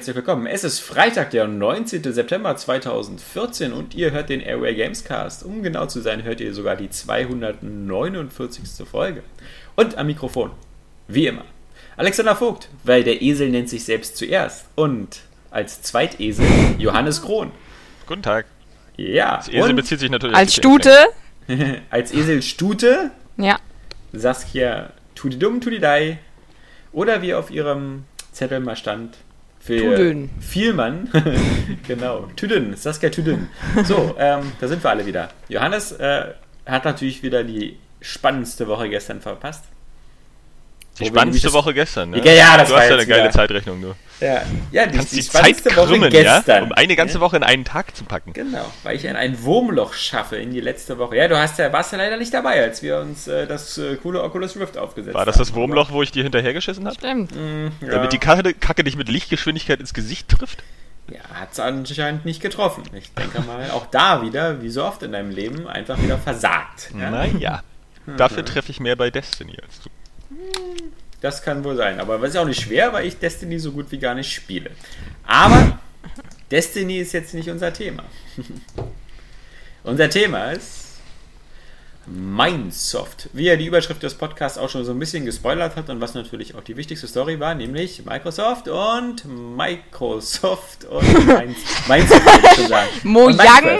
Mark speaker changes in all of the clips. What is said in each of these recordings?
Speaker 1: herzlich willkommen. Es ist Freitag, der 19. September 2014 und ihr hört den Airway Gamescast. Um genau zu sein, hört ihr sogar die 249. Folge. Und am Mikrofon, wie immer, Alexander Vogt, weil der Esel nennt sich selbst zuerst. Und als Zweitesel Johannes Krohn.
Speaker 2: Guten Tag.
Speaker 1: Ja.
Speaker 2: Das Esel bezieht sich natürlich
Speaker 3: Als Stute?
Speaker 1: als Esel Stute.
Speaker 3: Ja.
Speaker 1: Saskia Tudidum Tudidei. Oder wie auf ihrem Zettel mal stand. Für
Speaker 3: Tudün.
Speaker 1: Vielmann. genau. Tüdün. Saskia Tüdün. So, ähm, da sind wir alle wieder. Johannes äh, hat natürlich wieder die spannendste Woche gestern verpasst.
Speaker 2: Die spannendste Woche gestern, ne?
Speaker 1: Ja, ja, das
Speaker 2: du
Speaker 1: war
Speaker 2: hast ja eine geile
Speaker 1: wieder-
Speaker 2: Zeitrechnung, du.
Speaker 1: Ja, ja die,
Speaker 2: Kannst
Speaker 1: die
Speaker 2: die, Zeit
Speaker 1: spannendste Woche
Speaker 2: krümmen, ja?
Speaker 1: gestern.
Speaker 2: Um eine ganze
Speaker 1: Ja.
Speaker 2: Woche in einen Tag zu packen.
Speaker 1: Genau, weil ich in ein Wurmloch schaffe in die letzte Woche. Ja, du hast ja, warst ja leider nicht dabei, als wir uns äh, das äh, coole Oculus Rift aufgesetzt haben.
Speaker 2: War das das Wurmloch, wo ich dir hinterhergeschissen habe?
Speaker 3: Stimmt.
Speaker 1: Ja,
Speaker 2: Damit die Kacke, Kacke dich mit Lichtgeschwindigkeit ins Gesicht trifft?
Speaker 1: ja hat es anscheinend nicht getroffen. Ich denke mal, auch da wieder, wie so oft in deinem Leben, einfach wieder versagt. Ja?
Speaker 2: Naja. Dafür treffe ich mehr bei Destiny als du.
Speaker 1: Das kann wohl sein. Aber das ist auch nicht schwer, weil ich Destiny so gut wie gar nicht spiele. Aber Destiny ist jetzt nicht unser Thema. unser Thema ist Mindsoft. Wie ja die Überschrift des Podcasts auch schon so ein bisschen gespoilert hat und was natürlich auch die wichtigste Story war, nämlich Microsoft und Microsoft und Mind- Mindsoft, würde ich schon sagen.
Speaker 3: Mo
Speaker 1: Und
Speaker 3: Yang.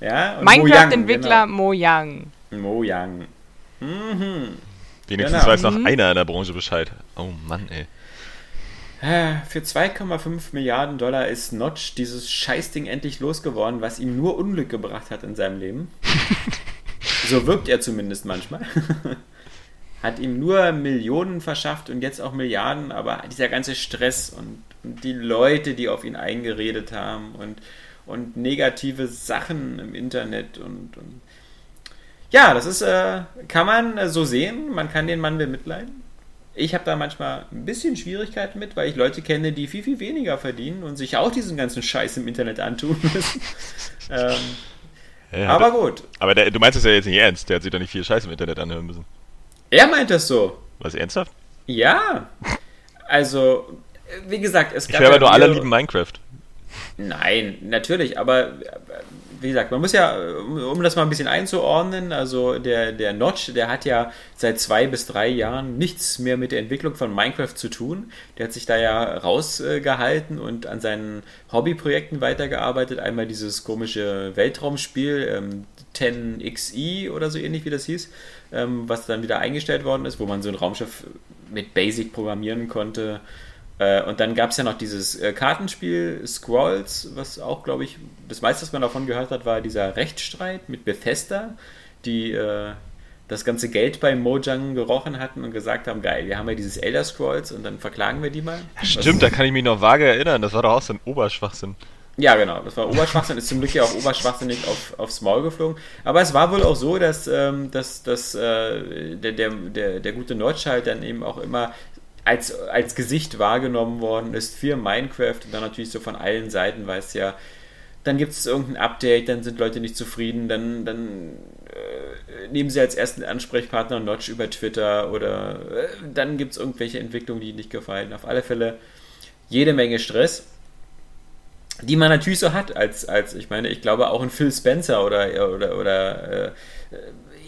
Speaker 1: Ja, Mojang,
Speaker 3: Minecraft-Entwickler Mojang.
Speaker 1: Genau. Mojang. Mhm.
Speaker 2: Wenigstens
Speaker 1: Genau.
Speaker 2: weiß noch einer in der Branche Bescheid. Oh Mann, ey.
Speaker 1: Für 2,5 Milliarden Dollar ist Notch dieses Scheißding endlich losgeworden, was ihm nur Unglück gebracht hat in seinem Leben. so wirkt er zumindest manchmal. hat ihm nur Millionen verschafft und jetzt auch Milliarden, aber dieser ganze Stress und, und die Leute, die auf ihn eingeredet haben und, und negative Sachen im Internet und, und ja, das ist, äh, kann man äh, so sehen. Man kann den Mann bemitleiden. Ich habe da manchmal ein bisschen Schwierigkeiten mit, weil ich Leute kenne, die viel, viel weniger verdienen und sich auch diesen ganzen Scheiß im Internet antun müssen. ähm,
Speaker 2: Ja,
Speaker 1: aber
Speaker 2: der-
Speaker 1: gut.
Speaker 2: aber der, du meinst es ja jetzt nicht ernst. Der hat sich doch nicht viel Scheiß im Internet anhören müssen.
Speaker 1: Er meint das so.
Speaker 2: Was, ernsthaft?
Speaker 1: Ja. Also, äh, wie gesagt, es
Speaker 2: Ich
Speaker 1: gab
Speaker 2: höre aber
Speaker 1: ja
Speaker 2: nur alle lieben Minecraft.
Speaker 1: Nein, natürlich, aber äh, wie gesagt, man muss ja, um das mal ein bisschen einzuordnen, also der, der Notch, der hat ja seit zwei bis drei Jahren nichts mehr mit der Entwicklung von Minecraft zu tun. Der hat sich da ja rausgehalten und an seinen Hobbyprojekten weitergearbeitet. Einmal dieses komische Weltraumspiel, ähm, 10XE oder so ähnlich wie das hieß, ähm, was dann wieder eingestellt worden ist, wo man so ein Raumschiff mit Basic programmieren konnte. Äh, und dann gab es ja noch dieses äh, Kartenspiel Scrolls, was auch, glaube ich, das meiste, was man davon gehört hat, war dieser Rechtsstreit mit Bethesda, die äh, das ganze Geld bei Mojang gerochen hatten und gesagt haben, geil, wir haben ja dieses Elder Scrolls und dann verklagen wir die mal.
Speaker 2: Stimmt, da kann ich mich noch vage erinnern. Das war doch auch so ein Oberschwachsinn.
Speaker 1: Ja, genau. Das war Oberschwachsinn, ist zum Glück ja auch oberschwachsinnig auf, aufs Maul geflogen. Aber es war wohl auch so, dass, ähm, dass, dass äh, der, der, der, der gute Notch halt dann eben auch immer als, als Gesicht wahrgenommen worden ist für Minecraft und dann natürlich so von allen Seiten, weil es ja, dann gibt es irgendein Update, dann sind Leute nicht zufrieden, dann, dann äh, nehmen sie als ersten Ansprechpartner Notch über Twitter oder äh, dann gibt es irgendwelche Entwicklungen, die nicht gefallen. Auf alle Fälle jede Menge Stress die man natürlich so hat, als, als ich meine, ich glaube auch ein Phil Spencer oder, oder, oder äh,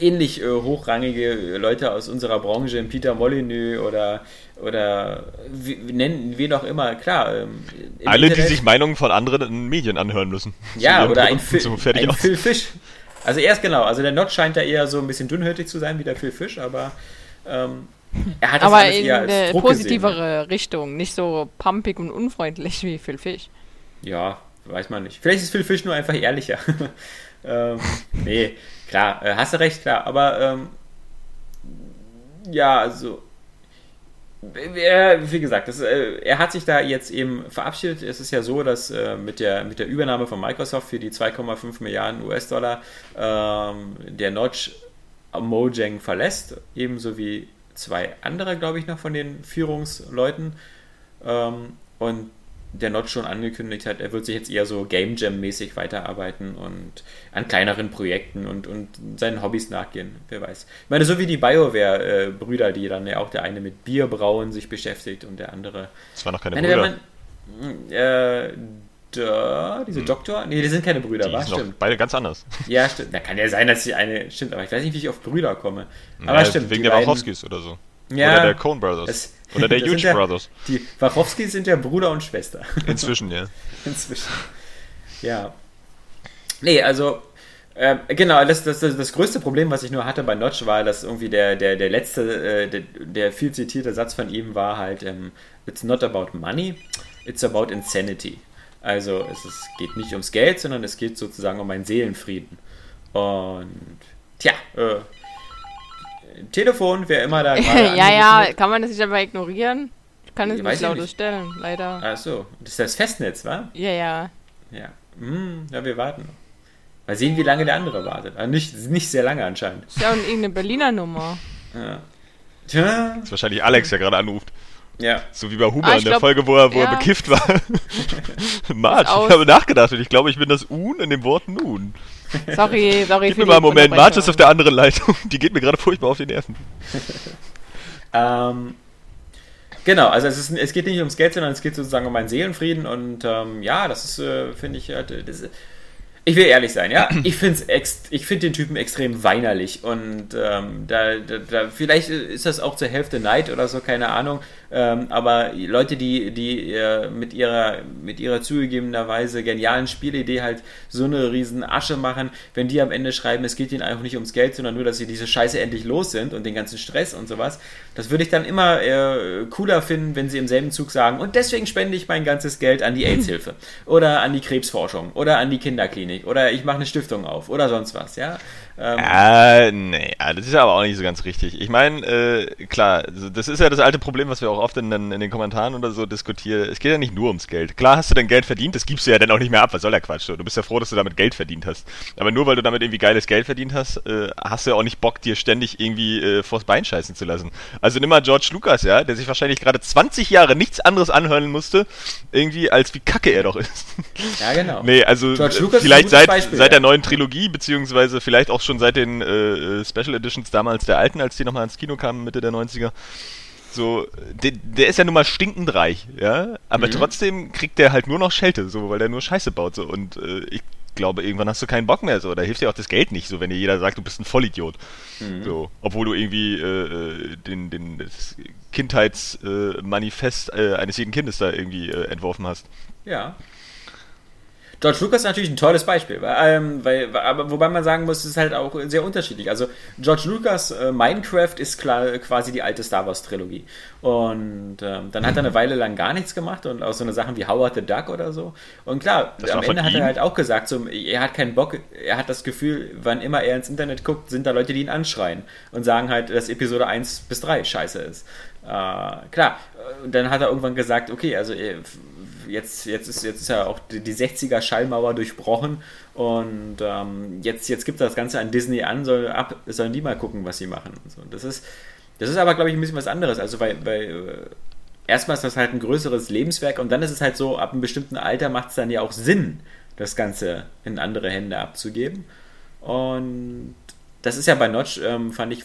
Speaker 1: ähnlich äh, hochrangige Leute aus unserer Branche, Peter Molyneux oder, oder wie, nennen wen auch immer, klar. Ähm,
Speaker 2: Alle, die
Speaker 1: Internet-
Speaker 2: sich Meinungen von anderen Medien anhören müssen.
Speaker 1: Ja, oder ein,
Speaker 2: zum fertig
Speaker 1: ein. Phil Fish. Also er ist genau, also der Notch scheint da eher so ein bisschen dünnhäutig zu sein wie der Phil Fish, aber ähm, er hat das
Speaker 3: Aber
Speaker 1: alles
Speaker 3: in
Speaker 1: eher als
Speaker 3: eine
Speaker 1: Druck gesehen. ne?
Speaker 3: positivere Richtung. Nicht so pumpig und unfreundlich wie Phil Fish.
Speaker 1: Ja, weiß man nicht. Vielleicht ist Phil Fish nur einfach ehrlicher. ähm, nee, klar, äh, hast du recht, klar. Aber ähm, ja, also wie gesagt, das, äh, er hat sich da jetzt eben verabschiedet. Es ist ja so, dass äh, mit, der, mit der Übernahme von Microsoft für die 2,5 Milliarden US-Dollar ähm, der Notch Mojang verlässt, ebenso wie zwei andere, glaube ich, noch von den Führungsleuten. Ähm, und der Notch schon angekündigt hat, er wird sich jetzt eher so Game Jam-mäßig weiterarbeiten und an kleineren Projekten und, und seinen Hobbys nachgehen, wer weiß. Ich meine, so wie die BioWare-Brüder, die dann ja auch der eine mit Bierbrauen sich beschäftigt und der andere.
Speaker 2: Das war noch keine Brüder.
Speaker 1: man, Äh, da, diese Doktor? Nee, die sind keine Brüder,
Speaker 2: Hm. Die
Speaker 1: was? Stimmt.
Speaker 2: beide ganz anders.
Speaker 1: Ja, stimmt. Da kann ja sein, dass die eine. Stimmt, aber ich weiß nicht, wie ich auf Brüder komme. Aber
Speaker 2: Naja,
Speaker 1: stimmt.
Speaker 2: Wegen der
Speaker 1: beiden-
Speaker 2: Wachowskis oder so.
Speaker 1: Ja,
Speaker 2: Oder der Coen Brothers.
Speaker 1: das-
Speaker 2: oder der Huge
Speaker 1: ja-
Speaker 2: Brothers.
Speaker 1: Die Wachowskis sind ja Bruder und Schwester.
Speaker 2: Inzwischen, ja.
Speaker 1: Inzwischen. Ja. Nee, also. ähm, genau, das, das, das, das größte Problem, was ich nur hatte bei Notch, war, dass irgendwie der, der, der letzte, äh, der, der viel zitierte Satz von ihm war halt: ähm, It's not about money, it's about insanity. Also, es ist, geht nicht ums Geld, sondern es geht sozusagen um einen Seelenfrieden. Und, tja, äh, Telefon, wer immer da gerade.
Speaker 3: ja, ja, kann man das nicht einfach ignorieren? Ich kann es
Speaker 1: Ich
Speaker 3: nicht lauter stellen, leider.
Speaker 1: Ach so, das ist das Festnetz, wa?
Speaker 3: Ja, ja.
Speaker 1: Ja. Hm, ja, wir warten noch. Mal sehen, wie lange der andere wartet. Also nicht, nicht sehr lange anscheinend.
Speaker 3: Ist ja auch irgendeine Berliner Nummer.
Speaker 1: Ja. Tja.
Speaker 2: Das ist wahrscheinlich Alex, der gerade anruft.
Speaker 1: Ja.
Speaker 2: So wie bei Huber
Speaker 3: Ah,
Speaker 2: in der
Speaker 3: glaub,
Speaker 2: Folge, wo er, wo er
Speaker 3: ja.
Speaker 2: bekifft war. Marge, ich habe nachgedacht und ich glaube, ich bin das Un in dem Wort Nun.
Speaker 3: Sorry, sorry
Speaker 2: Gib
Speaker 3: für
Speaker 2: mir mal einen Moment, Marge ist auf der anderen Leitung. Die geht mir gerade furchtbar auf die Nerven.
Speaker 1: Ähm, genau, also es, ist, es geht nicht ums Geld, sondern es geht sozusagen um einen Seelenfrieden und ähm, ja, das ist, äh, finde ich, halt, äh, das ich will ehrlich sein, ja, ich finde find den Typen extrem weinerlich und ähm, da, da, da, vielleicht ist das auch zur Hälfte Neid oder so, keine Ahnung, ähm, aber Leute, die, die äh, mit ihrer, mit ihrer zugegebenerweise genialen Spielidee halt so eine riesen Asche machen, wenn die am Ende schreiben, es geht ihnen einfach nicht ums Geld, sondern nur, dass sie diese Scheiße endlich los sind und den ganzen Stress und sowas, das würde ich dann immer äh, cooler finden, wenn sie im selben Zug sagen, und deswegen spende ich mein ganzes Geld an die AIDS-Hilfe oder an die Krebsforschung oder an die Kinderklinik oder ich mache eine Stiftung auf oder sonst was, ja. Ähm,
Speaker 2: Äh, nee, ah, das ist aber auch nicht so ganz richtig. Ich meine, äh, klar, das ist ja das alte Problem, was wir auch oft in, den- in den Kommentaren oder so diskutieren. Es geht ja nicht nur ums Geld. Klar hast du dein Geld verdient, das gibst du ja dann auch nicht mehr ab. Was soll der Quatsch? Du bist ja froh, dass du damit Geld verdient hast. Aber nur weil du damit irgendwie geiles Geld verdient hast, äh, hast du ja auch nicht Bock, dir ständig irgendwie äh, vors Bein scheißen zu lassen. Also nimm mal George Lucas, ja, der sich wahrscheinlich gerade 20 Jahre nichts anderes anhören musste, irgendwie als wie kacke er doch ist.
Speaker 1: ja, genau.
Speaker 2: Nee, also vielleicht seit,
Speaker 1: Beispiel,
Speaker 2: seit der neuen Trilogie, beziehungsweise vielleicht auch schon seit den äh, äh, Special Editions damals der alten, als die nochmal ins Kino kamen, Mitte der 90er. So, der, der ist ja nun mal stinkend reich, ja, aber
Speaker 1: Mhm.
Speaker 2: trotzdem kriegt der halt nur noch Schelte, so, weil der nur Scheiße baut, so, und äh, ich glaube, irgendwann hast du keinen Bock mehr, so, da hilft dir auch das Geld nicht, so, wenn dir jeder sagt, du bist ein Vollidiot,
Speaker 1: Mhm.
Speaker 2: so, obwohl du irgendwie äh, äh, den, den, das Kindheitsmanifest äh, eines jeden Kindes da irgendwie entworfen hast.
Speaker 1: Ja. George Lucas ist natürlich ein tolles Beispiel, weil, ähm, weil, aber wobei man sagen muss, es ist halt auch sehr unterschiedlich. Also George Lucas äh, Minecraft ist klar, quasi die alte Star Wars Trilogie und ähm, dann hat er eine Weile lang gar nichts gemacht und auch so eine Sachen wie Howard the Duck oder so. Und klar,
Speaker 2: Das
Speaker 1: am Ende hat er halt auch gesagt, so, er hat keinen Bock, er hat das Gefühl, wann immer er ins Internet guckt, sind da Leute, die ihn anschreien und sagen halt, dass Episode 1 bis 3 scheiße ist. Äh, klar, und dann hat er irgendwann gesagt, okay, also äh, jetzt, jetzt, ist, jetzt ist ja auch die, die 60er Schallmauer durchbrochen und ähm, jetzt, jetzt gibt das Ganze an Disney an, soll ab, sollen die mal gucken, was sie machen. So. Das ist, das ist aber, glaube ich, ein bisschen was anderes. Also, weil, weil äh, erstmal ist das halt ein größeres Lebenswerk und dann ist es halt so, ab einem bestimmten Alter macht es dann ja auch Sinn, das Ganze in andere Hände abzugeben. Und das ist ja bei Notch, ähm, fand ich,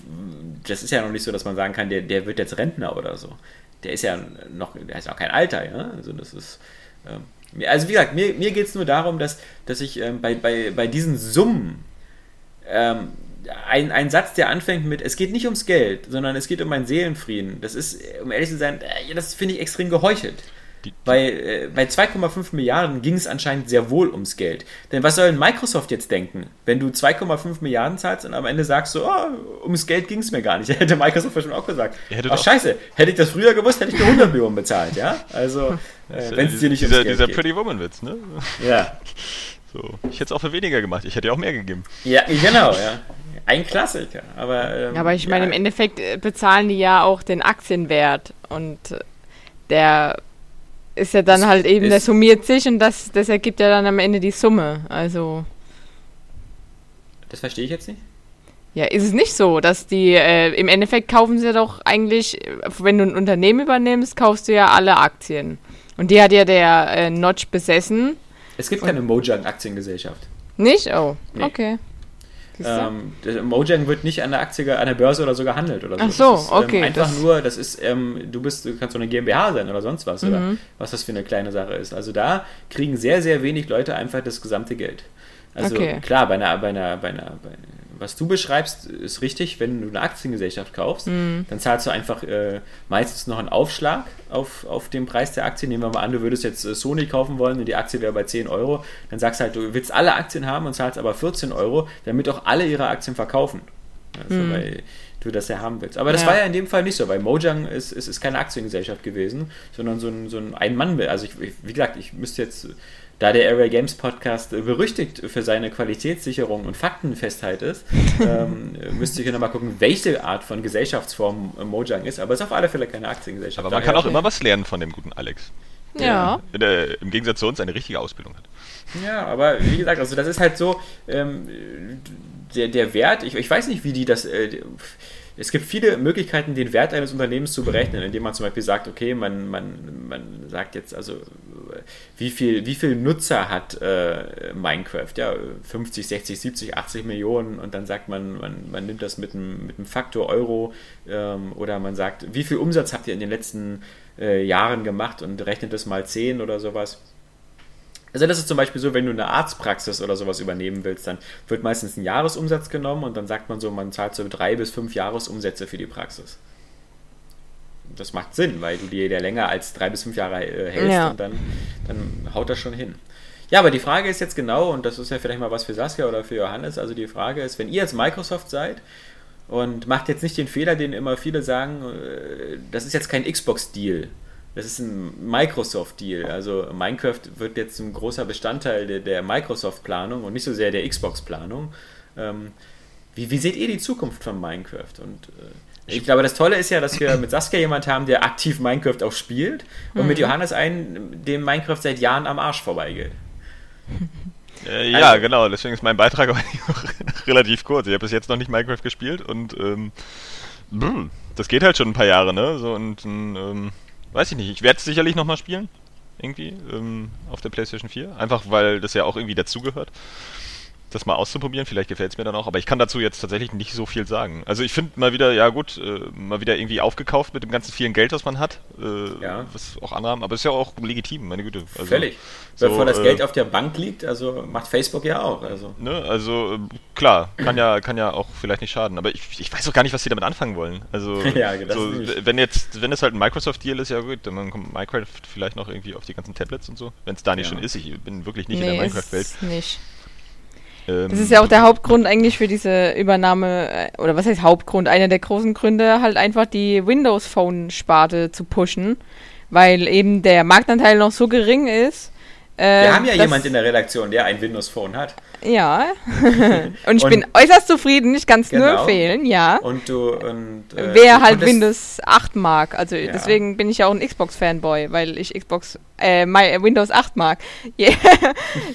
Speaker 1: das ist ja noch nicht so, dass man sagen kann, der, der wird jetzt Rentner oder so. Der ist ja noch, der ist auch kein Alter, ja. Also das ist. Ähm, mir- also wie gesagt, mir, mir geht es nur darum, dass, dass ich ähm, bei, bei, bei diesen Summen ähm, ein, ein Satz, der anfängt mit, es geht nicht ums Geld, sondern es geht um meinen Seelenfrieden. Das ist, um ehrlich zu sein, äh, das finde ich extrem geheuchelt. Bei, äh, bei 2,5 Milliarden ging es anscheinend sehr wohl ums Geld. Denn was soll denn Microsoft jetzt denken, wenn du 2,5 Milliarden zahlst und am Ende sagst so, oh, ums Geld ging es mir gar nicht. Hätte Microsoft bestimmt auch gesagt. Ach
Speaker 2: auch-
Speaker 1: scheiße, hätte ich das früher gewusst, hätte ich mir 100 Millionen bezahlt, ja? Also, äh, wenn es dir nicht ums
Speaker 2: dieser,
Speaker 1: Geld
Speaker 2: dieser
Speaker 1: geht.
Speaker 2: Pretty Woman Witz, ne?
Speaker 1: Ja.
Speaker 2: So. Ich hätte es auch für weniger gemacht. Ich hätte ja auch mehr gegeben.
Speaker 1: ja, genau, ja. Ein Klassiker, aber... Ähm,
Speaker 3: Ja, aber ich meine,
Speaker 1: ja,
Speaker 3: im Endeffekt äh, bezahlen die ja auch den Aktienwert und äh, der ist ja dann
Speaker 1: Es
Speaker 3: halt eben, der summiert sich und das, das ergibt ja dann am Ende die Summe. Also,
Speaker 1: Das verstehe ich jetzt nicht.
Speaker 3: ja, ist es nicht so, dass die, äh, im Endeffekt kaufen sie doch eigentlich, wenn du ein Unternehmen übernimmst, kaufst du ja alle Aktien. Und die hat ja der äh, Notch besessen.
Speaker 1: Es gibt keine Mojang-Aktiengesellschaft.
Speaker 3: Nicht? Oh,
Speaker 1: Nee.
Speaker 3: okay.
Speaker 1: Ähm, Mojang wird nicht an der Aktie, an der Börse oder so gehandelt oder so.
Speaker 3: Ach so,
Speaker 1: ist,
Speaker 3: okay.
Speaker 1: Ähm, einfach nur, das ist, ähm, du bist, du kannst so eine GmbH sein oder sonst was, mhm. oder was das für eine kleine Sache ist. Also da kriegen sehr, sehr wenig Leute einfach das gesamte Geld. Also okay. klar, bei einer, bei einer, bei einer, bei, was du beschreibst, ist richtig, wenn du eine Aktiengesellschaft kaufst, mhm. dann zahlst du einfach äh, meistens noch einen Aufschlag auf, auf den Preis der Aktie. Nehmen wir mal an, du würdest jetzt äh, Sony kaufen wollen und die Aktie wäre bei 10 Euro, dann sagst du halt, du willst alle Aktien haben und zahlst aber 14 Euro, damit auch alle ihre Aktien verkaufen. Also, mhm. weil du das ja haben willst. Aber das ja. war ja in dem Fall nicht so, weil Mojang ist, ist, ist keine Aktiengesellschaft gewesen, sondern so ein, so ein Ein-Mann. Also, ich, wie gesagt, ich müsste jetzt da der Area Games Podcast berüchtigt für seine Qualitätssicherung und Faktenfestheit ist, ähm, müsste ich ja nochmal gucken, welche Art von Gesellschaftsform Mojang ist. Aber es ist auf alle Fälle keine Aktiengesellschaft.
Speaker 2: Aber man kann auch immer was lernen von dem guten Alex.
Speaker 3: Ja.
Speaker 2: Der, der im Gegensatz zu uns eine richtige Ausbildung hat.
Speaker 1: Ja, aber wie gesagt, also das ist halt so, ähm, der, der Wert, ich, ich weiß nicht, wie die das. Äh, es gibt viele Möglichkeiten, den Wert eines Unternehmens zu berechnen, indem man zum Beispiel sagt, okay, man, man, man sagt jetzt also, wie viel, wie viel Nutzer hat äh, Minecraft? Ja, 50, 60, 70, 80 Millionen und dann sagt man, man, man nimmt das mit einem, mit einem Faktor Euro ähm, oder man sagt, wie viel Umsatz habt ihr in den letzten äh, Jahren gemacht und rechnet das mal 10 oder sowas. Also das ist zum Beispiel so, wenn du eine Arztpraxis oder sowas übernehmen willst, dann wird meistens ein Jahresumsatz genommen und dann sagt man so, man zahlt so drei bis fünf Jahresumsätze für die Praxis. Das macht Sinn, weil du die ja länger als drei bis fünf Jahre äh, hältst ja. und dann, dann haut das schon hin. Ja, aber die Frage ist jetzt genau, und das ist ja vielleicht mal was für Saskia oder für Johannes, also die Frage ist, wenn ihr jetzt Microsoft seid und macht jetzt nicht den Fehler, den immer viele sagen, äh, das ist jetzt kein Xbox-Deal, das ist ein Microsoft-Deal. Also Minecraft wird jetzt ein großer Bestandteil der, der Microsoft-Planung und nicht so sehr der Xbox-Planung. Ähm, wie, wie, seht ihr die Zukunft von Minecraft? Und äh, ich glaube, das Tolle ist ja, dass wir mit Saskia jemand haben, der aktiv Minecraft auch spielt und mhm. mit Johannes einen, dem Minecraft seit Jahren am Arsch vorbeigeht.
Speaker 2: Äh, ja, also, genau. Deswegen ist mein Beitrag auch relativ kurz. Ich habe bis jetzt noch nicht Minecraft gespielt und ähm, das geht halt schon ein paar Jahre, ne? So und ähm, Weiß ich nicht. Ich werde es sicherlich nochmal spielen. Irgendwie. Ähm, auf der PlayStation 4. Einfach weil das ja auch irgendwie dazugehört das mal auszuprobieren. Vielleicht gefällt es mir dann auch, aber ich kann dazu jetzt tatsächlich nicht so viel sagen. Also ich finde mal wieder, ja gut, äh, mal wieder irgendwie aufgekauft mit dem ganzen vielen Geld, was man hat. Äh, ja. Was auch andere haben, aber ist ja auch legitim, meine Güte.
Speaker 1: Also, Völlig. So, Bevor das äh, Geld auf der Bank liegt, also macht Facebook ja auch. Also,
Speaker 2: ne, also äh, klar, kann ja, kann ja auch vielleicht nicht schaden, aber ich, ich weiß auch gar nicht, was sie damit anfangen wollen. Also ja, so, wenn jetzt, wenn es halt ein Microsoft-Deal ist, ja gut, dann kommt Minecraft vielleicht noch irgendwie auf die ganzen Tablets und so. Wenn es da nicht ja. schon ist, ich bin wirklich nicht nee, in der Minecraft-Welt.
Speaker 3: nicht. Ähm, das ist ja auch der Hauptgrund eigentlich für diese Übernahme, äh, oder was heißt Hauptgrund? Einer der großen Gründe, halt einfach die Windows Phone-Sparte zu pushen, weil eben der Marktanteil noch so gering ist.
Speaker 1: Äh, Wir haben ja jemand in der Redaktion, der ein Windows Phone hat.
Speaker 3: Ja. und ich und bin äußerst zufrieden, ich kann es genau. nur empfehlen, ja.
Speaker 1: Und du und
Speaker 3: äh, wer halt Windows 8 mag, also ja. deswegen bin ich ja auch ein Xbox Fanboy, weil ich Xbox äh, my, Windows 8 mag.
Speaker 2: Yeah.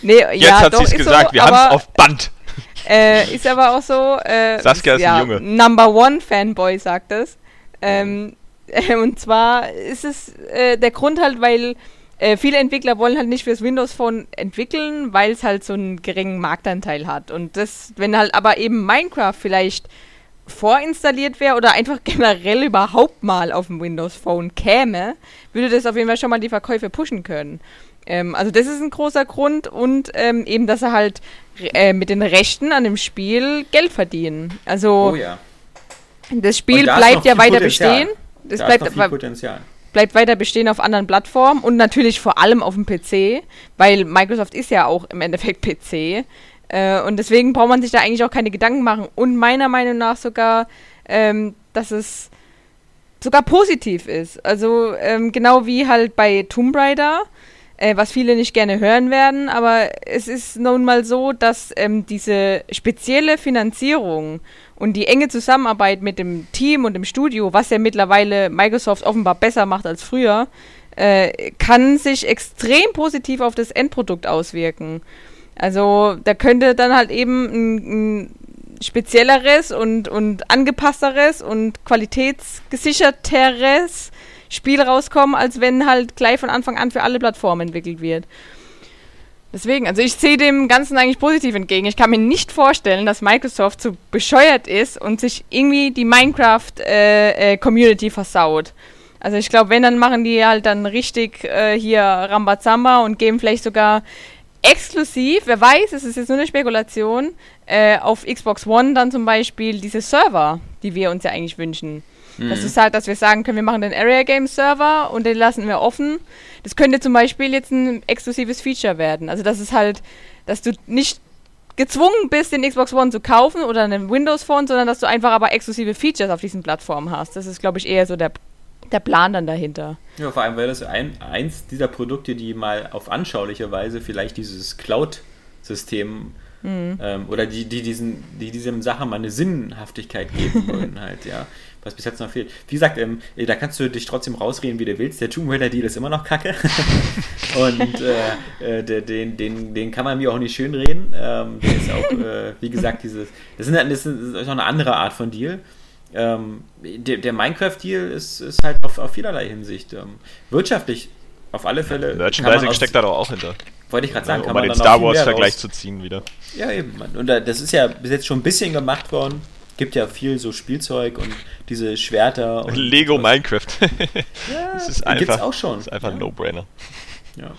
Speaker 2: nee, Jetzt ja, hat sie es gesagt, so, wir haben es auf Band.
Speaker 3: Äh, ist aber auch so. Äh,
Speaker 2: Saskia ist,
Speaker 3: ja,
Speaker 2: ein Junge.
Speaker 3: Number One Fanboy sagt es. Ähm, und zwar ist es äh, der Grund halt, weil äh, viele Entwickler wollen halt nicht fürs Windows Phone entwickeln, weil es halt so einen geringen Marktanteil hat. Und das, wenn halt aber eben Minecraft vielleicht vorinstalliert wäre oder einfach generell überhaupt mal auf dem Windows Phone käme, würde das auf jeden Fall schon mal die Verkäufe pushen können. Ähm, also das ist ein großer Grund und ähm, eben, dass er halt äh, mit den Rechten an dem Spiel Geld verdienen. Also
Speaker 1: oh ja.
Speaker 3: das Spiel bleibt ja weiter Potenzial. bestehen.
Speaker 1: Das da bleibt, ist noch viel Potenzial
Speaker 3: bleibt weiter bestehen auf anderen Plattformen und natürlich vor allem auf dem PC, weil Microsoft ist ja auch im Endeffekt PC. Äh, und deswegen braucht man sich da eigentlich auch keine Gedanken machen. Und meiner Meinung nach sogar, ähm, dass es sogar positiv ist. Also ähm, genau wie halt bei Tomb Raider, äh, was viele nicht gerne hören werden, aber es ist nun mal so, dass ähm, diese spezielle Finanzierung und die enge Zusammenarbeit mit dem Team und dem Studio, was ja mittlerweile Microsoft offenbar besser macht als früher, äh, kann sich extrem positiv auf das Endprodukt auswirken. Also da könnte dann halt eben ein, ein spezielleres und, und angepassteres und Deswegen, also ich sehe dem Ganzen eigentlich positiv entgegen. Ich kann mir nicht vorstellen, dass Microsoft so bescheuert ist und sich irgendwie die Minecraft-Community äh, äh, versaut. Also ich glaube, wenn, dann machen die halt dann richtig äh, hier Rambazamba und geben vielleicht sogar exklusiv, wer weiß, es ist jetzt nur eine Spekulation, äh, auf Xbox One dann zum Beispiel diese Server, die wir uns ja eigentlich wünschen. Mhm. Das ist halt, dass wir sagen können, wir machen den Area Game Server und den lassen wir offen. Das könnte zum Beispiel jetzt ein exklusives Feature werden. Also das ist halt, dass du nicht gezwungen bist, den Xbox One zu kaufen oder einen Windows Phone, sondern dass du einfach aber exklusive Features auf diesen Plattformen hast. Das ist, glaube ich, eher so der, der Plan dann dahinter.
Speaker 1: Ja, vor allem, weil das ein, eins dieser Produkte, die mal auf anschauliche Weise vielleicht dieses Cloud-System mhm. ähm, oder die, die, diesen, die diesem Sache mal eine Sinnhaftigkeit geben wollen halt, ja was bis jetzt noch fehlt. Wie gesagt, ähm, da kannst du dich trotzdem rausreden, wie du willst. Der Tomb Raider Deal ist immer noch kacke. und äh, äh, den, den, den kann man mir auch nicht schön reden. Ähm, der ist auch, äh, wie gesagt, dieses. Das, sind, das ist auch eine andere Art von Deal. Ähm, der, der Minecraft-Deal ist, ist halt auf, auf vielerlei Hinsicht. Ähm, wirtschaftlich auf alle Fälle.
Speaker 2: Merchandising steckt da doch auch hinter.
Speaker 1: Wollte ich gerade sagen,
Speaker 2: ja, um kann man den Star Wars-Vergleich zu ziehen wieder.
Speaker 1: Ja, eben. Und das ist ja bis jetzt schon ein bisschen gemacht worden gibt ja viel so Spielzeug und diese Schwerter. Und
Speaker 2: Lego was. Minecraft.
Speaker 1: ja, das ist einfach, gibt's auch schon.
Speaker 2: Das ist einfach
Speaker 1: ja.
Speaker 2: ein No-Brainer.
Speaker 1: Ja.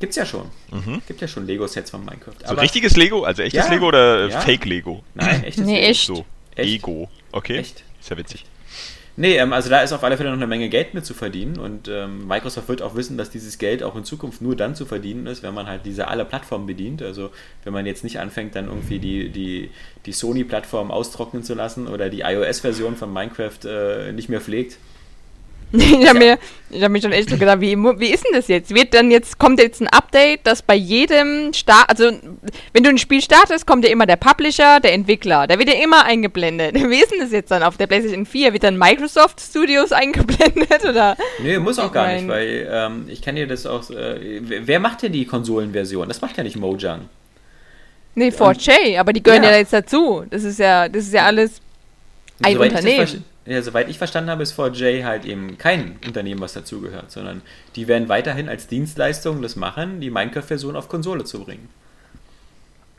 Speaker 1: Gibt's ja schon. Mhm. Gibt ja schon Lego-Sets von Minecraft.
Speaker 2: So Aber richtiges Lego? Also echtes ja, Lego oder Fake-Lego?
Speaker 1: Nein, echtes
Speaker 3: nee,
Speaker 1: Lego.
Speaker 3: Echt.
Speaker 2: So,
Speaker 1: echt?
Speaker 2: Ego. Okay.
Speaker 1: Echt?
Speaker 2: Ist ja witzig.
Speaker 1: Nee, ähm, also da ist auf alle Fälle noch eine Menge Geld mit zu verdienen und ähm, Microsoft wird auch wissen, dass dieses Geld auch in Zukunft nur dann zu verdienen ist, wenn man halt diese alle Plattformen bedient. Also wenn man jetzt nicht anfängt, dann irgendwie die, die, die Sony-Plattform austrocknen zu lassen oder die iOS-Version von Minecraft äh, nicht mehr pflegt,
Speaker 3: ich habe mir, ich hab mich schon echt so gedacht, wie, wie ist denn das jetzt? Wird dann jetzt, kommt jetzt ein Update, dass bei jedem Start, also wenn du ein Spiel startest, kommt ja immer der Publisher, der Entwickler, der wird ja immer eingeblendet. Wie ist denn das jetzt dann auf der PlayStation 4? Wird dann Microsoft Studios eingeblendet oder?
Speaker 1: Nee, muss auch gar nicht, weil ähm, ich kann dir das auch, äh, wer macht denn die Konsolenversion? Das macht ja nicht Mojang.
Speaker 3: Nee, 4J, aber die gehören ja. ja jetzt dazu. Das ist ja, das ist ja alles ein Unternehmen
Speaker 1: ja, soweit ich verstanden habe, ist 4J halt eben kein Unternehmen, was dazugehört, sondern die werden weiterhin als Dienstleistung das machen, die Minecraft-Version auf Konsole zu bringen.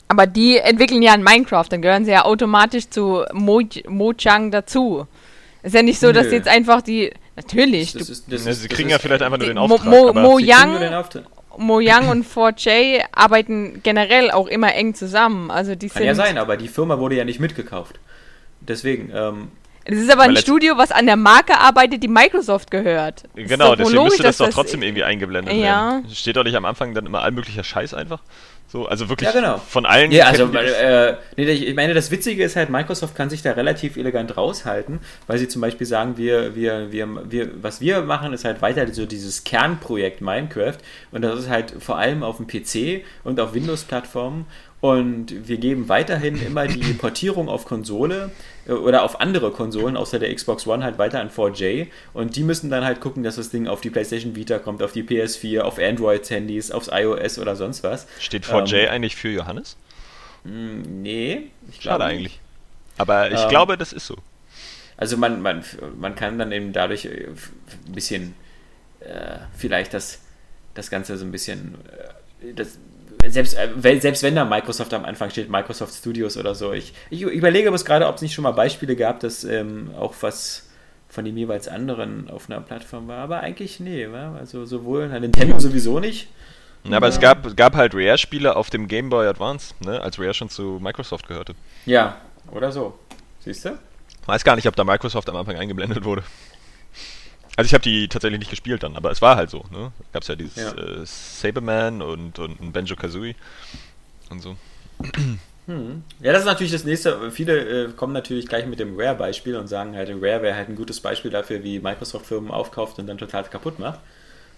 Speaker 3: Aber die entwickeln ja ein Minecraft, dann gehören sie ja automatisch zu Moj Mojang dazu. Ist ja nicht so, dass jetzt einfach die. Natürlich. Das
Speaker 2: ist, das ist, sie kriegen ja vielleicht einfach nur den Auftrag. Mo
Speaker 3: Mo Mojang, Mojang und 4J arbeiten generell auch immer eng zusammen. Also die
Speaker 1: Kann ja sein, aber die Firma wurde ja nicht mitgekauft. Deswegen, ähm,
Speaker 3: das ist aber ein Studio, was an der Marke arbeitet, die Microsoft gehört.
Speaker 2: Das genau, deswegen müsste das doch trotzdem irgendwie eingeblendet ja. werden. Steht doch nicht am Anfang dann immer allmöglicher Scheiß einfach? So, also wirklich
Speaker 1: ja, genau.
Speaker 2: von allen.
Speaker 1: Ja, also äh, nee, ich meine, das Witzige ist halt, Microsoft kann sich da relativ elegant raushalten, weil sie zum Beispiel sagen, wir, wir, wir, wir, was wir machen, ist halt weiter so dieses Kernprojekt Minecraft und das ist halt vor allem auf dem PC und auf Windows-Plattformen und wir geben weiterhin immer die Portierung auf Konsole äh, oder auf andere Konsolen außer der Xbox One halt weiter an 4J. Und die müssen dann halt gucken, dass das Ding auf die PlayStation Vita kommt, auf die PS4, auf Android-Handys, aufs iOS oder sonst was.
Speaker 2: Steht 4J ähm, eigentlich für Johannes?
Speaker 1: Hm, nee,
Speaker 2: ich glaube eigentlich. Aber ich ähm, glaube, das ist so.
Speaker 1: Also man, man, man kann dann eben dadurch äh, ein bisschen äh, vielleicht das, das Ganze so ein bisschen äh, das, selbst, äh, selbst wenn da Microsoft am Anfang steht, Microsoft Studios oder so, ich, ich überlege aber gerade, ob es nicht schon mal Beispiele gab, dass ähm, auch was von dem jeweils anderen auf einer Plattform war. Aber eigentlich nee, wa? also sowohl Nintendo sowieso nicht.
Speaker 2: Ja, aber es gab, gab halt Rare-Spiele auf dem Game Boy Advance, ne, als Rare schon zu Microsoft gehörte.
Speaker 1: Ja, oder so. Siehst du?
Speaker 2: Weiß gar nicht, ob da Microsoft am Anfang eingeblendet wurde. Also ich habe die tatsächlich nicht gespielt dann, aber es war halt so. Ne? Gab es ja dieses ja. Äh, Saberman und, und ein Banjo Kazooie und so.
Speaker 1: Hm. Ja, das ist natürlich das nächste. Viele äh, kommen natürlich gleich mit dem Rare-Beispiel und sagen halt, Rare wäre halt ein gutes Beispiel dafür, wie Microsoft Firmen aufkauft und dann total kaputt macht.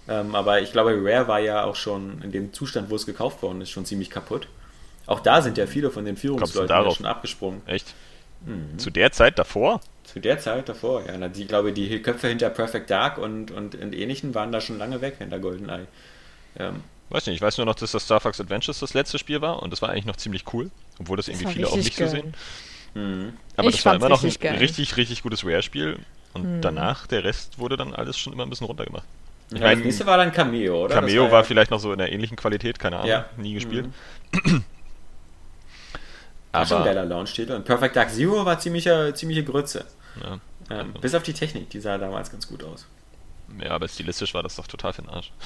Speaker 1: Ähm, aber ich glaube, Rare war ja auch schon in dem Zustand, wo es gekauft worden ist, schon ziemlich kaputt. Auch da sind ja viele von den Führungsleuten schon abgesprungen.
Speaker 2: Echt? Mhm. Zu der Zeit davor?
Speaker 1: Zu der Zeit davor, ja. Die, glaube die Köpfe hinter Perfect Dark und, und, und ähnlichen waren da schon lange weg hinter GoldenEye.
Speaker 2: Ähm, Weiß nicht, ich weiß nur noch, dass das Star Fox Adventures das letzte Spiel war und das war eigentlich noch ziemlich cool, obwohl das irgendwie das viele auch nicht geil. so sehen. Mhm. Aber ich das war immer noch ein geil. richtig, richtig gutes Rare-Spiel und mhm. danach, der Rest wurde dann alles schon immer ein bisschen runtergemacht. Ich
Speaker 1: Ja,
Speaker 2: mein,
Speaker 1: das nächste war dann Cameo, oder?
Speaker 2: Cameo
Speaker 1: Das
Speaker 2: war,
Speaker 1: ja-
Speaker 2: vielleicht noch so in der ähnlichen Qualität, keine Ahnung,
Speaker 1: Ja.
Speaker 2: nie gespielt.
Speaker 1: Mhm. War schon ein
Speaker 2: Aber
Speaker 1: geiler Launch-Titel. Und Perfect Dark Zero war ziemliche, ziemliche Grütze.
Speaker 2: Ja,
Speaker 1: Ähm, bis auf die Technik, die sah damals ganz gut aus.
Speaker 2: ja, aber stilistisch war das doch total für den Arsch.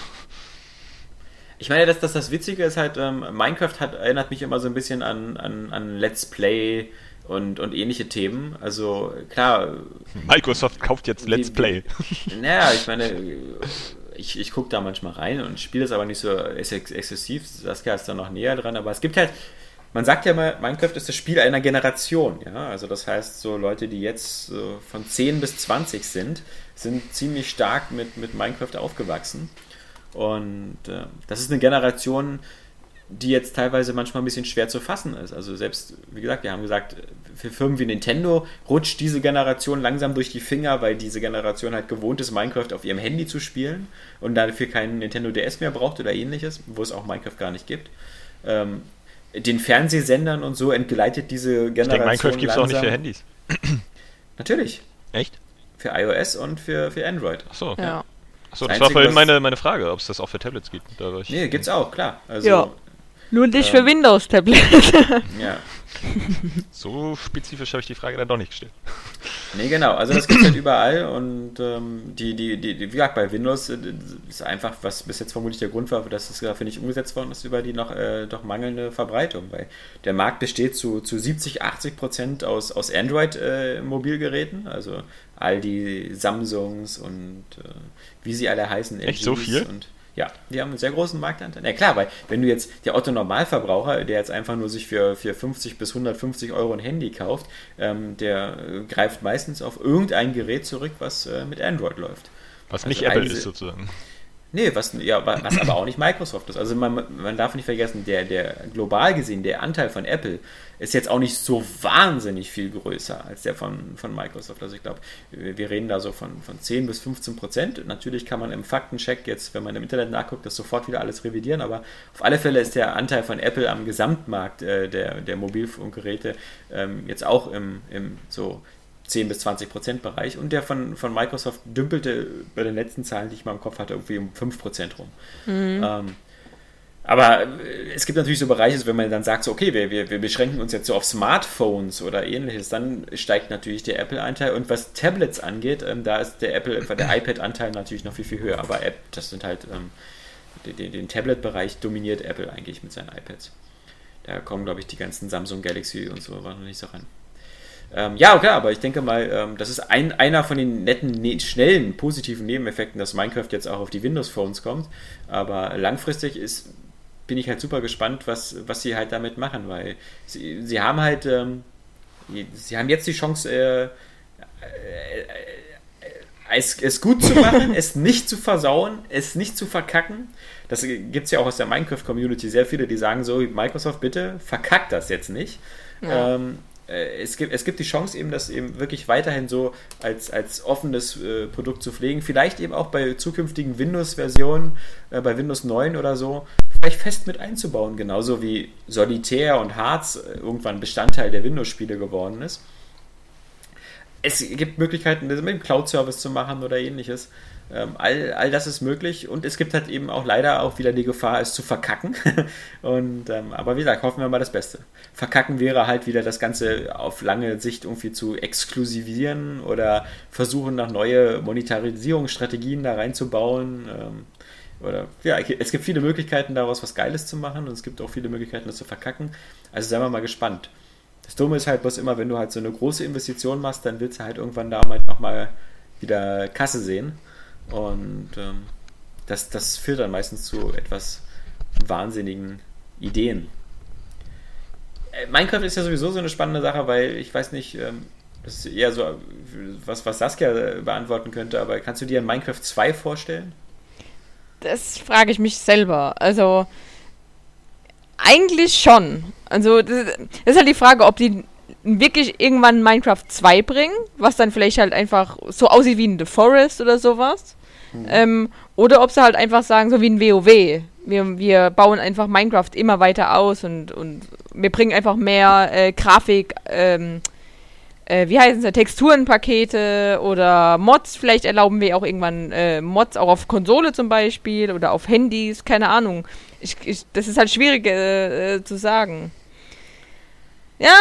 Speaker 1: Ich meine, dass das, das Witzige ist halt, ähm, Minecraft hat, erinnert mich immer so ein bisschen an, an, an Let's Play und, und ähnliche Themen. Also klar,
Speaker 2: Microsoft kauft jetzt Let's
Speaker 1: Die-
Speaker 2: Play.
Speaker 1: naja, ich meine, ich, ich gucke da manchmal rein und spiele es aber nicht so ex exzessiv. Saskia ist da noch näher dran, aber es gibt halt, man sagt ja mal, Minecraft ist das Spiel einer Generation, ja. Also das heißt, so Leute, die jetzt so von 10 bis 20 sind, sind ziemlich stark mit, mit Minecraft aufgewachsen. Und äh, das ist eine Generation, die jetzt teilweise manchmal ein bisschen schwer zu fassen ist. Also selbst, wie gesagt, wir haben gesagt, für Firmen wie Nintendo rutscht diese Generation langsam durch die Finger, weil diese Generation halt gewohnt ist, Minecraft auf ihrem Handy zu spielen und dafür keinen Nintendo DS mehr braucht oder ähnliches, wo es auch Minecraft gar nicht gibt. Ähm, den Fernsehsendern und so entgleitet diese
Speaker 2: Ich
Speaker 1: Generation
Speaker 2: denke, Minecraft gibt es auch nicht für. Handys.
Speaker 1: Natürlich,
Speaker 2: Echt?
Speaker 1: für iOS und für, für Android.
Speaker 2: Achso, okay.
Speaker 3: Ja.
Speaker 2: Achso,
Speaker 1: Das
Speaker 2: das war vorhin meine, meine Frage, ob es das auch für Tablets gibt. Da war ich,
Speaker 1: Nee, gibt's auch, klar. Also,
Speaker 3: Ja. Nur nicht für
Speaker 1: Ähm.
Speaker 3: Windows-Tablet.
Speaker 1: ja.
Speaker 2: So spezifisch habe ich die Frage dann doch nicht gestellt.
Speaker 1: Nee, genau. Also das gibt es halt überall und ähm, die, die, die, wie gesagt, bei Windows äh, ist einfach, was bis jetzt vermutlich der Grund war, dass es dafür nicht umgesetzt worden ist, über die noch äh, doch mangelnde Verbreitung. Weil der Markt besteht zu, zu 70, 80 Prozent aus, aus Android-Mobilgeräten, also all die Samsungs und äh, wie sie alle heißen.
Speaker 2: Echt so
Speaker 1: LGs
Speaker 2: viel?
Speaker 1: Und, ja, die haben einen sehr großen Marktanteil. Ja klar, weil wenn du jetzt der Otto Normalverbraucher, der jetzt einfach nur sich für, für 50 bis 150 Euro ein Handy kauft, ähm, der äh, greift meistens auf irgendein Gerät zurück, was äh, mit Android läuft.
Speaker 2: Was
Speaker 1: Also
Speaker 2: nicht Apple ist sozusagen.
Speaker 1: Nee, was, ja, wa- was aber auch nicht Microsoft ist. Also man, man darf nicht vergessen, der, der global gesehen, der Anteil von Apple ist jetzt auch nicht so wahnsinnig viel größer als der von, von Microsoft. Also ich glaube, wir reden da so von, von 10 bis 15 Prozent. Natürlich kann man im Faktencheck jetzt, wenn man im Internet nachguckt, das sofort wieder alles revidieren, aber auf alle Fälle ist der Anteil von Apple am Gesamtmarkt äh, der, der Mobilfunkgeräte ähm, jetzt auch im, im so 10 bis 20 Prozent Bereich und der von, von Microsoft dümpelte bei den letzten Zahlen, die ich mal im Kopf hatte, irgendwie um 5 Prozent rum. Ähm, aber äh, es gibt natürlich so Bereiche, wenn man dann sagt, so, okay, wir, wir, wir beschränken uns jetzt so auf Smartphones oder ähnliches, dann steigt natürlich der Apple-Anteil. Und was Tablets angeht, ähm, da ist der Apple, äh, der iPad-Anteil natürlich noch viel, viel höher. Aber App, das sind halt, ähm, den, den- Tablet-Bereich dominiert Apple eigentlich mit seinen iPads. Da kommen, glaube ich, die ganzen Samsung Galaxy und so noch nicht so ran. Ähm, ja, okay, aber ich denke mal, ähm, das ist ein, einer von den netten, ne schnellen, positiven Nebeneffekten, dass Minecraft jetzt auch auf die Windows-Phones kommt. Aber langfristig ist, bin ich halt super gespannt, was, was sie halt damit machen, weil sie, sie haben halt, ähm, sie haben jetzt die Chance, äh, es, es gut zu machen, es nicht zu versauen, es nicht zu verkacken. Das gibt es ja auch aus der Minecraft-Community sehr viele, die sagen so, Microsoft, bitte verkackt das jetzt nicht.
Speaker 3: Ja.
Speaker 1: Ähm, äh, es, gibt, es gibt die Chance eben, das eben wirklich weiterhin so als, als offenes äh, Produkt zu pflegen. Vielleicht eben auch bei zukünftigen Windows-Versionen, äh, bei Windows 9 oder so, vielleicht fest mit einzubauen. Genauso wie Solitär und Hearts äh, irgendwann Bestandteil der Windows-Spiele geworden ist es gibt Möglichkeiten, das mit dem Cloud-Service zu machen oder ähnliches. Ähm, all, all das ist möglich und es gibt halt eben auch leider auch wieder die Gefahr, es zu verkacken. und, ähm, aber wie gesagt, hoffen wir mal das Beste. Verkacken wäre halt wieder das Ganze auf lange Sicht irgendwie zu exklusivieren oder versuchen, nach neue Monetarisierungsstrategien da reinzubauen. Ähm, oder ja, es gibt viele Möglichkeiten daraus was Geiles zu machen und es gibt auch viele Möglichkeiten, das zu verkacken. Also seien wir mal gespannt. Das Dumme ist halt bloß immer, wenn du halt so eine große Investition machst, dann willst du halt irgendwann damit auch mal wieder Kasse sehen. Und ähm, das, das führt dann meistens zu etwas wahnsinnigen Ideen. Äh, Minecraft ist ja sowieso so eine spannende Sache, weil ich weiß nicht, ähm, das ist eher so was, was Saskia äh, beantworten könnte, aber kannst du dir ein Minecraft 2 vorstellen?
Speaker 3: Das frage ich mich selber. Also, eigentlich schon. Also, das ist halt die Frage, ob die wirklich irgendwann Minecraft 2 bringen, was dann vielleicht halt einfach so aussieht wie ein The Forest oder sowas. Ähm, oder ob sie halt einfach sagen, so wie ein WoW. Wir, wir bauen einfach Minecraft immer weiter aus und, und wir bringen einfach mehr äh, Grafik, ähm, äh, wie heißen sie, Texturenpakete oder Mods. Vielleicht erlauben wir auch irgendwann äh, Mods auch auf Konsole zum Beispiel oder auf Handys, keine Ahnung. Ich, ich, das ist halt schwierig äh, äh zu sagen. Ja,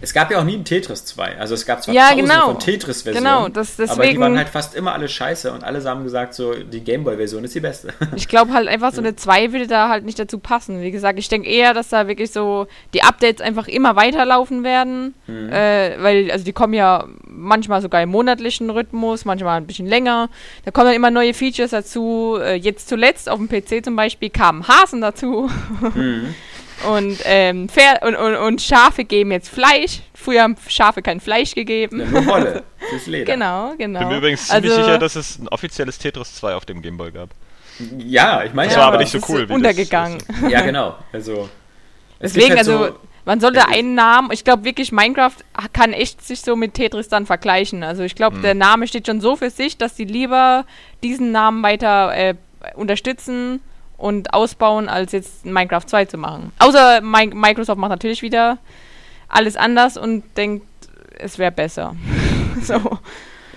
Speaker 1: es gab ja auch nie ein Tetris 2. Also es gab zwar
Speaker 3: ja, tausende genau.
Speaker 1: von Tetris-Versionen,
Speaker 3: genau, das, deswegen,
Speaker 1: aber die waren halt fast immer alle scheiße und alle haben gesagt, so die Gameboy-Version ist die beste.
Speaker 3: Ich glaube halt einfach, so eine 2 würde da halt nicht dazu passen. Wie gesagt, ich denke eher, dass da wirklich so die Updates einfach immer weiterlaufen werden. Mhm. Äh, weil, also die kommen ja manchmal sogar im monatlichen Rhythmus, manchmal ein bisschen länger. Da kommen dann immer neue Features dazu. Äh, jetzt zuletzt auf dem PC zum Beispiel kamen Hasen dazu. Mhm. Und, ähm, Pferd und, und, und, Schafe geben jetzt Fleisch. Früher haben Schafe kein Fleisch gegeben.
Speaker 1: Ja, nur Wolle fürs Leder.
Speaker 3: Genau, genau.
Speaker 2: Bin mir übrigens ziemlich also, sicher, dass es ein offizielles Tetris 2 auf dem Gameboy gab.
Speaker 1: Ja, ich meine,
Speaker 2: das
Speaker 1: ja,
Speaker 2: war aber nicht so cool.
Speaker 3: Wie untergegangen.
Speaker 1: Das, ja, genau. Also,
Speaker 3: Deswegen, halt also, so, man sollte einen Namen, ich glaube wirklich, Minecraft kann echt sich so mit Tetris dann vergleichen. Also, ich glaube, hm. der Name steht schon so für sich, dass die lieber diesen Namen weiter äh, unterstützen und ausbauen, als jetzt Minecraft 2 zu machen. Außer Microsoft macht natürlich wieder alles anders und denkt, es wäre besser. so.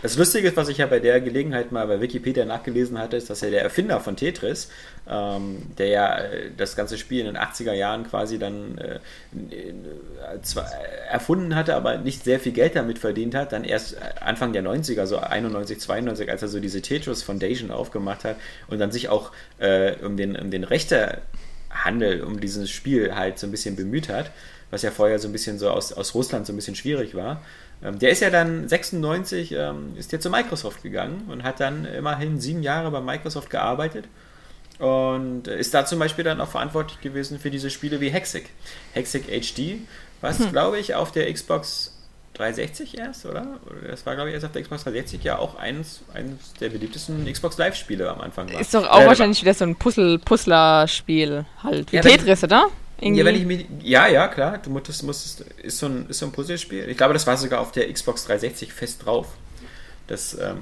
Speaker 1: Das Lustige ist, was ich ja bei der Gelegenheit mal bei Wikipedia nachgelesen hatte, ist, dass ja der Erfinder von Tetris, ähm, der ja äh, das ganze Spiel in den 80er Jahren quasi dann äh, zwar erfunden hatte, aber nicht sehr viel Geld damit verdient hat, dann erst Anfang der 90er, so 91, 92, als er so diese Tetris Foundation aufgemacht hat und dann sich auch äh, um den, um den Rechtehandel, um dieses Spiel halt so ein bisschen bemüht hat, was ja vorher so ein bisschen so aus, aus Russland so ein bisschen schwierig war. Ähm, der ist ja dann 96, ähm, ist ja zu Microsoft gegangen und hat dann immerhin sieben Jahre bei Microsoft gearbeitet und ist da zum Beispiel dann auch verantwortlich gewesen für diese Spiele wie Hexic. Hexic HD, was hm. glaube ich auf der Xbox 360 erst, oder? Das war, glaube ich, erst auf der Xbox 360 ja auch eins, eines der beliebtesten Xbox Live-Spiele am Anfang
Speaker 3: war. Ist doch auch äh, wahrscheinlich wieder so ein Puzzle-Puzzler-Spiel halt. Wie ja, Tetris, oder?
Speaker 1: Irgendwie. Ja, wenn ich mich, ja, ja, klar, du musstest, musstest, ist so ein, ist so ein Puzzlespiel. Ich glaube, das war sogar auf der Xbox 360 fest drauf. Das ähm,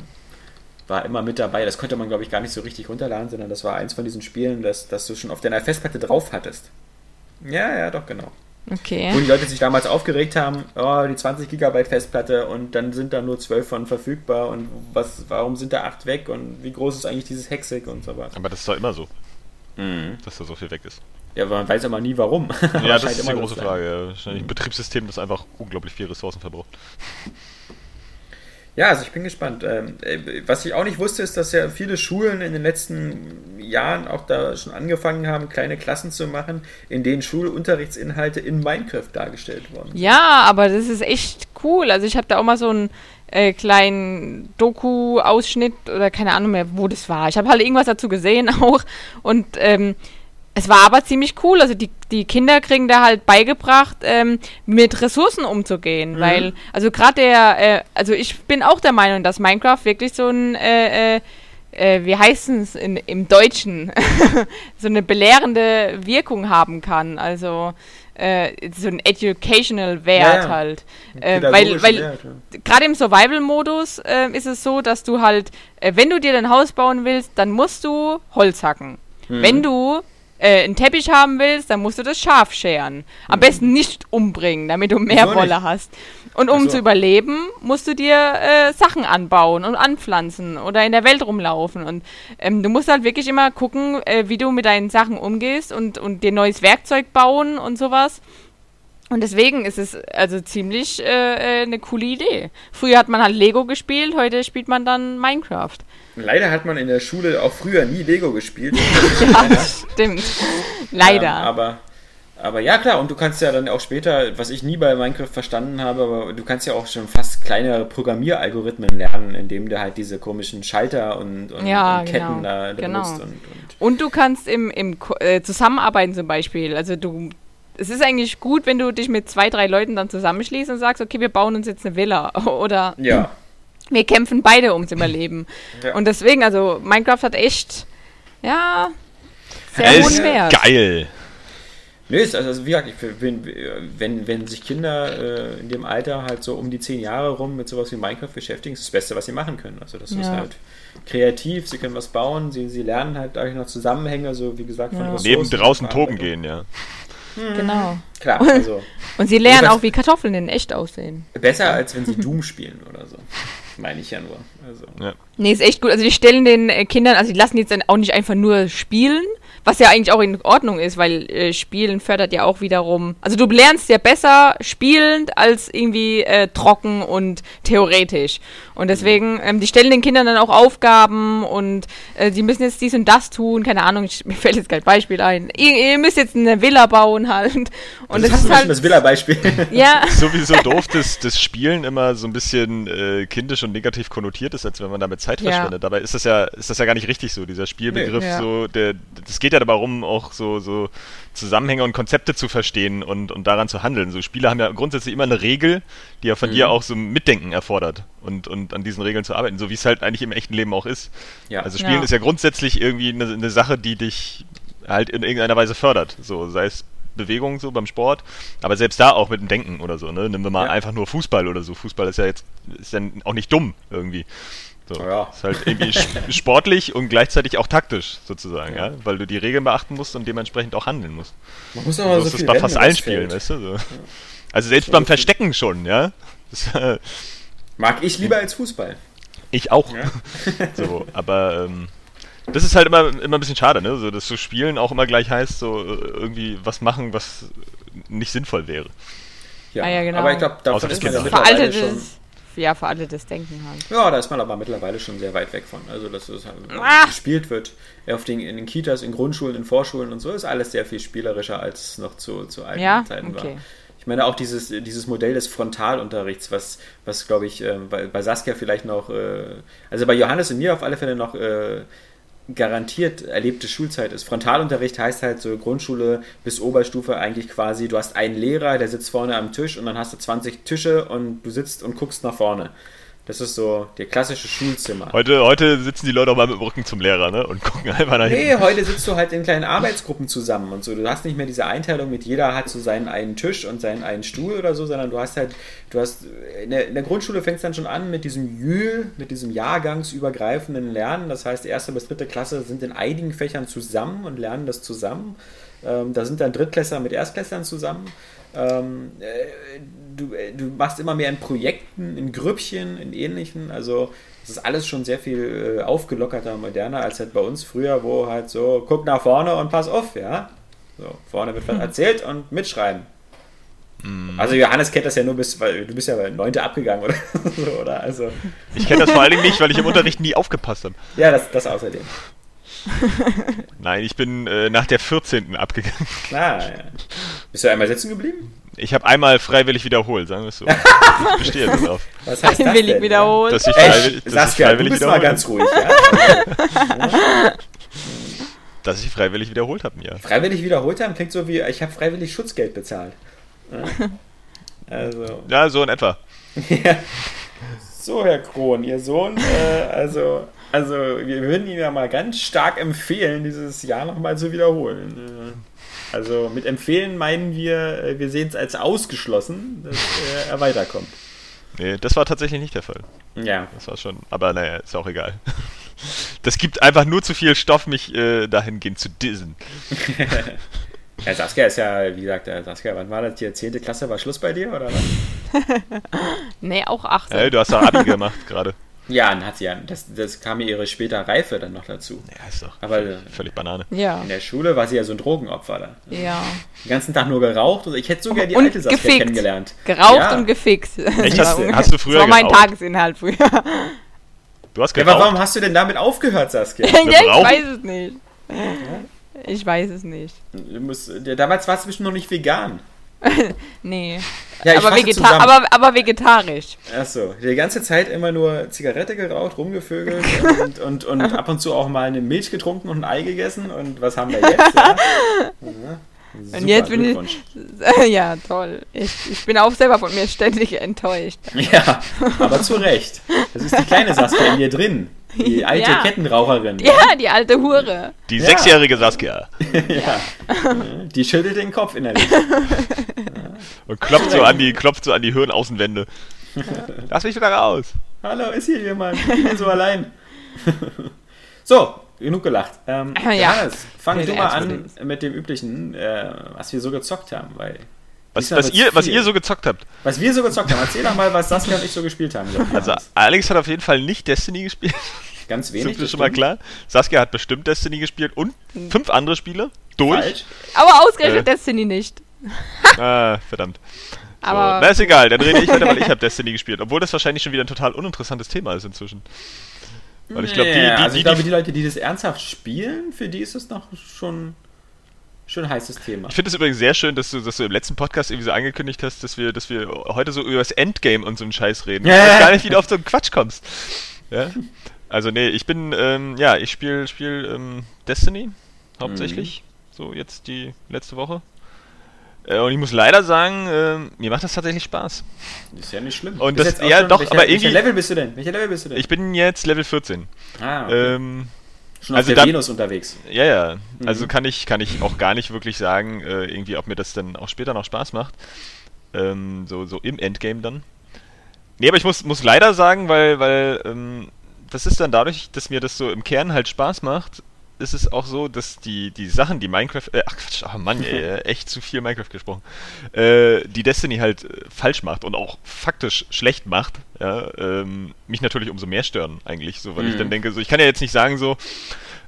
Speaker 1: war immer mit dabei. Das konnte man, glaube ich, gar nicht so richtig runterladen, sondern das war eins von diesen Spielen, das, das du schon auf deiner Festplatte drauf hattest. Ja, ja, doch, genau.
Speaker 3: Okay.
Speaker 1: Wo die Leute sich damals aufgeregt haben, oh, die 20 Gigabyte Festplatte und dann sind da nur 12 von verfügbar und was, warum sind da 8 weg und wie groß ist eigentlich dieses Hexig und so was.
Speaker 2: Aber das ist doch immer so, mhm. dass da so viel weg ist.
Speaker 1: Ja, man weiß aber nie warum.
Speaker 2: Ja, das ist die große Frage. Ja. Wahrscheinlich ein Betriebssystem, das einfach unglaublich viel Ressourcen verbraucht.
Speaker 1: Ja, also ich bin gespannt. Ähm, äh, was ich auch nicht wusste, ist, dass ja viele Schulen in den letzten Jahren auch da schon angefangen haben, kleine Klassen zu machen, in denen Schulunterrichtsinhalte in Minecraft dargestellt worden
Speaker 3: sind. Ja, aber das ist echt cool. Also ich habe da auch mal so einen äh, kleinen Doku-Ausschnitt oder keine Ahnung mehr, wo das war. Ich habe halt irgendwas dazu gesehen auch und ähm, es war aber ziemlich cool. Also die, die Kinder kriegen da halt beigebracht, ähm, mit Ressourcen umzugehen. Mhm. Weil, also gerade der, äh, also ich bin auch der Meinung, dass Minecraft wirklich so ein, äh, äh, äh wie heißt es im Deutschen, so eine belehrende Wirkung haben kann. Also äh, so ein educational Wert ja, ja. halt. Äh, weil weil ja. gerade im Survival-Modus äh, ist es so, dass du halt, äh, wenn du dir dein Haus bauen willst, dann musst du Holz hacken. Mhm. Wenn du äh, einen Teppich haben willst, dann musst du das Schaf scheren. Am mhm. besten nicht umbringen, damit du mehr Wieso Wolle nicht? hast. Und um so. zu überleben, musst du dir äh, Sachen anbauen und anpflanzen oder in der Welt rumlaufen. Und ähm, du musst halt wirklich immer gucken, äh, wie du mit deinen Sachen umgehst und, und dir neues Werkzeug bauen und sowas. Und deswegen ist es also ziemlich äh, äh eine coole Idee. Früher hat man halt Lego gespielt, heute spielt man dann Minecraft.
Speaker 1: Leider hat man in der Schule auch früher nie Lego gespielt.
Speaker 3: ja, stimmt. Leider. Ähm,
Speaker 1: aber, aber ja, klar, und du kannst ja dann auch später, was ich nie bei Minecraft verstanden habe, aber du kannst ja auch schon fast kleine Programmieralgorithmen lernen, indem du halt diese komischen Schalter und, und,
Speaker 3: ja,
Speaker 1: und Ketten
Speaker 3: genau,
Speaker 1: da
Speaker 3: genau. benutzt. Und, und, und, du kannst im, im äh, Zusammenarbeiten zum Beispiel, also du es ist eigentlich gut, wenn du dich mit zwei, drei Leuten dann zusammenschließt und sagst, okay, wir bauen uns jetzt eine Villa oder
Speaker 1: ja
Speaker 3: wir kämpfen beide ums Überleben. Ja. Und deswegen, also Minecraft hat echt, ja,
Speaker 2: sehr hohen Wert. Geil.
Speaker 1: Nö, also, also wie gesagt, wenn, wenn, wenn sich Kinder äh, in dem Alter halt so um die zehn Jahre rum mit sowas wie Minecraft beschäftigen, ist das Beste, was sie machen können. Also das ja. ist halt kreativ, sie können was bauen, sie, sie lernen halt eigentlich noch Zusammenhänge, so wie gesagt,
Speaker 2: von ja. Neben draußen toben gehen, ja.
Speaker 3: Genau.
Speaker 1: Klar, also
Speaker 3: Und sie lernen
Speaker 1: Jedenfalls-
Speaker 3: auch, wie Kartoffeln in echt aussehen.
Speaker 1: besser als wenn sie Doom spielen oder so. Meine ich ja nur. Also.
Speaker 2: Ja.
Speaker 3: Nee, ist echt gut. Also die stellen den äh, Kindern, also die lassen jetzt dann auch nicht einfach nur spielen, was ja eigentlich auch in Ordnung ist, weil äh, Spielen fördert ja auch wiederum. Also du lernst ja besser spielend als irgendwie äh, trocken und theoretisch. Und deswegen, ähm, die stellen den Kindern dann auch Aufgaben und äh, die müssen jetzt dies und das tun. Keine Ahnung, ich, mir fällt jetzt kein Beispiel ein. Ihr, ihr müsst jetzt eine Villa bauen halt. Und
Speaker 1: das,
Speaker 3: das,
Speaker 1: hast
Speaker 3: ist halt.
Speaker 1: das Villa-Beispiel.
Speaker 3: ja,
Speaker 2: Sowieso doof, dass das Spielen immer so ein bisschen äh, kindisch und negativ konnotiert ist, als wenn man damit Zeit
Speaker 3: Ja.
Speaker 2: verschwendet. Dabei ist das ja, ist das ja gar nicht richtig so, dieser Spielbegriff,
Speaker 3: Nee. Ja.
Speaker 2: so, der, das geht ja darum, auch so, so Zusammenhänge und Konzepte zu verstehen und, und daran zu handeln. So Spiele haben ja grundsätzlich immer eine Regel, die ja von
Speaker 1: Mhm.
Speaker 2: dir auch so Mitdenken erfordert und, und an diesen Regeln zu arbeiten, so wie es halt eigentlich im echten Leben auch ist.
Speaker 1: Ja.
Speaker 2: Also Spielen
Speaker 3: Ja.
Speaker 2: ist ja grundsätzlich irgendwie eine, eine Sache, die dich halt in irgendeiner Weise fördert. So, sei es Bewegung so beim Sport, aber selbst da auch mit dem Denken oder so, ne? Nehmen wir mal
Speaker 1: Ja.
Speaker 2: einfach nur Fußball oder so. Fußball ist ja jetzt ist dann auch nicht dumm irgendwie. So.
Speaker 1: Ja.
Speaker 2: Ist halt irgendwie sp- sportlich und gleichzeitig auch taktisch sozusagen, ja.
Speaker 1: Ja.
Speaker 2: Weil du die Regeln beachten musst und dementsprechend auch handeln musst.
Speaker 1: Man muss
Speaker 2: So
Speaker 1: aber
Speaker 2: ist es bei fast allen Spielen, weißt du? So. Also selbst beim Verstecken schon, ja. Das, äh,
Speaker 1: Mag ich lieber als Fußball.
Speaker 2: ich auch.
Speaker 1: Ja.
Speaker 2: So, aber ähm, das ist halt immer, immer ein bisschen schade, ne? So, dass so Spielen auch immer gleich heißt, so äh, irgendwie was machen, was nicht sinnvoll wäre.
Speaker 1: Ja,
Speaker 3: Ah ja, genau.
Speaker 1: aber ich glaube, da ist man ja mittlerweile schon.
Speaker 3: veraltetes, ja, veraltetes Denken halt.
Speaker 1: Ja, da ist man aber mittlerweile schon sehr weit weg von. Also, dass es halt
Speaker 3: Ah.
Speaker 1: gespielt wird. Auf den, in den Kitas, in Grundschulen, in Vorschulen und so ist alles sehr viel spielerischer, als es noch zu, zu alten
Speaker 3: Ja,
Speaker 1: Zeiten
Speaker 3: okay.
Speaker 1: war. Ich meine auch dieses, dieses Modell des Frontalunterrichts, was, was glaube ich, äh, bei, bei Saskia vielleicht noch, äh, also bei Johannes und mir auf alle Fälle noch äh, garantiert erlebte Schulzeit ist. Frontalunterricht heißt halt so Grundschule bis Oberstufe eigentlich quasi, du hast einen Lehrer, der sitzt vorne am Tisch und dann hast du 20 Tische und du sitzt und guckst nach vorne. Das ist so der klassische Schulzimmer.
Speaker 2: Heute, heute sitzen die Leute auch mal mit dem Rücken zum Lehrer, ne? Und gucken einfach nach
Speaker 1: Nee, heute sitzt du halt in kleinen Arbeitsgruppen zusammen und so. Du hast nicht mehr diese Einteilung mit jeder hat so seinen einen Tisch und seinen einen Stuhl oder so, sondern du hast halt, du hast, in der, in der Grundschule fängt es dann schon an mit diesem Jül, mit diesem jahrgangsübergreifenden Lernen. Das heißt, erste bis dritte Klasse sind in einigen Fächern zusammen und lernen das zusammen. Ähm, da sind dann Drittklässler mit Erstklässlern zusammen. Ähm, äh, du, äh, du machst immer mehr in Projekten, in Grüppchen, in ähnlichen. Also es ist alles schon sehr viel äh, aufgelockerter, moderner als halt bei uns früher, wo halt so, guck nach vorne und pass auf, ja. So, vorne wird was erzählt und mitschreiben. Also Johannes kennt das ja nur bis, weil du bist ja bei Neunte abgegangen oder so, oder? Also,
Speaker 2: Ich kenne das vor allen Dingen nicht, weil ich im Unterricht nie aufgepasst habe.
Speaker 1: ja, das, das außerdem.
Speaker 2: Nein, ich bin äh, nach der 14. abgegangen.
Speaker 1: Klar, ja. Bist du einmal sitzen geblieben?
Speaker 2: Ich habe einmal freiwillig wiederholt, sagen wir es so. Ich bestehe darauf.
Speaker 1: Was heißt das
Speaker 3: Einwillig
Speaker 1: denn?
Speaker 3: wiederholt.
Speaker 2: Dass ich freiwillig, dass ich
Speaker 1: Saskia, du
Speaker 2: freiwillig
Speaker 1: bist mal
Speaker 2: wiederholt
Speaker 1: ganz ruhig, ja?
Speaker 2: Dass ich freiwillig wiederholt habe, ja.
Speaker 1: Freiwillig wiederholt haben klingt so wie, ich habe freiwillig Schutzgeld bezahlt. Ja. Also,
Speaker 2: Ja, so in etwa.
Speaker 1: ja. So, Herr Krohn, Ihr Sohn, äh, also, also wir würden Ihnen ja mal ganz stark empfehlen, dieses Jahr nochmal zu wiederholen. Also mit empfehlen meinen wir, äh, wir sehen es als ausgeschlossen, dass äh, er weiterkommt.
Speaker 2: Nee, das war tatsächlich nicht der Fall.
Speaker 1: Ja.
Speaker 2: Das war schon. Aber naja, ist auch egal. Das gibt einfach nur zu viel Stoff, mich äh, dahingehend zu dissen.
Speaker 1: Ja, Saskia ist ja, wie gesagt, äh, Saskia, wann war das hier? 10. Klasse war Schluss bei dir, oder was?
Speaker 3: Nee, auch 18.
Speaker 2: Hey, du hast doch Abi gemacht gerade.
Speaker 1: Ja, dann hat sie ja, das, das kam ihr ihre später Reife dann noch dazu.
Speaker 2: Ja, ist doch
Speaker 1: Aber äh,
Speaker 2: völlig Banane.
Speaker 3: Ja.
Speaker 1: in der Schule war sie ja so ein Drogenopfer da.
Speaker 3: Ja.
Speaker 1: Den ganzen Tag nur geraucht. Und ich hätte sogar die
Speaker 3: Und
Speaker 1: alte Saskia
Speaker 3: gefickt.
Speaker 1: kennengelernt.
Speaker 3: Geraucht
Speaker 1: Ja.
Speaker 3: und gefixt.
Speaker 2: Echt?
Speaker 3: Das
Speaker 2: Hast,
Speaker 3: war-
Speaker 2: hast du früher
Speaker 3: Das war mein
Speaker 2: geraucht?
Speaker 3: Tagesinhalt früher.
Speaker 2: Du hast
Speaker 1: Ja, aber warum
Speaker 2: geraucht?
Speaker 1: hast du denn damit aufgehört, Saskia?
Speaker 3: ja, ich weiß es nicht. Ich weiß es nicht.
Speaker 1: Du musst, ja, damals warst du bestimmt noch nicht vegan.
Speaker 3: Nee.
Speaker 1: Ja,
Speaker 3: aber, vegeta aber, aber vegetarisch.
Speaker 1: Achso, die ganze Zeit immer nur Zigarette geraucht, rumgevögelt und, und, und ab und zu auch mal eine Milch getrunken und ein Ei gegessen. Und was haben wir jetzt? Ja? Ja. Super,
Speaker 3: jetzt bin ich- ja, toll. Ich, ich bin auch selber von mir ständig enttäuscht.
Speaker 1: Ja, aber zu Recht. Das ist die kleine Saskia in dir drin. Die alte
Speaker 3: Ja.
Speaker 1: Kettenraucherin.
Speaker 3: Ja, die alte Hure.
Speaker 2: Die
Speaker 1: Ja.
Speaker 2: sechsjährige Saskia.
Speaker 1: ja. Die schüttelt den Kopf innerlich.
Speaker 2: Und klopft so an die, klopft so an die Hirnaußenwände. Lass mich wieder raus.
Speaker 1: Hallo, ist hier jemand? Ich bin so allein. so, genug gelacht. Ähm,
Speaker 3: ja.
Speaker 1: Johannes, fang du mal an mit dem üblichen, äh, was wir so gezockt haben, weil.
Speaker 2: Was, was, ihr, was ihr so gezockt habt.
Speaker 1: Was wir so gezockt haben. Erzähl doch mal, was Saskia und ich so gespielt haben.
Speaker 2: Also Alex hat auf jeden Fall nicht Destiny gespielt.
Speaker 1: ganz wenig.
Speaker 2: viel
Speaker 1: das
Speaker 2: schon mal klar. Saskia hat bestimmt Destiny gespielt und fünf andere Spiele. Durch.
Speaker 1: Falsch.
Speaker 3: Aber ausgerechnet
Speaker 2: Äh.
Speaker 3: Destiny nicht.
Speaker 2: Ah, verdammt. So.
Speaker 3: Aber
Speaker 2: Na, ist egal, dann rede ich weiter, weil ich habe Destiny gespielt. Obwohl das wahrscheinlich schon wieder ein total uninteressantes Thema ist inzwischen. Weil ich glaube, die, die,
Speaker 1: Ja, also
Speaker 2: die,
Speaker 1: ich glaube,
Speaker 2: die,
Speaker 1: die Leute, die das ernsthaft spielen, für die ist es noch schon, schon heißes Thema.
Speaker 2: Ich finde es übrigens sehr schön, dass du, dass du im letzten Podcast irgendwie so angekündigt hast, dass wir, dass wir heute so über das Endgame und so einen Scheiß reden.
Speaker 1: Ja,
Speaker 2: Ich weiß
Speaker 1: ja.
Speaker 2: gar nicht, wie du auf so einen Quatsch kommst. Ja? Also nee, ich bin, ähm, ja, ich spiele spiel, ähm, Destiny hauptsächlich. So jetzt die letzte Woche. Äh, und ich muss leider sagen, ähm, mir macht das tatsächlich Spaß.
Speaker 1: ist ja nicht schlimm.
Speaker 2: Und
Speaker 1: Bist
Speaker 2: das- ja,
Speaker 1: schon-
Speaker 2: doch,
Speaker 1: welcher,
Speaker 2: aber
Speaker 1: welcher
Speaker 2: irgendwie-
Speaker 1: Level bist du denn? Welcher Level bist du denn?
Speaker 2: Ich bin jetzt Level 14.
Speaker 1: ah, okay.
Speaker 2: Ähm,
Speaker 1: schon
Speaker 2: also
Speaker 1: auf der
Speaker 2: da-
Speaker 1: Venus unterwegs.
Speaker 2: Ja, ja. Also
Speaker 1: Mhm.
Speaker 2: kann ich, kann ich auch gar nicht wirklich sagen, äh, irgendwie, ob mir das dann auch später noch Spaß macht. Ähm, so, so im Endgame dann. Nee, aber ich muss, muss leider sagen, weil, weil, ähm, das ist dann dadurch, dass mir das so im Kern halt Spaß macht, ist es auch so, dass die, die Sachen, die Minecraft, äh, ach Quatsch, oh Mann, ey, echt zu viel Minecraft gesprochen, äh, die Destiny halt äh, falsch macht und auch faktisch schlecht macht, ja, ähm, mich natürlich umso mehr stören eigentlich, so, weil ich
Speaker 1: Mhm.
Speaker 2: dann denke, so, ich kann ja jetzt nicht sagen so,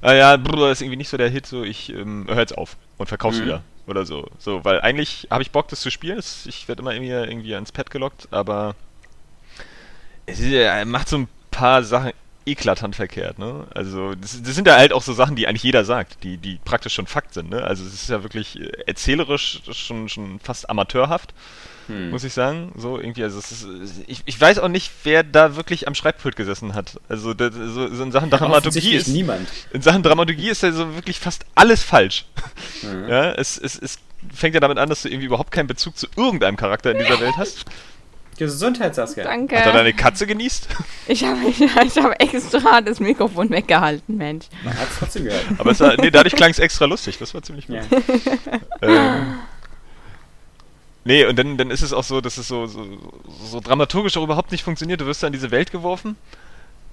Speaker 2: ah ja, brr, ist irgendwie nicht so der Hit, so, ich ähm, hör jetzt auf und verkauf's
Speaker 1: Mhm.
Speaker 2: wieder oder so, so, weil eigentlich habe ich Bock, das zu spielen, ich werde immer irgendwie, irgendwie ans Pad gelockt, aber es ist, macht so ein paar Sachen eklatant verkehrt, ne? Also das, das sind ja halt auch so Sachen, die eigentlich jeder sagt, die, die praktisch schon Fakt sind, ne? Also es ist ja wirklich äh, erzählerisch schon, schon fast amateurhaft,
Speaker 1: Hm.
Speaker 2: muss ich sagen. So irgendwie, also es ist, ich, ich weiß auch nicht, wer da wirklich am Schreibpult gesessen hat. Also das, so, so in Sachen Dramaturgie ist
Speaker 1: niemand.
Speaker 2: in Sachen Dramaturgie ist ja so wirklich fast alles falsch.
Speaker 1: Mhm.
Speaker 2: Ja, es, es, es fängt ja damit an, dass du irgendwie überhaupt keinen Bezug zu irgendeinem Charakter in dieser Welt hast.
Speaker 1: Gesundheit, Saskia.
Speaker 3: danke.
Speaker 2: Hat er deine Katze genießt?
Speaker 3: Ich habe ich, ich hab extra das Mikrofon weggehalten, Mensch.
Speaker 1: Man hat es trotzdem gehört.
Speaker 2: Aber es war, nee, dadurch klang es extra lustig. Das war ziemlich gut.
Speaker 1: Ja.
Speaker 2: Ähm, nee, und dann, dann ist es auch so, dass es so, so, so dramaturgisch auch überhaupt nicht funktioniert. Du wirst da in diese Welt geworfen.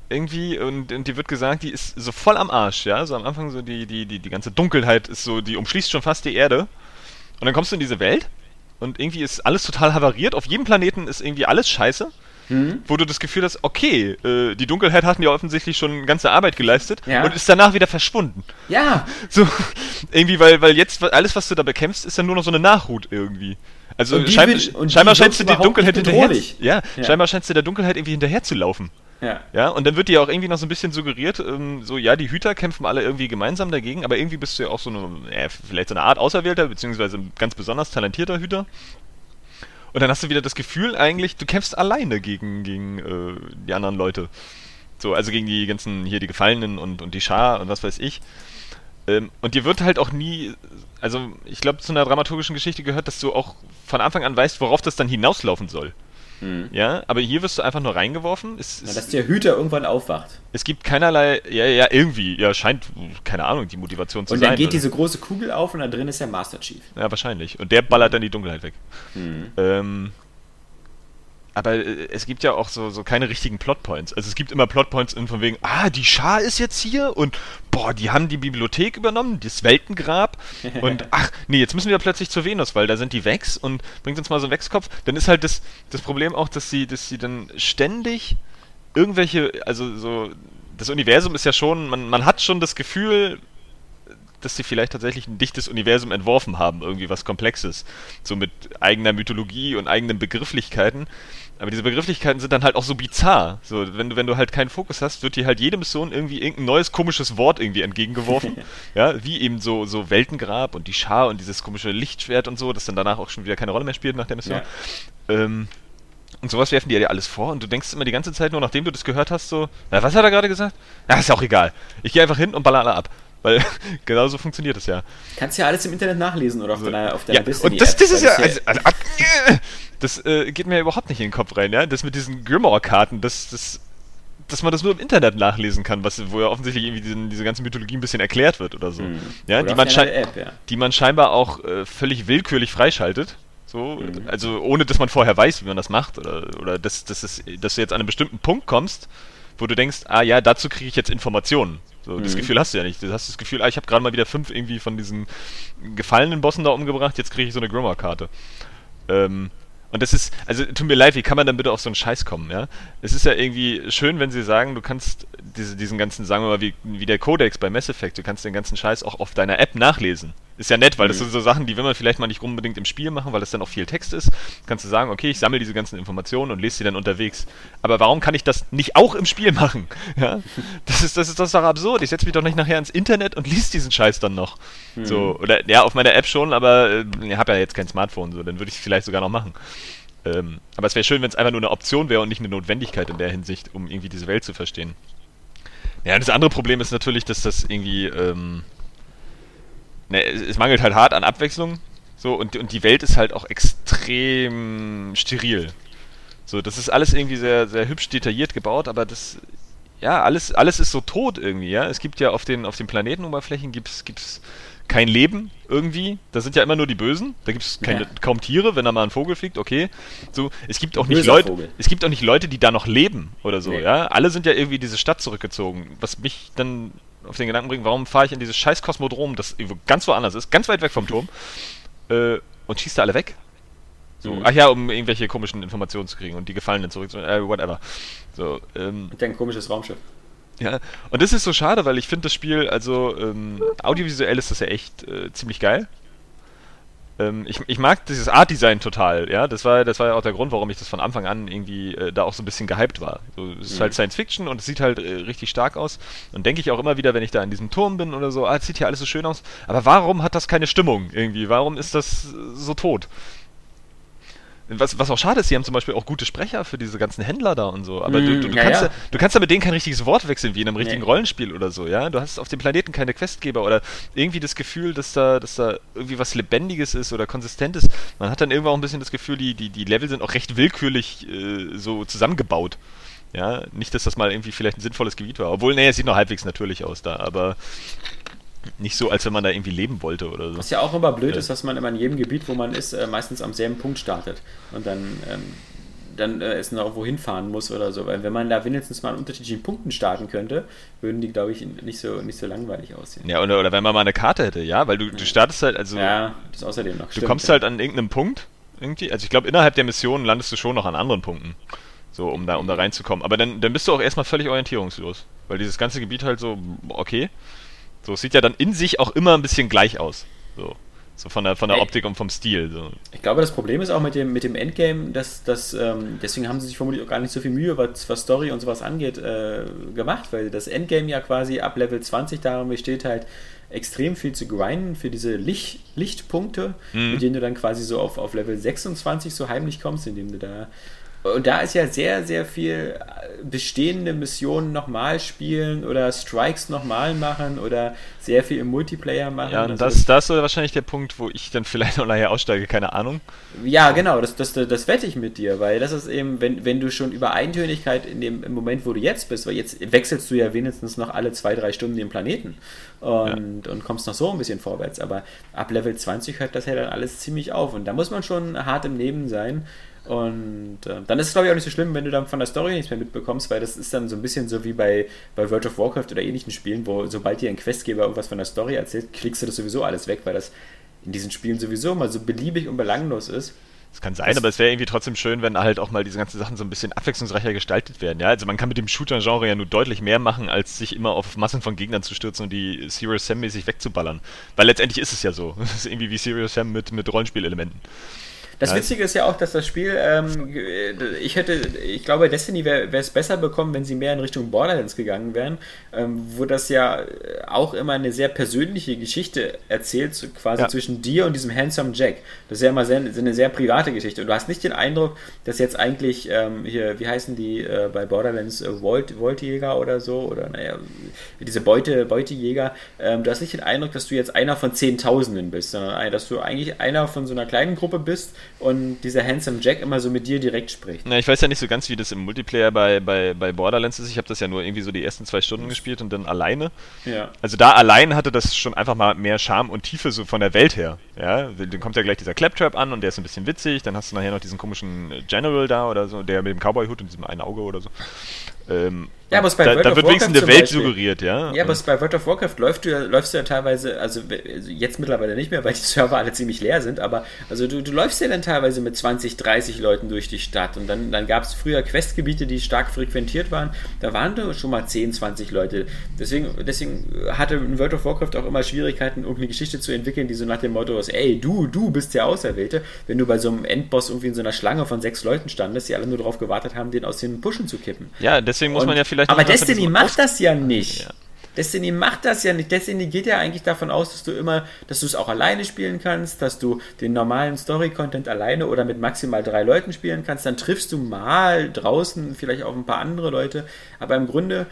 Speaker 2: Irgendwie, und, und die wird gesagt, die ist so voll am Arsch, ja. So am Anfang so die, die, die, die ganze Dunkelheit ist so, die umschließt schon fast die Erde. Und dann kommst du in diese Welt und irgendwie ist alles total havariert. Auf jedem Planeten ist irgendwie alles scheiße.
Speaker 1: Hm?
Speaker 2: Wo du das Gefühl hast, okay, äh, die Dunkelheit hatten ja offensichtlich schon ganze Arbeit geleistet
Speaker 1: Ja.
Speaker 2: und ist danach wieder verschwunden.
Speaker 1: ja,
Speaker 2: So, irgendwie, weil, weil jetzt alles, was du da bekämpfst, ist ja nur noch so eine Nachhut irgendwie. Also schein,
Speaker 1: die
Speaker 2: scheinbar scheinst du die
Speaker 1: überhaupt
Speaker 2: Dunkelheit hinterher. Ja,
Speaker 1: Ja.
Speaker 2: scheinbar scheinst du der Dunkelheit irgendwie hinterher zu laufen.
Speaker 1: Ja.
Speaker 2: Ja, und dann wird dir auch irgendwie noch so ein bisschen suggeriert, ähm, so, ja, die Hüter kämpfen alle irgendwie gemeinsam dagegen, aber irgendwie bist du ja auch so eine, ja, vielleicht so eine Art Auserwählter, beziehungsweise ein ganz besonders talentierter Hüter. Und dann hast du wieder das Gefühl eigentlich, du kämpfst alleine gegen, gegen äh, die anderen Leute. So, also gegen die ganzen, hier die Gefallenen und, und die Schar und was weiß ich. Ähm, und dir wird halt auch nie, also ich glaube, zu einer dramaturgischen Geschichte gehört, dass du auch von Anfang an weißt, worauf das dann hinauslaufen soll.
Speaker 1: Hm.
Speaker 2: Ja, aber hier wirst du einfach nur reingeworfen. Es,
Speaker 1: Na, dass der Hüter irgendwann aufwacht.
Speaker 2: es gibt keinerlei, ja, ja, irgendwie, ja, scheint, keine Ahnung, die Motivation zu
Speaker 1: Und
Speaker 2: sein.
Speaker 1: dann geht
Speaker 2: oder?
Speaker 1: diese große Kugel auf und da drin ist der Master Chief.
Speaker 2: Ja, wahrscheinlich. Und der ballert dann die Dunkelheit weg.
Speaker 1: Hm.
Speaker 2: Ähm, aber äh, es gibt ja auch so, so keine richtigen Plotpoints. Also es gibt immer Plotpoints in von wegen, ah, die Schar ist jetzt hier und boah, die haben die Bibliothek übernommen, das Weltengrab und ach, nee, jetzt müssen wir plötzlich zur Venus, weil da sind die Vex und bringt uns mal so einen Wechskopf. Dann ist halt das, das Problem auch, dass sie, dass sie dann ständig irgendwelche, also so, das Universum ist ja schon, man, man hat schon das Gefühl, dass sie vielleicht tatsächlich ein dichtes Universum entworfen haben, irgendwie was Komplexes. So mit eigener Mythologie und eigenen Begrifflichkeiten. Aber diese Begrifflichkeiten sind dann halt auch so bizarr. So, wenn du, wenn du halt keinen Fokus hast, wird dir halt jede Mission irgendwie irgendein neues komisches Wort irgendwie entgegengeworfen. ja, wie eben so, so Weltengrab und die Schar und dieses komische Lichtschwert und so, das dann danach auch schon wieder keine Rolle mehr spielt nach der Mission.
Speaker 1: Ja.
Speaker 2: Ähm, und sowas werfen die dir alles vor und du denkst immer die ganze Zeit nur, nachdem du das gehört hast, so, na, was hat er gerade gesagt? Ja, ist ja auch egal. Ich gehe einfach hin und baller alle ab. Weil genauso funktioniert es ja.
Speaker 1: Kannst ja alles im Internet nachlesen oder auf deiner, auf deiner
Speaker 2: Ja,
Speaker 1: Destiny
Speaker 2: und das, das ist ja. Also, also, das äh, geht mir überhaupt nicht in den Kopf rein, ja. Das mit diesen Grimoire-Karten, das, das, dass man das nur im Internet nachlesen kann, was, wo ja offensichtlich irgendwie diesen, diese ganze Mythologie ein bisschen erklärt wird oder so.
Speaker 1: Hm.
Speaker 2: Ja,
Speaker 1: Oder
Speaker 2: die man,
Speaker 1: App, ja.
Speaker 2: die man scheinbar auch äh, völlig willkürlich freischaltet. So,
Speaker 1: Mhm.
Speaker 2: also ohne dass man vorher weiß, wie man das macht, oder, oder dass, dass, es, dass du jetzt an einen bestimmten Punkt kommst, wo du denkst, ah ja, dazu kriege ich jetzt Informationen. So, mhm. Das Gefühl hast du ja nicht. Du hast das Gefühl, ah, ich habe gerade mal wieder fünf irgendwie von diesen gefallenen Bossen da umgebracht, jetzt kriege ich so eine Grimmer-Karte. Ähm, und das ist, also tut mir leid, wie kann man dann bitte auf so einen Scheiß kommen, ja? Es ist ja irgendwie schön, wenn sie sagen, du kannst diese, diesen ganzen, sagen wir mal, wie, wie der Codex bei Mass Effect, du kannst den ganzen Scheiß auch auf deiner App nachlesen. Ist ja nett, weil das mhm. sind so Sachen, die will man vielleicht mal nicht unbedingt im Spiel machen, weil das dann auch viel Text ist. Kannst du sagen, okay, ich sammle diese ganzen Informationen und lese sie dann unterwegs. Aber warum kann ich das nicht auch im Spiel machen? Ja? Das ist, das ist, das ist doch absurd. Ich setze mich doch nicht nachher ins Internet und lese diesen Scheiß dann noch. Mhm. So, oder ja, auf meiner App schon, aber äh, ich habe ja jetzt kein Smartphone, so, dann würde ich es vielleicht sogar noch machen. Ähm, aber es wäre schön, wenn es einfach nur eine Option wäre und nicht eine Notwendigkeit in der Hinsicht, um irgendwie diese Welt zu verstehen. Ja, das andere Problem ist natürlich, dass das irgendwie, ähm, ne, es, mangelt halt hart an Abwechslung. So, und, und die Welt ist halt auch extrem steril. So, das ist alles irgendwie sehr, sehr hübsch detailliert gebaut, aber das, ja, alles, alles ist so tot irgendwie, ja. Es gibt ja auf den, auf den Planetenoberflächen gibt's, gibt's kein Leben irgendwie. Da sind ja immer nur die Bösen. Da gibt es ja. kaum Tiere, wenn da mal ein Vogel fliegt, okay. So, es gibt auch nicht Leute, es gibt auch nicht Leute, die da noch leben oder so, nee. ja. Alle sind ja irgendwie diese Stadt zurückgezogen. Was mich dann auf den Gedanken bringt, warum fahre ich in dieses scheiß Kosmodrom, das ganz woanders ist, ganz weit weg vom Turm, äh, und schießt da alle weg? So, mhm. ach ja, um irgendwelche komischen Informationen zu kriegen und die Gefallenen zurück, äh, whatever. So,
Speaker 1: ähm, und ein komisches Raumschiff.
Speaker 2: Ja, und das ist so schade, weil ich finde das Spiel, also ähm, audiovisuell ist das ja echt äh, ziemlich geil. Ähm, ich, ich mag dieses Art-Design total, ja. Das war, das war ja auch der Grund, warum ich das von Anfang an irgendwie äh, da auch so ein bisschen gehypt war. So, es ist mhm. halt Science Fiction und es sieht halt äh, richtig stark aus. Und denke ich auch immer wieder, wenn ich da in diesem Turm bin oder so, ah, es sieht hier alles so schön aus. Aber warum hat das keine Stimmung irgendwie? Warum ist das so tot? Was, was auch schade ist, sie haben zum Beispiel auch gute Sprecher für diese ganzen Händler da und so. Aber mm, du, du, du ja, kannst ja. du kannst ja mit denen kein richtiges Wort wechseln, wie in einem richtigen nee. Rollenspiel oder so, ja. Du hast auf dem Planeten keine Questgeber oder irgendwie das Gefühl, dass da, dass da irgendwie was Lebendiges ist oder Konsistentes. Man hat dann irgendwann auch ein bisschen das Gefühl, die, die, die Level sind auch recht willkürlich äh, so zusammengebaut. Ja, nicht, dass das mal irgendwie vielleicht ein sinnvolles Gebiet war. Obwohl, nee, es sieht noch halbwegs natürlich aus da, aber nicht so, als wenn man da irgendwie leben wollte oder so.
Speaker 1: Was ja auch immer blöd ist, dass man immer in jedem Gebiet, wo man ist, äh, meistens am selben Punkt startet und dann, ähm, dann äh, es noch irgendwo hinfahren muss oder so. Weil wenn man da wenigstens mal an unterschiedlichen Punkten starten könnte, würden die, glaube ich, nicht so, nicht so langweilig aussehen.
Speaker 2: Ja, oder, oder wenn man mal eine Karte hätte, ja, weil du, du startest halt, also.
Speaker 1: Ja, das außerdem noch.
Speaker 2: Du Stimmt, kommst ja. halt an irgendeinem Punkt irgendwie. Also ich glaube, innerhalb der Mission landest du schon noch an anderen Punkten. So, um da, um da reinzukommen. Aber dann, dann bist du auch erstmal völlig orientierungslos. Weil dieses ganze Gebiet halt so, okay. So, es sieht ja dann in sich auch immer ein bisschen gleich aus. So. So von der, von der Optik und vom Stil. So.
Speaker 1: Ich glaube, das Problem ist auch mit dem, mit dem Endgame, dass, dass ähm, deswegen haben sie sich vermutlich auch gar nicht so viel Mühe, was, was Story und sowas angeht, äh, gemacht, weil das Endgame ja quasi ab Level 20 darum besteht halt, extrem viel zu grinden für diese Licht, Lichtpunkte, mhm. mit denen du dann quasi so auf, auf Level 26 so heimlich kommst, indem du da und da ist ja sehr, sehr viel bestehende Missionen nochmal spielen oder Strikes nochmal machen oder sehr viel im Multiplayer machen.
Speaker 2: Ja, und das, das ist wahrscheinlich der Punkt, wo ich dann vielleicht noch nachher aussteige, keine Ahnung.
Speaker 1: Ja, genau, das, das, das wette ich mit dir, weil das ist eben, wenn, wenn du schon über Eintönigkeit in dem im Moment, wo du jetzt bist, weil jetzt wechselst du ja wenigstens noch alle zwei, drei Stunden den Planeten und, ja. und kommst noch so ein bisschen vorwärts, aber ab Level 20 hört das ja dann alles ziemlich auf und da muss man schon hart im Leben sein und äh, dann ist es, glaube ich, auch nicht so schlimm, wenn du dann von der Story nichts mehr mitbekommst, weil das ist dann so ein bisschen so wie bei, bei World of Warcraft oder ähnlichen Spielen, wo sobald dir ein Questgeber irgendwas von der Story erzählt, klickst du das sowieso alles weg, weil das in diesen Spielen sowieso mal so beliebig und belanglos ist.
Speaker 2: Das kann sein, das aber es wäre irgendwie trotzdem schön, wenn halt auch mal diese ganzen Sachen so ein bisschen abwechslungsreicher gestaltet werden. Ja, also man kann mit dem Shooter-Genre ja nur deutlich mehr machen, als sich immer auf Massen von Gegnern zu stürzen und die Serious Sam mäßig wegzuballern. Weil letztendlich ist es ja so. Das ist irgendwie wie Serious Sam mit, mit Rollenspielelementen.
Speaker 1: Das Witzige ist ja auch, dass das Spiel, ähm, ich hätte, ich glaube, Destiny wäre es besser bekommen, wenn sie mehr in Richtung Borderlands gegangen wären, ähm, wo das ja auch immer eine sehr persönliche Geschichte erzählt, quasi ja. zwischen dir und diesem Handsome Jack. Das ist ja immer sehr, eine sehr private Geschichte. Und du hast nicht den Eindruck, dass jetzt eigentlich ähm, hier, wie heißen die äh, bei Borderlands, äh, Volt, Voltjäger oder so, oder naja, diese Beute, Beutejäger, ähm, du hast nicht den Eindruck, dass du jetzt einer von Zehntausenden bist, sondern dass du eigentlich einer von so einer kleinen Gruppe bist, und dieser Handsome Jack immer so mit dir direkt spricht.
Speaker 2: Na, ich weiß ja nicht so ganz, wie das im Multiplayer bei, bei, bei Borderlands ist. Ich habe das ja nur irgendwie so die ersten zwei Stunden gespielt und dann alleine.
Speaker 1: Ja.
Speaker 2: Also da allein hatte das schon einfach mal mehr Charme und Tiefe so von der Welt her. Ja, dann kommt ja gleich dieser Claptrap an und der ist ein bisschen witzig. Dann hast du nachher noch diesen komischen General da oder so, der mit dem Cowboy-Hut und diesem einen Auge oder so. Ähm, ja, aber bei da, World da wird wenigstens eine Welt Beispiel, suggeriert, ja.
Speaker 1: Ja, aber bei World of Warcraft läufst du, läufst du ja teilweise, also, also jetzt mittlerweile nicht mehr, weil die Server alle ziemlich leer sind, aber also du, du läufst ja dann teilweise mit 20, 30 Leuten durch die Stadt und dann, dann gab es früher Questgebiete, die stark frequentiert waren, da waren da schon mal 10, 20 Leute. Deswegen, deswegen hatte World of Warcraft auch immer Schwierigkeiten, irgendeine Geschichte zu entwickeln, die so nach dem Motto ist, ey, du, du bist der Auserwählte, wenn du bei so einem Endboss irgendwie in so einer Schlange von sechs Leuten standest, die alle nur darauf gewartet haben, den aus den Pushen zu kippen.
Speaker 2: Ja, deswegen muss und, man ja vielleicht...
Speaker 1: Aber Destiny macht das ja nicht. Ja. Destiny macht das ja nicht. Destiny geht ja eigentlich davon aus, dass du immer, dass du es auch alleine spielen kannst, dass du den normalen Story-Content alleine oder mit maximal drei Leuten spielen kannst. Dann triffst du mal draußen vielleicht auch ein paar andere Leute. Aber im Grunde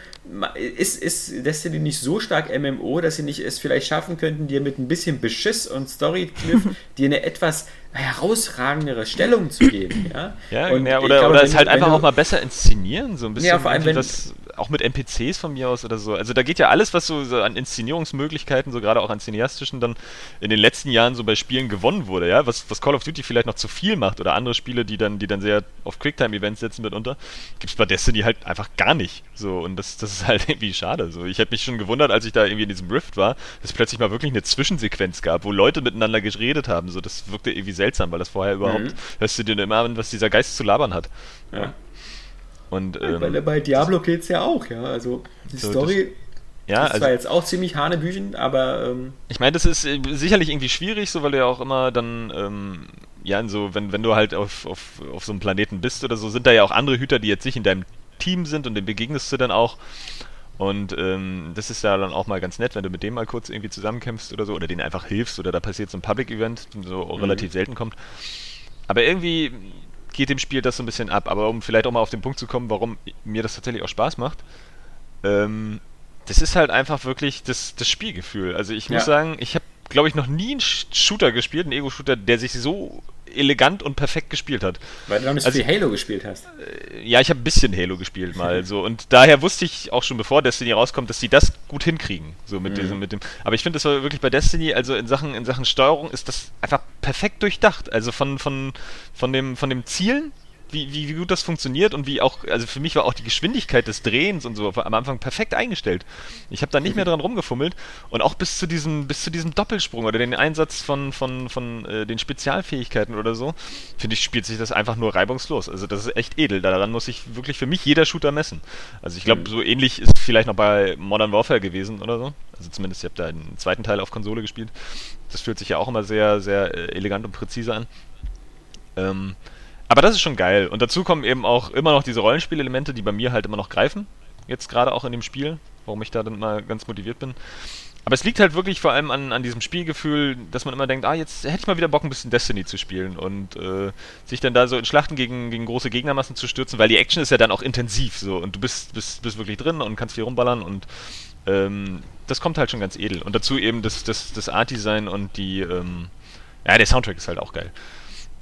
Speaker 1: ist, ist Destiny nicht so stark MMO, dass sie nicht es vielleicht schaffen könnten, dir mit ein bisschen Beschiss und Story-Cliff dir eine etwas herausragendere Stellung zu geben. Ja,
Speaker 2: ja, ja oder, glaube, oder es halt einfach auch mal besser inszenieren, so ein bisschen. Ja,
Speaker 1: vor allem, wenn,
Speaker 2: das, auch mit NPCs von mir aus oder so. Also da geht ja alles, was so, so, an Inszenierungsmöglichkeiten, so gerade auch an cineastischen, dann in den letzten Jahren so bei Spielen gewonnen wurde, ja, was, was Call of Duty vielleicht noch zu viel macht oder andere Spiele, die dann, die dann sehr auf Quicktime-Events setzen mitunter, gibt es bei Destiny halt einfach gar nicht. So, und das, das ist halt irgendwie schade. So, ich hätte mich schon gewundert, als ich da irgendwie in diesem Rift war, dass es plötzlich mal wirklich eine Zwischensequenz gab, wo Leute miteinander geredet haben. So, das wirkte irgendwie seltsam, weil das vorher überhaupt, mhm. hörst du dir immer an, was dieser Geist zu labern hat. Ja. ja. Und, ähm,
Speaker 1: bei, bei Diablo geht es ja auch, ja. Also die so, Story das, ja, ist also, zwar jetzt auch ziemlich Hanebüchen, aber. Ähm,
Speaker 2: ich meine, das ist äh, sicherlich irgendwie schwierig, so weil du ja auch immer dann. Ähm, ja, so, wenn, wenn du halt auf, auf, auf so einem Planeten bist oder so, sind da ja auch andere Hüter, die jetzt nicht in deinem Team sind und den begegnest du dann auch. Und ähm, das ist ja dann auch mal ganz nett, wenn du mit dem mal kurz irgendwie zusammenkämpfst oder so, oder denen einfach hilfst oder da passiert so ein Public-Event, so mhm. relativ selten kommt. Aber irgendwie, geht dem Spiel das so ein bisschen ab. Aber um vielleicht auch mal auf den Punkt zu kommen, warum mir das tatsächlich auch Spaß macht, ähm, das ist halt einfach wirklich das, das Spielgefühl. Also ich muss ja. sagen, ich habe, glaube ich, noch nie einen Shooter gespielt, einen Ego-Shooter, der sich so elegant und perfekt gespielt hat.
Speaker 1: Weil du noch nicht also, so viel Halo gespielt hast.
Speaker 2: Äh, ja, ich habe ein bisschen Halo gespielt mal so und daher wusste ich auch schon bevor Destiny rauskommt, dass sie das gut hinkriegen, so mit mhm. diesem mit dem aber ich finde das war wirklich bei Destiny, also in Sachen in Sachen Steuerung ist das einfach perfekt durchdacht, also von von von dem von dem Zielen wie, wie, wie gut das funktioniert und wie auch, also für mich war auch die Geschwindigkeit des Drehens und so am Anfang perfekt eingestellt. Ich habe da nicht mehr dran rumgefummelt und auch bis zu diesem, bis zu diesem Doppelsprung oder den Einsatz von, von, von äh, den Spezialfähigkeiten oder so, finde ich, spielt sich das einfach nur reibungslos. Also das ist echt edel. Daran muss sich wirklich für mich jeder Shooter messen. Also ich glaube, mhm. so ähnlich ist vielleicht noch bei Modern Warfare gewesen oder so. Also zumindest, ich habe da einen zweiten Teil auf Konsole gespielt. Das fühlt sich ja auch immer sehr, sehr äh, elegant und präzise an. Ähm, aber das ist schon geil. Und dazu kommen eben auch immer noch diese Rollenspielelemente, die bei mir halt immer noch greifen. Jetzt gerade auch in dem Spiel, warum ich da dann mal ganz motiviert bin. Aber es liegt halt wirklich vor allem an, an diesem Spielgefühl, dass man immer denkt, ah, jetzt hätte ich mal wieder Bock, ein bisschen Destiny zu spielen und äh, sich dann da so in Schlachten gegen, gegen große Gegnermassen zu stürzen, weil die Action ist ja dann auch intensiv so und du bist, bist, bist wirklich drin und kannst viel rumballern und ähm, das kommt halt schon ganz edel. Und dazu eben das, das, das Art-Design und die, ähm, ja, der Soundtrack ist halt auch geil.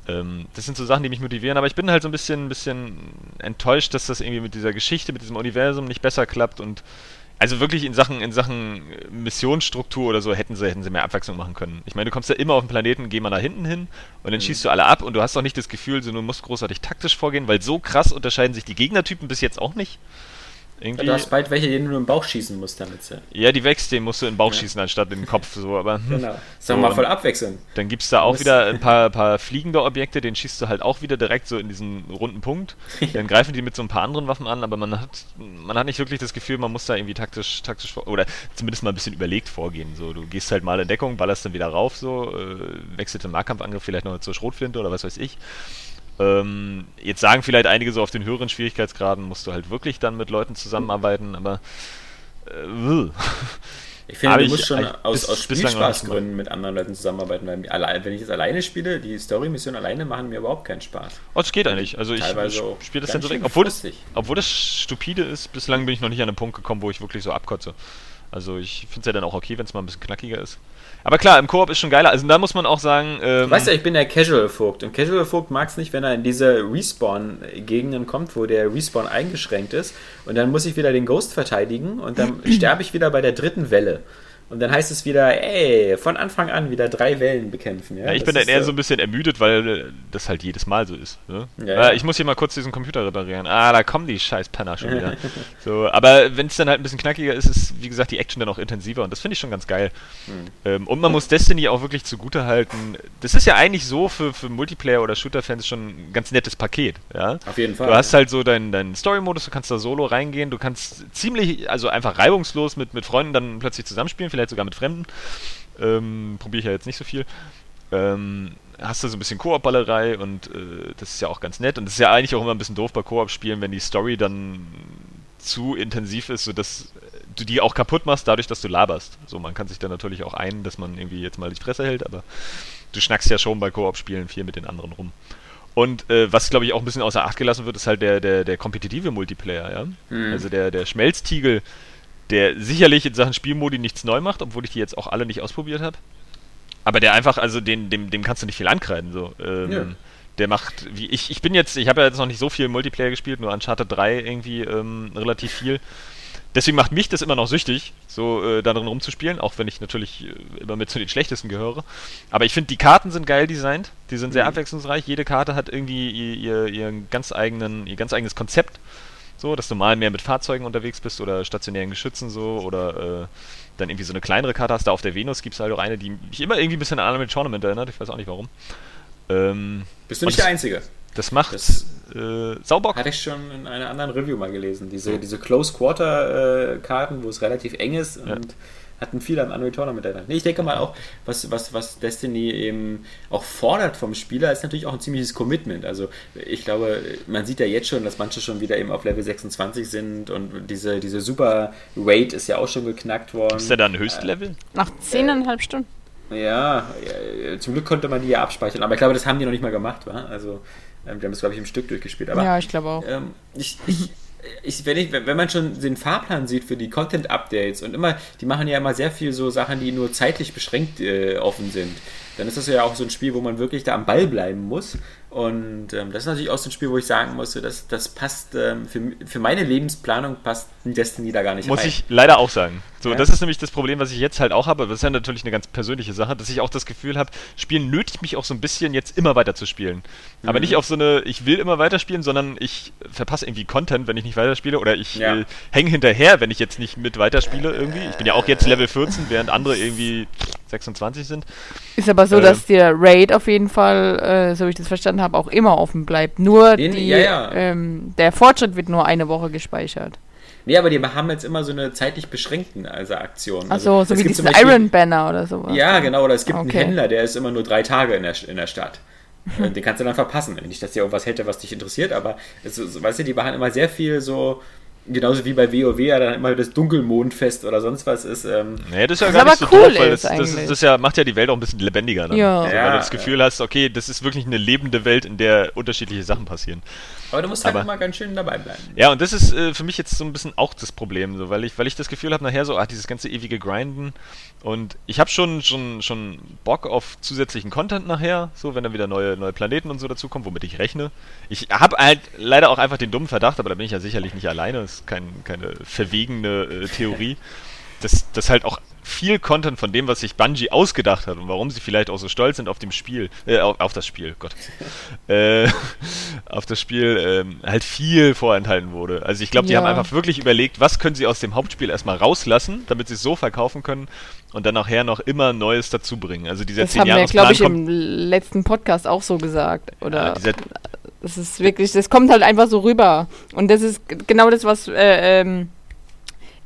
Speaker 2: Ähm, das sind so Sachen, die mich motivieren, aber ich bin halt so ein bisschen, ein bisschen enttäuscht, dass das irgendwie mit dieser Geschichte, mit diesem Universum nicht besser klappt und also wirklich in Sachen, in Sachen Missionsstruktur oder so hätten sie, hätten sie mehr Abwechslung machen können. Ich meine, du kommst ja immer auf den Planeten, geh mal da hinten hin und dann mhm. schießt du alle ab und du hast auch nicht das Gefühl, du musst großartig taktisch vorgehen, weil so krass unterscheiden sich die Gegnertypen bis jetzt auch nicht.
Speaker 1: Irgendwie, du hast bald welche, denen du im Bauch schießen musst, damit sie.
Speaker 2: Ja, die wächst, den musst du in den Bauch ja. schießen, anstatt in den Kopf. So, aber,
Speaker 1: genau. Ist doch so, mal voll Abwechslung.
Speaker 2: Dann gibt es da auch wieder ein paar, paar fliegende Objekte, den schießt du halt auch wieder direkt so in diesen runden Punkt. Dann greifen die mit so ein paar anderen Waffen an, aber man hat, man hat nicht wirklich das Gefühl, man muss da irgendwie taktisch, taktisch oder zumindest mal ein bisschen überlegt vorgehen. So, du gehst halt mal in Deckung, ballerst dann wieder rauf, so, äh, wechselt den Markkampfangriff vielleicht noch zur Schrotflinte oder was weiß ich. Ähm, jetzt sagen vielleicht einige so auf den höheren Schwierigkeitsgraden musst du halt wirklich dann mit Leuten zusammenarbeiten, aber äh,
Speaker 1: ich finde, du ich, musst schon aus, aus Spielspaßgründen mit anderen Leuten zusammenarbeiten, weil allein, wenn ich es alleine spiele, die Story-Mission alleine machen mir überhaupt keinen Spaß.
Speaker 2: Oh, das geht eigentlich. Also ich, ich spiele das dann so obwohl das, obwohl das stupide ist, bislang bin ich noch nicht an einen Punkt gekommen, wo ich wirklich so abkotze. Also ich finde es ja dann auch okay, wenn es mal ein bisschen knackiger ist. Aber klar, im Koop ist schon geiler. Also da muss man auch sagen.
Speaker 1: Ähm, weißt du, ich bin der Casual-Vogt. Und Casual-Vogt mag es nicht, wenn er in diese Respawn-Gegenden kommt, wo der Respawn eingeschränkt ist. Und dann muss ich wieder den Ghost verteidigen und dann sterbe ich wieder bei der dritten Welle. Und dann heißt es wieder, ey, von Anfang an wieder drei Wellen bekämpfen.
Speaker 2: Ja, ja ich bin dann eher so ein bisschen ermüdet, weil das halt jedes Mal so ist. Ne?
Speaker 1: Ja,
Speaker 2: äh, ich muss hier mal kurz diesen Computer reparieren. Ah, da kommen die scheiß Penner schon wieder. so, aber wenn es dann halt ein bisschen knackiger ist, ist, wie gesagt, die Action dann auch intensiver und das finde ich schon ganz geil. Hm. Ähm, und man muss Destiny auch wirklich zugute halten. Das ist ja eigentlich so für, für Multiplayer- oder Shooter-Fans schon ein ganz nettes Paket. Ja?
Speaker 1: Auf jeden Fall.
Speaker 2: Du hast halt so deinen dein Story-Modus, du kannst da solo reingehen, du kannst ziemlich, also einfach reibungslos mit, mit Freunden dann plötzlich zusammenspielen, vielleicht sogar mit Fremden. Ähm, Probiere ich ja jetzt nicht so viel. Ähm, hast du so ein bisschen Koop-Ballerei und äh, das ist ja auch ganz nett. Und das ist ja eigentlich auch immer ein bisschen doof bei Koop-Spielen, wenn die Story dann zu intensiv ist, sodass du die auch kaputt machst, dadurch, dass du laberst. So, man kann sich dann natürlich auch ein, dass man irgendwie jetzt mal die Fresse hält, aber du schnackst ja schon bei Koop-Spielen viel mit den anderen rum. Und äh, was, glaube ich, auch ein bisschen außer Acht gelassen wird, ist halt der, der, der kompetitive Multiplayer, ja. Mhm. Also der, der Schmelztiegel, der sicherlich in Sachen Spielmodi nichts neu macht, obwohl ich die jetzt auch alle nicht ausprobiert habe. Aber der einfach, also den, dem, dem kannst du nicht viel ankreiden. So. Ähm, ja. Der macht, wie ich, ich bin jetzt, ich habe ja jetzt noch nicht so viel Multiplayer gespielt, nur Uncharted 3 irgendwie ähm, relativ viel. Deswegen macht mich das immer noch süchtig, so äh, darin rumzuspielen, auch wenn ich natürlich äh, immer mit zu den schlechtesten gehöre. Aber ich finde, die Karten sind geil designt, die sind sehr mhm. abwechslungsreich. Jede Karte hat irgendwie ihr, ihr, ihr, ganz eigenen, ihr ganz eigenes Konzept. So, dass du mal mehr mit Fahrzeugen unterwegs bist oder stationären Geschützen so oder äh, dann irgendwie so eine kleinere Karte hast. Da auf der Venus gibt es halt auch eine, die mich immer irgendwie ein bisschen an Element Tournament erinnert. Ich weiß auch nicht warum.
Speaker 1: Ähm, Bist du nicht der Einzige?
Speaker 2: Das macht das äh, Saubock.
Speaker 1: Hatte ich schon in einer anderen Review mal gelesen. Diese, diese Close Quarter äh, wo es relativ eng ist und ja. Hatten viel am Unreal Tournament erinnert. Nee, ich denke mal auch, was, was, was Destiny eben auch fordert vom Spieler, ist natürlich auch ein ziemliches Commitment. Also ich glaube, man sieht ja jetzt schon, dass manche schon wieder eben auf Level 26 sind und diese, diese Super Raid ist ja auch schon geknackt worden.
Speaker 2: Ist der dann Höchstlevel?
Speaker 3: Nach 10,5 Stunden.
Speaker 1: Ja, ja, zum Glück konnte man die ja abspeichern, aber ich glaube, das haben die noch nicht mal gemacht, wa? Also ähm, die haben es, glaube ich, im Stück durchgespielt. Aber,
Speaker 3: ja, ich glaube auch.
Speaker 1: Ähm, ich, ich, ich, wenn, ich, wenn man schon den Fahrplan sieht für die Content-Updates und immer, die machen ja immer sehr viel so Sachen, die nur zeitlich beschränkt äh, offen sind, dann ist das ja auch so ein Spiel, wo man wirklich da am Ball bleiben muss. Und ähm, das ist natürlich auch so ein Spiel, wo ich sagen musste, das, das passt ähm, für, für meine Lebensplanung passt Destiny da gar nicht
Speaker 2: Muss rein. ich leider auch sagen. So, ja? das ist nämlich das Problem, was ich jetzt halt auch habe. Das ist ja natürlich eine ganz persönliche Sache, dass ich auch das Gefühl habe, Spielen nötigt mich auch so ein bisschen, jetzt immer weiter zu spielen. Mhm. Aber nicht auf so eine, ich will immer weiterspielen, sondern ich verpasse irgendwie Content, wenn ich nicht weiterspiele. Oder ich ja. äh, hänge hinterher, wenn ich jetzt nicht mit weiterspiele irgendwie. Ich bin ja auch jetzt Level 14, während andere irgendwie 26 sind.
Speaker 3: Ist aber so, äh, dass der Raid auf jeden Fall, äh, so wie ich das verstanden habe, auch immer offen bleibt. Nur Den, die, ja, ja. Ähm, der Fortschritt wird nur eine Woche gespeichert.
Speaker 1: Nee, aber die haben jetzt immer so eine zeitlich beschränkten also Aktion.
Speaker 3: Also, so wie diesen Iron Banner oder sowas.
Speaker 1: Ja, genau, oder es gibt okay. einen Händler, der ist immer nur drei Tage in der, in der Stadt. Den kannst du dann verpassen. Nicht, dass der irgendwas hätte, was dich interessiert, aber es, weißt du, die machen immer sehr viel so genauso wie bei WoW ja dann immer das Dunkelmondfest oder sonst was ist. Ähm
Speaker 2: nee, das ist ja gar nicht so cool doof, weil das, das, ist, das ja, macht ja die Welt auch ein bisschen lebendiger. Dann. Ja. Also, weil du das Gefühl hast, okay, das ist wirklich eine lebende Welt, in der unterschiedliche Sachen passieren.
Speaker 1: Aber du musst halt Aber, immer ganz schön dabei bleiben.
Speaker 2: Ja, und das ist äh, für mich jetzt so ein bisschen auch das Problem, so, weil, ich, weil ich das Gefühl habe, nachher so, ah, dieses ganze ewige Grinden und ich habe schon, schon, schon Bock auf zusätzlichen Content nachher, so, wenn dann wieder neue, neue Planeten und so dazukommen, womit ich rechne. Ich habe halt leider auch einfach den dummen Verdacht, aber da bin ich ja sicherlich nicht alleine, das ist kein, keine verwegene äh, Theorie, dass, dass halt auch viel Content von dem, was sich Bungie ausgedacht hat und warum sie vielleicht auch so stolz sind auf dem Spiel, äh, auf, auf das Spiel, Gott, äh, auf das Spiel, ähm, halt viel vorenthalten wurde. Also ich glaube, die ja. haben einfach wirklich überlegt, was können sie aus dem Hauptspiel erstmal rauslassen, damit sie es so verkaufen können und dann nachher noch immer Neues dazu bringen. Also dieser
Speaker 3: Das haben wir, glaube ich, im letzten Podcast auch so gesagt. Oder ja, das ist wirklich, das kommt halt einfach so rüber. Und das ist genau das, was äh, ähm,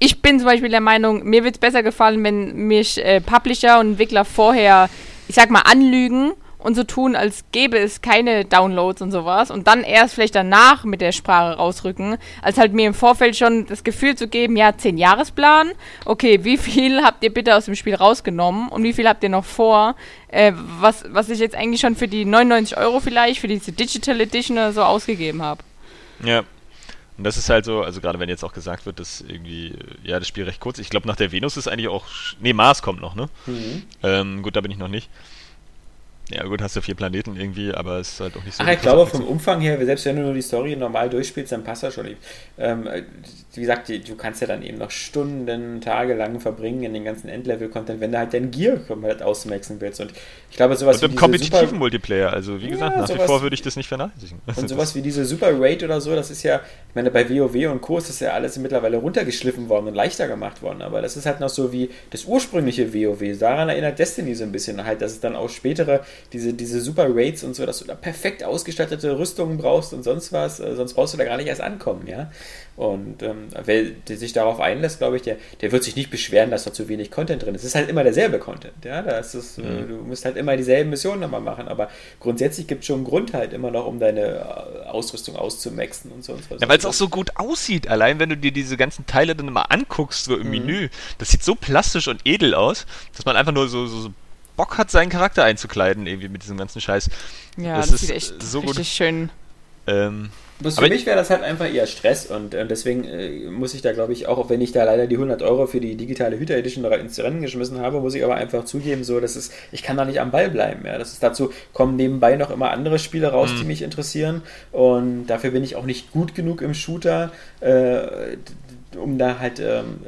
Speaker 3: ich bin zum Beispiel der Meinung, mir wird es besser gefallen, wenn mich äh, Publisher und Entwickler vorher, ich sag mal, anlügen und so tun, als gäbe es keine Downloads und sowas und dann erst vielleicht danach mit der Sprache rausrücken, als halt mir im Vorfeld schon das Gefühl zu geben, ja, 10 Jahresplan, okay, wie viel habt ihr bitte aus dem Spiel rausgenommen und wie viel habt ihr noch vor, äh, was, was ich jetzt eigentlich schon für die 99 Euro vielleicht, für diese Digital Edition oder so ausgegeben habe.
Speaker 2: Ja, und das ist halt so, also gerade wenn jetzt auch gesagt wird, dass irgendwie, ja, das Spiel recht kurz. Ich glaube, nach der Venus ist eigentlich auch. Nee, Mars kommt noch, ne? Mhm. Ähm, gut, da bin ich noch nicht. Ja gut, hast du vier Planeten irgendwie, aber es ist halt auch nicht so.
Speaker 1: Ach, ich glaube vom Umfang her, selbst wenn du nur die Story normal durchspielst, dann passt das schon. Ähm, wie gesagt, du kannst ja dann eben noch Stunden, Tage lang verbringen in den ganzen Endlevel-Content, wenn du halt dein Gear komplett ausmaxen willst. Und ich glaube, sowas
Speaker 2: und im kompetitiven Super Multiplayer, also wie gesagt, ja, nach wie vor würde ich das nicht vernachlässigen.
Speaker 1: Und sowas wie diese Super Raid oder so, das ist ja, ich meine, bei WoW und Co. ist das ja alles mittlerweile runtergeschliffen worden und leichter gemacht worden, aber das ist halt noch so wie das ursprüngliche WoW. Daran erinnert Destiny so ein bisschen halt, dass es dann auch spätere diese, diese Super Raids und so, dass du da perfekt ausgestattete Rüstungen brauchst und sonst was, äh, sonst brauchst du da gar nicht erst ankommen, ja. Und ähm, wer sich darauf einlässt, glaube ich, der, der wird sich nicht beschweren, dass da zu wenig Content drin ist. Es ist halt immer derselbe Content, ja. Da ist äh, mhm. Du musst halt immer dieselben Missionen nochmal machen, aber grundsätzlich gibt es schon einen Grund halt immer noch, um deine äh, Ausrüstung auszumaxen und sonst was.
Speaker 2: Ja, weil es auch so gut aussieht, allein wenn du dir diese ganzen Teile dann immer anguckst, so im mhm. Menü. Das sieht so plastisch und edel aus, dass man einfach nur so, so, so Bock hat, seinen Charakter einzukleiden, irgendwie mit diesem ganzen Scheiß.
Speaker 3: Ja, das, das sieht echt so richtig gut. schön.
Speaker 1: Ähm, Bloß für mich wäre das halt einfach eher Stress und äh, deswegen äh, muss ich da, glaube ich, auch, auch wenn ich da leider die 100 Euro für die digitale Hüter Edition ins Rennen geschmissen habe, muss ich aber einfach zugeben, so, dass es, ich kann da nicht am Ball bleiben. Ja. Das ist dazu, kommen nebenbei noch immer andere Spiele raus, mhm. die mich interessieren und dafür bin ich auch nicht gut genug im Shooter, äh, um da halt ähm,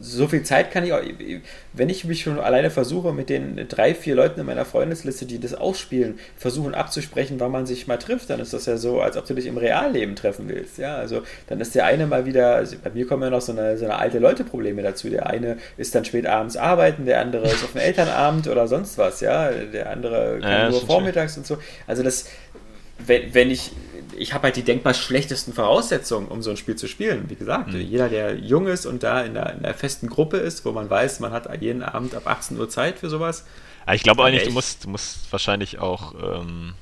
Speaker 1: so viel Zeit kann ich auch, wenn ich mich schon alleine versuche, mit den drei, vier Leuten in meiner Freundesliste, die das ausspielen, versuchen abzusprechen, wann man sich mal trifft, dann ist das ja so, als ob du dich im Realleben treffen willst. Ja, also dann ist der eine mal wieder, also bei mir kommen ja noch so eine, so eine alte Leute-Probleme dazu. Der eine ist dann spät abends arbeiten, der andere ist auf dem Elternabend oder sonst was, ja, der andere kann ja, nur vormittags schön. und so. Also das, wenn, wenn ich ich habe halt die denkbar schlechtesten Voraussetzungen, um so ein Spiel zu spielen. Wie gesagt, mhm. jeder, der jung ist und da in der, in der, festen Gruppe ist, wo man weiß, man hat jeden Abend ab 18 Uhr Zeit für sowas.
Speaker 2: Ja, ich glaube eigentlich, du musst, du musst wahrscheinlich auch, ähm,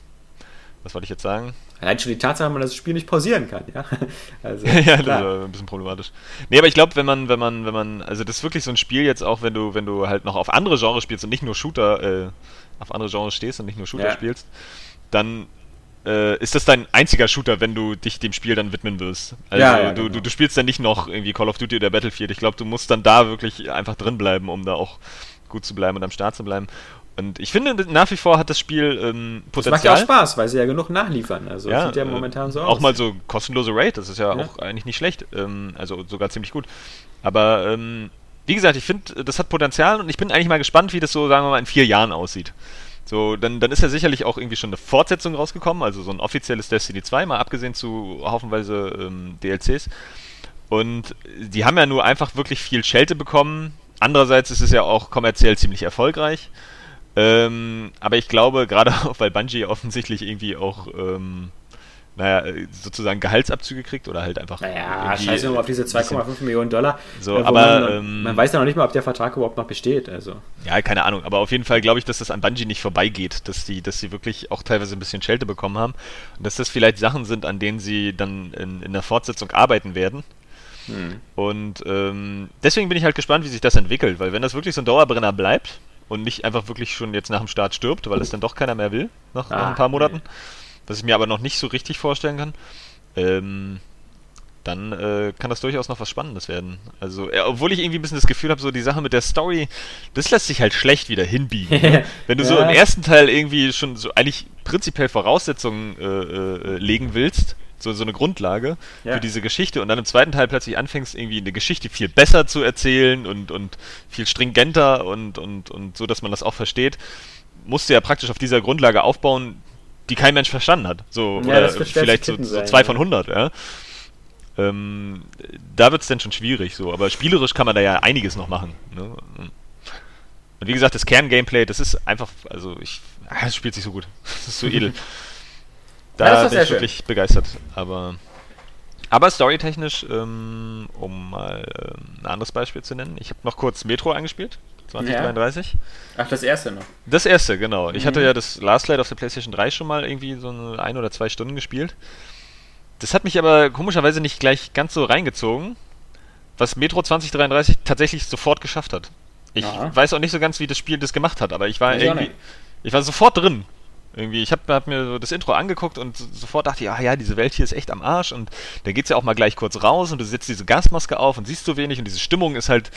Speaker 2: was wollte ich jetzt sagen?
Speaker 1: Allein schon die Tatsache, dass man das Spiel nicht pausieren kann, ja.
Speaker 2: Also, ja, das ist ein bisschen problematisch. Nee, aber ich glaube, wenn man, wenn man, wenn man, also das ist wirklich so ein Spiel jetzt auch, wenn du, wenn du halt noch auf andere Genres spielst und nicht nur Shooter, äh, auf andere Genres stehst und nicht nur Shooter ja. spielst, dann äh, ist das dein einziger Shooter, wenn du dich dem Spiel dann widmen wirst. Also ja, ja, du, genau. du, du, spielst dann nicht noch irgendwie Call of Duty oder Battlefield. Ich glaube, du musst dann da wirklich einfach drin bleiben, um da auch gut zu bleiben und am Start zu bleiben. Und ich finde, nach wie vor hat das Spiel ähm, Potenzial. Das macht ja
Speaker 1: auch Spaß, weil sie ja genug nachliefern. Also
Speaker 2: ja, sieht ja momentan so auch aus. Auch mal so kostenlose Raid, das ist ja, ja. auch eigentlich nicht schlecht. Ähm, also sogar ziemlich gut. Aber ähm, wie gesagt, ich finde, das hat Potenzial und ich bin eigentlich mal gespannt, wie das so, sagen wir mal, in vier Jahren aussieht. So, dann, dann ist ja sicherlich auch irgendwie schon eine Fortsetzung rausgekommen, also so ein offizielles Destiny 2, mal abgesehen zu haufenweise ähm, DLCs. Und die haben ja nur einfach wirklich viel Schelte bekommen. Andererseits ist es ja auch kommerziell ziemlich erfolgreich. Ähm, aber ich glaube, gerade auch weil Bungie offensichtlich irgendwie auch ähm, naja, äh, sozusagen Gehaltsabzüge kriegt oder halt einfach.
Speaker 1: Naja, scheiße nur auf diese 2,5 Millionen Dollar.
Speaker 2: So, äh, aber
Speaker 1: man, ähm, man, weiß ja noch nicht mal, ob der Vertrag überhaupt noch besteht. Also.
Speaker 2: Ja, keine Ahnung. Aber auf jeden Fall glaube ich, dass das an Bungie nicht vorbeigeht, dass die, dass sie wirklich auch teilweise ein bisschen Schelte bekommen haben und dass das vielleicht Sachen sind, an denen sie dann in, in der Fortsetzung arbeiten werden. Hm. Und ähm, deswegen bin ich halt gespannt, wie sich das entwickelt, weil wenn das wirklich so ein Dauerbrenner bleibt und nicht einfach wirklich schon jetzt nach dem Start stirbt, weil es dann doch keiner mehr will, nach, ah, nach ein paar Monaten. Nee was ich mir aber noch nicht so richtig vorstellen kann, ähm, dann äh, kann das durchaus noch was Spannendes werden. Also, äh, obwohl ich irgendwie ein bisschen das Gefühl habe, so die Sache mit der Story, das lässt sich halt schlecht wieder hinbiegen. ne? Wenn du ja. so im ersten Teil irgendwie schon so eigentlich prinzipiell Voraussetzungen äh, äh, legen willst, so, so eine Grundlage ja. für diese Geschichte und dann im zweiten Teil plötzlich anfängst, irgendwie eine Geschichte viel besser zu erzählen und, und viel stringenter und, und, und so, dass man das auch versteht, musst du ja praktisch auf dieser Grundlage aufbauen, die kein Mensch verstanden hat. So, ja, oder vielleicht so, so zwei von 100, ja. Ähm, da wird es dann schon schwierig, so. Aber spielerisch kann man da ja einiges noch machen. Ne? Und wie gesagt, das Kern-Gameplay, das ist einfach, also ich, ah, es spielt sich so gut. Das ist so edel. Da ja, bin ich wirklich schön. begeistert. Aber, aber storytechnisch, ähm, um mal ähm, ein anderes Beispiel zu nennen, ich habe noch kurz Metro angespielt. 2033. Ja.
Speaker 1: Ach, das erste noch.
Speaker 2: Das erste, genau. Ich mhm. hatte ja das Last Light auf der PlayStation 3 schon mal irgendwie so eine ein oder zwei Stunden gespielt. Das hat mich aber komischerweise nicht gleich ganz so reingezogen, was Metro 2033 tatsächlich sofort geschafft hat. Ich Aha. weiß auch nicht so ganz, wie das Spiel das gemacht hat, aber ich war ich irgendwie, ich war sofort drin. Irgendwie, ich habe hab mir so das Intro angeguckt und sofort dachte ich, ah ja, diese Welt hier ist echt am Arsch und da geht's ja auch mal gleich kurz raus und du setzt diese Gasmaske auf und siehst so wenig und diese Stimmung ist halt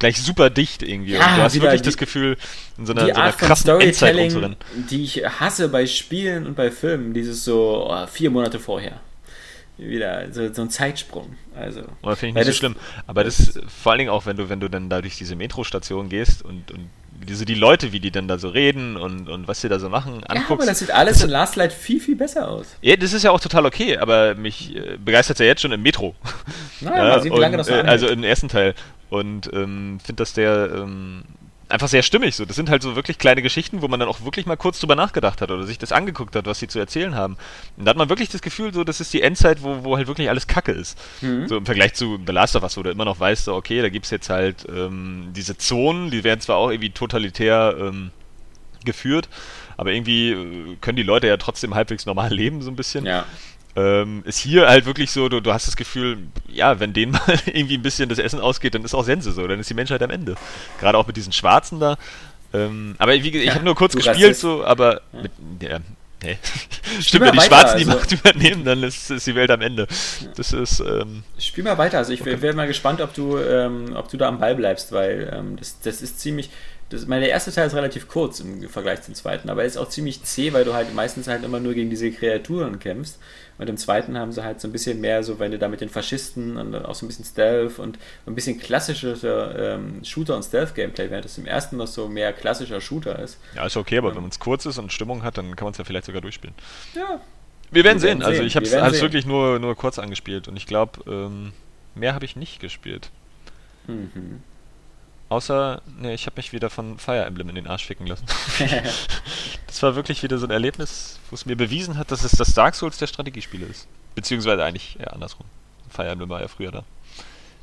Speaker 2: gleich super dicht irgendwie.
Speaker 1: Ja,
Speaker 2: und du hast wirklich
Speaker 1: die-
Speaker 2: das Gefühl, in so einer,
Speaker 1: die
Speaker 2: so einer krassen Endzeit rumzurennen.
Speaker 1: Die ich hasse bei Spielen und bei Filmen, dieses so oh, vier Monate vorher. Wieder so, so ein Zeitsprung. Also.
Speaker 2: Oder finde ich nicht so
Speaker 1: das-
Speaker 2: schlimm. Aber das vor allen Dingen auch, wenn du, wenn du dann da durch diese Metrostation gehst und, und diese, die Leute, wie die dann da so reden und, und was sie da so machen,
Speaker 1: Ja, aber
Speaker 2: anguckst.
Speaker 1: das sieht alles in Last Light viel, viel besser aus.
Speaker 2: Ja, das ist ja auch total okay, aber mich äh, begeistert ja jetzt schon im Metro.
Speaker 1: Na, mal sehen, wie lange das
Speaker 2: äh. Also im ersten Teil. Und ähm, finde das der ähm, einfach sehr stimmig. So. Das sind halt so wirklich kleine Geschichten, wo man dann auch wirklich mal kurz drüber nachgedacht hat oder sich das angeguckt hat, was sie zu erzählen haben. Und da hat man wirklich das Gefühl, so, das ist die Endzeit, wo, wo halt wirklich alles Kacke ist.
Speaker 1: Mhm.
Speaker 2: So im Vergleich zu The Last of Us, wo du immer noch weißt, so, okay, da gibt es jetzt halt ähm, diese Zonen, die werden zwar auch irgendwie totalitär ähm, geführt, aber irgendwie äh, können die Leute ja trotzdem halbwegs normal leben, so ein bisschen.
Speaker 1: ja.
Speaker 2: Ähm, ist hier halt wirklich so, du, du hast das Gefühl, ja, wenn denen mal irgendwie ein bisschen das Essen ausgeht, dann ist auch Sense so, dann ist die Menschheit am Ende. Gerade auch mit diesen Schwarzen da. Ähm, aber wie, gesagt, ich
Speaker 1: Ja,
Speaker 2: habe nur kurz gespielt, so, aber mit, ja, nee. Stimmt, wenn die
Speaker 1: weiter,
Speaker 2: Schwarzen die
Speaker 1: also-
Speaker 2: Macht übernehmen, dann ist, ist die Welt am Ende. Das ist, ähm,
Speaker 1: Spiel mal weiter. Also ich wäre mal gespannt, ob du, ähm, ob du da am Ball bleibst, weil ähm, das, das ist ziemlich. Das, meine, der erste Teil ist relativ kurz im Vergleich zum zweiten, aber er ist auch ziemlich zäh, weil du halt meistens halt immer nur gegen diese Kreaturen kämpfst. Und im zweiten haben sie halt so ein bisschen mehr, so wenn du da mit den Faschisten und auch so ein bisschen Stealth und ein bisschen klassisches ähm, Shooter- und Stealth-Gameplay, während es im ersten noch so mehr klassischer Shooter ist.
Speaker 2: ja, ist okay, aber wenn man es kurz ist und Stimmung hat, dann kann man es ja vielleicht sogar durchspielen.
Speaker 1: Ja,
Speaker 2: Wir werden
Speaker 1: Wir
Speaker 2: sehen.
Speaker 1: werden
Speaker 2: Also
Speaker 1: sehen.
Speaker 2: ich habe es wirklich nur, nur kurz angespielt und ich glaube, ähm, mehr habe ich nicht gespielt.
Speaker 1: Mhm.
Speaker 2: Außer, ne, ich habe mich wieder von Fire Emblem in den Arsch ficken lassen. das war wirklich wieder so ein Erlebnis, wo es mir bewiesen hat, dass es das Dark Souls der Strategiespiele ist. Beziehungsweise eigentlich eher andersrum. Fire Emblem war ja früher da.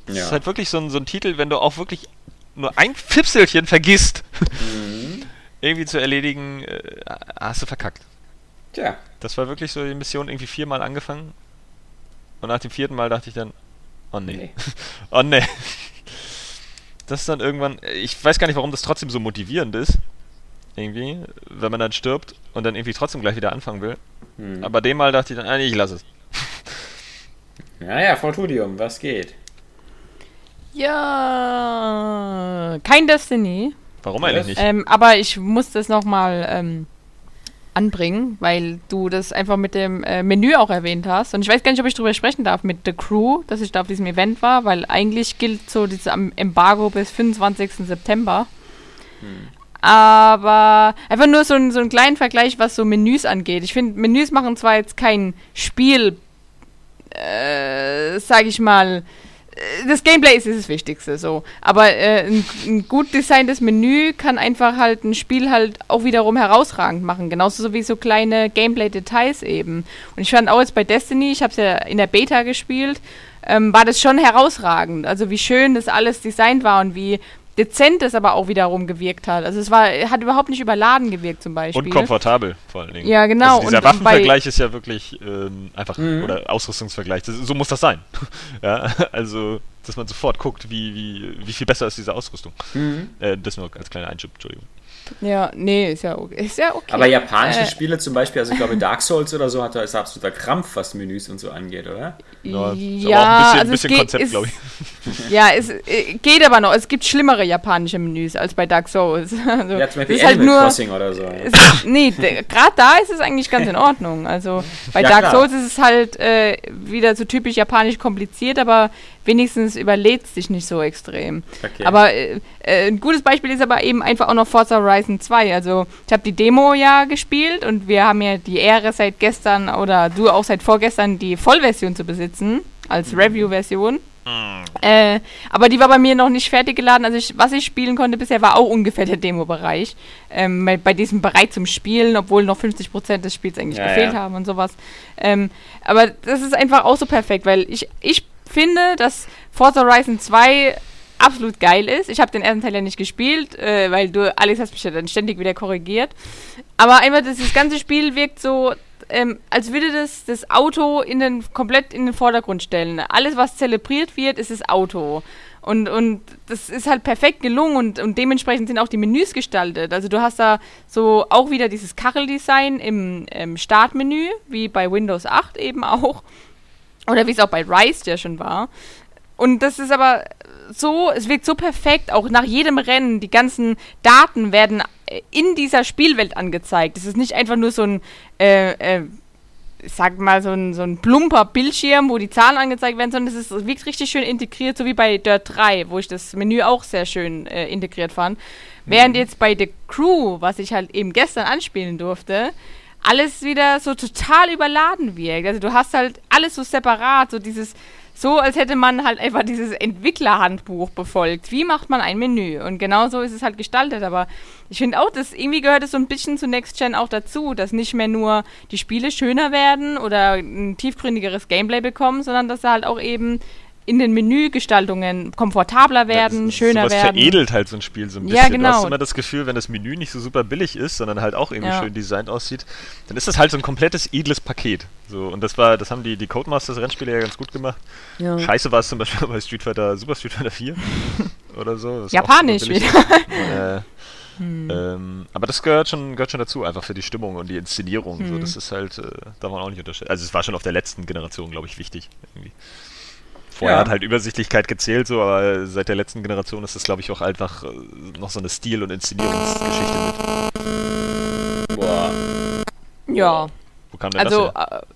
Speaker 2: Das
Speaker 1: Ja.
Speaker 2: ist halt wirklich so ein, so ein Titel, wenn du auch wirklich nur ein Fipselchen vergisst,
Speaker 1: Mhm.
Speaker 2: irgendwie zu erledigen, äh, hast du verkackt.
Speaker 1: Tja,
Speaker 2: Das war wirklich so die Mission irgendwie viermal angefangen. Und nach dem vierten Mal dachte ich dann, oh nee.
Speaker 1: Nee.
Speaker 2: oh nee. Das ist dann irgendwann, ich weiß gar nicht, warum das trotzdem so motivierend ist. Irgendwie, wenn man dann stirbt und dann irgendwie trotzdem gleich wieder anfangen will.
Speaker 1: Mhm.
Speaker 2: Aber dem Mal dachte ich dann, ah, nee, ich lasse es.
Speaker 1: Naja, Fortudium, was geht?
Speaker 3: Ja, kein Destiny.
Speaker 2: Warum eigentlich nicht?
Speaker 3: Ähm, aber ich muss das nochmal ähm, anbringen, weil du das einfach mit dem äh, Menü auch erwähnt hast. Und ich weiß gar nicht, ob ich drüber sprechen darf mit The Crew, dass ich da auf diesem Event war, weil eigentlich gilt so dieses Embargo bis 25. September. Aber einfach nur so, ein, so einen kleinen Vergleich, was so Menüs angeht. Ich finde, Menüs machen zwar jetzt kein Spiel, äh, sag ich mal, das Gameplay ist, das Wichtigste, so. Aber äh, ein, ein gut designtes Menü kann einfach halt ein Spiel halt auch wiederum herausragend machen. Genauso so wie so kleine Gameplay-Details eben. Und ich fand auch jetzt bei Destiny, ich habe es ja in der Beta gespielt, ähm, war das schon herausragend. Also wie schön das alles designt war und wie dezent es aber auch wiederum gewirkt hat. Also es war, hat überhaupt nicht überladen gewirkt zum Beispiel.
Speaker 2: Und komfortabel vor allen Dingen.
Speaker 3: Ja, genau.
Speaker 2: Also dieser
Speaker 3: Und-
Speaker 2: Waffenvergleich ist ja wirklich ähm, einfach,
Speaker 1: Mhm.
Speaker 2: oder Ausrüstungsvergleich, das, so muss das sein. ja, also, dass man sofort guckt, wie, wie, wie viel besser ist diese Ausrüstung.
Speaker 1: Mhm.
Speaker 2: Äh, das nur als kleiner Einschub, Entschuldigung.
Speaker 3: Ja, nee, ist ja okay. Ist ja okay.
Speaker 1: Aber japanische
Speaker 3: Äh,
Speaker 1: Spiele zum Beispiel, also ich glaube Dark Souls oder so, hat da ist absoluter Krampf, was Menüs und so angeht, oder?
Speaker 2: Ja, ist
Speaker 3: Ja,
Speaker 2: aber auch ein bisschen,
Speaker 3: also es
Speaker 2: bisschen
Speaker 3: geht-
Speaker 2: Konzept,
Speaker 3: ist-
Speaker 2: glaube ich.
Speaker 3: Ja, es äh, geht aber noch. Es gibt schlimmere japanische Menüs als bei Dark Souls. Also,
Speaker 1: Ja, zum Beispiel
Speaker 3: ist halt nur,
Speaker 1: Crossing oder so.
Speaker 3: es, nee, gerade da ist es eigentlich ganz in Ordnung. Also bei
Speaker 1: Ja,
Speaker 3: Dark
Speaker 1: klar.
Speaker 3: Souls ist es halt äh, wieder so typisch japanisch kompliziert, aber wenigstens überlädt es dich nicht so extrem.
Speaker 1: Okay.
Speaker 3: Aber äh, äh, ein gutes Beispiel ist aber eben einfach auch noch Forza Horizon 2. Also ich habe die Demo ja gespielt und wir haben ja die Ehre seit gestern oder du auch seit vorgestern die Vollversion zu besitzen als Review-Version. Äh, aber die war bei mir noch nicht fertig geladen. Also ich, was ich spielen konnte bisher war auch ungefähr der Demo-Bereich. Ähm, bei, bei diesem bereit zum Spielen, obwohl noch 50% des Spiels eigentlich
Speaker 1: Ja,
Speaker 3: gefehlt
Speaker 1: ja.
Speaker 3: haben und sowas. Ähm, aber das ist einfach auch so perfekt, weil ich, ich finde, dass Forza Horizon 2 absolut geil ist. Ich habe den ersten Teil ja nicht gespielt, äh, weil du, Alex, hast mich ja dann ständig wieder korrigiert. Aber einfach, das, das ganze Spiel wirkt so, ähm, als würde das das Auto in den, komplett in den Vordergrund stellen. Alles, was zelebriert wird, ist das Auto. Und, und das ist halt perfekt gelungen und, und dementsprechend sind auch die Menüs gestaltet. Also du hast da so auch wieder dieses Kacheldesign im, im Startmenü, wie bei Windows 8 eben auch. Oder wie es auch bei Rise ja schon war. Und das ist aber so, es wirkt so perfekt, auch nach jedem Rennen. Die ganzen Daten werden äh, in dieser Spielwelt angezeigt. Es ist nicht einfach nur so ein, äh, äh, ich sag mal, so ein, so ein plumper Bildschirm, wo die Zahlen angezeigt werden, sondern es ist, wirkt richtig schön integriert, so wie bei Dirt 3, wo ich das Menü auch sehr schön äh, integriert fand. Mhm. Während jetzt bei The Crew, was ich halt eben gestern anspielen durfte, alles wieder so total überladen wirkt. Also du hast halt alles so separat, so dieses so, als hätte man halt einfach dieses Entwicklerhandbuch befolgt. Wie macht man ein Menü? Und genau so ist es halt gestaltet. Aber ich finde auch, dass irgendwie gehört es so ein bisschen zu Next Gen auch dazu, dass nicht mehr nur die Spiele schöner werden oder ein tiefgründigeres Gameplay bekommen, sondern dass sie halt auch eben in den Menügestaltungen komfortabler werden, ja, das, schöner sowas werden.
Speaker 2: veredelt halt so ein Spiel so ein bisschen. Ja, genau. Du hast immer das Gefühl, wenn das Menü nicht so super billig ist, sondern halt auch irgendwie ja. schön designt aussieht, dann ist das halt so ein komplettes edles Paket. So, und das war, das haben die, die Codemasters Rennspiele ja ganz gut gemacht. Ja. Scheiße war es zum Beispiel bei Street Fighter, Super Street Fighter 4 oder so.
Speaker 3: Japanisch wieder.
Speaker 2: Äh, hm. ähm, aber das gehört schon, gehört schon dazu, einfach für die Stimmung und die Inszenierung. Hm. So, das ist halt, äh, darf man auch nicht unterstellen. Also es war schon auf der letzten Generation, glaube ich, wichtig. Irgendwie. Vorher ja. hat halt Übersichtlichkeit gezählt, so, aber seit der letzten Generation ist das, glaube ich, auch einfach äh, noch so eine Stil- und Inszenierungsgeschichte mit.
Speaker 3: Boah. Ja.
Speaker 2: Wo kam denn also, das
Speaker 1: her?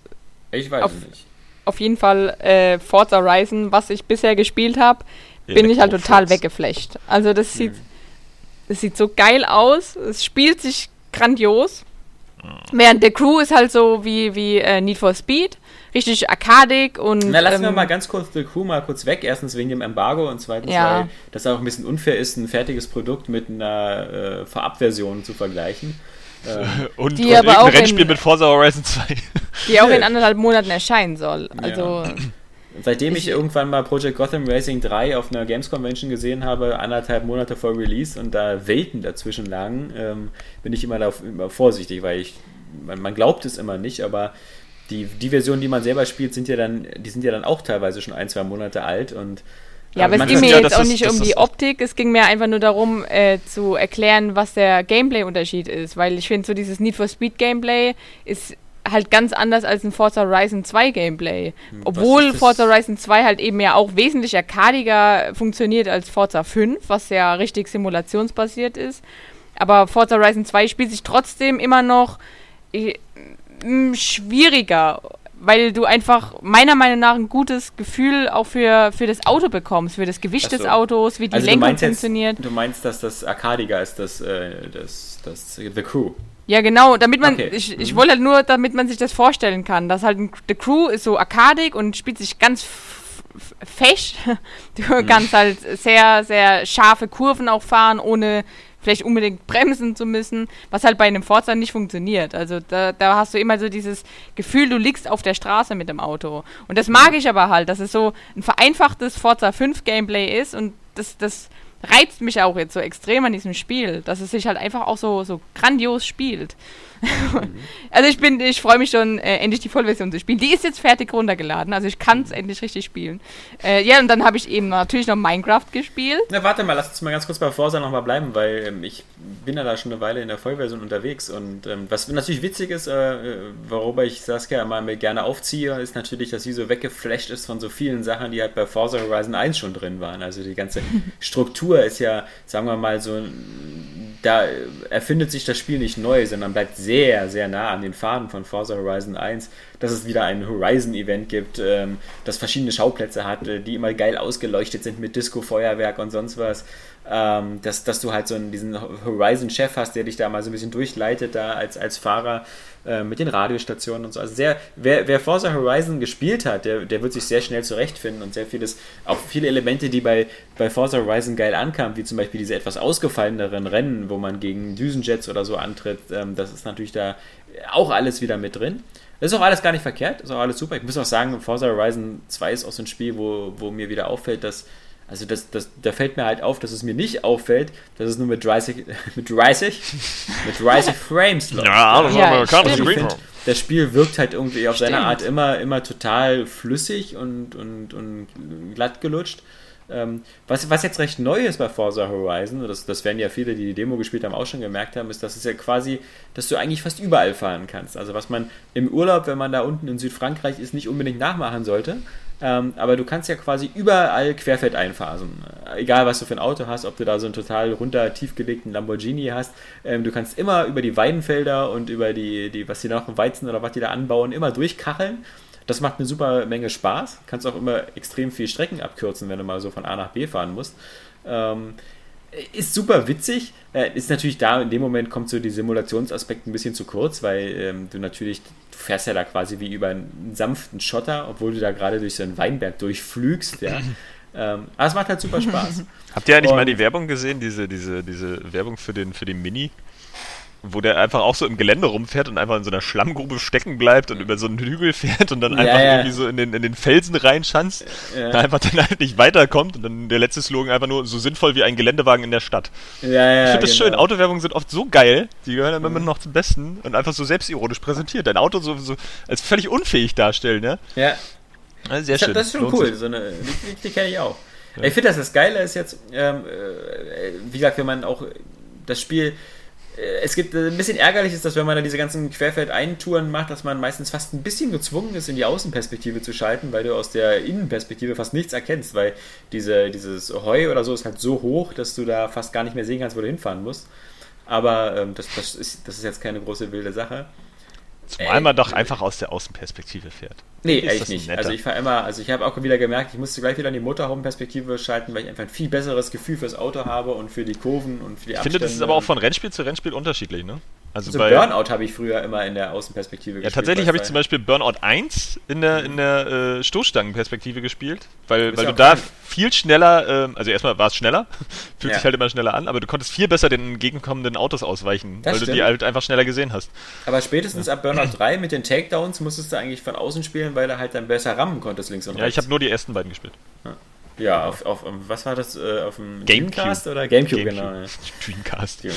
Speaker 1: Äh, ich weiß auf, nicht.
Speaker 3: Auf jeden Fall äh, Forza Horizon, was ich bisher gespielt habe, bin ich halt total weggeflecht. Also das sieht, hm. das sieht so geil aus, es spielt sich grandios. Hm. Während der Crew ist halt so wie, wie äh, Need for Speed richtig arkadig und.
Speaker 1: Na, lassen ähm, wir mal ganz kurz The Crew mal kurz weg. Erstens wegen dem Embargo und zweitens, ja. weil das auch ein bisschen unfair ist, ein fertiges Produkt mit einer äh, Vorabversion zu vergleichen.
Speaker 2: Ähm, und, die und aber auch Rennspiel in, mit Forza Horizon 2.
Speaker 3: Die auch in anderthalb Monaten erscheinen soll. Also. Ja.
Speaker 1: Seitdem ich, ich, irgendwann mal Project Gotham Racing 3 auf einer Games Convention gesehen habe, anderthalb Monate vor Release und da Welten dazwischen lagen, ähm, bin ich immer, da, immer vorsichtig, weil ich, man, man, glaubt es immer nicht, aber die, die Versionen, die man selber spielt, sind ja dann, die sind ja dann auch teilweise schon ein, zwei Monate alt und
Speaker 3: ja, aber es ging mir ja, jetzt auch nicht um die Optik, es ging mir einfach nur darum, äh, zu erklären, was der Gameplay-Unterschied ist, weil ich finde, so dieses Need for Speed Gameplay ist halt ganz anders als ein Forza Horizon 2 Gameplay. Hm, Obwohl Forza Horizon 2 halt eben ja auch wesentlich arcadiger funktioniert als Forza 5, was ja richtig simulationsbasiert ist. Aber Forza Horizon 2 spielt sich trotzdem immer noch schwieriger, weil du einfach meiner Meinung nach ein gutes Gefühl auch für, für das Auto bekommst, für das Gewicht so. des Autos, wie die also Lenkung funktioniert.
Speaker 1: Jetzt, du meinst, dass das arcadiger ist, das, äh, das, das The Crew?
Speaker 3: Ja, genau, damit man, okay. ich, ich mhm. wollte halt nur, damit man sich das vorstellen kann, dass halt The Crew ist so arkadig und spielt sich ganz fesch. Du mhm. kannst halt sehr, sehr scharfe Kurven auch fahren, ohne vielleicht unbedingt bremsen zu müssen, was halt bei einem Forza nicht funktioniert. Also da, da hast du immer so dieses Gefühl, du liegst auf der Straße mit dem Auto. Und das mag ich aber halt, dass es so ein vereinfachtes Forza 5 Gameplay ist und das, das reizt mich auch jetzt so extrem an diesem Spiel, dass es sich halt einfach auch so, so grandios spielt. also ich bin, ich freue mich schon, äh, endlich die Vollversion zu spielen. Die ist jetzt fertig runtergeladen, also ich kann es mhm. endlich richtig spielen. Äh, ja, und dann habe ich eben natürlich noch Minecraft gespielt.
Speaker 1: Na, warte mal, lass uns mal ganz kurz bei Forza nochmal bleiben, weil ähm, ich bin ja da schon eine Weile in der Vollversion unterwegs und ähm, was natürlich witzig ist, äh, worüber ich Saskia mal gerne aufziehe, ist natürlich, dass sie so weggeflasht ist von so vielen Sachen, die halt bei Forza Horizon 1 schon drin waren. Also die ganze Struktur ist ja, sagen wir mal, so da erfindet sich das Spiel nicht neu, sondern bleibt sehr, sehr nah an den Faden von Forza Horizon 1, dass es wieder ein Horizon-Event gibt, ähm, das verschiedene Schauplätze hat, äh, die immer geil ausgeleuchtet sind mit Disco-Feuerwerk und sonst was. Ähm, dass, dass du halt so einen, diesen Horizon-Chef hast, der dich da mal so ein bisschen durchleitet, da als, als Fahrer äh, mit den Radiostationen und so. Also sehr, wer, wer Forza Horizon gespielt hat, der, der wird sich sehr schnell zurechtfinden und sehr vieles, auch viele Elemente, die bei, bei Forza Horizon geil ankamen, wie zum Beispiel diese etwas ausgefalleneren Rennen, wo man gegen Düsenjets oder so antritt, ähm, das ist natürlich da auch alles wieder mit drin. Das ist auch alles gar nicht verkehrt, ist auch alles super. Ich muss auch sagen, Forza Horizon 2 ist auch so ein Spiel, wo, wo mir wieder auffällt, dass also das, das, da fällt mir halt auf, dass es mir nicht auffällt, dass es nur mit 30, mit 30, mit 30 Frames
Speaker 2: läuft. Ja, das ja, aber kann
Speaker 1: find, das Spiel wirkt halt irgendwie auf stimmt. seine Art immer, immer total flüssig und, und, und glatt gelutscht. Ähm, was, was jetzt recht neu ist bei Forza Horizon, das, das werden ja viele, die die Demo gespielt haben, auch schon gemerkt haben, ist, dass es ja quasi, dass du eigentlich fast überall fahren kannst. Also was man im Urlaub, wenn man da unten in Südfrankreich ist, nicht unbedingt nachmachen sollte, Ähm, aber du kannst ja quasi überall querfeld einphasen. Egal, was du für ein Auto hast, ob du da so einen total runter tiefgelegten Lamborghini hast. Ähm, du kannst immer über die Weidenfelder und über die, die was die noch Weizen oder was die da anbauen, immer durchkacheln. Das macht eine super Menge Spaß. Kannst auch immer extrem viel Strecken abkürzen, wenn du mal so von A nach B fahren musst. Ähm, ist super witzig. Äh, ist natürlich da, in dem Moment kommt so die Simulationsaspekt ein bisschen zu kurz, weil ähm, du natürlich, du fährst ja da quasi wie über einen sanften Schotter, obwohl du da gerade durch so einen Weinberg durchflügst, ja. ähm, aber es macht halt super Spaß.
Speaker 2: Habt ihr eigentlich Und, mal die Werbung gesehen, diese, diese, diese Werbung für den, für den Mini? Wo der einfach auch so im Gelände rumfährt und einfach in so einer Schlammgrube stecken bleibt und über so einen Hügel fährt und dann einfach ja. irgendwie so in den, in den Felsen reinschanzt, ja. einfach dann halt nicht weiterkommt und dann der letzte Slogan einfach nur so sinnvoll wie ein Geländewagen in der Stadt. Ja, ja, ich finde das genau. schön, Autowerbungen sind oft so geil, die gehören immer mhm. noch zum Besten und einfach so selbstironisch präsentiert. Dein Auto so, so als völlig unfähig darstellen, ja?
Speaker 1: Ja.
Speaker 2: Also sehr schön.
Speaker 1: Das ist schon Lohnt cool, so eine, die, die kenne ich auch. Ich finde, dass das Geile ist jetzt, ähm, äh, wie gesagt, wenn man auch das Spiel es gibt äh, ein bisschen ärgerlich ist, dass wenn man da diese ganzen Querfeldeintouren macht, dass man meistens fast ein bisschen gezwungen ist, in die Außenperspektive zu schalten, weil du aus der Innenperspektive fast nichts erkennst, weil diese, dieses Heu oder so ist halt so hoch, dass du da fast gar nicht mehr sehen kannst, wo du hinfahren musst. Aber ähm, das, das, ist, das ist jetzt keine große wilde Sache.
Speaker 2: Zumal man doch einfach aus der Außenperspektive fährt.
Speaker 1: Nee, echt nicht. Netter. Also ich fahre immer, also ich habe auch wieder gemerkt, ich musste gleich wieder in die Motorhome-Perspektive schalten, weil ich einfach ein viel besseres Gefühl fürs Auto habe und für die Kurven und für die
Speaker 2: Ich finde, das ist aber auch von Rennspiel zu Rennspiel unterschiedlich, ne?
Speaker 1: Also, also Burnout habe ich früher immer in der Außenperspektive
Speaker 2: gespielt. Ja, tatsächlich habe ich zum Beispiel Burnout 1 in der, in der äh, Stoßstangenperspektive gespielt, weil, weil du da viel schneller, äh, also erstmal war es schneller, fühlt ja. sich halt immer schneller an, aber du konntest viel besser den entgegenkommenden Autos ausweichen, das weil stimmt. du die halt einfach schneller gesehen hast.
Speaker 1: Aber spätestens ja. ab Burnout 3 mit den Takedowns musstest du eigentlich von außen spielen, weil du halt dann besser rammen konntest links und
Speaker 2: rechts. Ja, ich habe nur die ersten beiden gespielt.
Speaker 1: Ja. Ja, auf, auf, was war das? Äh, auf dem
Speaker 2: Gamecast
Speaker 1: oder Gamecube, Gamecube. genau. Ja.
Speaker 2: Dreamcast.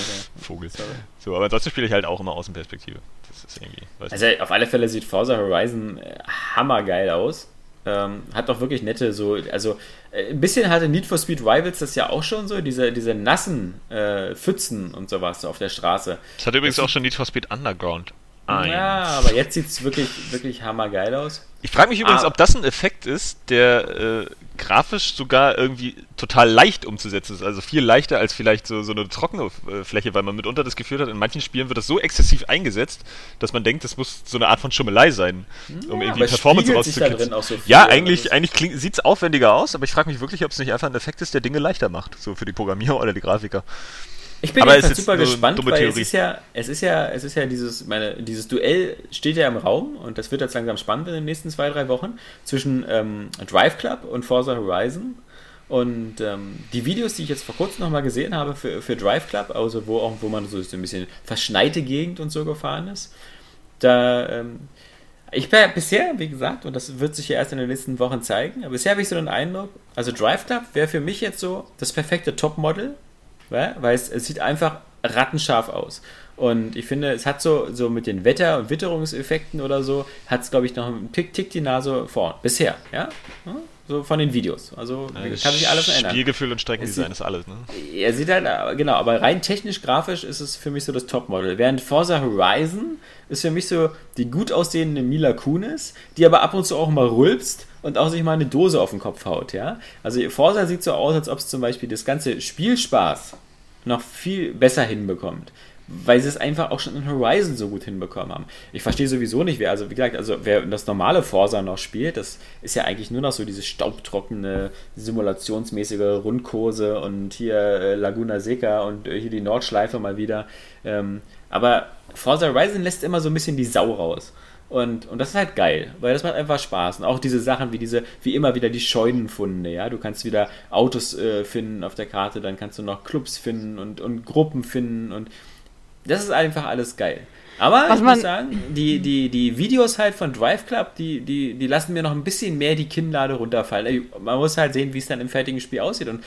Speaker 2: Vogel. Sorry. So, aber ansonsten spiele ich halt auch immer Außenperspektive. Das
Speaker 1: ist irgendwie. also nicht. auf alle Fälle sieht Forza Horizon äh, hammergeil aus. Ähm, hat doch wirklich nette, so, also äh, ein bisschen hatte Need for Speed Rivals das ja auch schon so, diese, diese nassen äh, Pfützen und sowas so auf der Straße.
Speaker 2: Das hat übrigens das auch schon Need for Speed Underground.
Speaker 1: Eins. Ja, aber jetzt sieht es wirklich, wirklich hammergeil aus.
Speaker 2: Ich frage mich übrigens, ah. ob das ein Effekt ist, der äh, grafisch sogar irgendwie total leicht umzusetzen ist. Also viel leichter als vielleicht so, so eine trockene äh, Fläche, weil man mitunter das Gefühl hat, in manchen Spielen wird das so exzessiv eingesetzt, dass man denkt, das muss so eine Art von Schummelei sein, um ja, irgendwie Performance rauszukriegen. So ja, eigentlich, eigentlich sieht es aufwendiger aus, aber ich frage mich wirklich, ob es nicht einfach ein Effekt ist, der Dinge leichter macht, so für die Programmierer oder die Grafiker.
Speaker 1: Ich bin jetzt super gespannt, weil Theorie. es ist ja, es ist ja, es ist ja dieses, meine, dieses Duell steht ja im Raum und das wird jetzt langsam spannend in den nächsten zwei, drei Wochen zwischen ähm, Drive Club und Forza Horizon. Und ähm, die Videos, die ich jetzt vor kurzem nochmal gesehen habe für, für Drive Club, also wo auch, wo man so ein bisschen verschneite Gegend und so gefahren ist, da ähm, ich bin bisher, wie gesagt, und das wird sich ja erst in den nächsten Wochen zeigen, aber bisher habe ich so den Eindruck, also Drive Club wäre für mich jetzt so das perfekte Topmodel weil es, es sieht einfach rattenscharf aus. Und ich finde, es hat so, so mit den Wetter- und Witterungseffekten oder so, hat es, glaube ich, noch einen Tick, Tick die Nase vorn. Bisher, ja? So von den Videos. Also ja, kann sich alles
Speaker 2: ändern. Spielgefühl und Streckendesign ist alles, ne?
Speaker 1: Er sieht halt, genau, aber rein technisch, grafisch ist es für mich so das Topmodel. Während Forza Horizon ist für mich so die gut aussehende Mila Kunis, die aber ab und zu auch mal rülpst und auch sich mal eine Dose auf den Kopf haut, ja. Also Forza sieht so aus, als ob es zum Beispiel das ganze Spielspaß noch viel besser hinbekommt weil sie es einfach auch schon in Horizon so gut hinbekommen haben. Ich verstehe sowieso nicht, wer, also wie gesagt, also wer das normale Forza noch spielt, das ist ja eigentlich nur noch so diese staubtrockene, simulationsmäßige Rundkurse und hier äh, Laguna Seca und äh, hier die Nordschleife mal wieder. Ähm, aber Forza Horizon lässt immer so ein bisschen die Sau raus. Und, und das ist halt geil, weil das macht einfach Spaß. Und auch diese Sachen wie diese, wie immer wieder die Scheunenfunde, ja. Du kannst wieder Autos äh, finden auf der Karte, dann kannst du noch Clubs finden und, und Gruppen finden und das ist einfach alles geil. Aber Was ich muss sagen, die, die, die Videos halt von Drive Club, die, die, die lassen mir noch ein bisschen mehr die Kinnlade runterfallen. Man muss halt sehen, wie es dann im fertigen Spiel aussieht und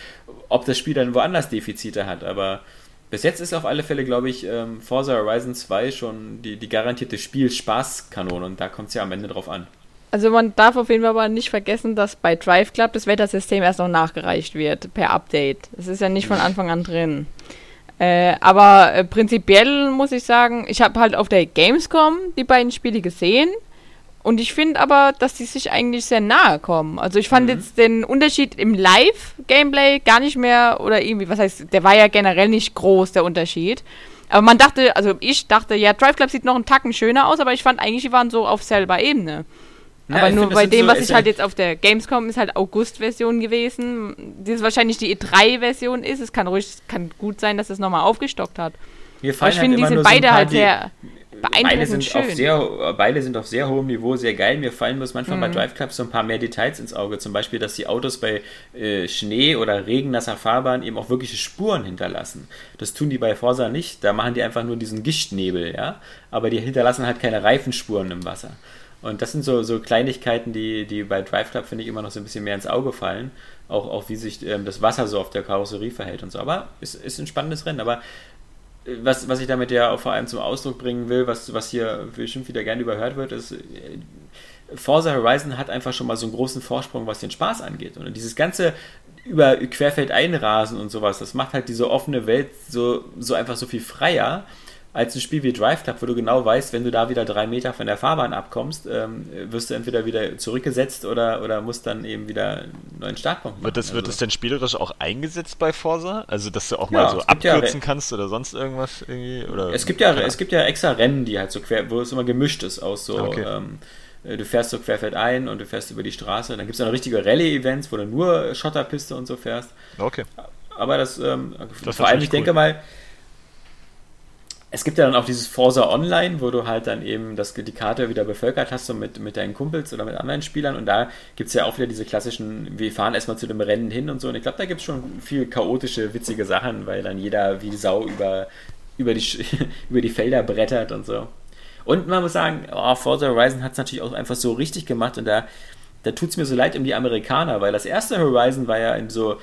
Speaker 1: ob das Spiel dann woanders Defizite hat. Aber bis jetzt ist auf alle Fälle, glaube ich, ähm, Forza Horizon 2 schon die, die garantierte Spielspaßkanone und da kommt es ja am Ende drauf an.
Speaker 3: Also man darf auf jeden Fall aber nicht vergessen, dass bei Drive Club das Wettersystem erst noch nachgereicht wird per Update. Es ist ja nicht von mhm. Anfang an drin. Äh, aber äh, prinzipiell muss ich sagen, ich habe halt auf der Gamescom die beiden Spiele gesehen Und ich finde aber, dass die sich eigentlich sehr nahe kommen. Also ich fand
Speaker 1: Mhm.
Speaker 3: jetzt den Unterschied im Live-Gameplay gar nicht mehr, oder irgendwie, was heißt, der war ja generell nicht groß, der Unterschied. Aber man dachte, also ich dachte, ja, Drive Club sieht noch einen Tacken schöner aus, aber ich fand eigentlich, die waren so auf selber Ebene.
Speaker 1: Na,
Speaker 3: aber nur
Speaker 1: find, das
Speaker 3: bei dem,
Speaker 1: so-
Speaker 3: was ich halt jetzt auf der Gamescom ist halt August-Version gewesen. Die ist wahrscheinlich die E3-Version ist. Es kann ruhig, kann gut sein, dass es nochmal aufgestockt hat.
Speaker 1: Mir
Speaker 3: Aber
Speaker 1: fallen
Speaker 3: ich finde, die
Speaker 1: immer
Speaker 3: sind
Speaker 1: so
Speaker 3: beide
Speaker 1: paar,
Speaker 3: halt
Speaker 1: die-
Speaker 3: sehr
Speaker 1: Beide
Speaker 3: beeindruckend
Speaker 1: sind, auf
Speaker 3: schön.
Speaker 1: sehr, beide sind auf sehr hohem Niveau sehr geil. Mir fallen bloß manchmal
Speaker 3: Mhm.
Speaker 1: bei Drive Club so ein paar mehr Details ins Auge. Zum Beispiel, dass die Autos bei äh, Schnee oder regennasser Fahrbahn eben auch wirkliche Spuren hinterlassen. Das tun die bei Forsa nicht. Da machen die einfach nur diesen Gischtnebel, ja. Aber die hinterlassen halt keine Reifenspuren im Wasser. Und das sind so, so Kleinigkeiten, die, die bei Drive Club, finde ich, immer noch so ein bisschen mehr ins Auge fallen. Auch, auch wie sich ähm, das Wasser so auf der Karosserie verhält und so. Aber es ist ein spannendes Rennen. Aber was, was ich damit ja auch vor allem zum Ausdruck bringen will, was, was hier bestimmt wieder gerne überhört wird, ist, äh, Forza Horizon hat einfach schon mal so einen großen Vorsprung, was den Spaß angeht. Und dieses ganze über Querfeld einrasen und sowas, das macht halt diese offene Welt so, so einfach so viel freier als ein Spiel wie Drive Club, wo du genau weißt, wenn du da wieder drei Meter von der Fahrbahn abkommst, ähm, wirst du entweder wieder zurückgesetzt oder, oder musst dann eben wieder einen neuen Startpunkt machen.
Speaker 2: Wird das, wird
Speaker 1: Also-
Speaker 2: das denn spielerisch auch eingesetzt bei Forsa? Also, dass du auch
Speaker 1: Ja,
Speaker 2: mal so
Speaker 1: ja
Speaker 2: abkürzen
Speaker 1: Re-
Speaker 2: kannst oder sonst irgendwas irgendwie? Oder,
Speaker 1: Es gibt ja, es gibt ja extra Rennen, die halt so quer, wo es immer gemischt ist aus so,
Speaker 2: Okay.
Speaker 1: ähm, äh, du fährst so querfeld ein und du fährst über die Straße. Dann gibt es ja noch richtige Rallye-Events, wo du nur Schotterpiste und so fährst.
Speaker 2: Okay.
Speaker 1: Aber das, ähm,
Speaker 2: Das
Speaker 1: vor allem, ich denke
Speaker 2: cool.
Speaker 1: mal, es gibt ja dann auch dieses Forza Online, wo du halt dann eben das, die Karte wieder bevölkert hast, so mit, mit deinen Kumpels oder mit anderen Spielern. Und da gibt es ja auch wieder diese klassischen, wir fahren erstmal zu dem Rennen hin und so. Und ich glaube, da gibt es schon viel chaotische, witzige Sachen, weil dann jeder wie Sau über, über, die, über die Felder brettert und so. Und man muss sagen, oh, Forza Horizon hat es natürlich auch einfach so richtig gemacht und da, da tut es mir so leid um die Amerikaner, weil das erste Horizon war ja in so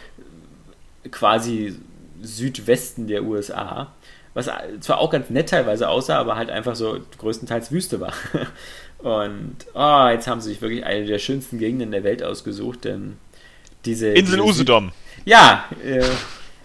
Speaker 1: quasi Südwesten der USA, was zwar auch ganz nett teilweise aussah, aber halt einfach so größtenteils Wüste war. Und oh, jetzt haben sie sich wirklich eine der schönsten Gegenden der Welt ausgesucht, denn diese
Speaker 2: Insel
Speaker 1: diese
Speaker 2: Usedom.
Speaker 1: ja, äh,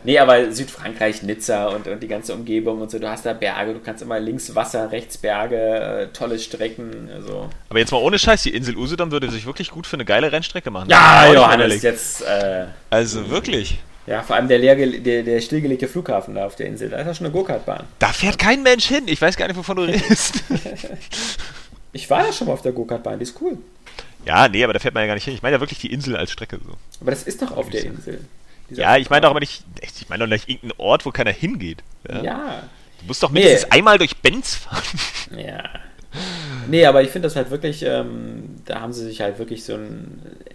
Speaker 1: nee, aber Südfrankreich, Nizza und, und die ganze Umgebung und so, du hast da Berge, du kannst immer links Wasser, rechts Berge, äh, tolle Strecken, also.
Speaker 2: Aber jetzt mal ohne Scheiß, die Insel Usedom würde sich wirklich gut für eine geile Rennstrecke machen.
Speaker 1: Ja, Johannes, jetzt, äh,
Speaker 2: Also wirklich.
Speaker 1: Ja, vor allem der, leer, der, der stillgelegte Flughafen da auf der Insel, da ist ja schon eine Go-Kart-Bahn.
Speaker 2: Da fährt kein Mensch hin. Ich weiß gar nicht, wovon du redest.
Speaker 1: Ich war ja schon mal auf der Go-Kart-Bahn, die ist cool.
Speaker 2: ja, nee, aber da fährt man ja gar nicht hin. Ich meine ja wirklich die Insel als Strecke so.
Speaker 1: Aber das ist doch auf der Insel.
Speaker 2: Ja, ich meine doch aber nicht, ich meine doch nicht irgendeinen Ort, wo keiner hingeht. Ja?
Speaker 1: Ja,
Speaker 2: Du musst doch
Speaker 1: Nee.
Speaker 2: mindestens einmal durch Benz fahren.
Speaker 1: Ja. Nee, aber ich finde das halt wirklich, ähm, da haben sie sich halt wirklich so eine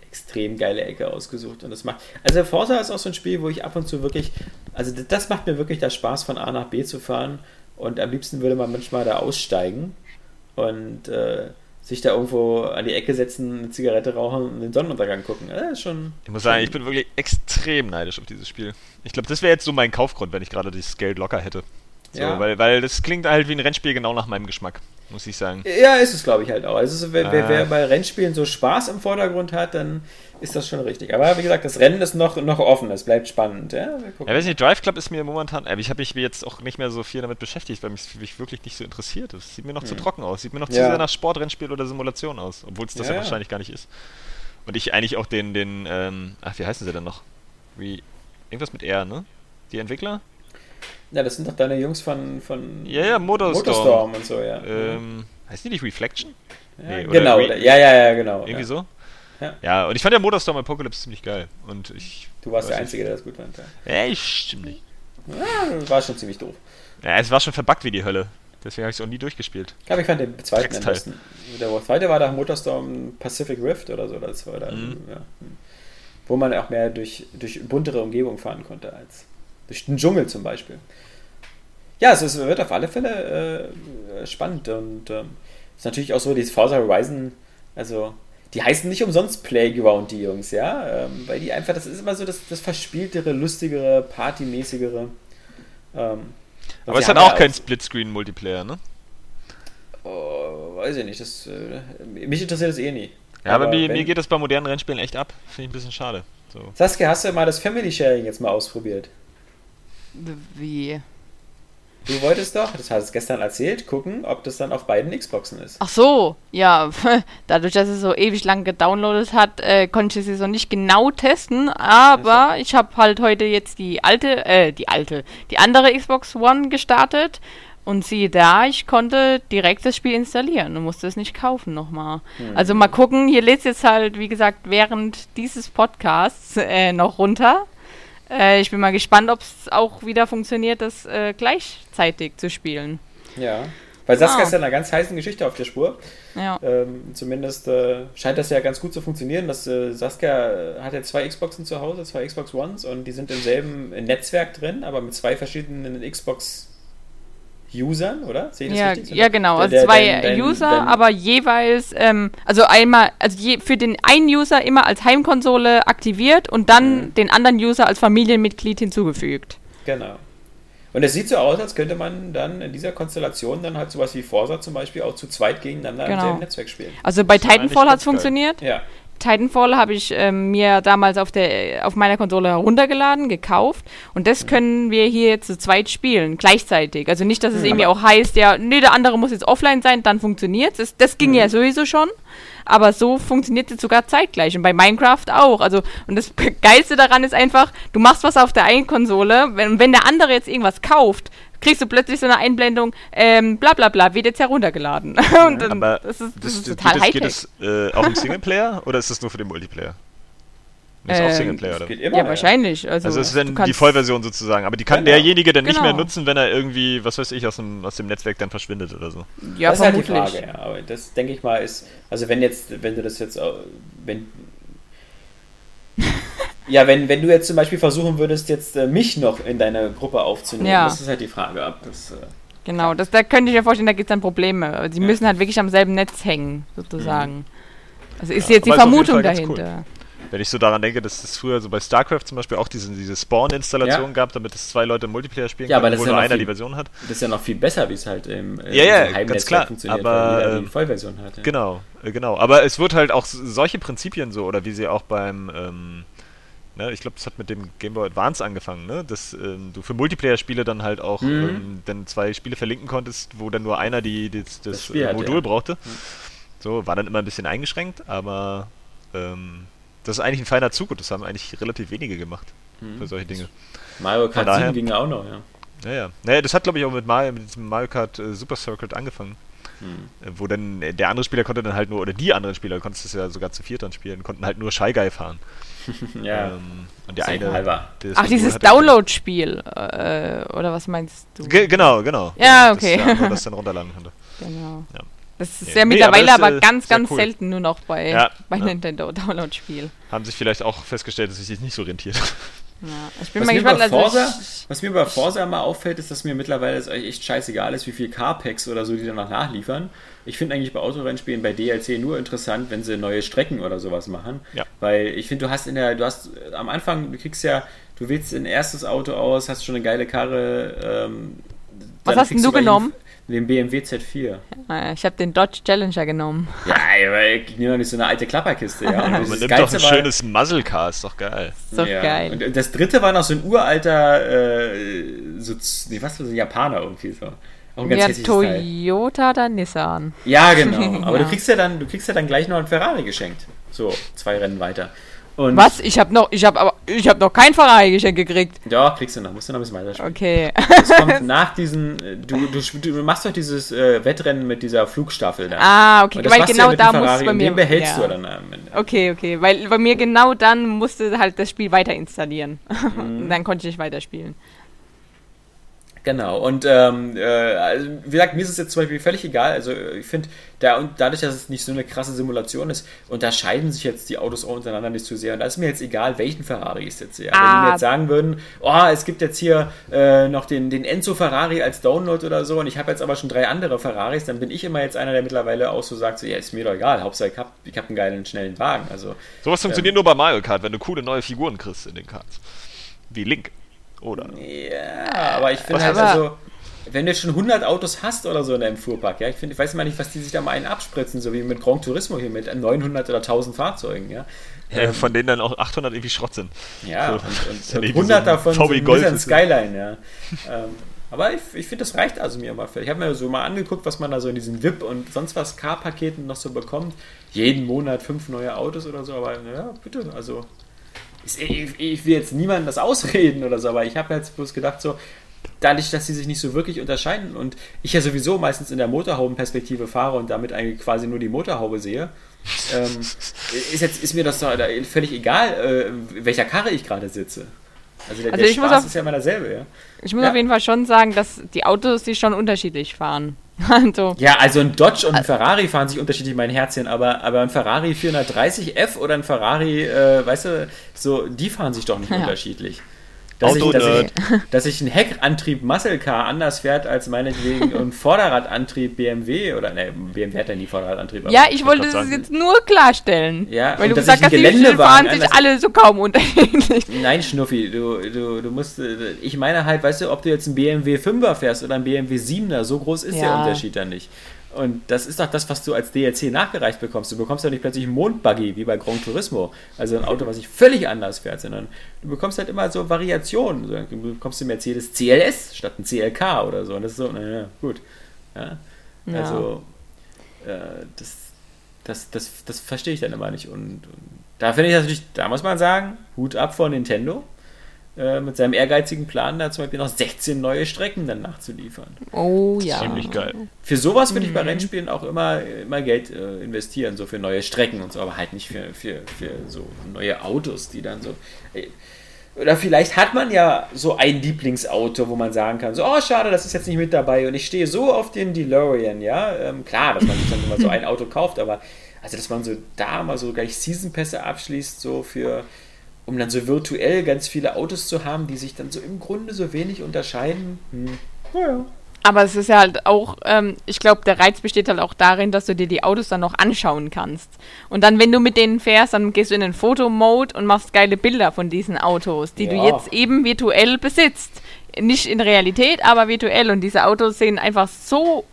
Speaker 1: extrem geile Ecke ausgesucht und das macht, also Forza ist auch so ein Spiel, wo ich ab und zu wirklich, also das macht mir wirklich das Spaß von A nach B zu fahren und am liebsten würde man manchmal da aussteigen und äh, sich da irgendwo an die Ecke setzen, eine Zigarette rauchen und den Sonnenuntergang gucken. Das schon,
Speaker 2: Ich muss sagen, ich bin wirklich extrem neidisch auf dieses Spiel. Ich glaube, das wäre jetzt so mein Kaufgrund, wenn ich gerade dieses Geld locker hätte. So,
Speaker 1: Ja.
Speaker 2: weil, weil das klingt halt wie ein Rennspiel genau nach meinem Geschmack, muss ich sagen.
Speaker 1: Ja, ist es, glaube ich, halt auch. Also, wer, wer,
Speaker 2: Ah.
Speaker 1: wer bei Rennspielen so Spaß im Vordergrund hat, dann ist das schon richtig. Aber wie gesagt, das Rennen ist noch, noch offen, es bleibt spannend. Ja.
Speaker 2: Ja, weiß nicht, Drive Club ist mir momentan, aber ich habe mich jetzt auch nicht mehr so viel damit beschäftigt, weil mich, mich wirklich nicht so interessiert. Das sieht mir noch zu trocken aus, sieht mir noch zu
Speaker 1: Ja.
Speaker 2: sehr nach Sportrennspiel oder Simulation aus, obwohl es das
Speaker 1: Ja,
Speaker 2: ja,
Speaker 1: ja.
Speaker 2: wahrscheinlich gar nicht ist. Und ich eigentlich auch den, den, ähm, ach, wie heißen sie denn noch? Wie, irgendwas mit R, ne? Die Entwickler?
Speaker 1: Ja, das sind doch deine Jungs von, von
Speaker 2: Ja, ja, Motorstorm.
Speaker 1: Motorstorm und so, ja.
Speaker 2: Ähm, heißt die nicht Reflection?
Speaker 1: ja
Speaker 2: nee,
Speaker 1: genau,
Speaker 2: Re-
Speaker 1: ja, ja, ja, genau.
Speaker 2: Irgendwie
Speaker 1: ja.
Speaker 2: so?
Speaker 1: Ja.
Speaker 2: Ja, und ich fand ja Motorstorm Apocalypse ziemlich geil. Und ich.
Speaker 1: Du warst der. Einzige, der das gut fand. Ja,
Speaker 2: ich stimmt nicht.
Speaker 1: ja war schon ziemlich doof.
Speaker 2: Ja, es war schon verbuggt wie die Hölle. Deswegen habe ich es auch nie durchgespielt.
Speaker 1: Ich glaube, ich fand den zweiten am besten. Der zweite war da Motorstorm Pacific Rift oder so. Das war da,
Speaker 2: Mhm.
Speaker 1: ja. Wo man auch mehr durch, durch buntere Umgebung fahren konnte als durch den Dschungel zum Beispiel. Ja, es wird auf alle Fälle äh, spannend und ähm, ist natürlich auch so, die Forza Horizon, also die heißen nicht umsonst Playground, die Jungs, ja, ähm, weil die einfach, das ist immer so das, das verspieltere, lustigere, partymäßigere. Ähm,
Speaker 2: Aber es hat auch
Speaker 1: ja
Speaker 2: keinen Splitscreen-Multiplayer, ne?
Speaker 1: Oh, weiß ich nicht. Das, äh, mich interessiert das eh nie.
Speaker 2: Ja, aber, mir,
Speaker 1: wenn-
Speaker 2: mir geht das bei modernen Rennspielen echt ab. Finde ich ein bisschen schade. So.
Speaker 1: Saskia, hast du mal das Family Sharing jetzt mal ausprobiert?
Speaker 3: Wie?
Speaker 1: Du wolltest doch, das hast du gestern erzählt, gucken, ob das dann auf beiden Xboxen ist.
Speaker 3: Ach so, ja, dadurch, dass es so ewig lang gedownloadet hat, äh, konnte ich es so nicht genau testen, aber also. ich habe halt heute jetzt die alte, äh, die alte, die andere Xbox One gestartet und siehe da, ich konnte direkt das Spiel installieren und musste es nicht kaufen nochmal. Mhm. Also mal gucken, hier lädt es jetzt halt, wie gesagt, während dieses Podcasts äh, noch runter. Äh, ich bin mal gespannt, ob es auch wieder funktioniert, das äh, gleichzeitig zu spielen.
Speaker 1: Ja, weil Saskia ah. ist ja eine ganz heiße Geschichte auf der Spur. Ja. Ähm, zumindest äh, scheint das ja ganz gut zu funktionieren. Das, äh, Saskia hat ja zwei Xboxen zu Hause, zwei Xbox Ones und die sind im selben Netzwerk drin, aber mit zwei verschiedenen Xbox Usern, oder?
Speaker 3: Sehe ich das ja, richtig? Ja, genau. Also zwei dein, dein, User, dein, aber jeweils, ähm, also einmal, also je, für den einen User immer als Heimkonsole aktiviert und dann mhm. den anderen User als Familienmitglied hinzugefügt.
Speaker 1: Genau. Und es sieht so aus, als könnte man dann in dieser Konstellation dann halt sowas wie Forsa zum Beispiel auch zu zweit gegeneinander genau. im selben Netzwerk spielen.
Speaker 3: Also bei Titanfall hat es funktioniert.
Speaker 1: Ja.
Speaker 3: Titanfall habe ich ähm, mir damals auf, der, auf meiner Konsole heruntergeladen, gekauft und das können wir hier jetzt zu zweit spielen, gleichzeitig. Also nicht, dass es mhm. irgendwie auch heißt, ja, nee, der andere muss jetzt offline sein, dann funktioniert es. Das ging mhm. ja sowieso schon, aber so funktioniert es sogar zeitgleich und bei Minecraft auch. Also und das Geilste daran ist einfach, du machst was auf der einen Konsole, wenn, wenn der andere jetzt irgendwas kauft, kriegst du plötzlich so eine Einblendung, ähm, bla bla bla, wird jetzt heruntergeladen. und
Speaker 2: dann, Aber das ist, das, das ist total das, geht das äh, auch im Singleplayer oder ist das nur für den Multiplayer?
Speaker 3: Das ist ähm, auch Singleplayer, oder? Immer, ja, wahrscheinlich. Also,
Speaker 2: also es ist dann die Vollversion sozusagen. Aber die kann genau. derjenige dann genau. nicht mehr nutzen, wenn er irgendwie, was weiß ich, aus dem, aus dem Netzwerk dann verschwindet oder so.
Speaker 1: Ja, das vermutlich. ist halt die Frage, ja. Aber das denke ich mal ist, also wenn jetzt, wenn du das jetzt, wenn ja, wenn, wenn du jetzt zum Beispiel versuchen würdest, jetzt äh, mich noch in deine Gruppe aufzunehmen, ja. das ist halt die Frage, ob das. Äh,
Speaker 3: genau, das, da könnte ich mir vorstellen, da gibt es dann Probleme. Sie ja. müssen halt wirklich am selben Netz hängen, sozusagen. Mhm. Also ist ja, jetzt die Vermutung dahinter. Cool.
Speaker 2: Wenn ich so daran denke, dass es früher so bei StarCraft zum Beispiel auch diese, diese Spawn-Installation ja. gab, damit es zwei Leute im Multiplayer spielen
Speaker 1: ja, können, obwohl
Speaker 2: nur
Speaker 1: ja
Speaker 2: einer
Speaker 1: viel,
Speaker 2: die Version hat.
Speaker 1: Das ist ja noch viel besser, wie es halt im
Speaker 2: äh, ja, ja, ganz klar, funktioniert, aber, weil
Speaker 1: die ähm, Vollversion hat. Ja.
Speaker 2: Genau, äh, genau. Aber es wird halt auch solche Prinzipien so, oder wie sie auch beim ähm, Ne, ich glaube, das hat mit dem Game Boy Advance angefangen, ne? dass ähm, du für Multiplayer-Spiele dann halt auch mhm. ähm, dann zwei Spiele verlinken konntest, wo dann nur einer die, die das, das, das Modul hat, ja. brauchte. Mhm. So, war dann immer ein bisschen eingeschränkt, aber ähm, das ist eigentlich ein feiner Zug und das haben eigentlich relativ wenige gemacht mhm. für solche Dinge.
Speaker 1: Mario Kart daher, 7 ging ja auch noch, ja.
Speaker 2: Naja, naja das hat glaube ich auch mit Mario, mit diesem Mario Kart äh, Super Circuit angefangen. Hm. Wo dann äh, der andere Spieler konnte dann halt nur, oder die anderen Spieler, du konntest es ja sogar zu viert dann spielen, konnten halt nur Shy Guy fahren.
Speaker 1: ja.
Speaker 2: Ähm, und der eine. Halber.
Speaker 3: Ach, dieses Download-Spiel. Äh, oder was meinst du?
Speaker 2: Ge genau, genau.
Speaker 3: Ja, okay.
Speaker 2: Das, das dann runterladen konnte.
Speaker 3: Genau. Ja. Das ist nee, ja mittlerweile nee, aber, aber, ganz, ganz cool. selten nur noch bei, ja, bei ja. Nintendo Download-Spiel.
Speaker 2: Haben sich vielleicht auch festgestellt, dass sich das nicht so rentiert.
Speaker 3: Ja, ich bin was, mal mir gespannt,
Speaker 1: also Forza, was mir bei Forza immer auffällt, ist, dass mir mittlerweile es echt scheißegal ist, wie viel Carpacks oder so die danach nachliefern. Ich finde eigentlich bei Autorennspielen bei DLC nur interessant, wenn sie neue Strecken oder sowas machen.
Speaker 2: Ja.
Speaker 1: Weil ich finde, du hast in der, du hast am Anfang, du kriegst ja, du wählst ein erstes Auto aus, hast schon eine geile Karre. Ähm,
Speaker 3: was hast denn du genommen?
Speaker 1: Den BMW Z4.
Speaker 3: Ja, ich habe den Dodge Challenger genommen.
Speaker 1: Ja, ich nehme doch nicht so eine alte Klapperkiste. Ja. Und
Speaker 2: Man nimmt doch ein schönes Muzzle Car, ist doch geil.
Speaker 3: Ist doch
Speaker 1: ja.
Speaker 3: geil.
Speaker 1: Und das dritte war noch so ein uralter, äh, so, nee, was für so ein Japaner irgendwie so.
Speaker 3: Auch ein ganz ja, Toyota oder Nissan.
Speaker 1: Ja, genau. Aber ja. du kriegst ja dann, du kriegst ja dann gleich noch ein Ferrari geschenkt. So, zwei Rennen weiter.
Speaker 3: Und Was? Ich habe noch, ich habe aber, ich habe noch kein Ferrari-Geschenk gekriegt.
Speaker 1: Ja, kriegst du noch, musst du noch ein bisschen weiter
Speaker 3: spielen. Okay.
Speaker 1: Es kommt nach diesen, äh, du, du, du machst doch dieses äh, Wettrennen mit dieser Flugstaffel
Speaker 3: da. Ah, okay, weil genau ja da muss bei mir.
Speaker 1: Den behältst ja. du dann am
Speaker 3: Ende. Okay, okay, weil bei mir genau dann musste halt das Spiel weiter installieren. Mhm. Dann konnte ich nicht weiterspielen.
Speaker 1: Genau, und ähm, äh, also, wie gesagt, mir ist es jetzt zum Beispiel völlig egal. Also ich finde, da, und dadurch, dass es nicht so eine krasse Simulation ist, unterscheiden sich jetzt die Autos auch untereinander nicht zu sehr. Und da ist mir jetzt egal, welchen Ferrari ich jetzt sehe. Ah. Wenn die mir ah. jetzt sagen würden, oh, es gibt jetzt hier äh, noch den, den Enzo Ferrari als Download oder so, und ich habe jetzt aber schon drei andere Ferraris, dann bin ich immer jetzt einer, der mittlerweile auch so sagt, so, ja, ist mir doch egal, Hauptsache ich habe ich hab einen geilen, schnellen Wagen. Also,
Speaker 2: Sowas funktioniert ähm, nur bei Mario Kart, wenn du coole neue Figuren kriegst in den Karts. Wie Link. Oder?
Speaker 1: Ja, aber ich finde halt also, wenn du schon 100 Autos hast oder so in deinem Fuhrpark, ja, ich, find, ich weiß mal nicht, was die sich da mal einen abspritzen, so wie mit Grand Turismo hier mit 900 oder 1000 Fahrzeugen, ja.
Speaker 2: ja ähm, von denen dann auch 800 irgendwie Schrott sind.
Speaker 1: Ja, so, und, und, und 100 davon VW sind Golf Skyline, ja. ähm, Aber ich, ich finde, das reicht also mir immer. Ich habe mir so mal angeguckt, was man da so in diesen VIP und sonst was Car-Paketen noch so bekommt. Jeden Monat fünf neue Autos oder so, aber ja, bitte, also. Ich, ich will jetzt niemandem das ausreden oder so, aber ich habe jetzt bloß gedacht, so, dadurch, dass sie sich nicht so wirklich unterscheiden und ich ja sowieso meistens in der Motorhaubenperspektive fahre und damit eigentlich quasi nur die Motorhaube sehe, ähm, ist, jetzt, ist mir das doch völlig egal, äh, welcher Karre ich gerade sitze. Also der,
Speaker 3: Also
Speaker 1: der Spaß
Speaker 3: auf-
Speaker 1: ist ja immer derselbe, ja.
Speaker 3: Ich muss
Speaker 1: Ja.
Speaker 3: auf jeden Fall schon sagen, dass die Autos sich schon unterschiedlich fahren. Also,
Speaker 1: Ja, also ein Dodge und ein Ferrari fahren sich unterschiedlich mein Herzchen, aber, aber ein Ferrari 430F oder ein Ferrari, äh, weißt du, so, die fahren sich doch nicht
Speaker 3: Ja.
Speaker 1: unterschiedlich. Dass ich, dass, ich, dass ich ein Heckantrieb Muscle Car anders fährt als meinetwegen ein Vorderradantrieb BMW oder ne, BMW hat ja nie Vorderradantrieb.
Speaker 3: ja, ich wollte
Speaker 2: sagen.
Speaker 3: jetzt nur klarstellen.
Speaker 1: Ja,
Speaker 3: weil du gesagt hast,
Speaker 1: einen
Speaker 3: die
Speaker 1: Geländewagen
Speaker 3: fahren sich alle so kaum unterschiedlich.
Speaker 1: Nein, Schnuffi, du, du, du musst, äh, ich meine halt, weißt du, ob du jetzt einen BMW 5er fährst oder einen BMW 7er, so groß ist der
Speaker 3: Ja.
Speaker 1: Unterschied dann nicht. Und das ist doch das, was du als DLC nachgereicht bekommst. Du bekommst ja nicht plötzlich einen Mondbuggy wie bei Gran Turismo, also ein Auto, was sich völlig anders fährt, sondern du bekommst halt immer so Variationen. Du bekommst einen Mercedes CLS statt ein CLK oder so. Und das ist so, naja, gut. Ja?
Speaker 3: Ja.
Speaker 1: Also, äh, das, das, das, das verstehe ich dann immer nicht. Und, und da finde ich das natürlich, da muss man sagen, Hut ab vor Nintendo. Äh, Mit seinem ehrgeizigen Plan, da zum Beispiel noch 16 neue Strecken dann nachzuliefern.
Speaker 3: Oh ja.
Speaker 2: Ziemlich geil.
Speaker 1: Für sowas würde ich
Speaker 3: Mhm.
Speaker 1: bei Rennspielen auch immer, immer Geld äh, investieren, so für neue Strecken und so, aber halt nicht für, für, für so neue Autos, die dann so. Ey, oder vielleicht hat man ja so ein Lieblingsauto, wo man sagen kann, so, oh, schade, das ist jetzt nicht mit dabei und ich stehe so auf den DeLorean, ja. Ähm, klar, dass man sich dann immer so ein Auto kauft, aber also, dass man so da mal so gleich Season-Pässe abschließt, so für, um dann so virtuell ganz viele Autos zu haben, die sich dann so im Grunde so wenig unterscheiden. Hm. Naja.
Speaker 3: Aber es ist ja halt auch, ähm, ich glaube, der Reiz besteht halt auch darin, dass du dir die Autos dann noch anschauen kannst. Und dann, wenn du mit denen fährst, dann gehst du in den Fotomode und machst geile Bilder von diesen Autos, die du
Speaker 1: Ja.
Speaker 3: jetzt eben virtuell besitzt. Nicht in Realität, aber virtuell. Und diese Autos sehen einfach so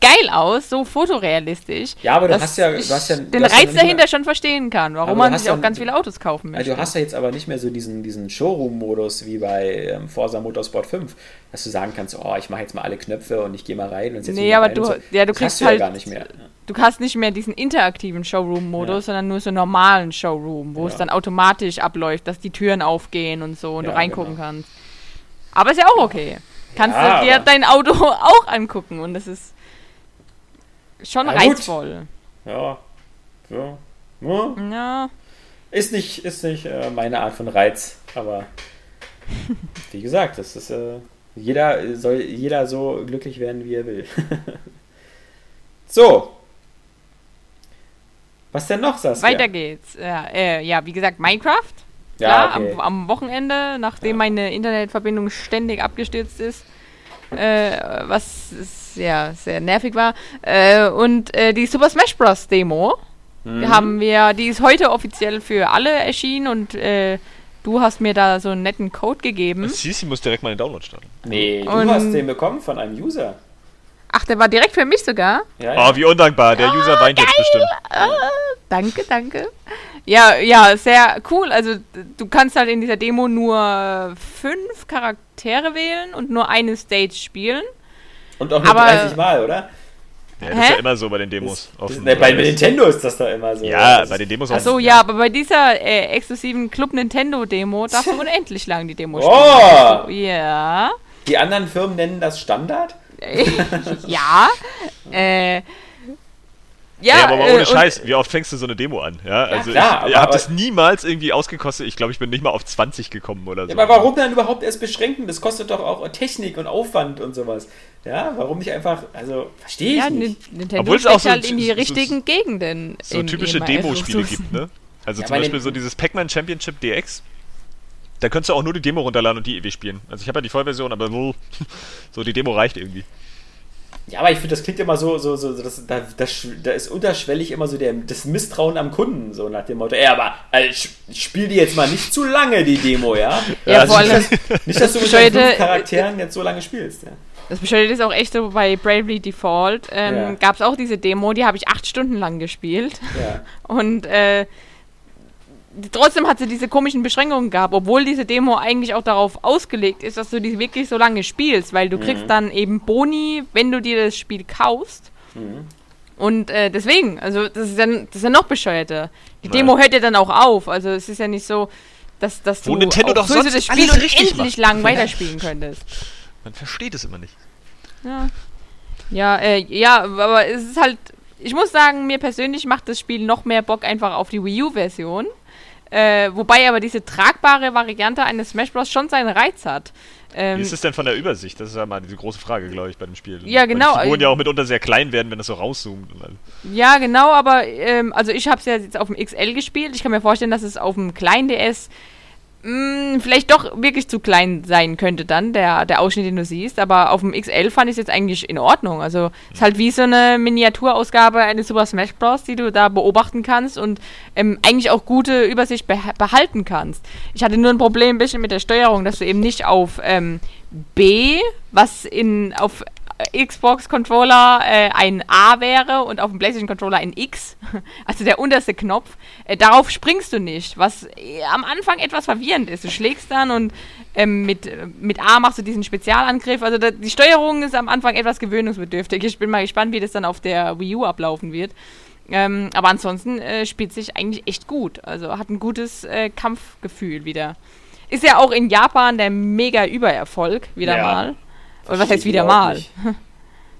Speaker 3: geil aus, so fotorealistisch.
Speaker 1: Ja, aber du hast ja- du hast ja-
Speaker 3: den
Speaker 1: hast ja
Speaker 3: Reiz
Speaker 1: mehr-
Speaker 3: dahinter schon verstehen kann, warum man sich
Speaker 1: ja-
Speaker 3: auch ganz viele Autos kaufen
Speaker 1: Ja,
Speaker 3: möchte.
Speaker 1: du hast ja jetzt aber nicht mehr so diesen, diesen Showroom-Modus wie bei ähm, Forza Motorsport 5, dass du sagen kannst, oh, ich mache jetzt mal alle Knöpfe und ich gehe mal rein und setze
Speaker 3: Nee, aber du-
Speaker 1: so.
Speaker 3: ja, du
Speaker 1: das
Speaker 3: kriegst
Speaker 1: du
Speaker 3: halt-
Speaker 1: ja gar nicht mehr.
Speaker 3: du hast nicht mehr diesen interaktiven Showroom-Modus,
Speaker 1: Ja.
Speaker 3: sondern nur so einen normalen Showroom, wo es
Speaker 1: Ja.
Speaker 3: dann automatisch abläuft, dass die Türen aufgehen und so und
Speaker 1: Ja,
Speaker 3: du reingucken
Speaker 1: genau.
Speaker 3: kannst. Aber ist ja auch okay. Kannst
Speaker 1: Ja,
Speaker 3: du dir dein Auto auch angucken und das ist schon
Speaker 1: Ja, gut.
Speaker 3: reizvoll.
Speaker 1: Ja, ja. ja.
Speaker 3: Ja,
Speaker 1: Ist nicht, ist nicht äh, meine Art von Reiz, aber wie gesagt, das ist äh, jeder soll jeder so glücklich werden, wie er will. so. Was denn noch, Saskia?
Speaker 3: weiter geht's. Ja, äh, ja, wie gesagt, Minecraft.
Speaker 1: Ja,
Speaker 3: Klar,
Speaker 1: okay.
Speaker 3: am, am Wochenende, nachdem
Speaker 1: Ja.
Speaker 3: meine Internetverbindung ständig abgestürzt ist, äh, was s- ja sehr nervig war. Äh, und äh, die Super Smash Bros. Demo,
Speaker 1: Mhm.
Speaker 3: die haben wir, die ist heute offiziell für alle erschienen und äh, du hast mir da so einen netten Code gegeben.
Speaker 2: Sisi muss direkt mal den Download starten.
Speaker 1: Nee, du
Speaker 3: Und-
Speaker 1: hast den bekommen von einem User.
Speaker 3: Ach, der war direkt für mich sogar.
Speaker 1: Ja, ja.
Speaker 2: Oh, wie undankbar. Der User weint jetzt bestimmt.
Speaker 3: Ah, danke, danke. Ja, ja, sehr cool. Also du kannst halt in dieser Demo nur fünf Charaktere wählen und nur eine Stage spielen.
Speaker 1: Und auch nur
Speaker 3: Aber-
Speaker 1: 30 Mal, oder?
Speaker 2: Ja, das ist
Speaker 3: Hä?
Speaker 2: ja immer so bei den Demos.
Speaker 1: Das, das, ne, bei Nintendo ist das doch immer so.
Speaker 2: Ja,
Speaker 1: Das
Speaker 2: bei
Speaker 1: ist-
Speaker 2: den Demos
Speaker 3: Ach
Speaker 2: auch.
Speaker 3: so, ja, aber bei dieser äh, exklusiven Club Nintendo Demo darfst du unendlich lang die Demo
Speaker 1: Oh!
Speaker 3: spielen. Also, ja.
Speaker 1: Die anderen Firmen nennen das Standard?
Speaker 3: ja. Äh, ja,
Speaker 2: Ja, aber mal
Speaker 3: äh,
Speaker 2: ohne
Speaker 3: und-
Speaker 2: Scheiß, wie oft fängst du so eine Demo an? Ja, also
Speaker 1: klar,
Speaker 2: ich, habe das niemals irgendwie ausgekostet. Ich glaube, ich bin nicht mal auf 20 gekommen oder so.
Speaker 1: Ja, aber warum dann überhaupt erst beschränken? Das kostet doch auch Technik und Aufwand und sowas. Ja, warum nicht einfach, also, verstehe ich
Speaker 3: Ja,
Speaker 1: nicht.
Speaker 3: Nin- Nintendo
Speaker 2: Obwohl es auch so-
Speaker 3: halt in die
Speaker 2: so-
Speaker 3: richtigen Gegenden.
Speaker 2: so typische
Speaker 3: ihren
Speaker 2: Demo-Spiele
Speaker 3: Ressourcen.
Speaker 2: gibt, ne? Also
Speaker 1: Ja,
Speaker 2: zum
Speaker 1: bei
Speaker 2: Beispiel so dieses Pac-Man Championship DX. Da könntest du auch nur die Demo runterladen und die ewig spielen. Also ich habe ja die Vollversion, aber so, so die Demo reicht irgendwie.
Speaker 1: Ja, aber ich finde, das klingt immer so, so, so, so das, da, das, da ist unterschwellig immer so der, das Misstrauen am Kunden, so nach dem Motto, ey, aber also, spiel die jetzt mal nicht zu lange, die Demo, ja?
Speaker 3: Ja,
Speaker 1: Also
Speaker 3: vor
Speaker 1: nicht,
Speaker 3: allem,
Speaker 1: dass, nicht, dass du mit deinen fünf Charakteren jetzt so lange spielst, ja.
Speaker 3: das Bescheuerte ist auch echt so, bei Bravely Default ähm,
Speaker 1: Ja.
Speaker 3: gab es auch diese Demo, die habe ich acht Stunden lang gespielt.
Speaker 1: ja.
Speaker 3: Und äh, trotzdem hat sie diese komischen Beschränkungen gehabt, obwohl diese Demo eigentlich auch darauf ausgelegt ist, dass du die wirklich so lange spielst, weil du
Speaker 1: Mhm.
Speaker 3: kriegst dann eben Boni, wenn du dir das Spiel kaufst.
Speaker 1: Mhm.
Speaker 3: Und äh, deswegen, also das ist, ja, das ist ja noch bescheuerter. Die
Speaker 2: Ja.
Speaker 3: Demo hört ja dann auch auf. Also es ist ja nicht so, dass, dass
Speaker 2: Wo
Speaker 3: du
Speaker 2: Nintendo doch sonst
Speaker 3: das Spiel unendlich
Speaker 2: macht.
Speaker 3: lang weiterspielen könntest.
Speaker 2: Man versteht es immer nicht.
Speaker 3: Ja. Ja, äh, ja, aber es ist halt, ich muss sagen, mir persönlich macht das Spiel noch mehr Bock einfach auf die Wii U-Version. Äh, wobei aber diese tragbare Variante eines Smash Bros. schon seinen Reiz hat. Ähm,
Speaker 2: Wie ist es denn von der Übersicht? Das ist ja mal diese große Frage, glaube ich, bei dem Spiel.
Speaker 3: Ja, genau.
Speaker 2: Weil die Figuren ja auch mitunter sehr klein werden, wenn das so rauszoomt.
Speaker 3: Ja, genau, aber ähm, also ich habe es ja jetzt auf dem XL gespielt. Ich kann mir vorstellen, dass es auf dem kleinen DS mh, vielleicht doch wirklich zu klein sein könnte dann, der, der Ausschnitt, den du siehst. Aber auf dem XL fand ich es jetzt eigentlich in Ordnung. Also es ist halt wie so eine Miniaturausgabe eines Super Smash Bros., die du da beobachten kannst und ähm, eigentlich auch gute Übersicht beha- behalten kannst. Ich hatte nur ein Problem ein bisschen mit der Steuerung, dass du eben nicht auf ähm, B, was in auf Xbox-Controller äh, ein A wäre und auf dem PlayStation-Controller ein X, also der unterste Knopf, äh, darauf springst du nicht, was äh, am Anfang etwas verwirrend ist. Du schlägst dann und ähm, mit, äh, mit A machst du diesen Spezialangriff. Also da, die Steuerung ist am Anfang etwas gewöhnungsbedürftig. Ich bin mal gespannt, wie das dann auf der Wii U ablaufen wird. Ähm, aber ansonsten äh, spielt sich eigentlich echt gut. Also hat ein gutes äh, Kampfgefühl wieder. Ist ja auch in Japan der mega Übererfolg, wieder
Speaker 1: Ja.
Speaker 3: mal. Oder was heißt wieder mal?
Speaker 1: nicht.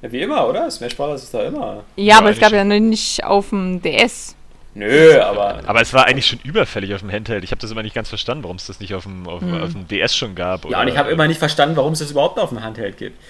Speaker 1: Ja, wie immer, oder? Smash Bros. ist da immer.
Speaker 3: Ja,
Speaker 2: Ja,
Speaker 3: aber es gab ja noch nicht auf dem DS.
Speaker 1: Nö, aber.
Speaker 2: Aber es war eigentlich schon überfällig auf dem Handheld. Ich habe das immer nicht ganz verstanden, warum es das nicht auf dem, auf,
Speaker 3: Hm.
Speaker 2: auf dem DS schon gab.
Speaker 1: ja, und ich habe immer nicht verstanden, warum es das überhaupt auf dem Handheld gibt.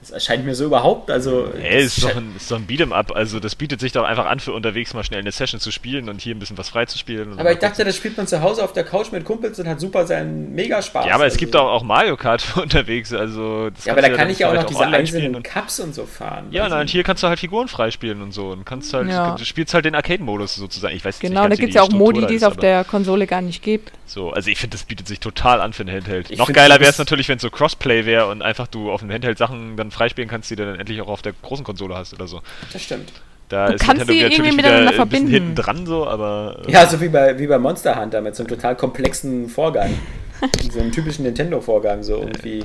Speaker 1: Das erscheint mir so überhaupt, also.
Speaker 2: Ey, ist doch ein, ist doch ein Beat'em-up. Also, das bietet sich doch einfach an, für unterwegs mal schnell eine Session zu spielen und hier ein bisschen was freizuspielen.
Speaker 1: aber ich dachte, das spielt man zu Hause auf der Couch mit Kumpels und hat super seinen Mega-Spaß.
Speaker 2: Ja, aber es
Speaker 1: also,
Speaker 2: gibt auch, auch Mario Kart für unterwegs, also das
Speaker 1: Ja, aber da kann ich ja auch noch diese einzelnen
Speaker 2: spielen und-
Speaker 1: Cups und so fahren.
Speaker 2: Ja,
Speaker 1: Also,
Speaker 2: nein, hier kannst du halt Figuren freispielen und so und kannst halt,
Speaker 3: Ja.
Speaker 2: du spielst halt den Arcade-Modus sozusagen. Ich weiß
Speaker 3: Genau,
Speaker 2: nicht
Speaker 3: da gibt es ja auch Modi, die es auf der Konsole gar nicht gibt.
Speaker 2: So, also ich finde, das bietet sich total an für ein Handheld.
Speaker 1: Ich
Speaker 2: Noch geiler wäre es natürlich, wenn es so Crossplay wäre und einfach du auf dem Handheld Sachen dann freispielen kannst, die du dann endlich auch auf der großen Konsole hast oder so.
Speaker 1: Das stimmt.
Speaker 2: Da
Speaker 3: Du
Speaker 2: ist
Speaker 3: kannst
Speaker 2: Nintendo
Speaker 3: die
Speaker 2: natürlich
Speaker 3: irgendwie
Speaker 2: wieder
Speaker 3: miteinander
Speaker 2: ein bisschen
Speaker 3: verbinden.
Speaker 2: hinten dran so, aber äh,
Speaker 1: Ja, so wie bei, wie bei Monster Hunter mit so einem total komplexen Vorgang. so einem typischen Nintendo-Vorgang, so irgendwie.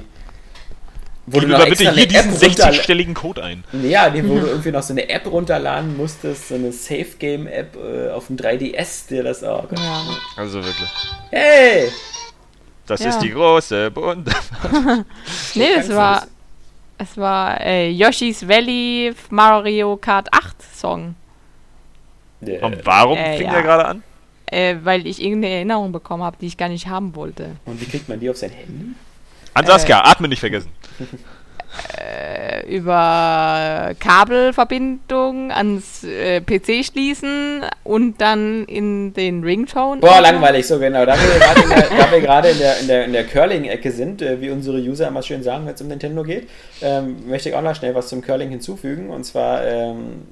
Speaker 1: Wo
Speaker 2: gib
Speaker 1: noch
Speaker 2: mal bitte hier diesen
Speaker 1: App runterla-
Speaker 2: 60-stelligen Code ein.
Speaker 1: Ja, nee, wo du irgendwie noch so eine App runterladen musstest, so eine Safe-Game-App äh, auf dem 3DS, dir das auch.
Speaker 3: Ja.
Speaker 2: Also wirklich.
Speaker 1: Hey!
Speaker 2: Das
Speaker 3: Ja.
Speaker 2: ist die große Bund.
Speaker 3: Nee,
Speaker 1: du
Speaker 3: war,
Speaker 1: das.
Speaker 3: Es war äh, Yoshi's Valley Mario Kart 8 Song.
Speaker 1: Yeah.
Speaker 2: Und warum
Speaker 3: Äh,
Speaker 2: fing
Speaker 3: ja.
Speaker 2: der gerade an?
Speaker 3: Äh, weil ich irgendeine Erinnerung bekommen habe, die ich gar nicht haben wollte.
Speaker 1: Und wie kriegt man die auf sein Handy?
Speaker 2: An Saskia, atmen nicht vergessen.
Speaker 3: Äh, über Kabelverbindung ans äh, PC schließen und dann in den Ringtone.
Speaker 1: Boah, langweilig, so genau. Da wir gerade in der, in der, in der, in der Curling-Ecke sind, äh, wie unsere User immer schön sagen, wenn es um Nintendo geht, ähm, möchte ich auch noch schnell was zum Curling hinzufügen. Und zwar, ähm,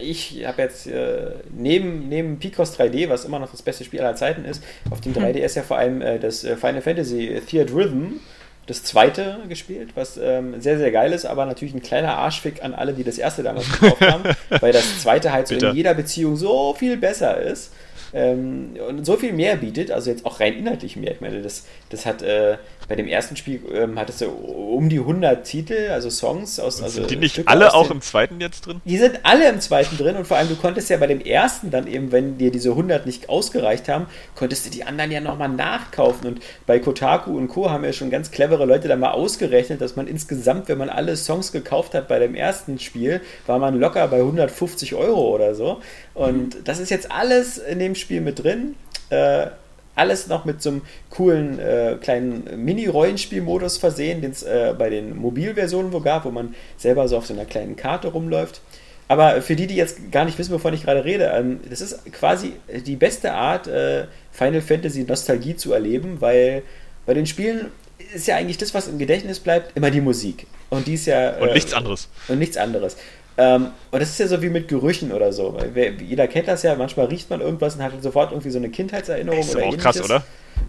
Speaker 1: ich habe jetzt äh, neben, neben Picross 3D, was immer noch das beste Spiel aller Zeiten ist, auf dem 3DS ja vor allem äh, das äh, Final Fantasy Theater Rhythm, das zweite gespielt, was ähm, sehr, sehr geil ist, aber natürlich ein kleiner Arschfick an alle, die das erste damals gekauft haben, weil das zweite halt so in jeder Beziehung so viel besser ist ähm, und so viel mehr bietet, also jetzt auch rein inhaltlich mehr. Ich meine, das, das hat äh, bei dem ersten Spiel ähm, hat es so um die 100 Titel, also Songs aus. Also
Speaker 2: Sind die nicht
Speaker 1: Stücke
Speaker 2: alle auch
Speaker 1: den-
Speaker 2: im zweiten jetzt drin?
Speaker 1: die sind alle im zweiten drin und vor allem du konntest ja bei dem ersten dann eben, wenn dir diese 100 nicht ausgereicht haben, konntest du die anderen ja nochmal nachkaufen und bei Kotaku und Co. haben ja schon ganz clevere Leute da mal ausgerechnet, dass man insgesamt, wenn man alle Songs gekauft hat bei dem ersten Spiel, war man locker bei 150 Euro oder so und das ist jetzt alles in dem Spiel mit drin. Äh, alles noch mit so einem coolen äh, kleinen Mini-Rollenspielmodus versehen, den es äh, bei den Mobilversionen wo gab, wo man selber so auf so einer kleinen Karte rumläuft. Aber für die, die jetzt gar nicht wissen, wovon ich gerade rede, ähm, das ist quasi die beste Art, äh, Final Fantasy Nostalgie zu erleben, weil bei den Spielen ist ja eigentlich das, was im Gedächtnis bleibt, immer die Musik. Und die ist ja.
Speaker 2: Und
Speaker 1: äh,
Speaker 2: nichts anderes.
Speaker 1: und nichts anderes. Ähm, und das ist ja so wie mit Gerüchen oder so. Jeder kennt das ja, manchmal riecht man irgendwas und hat sofort irgendwie so eine Kindheitserinnerung
Speaker 2: Ist
Speaker 1: oder
Speaker 2: auch krass,
Speaker 1: ähnliches.
Speaker 2: oder?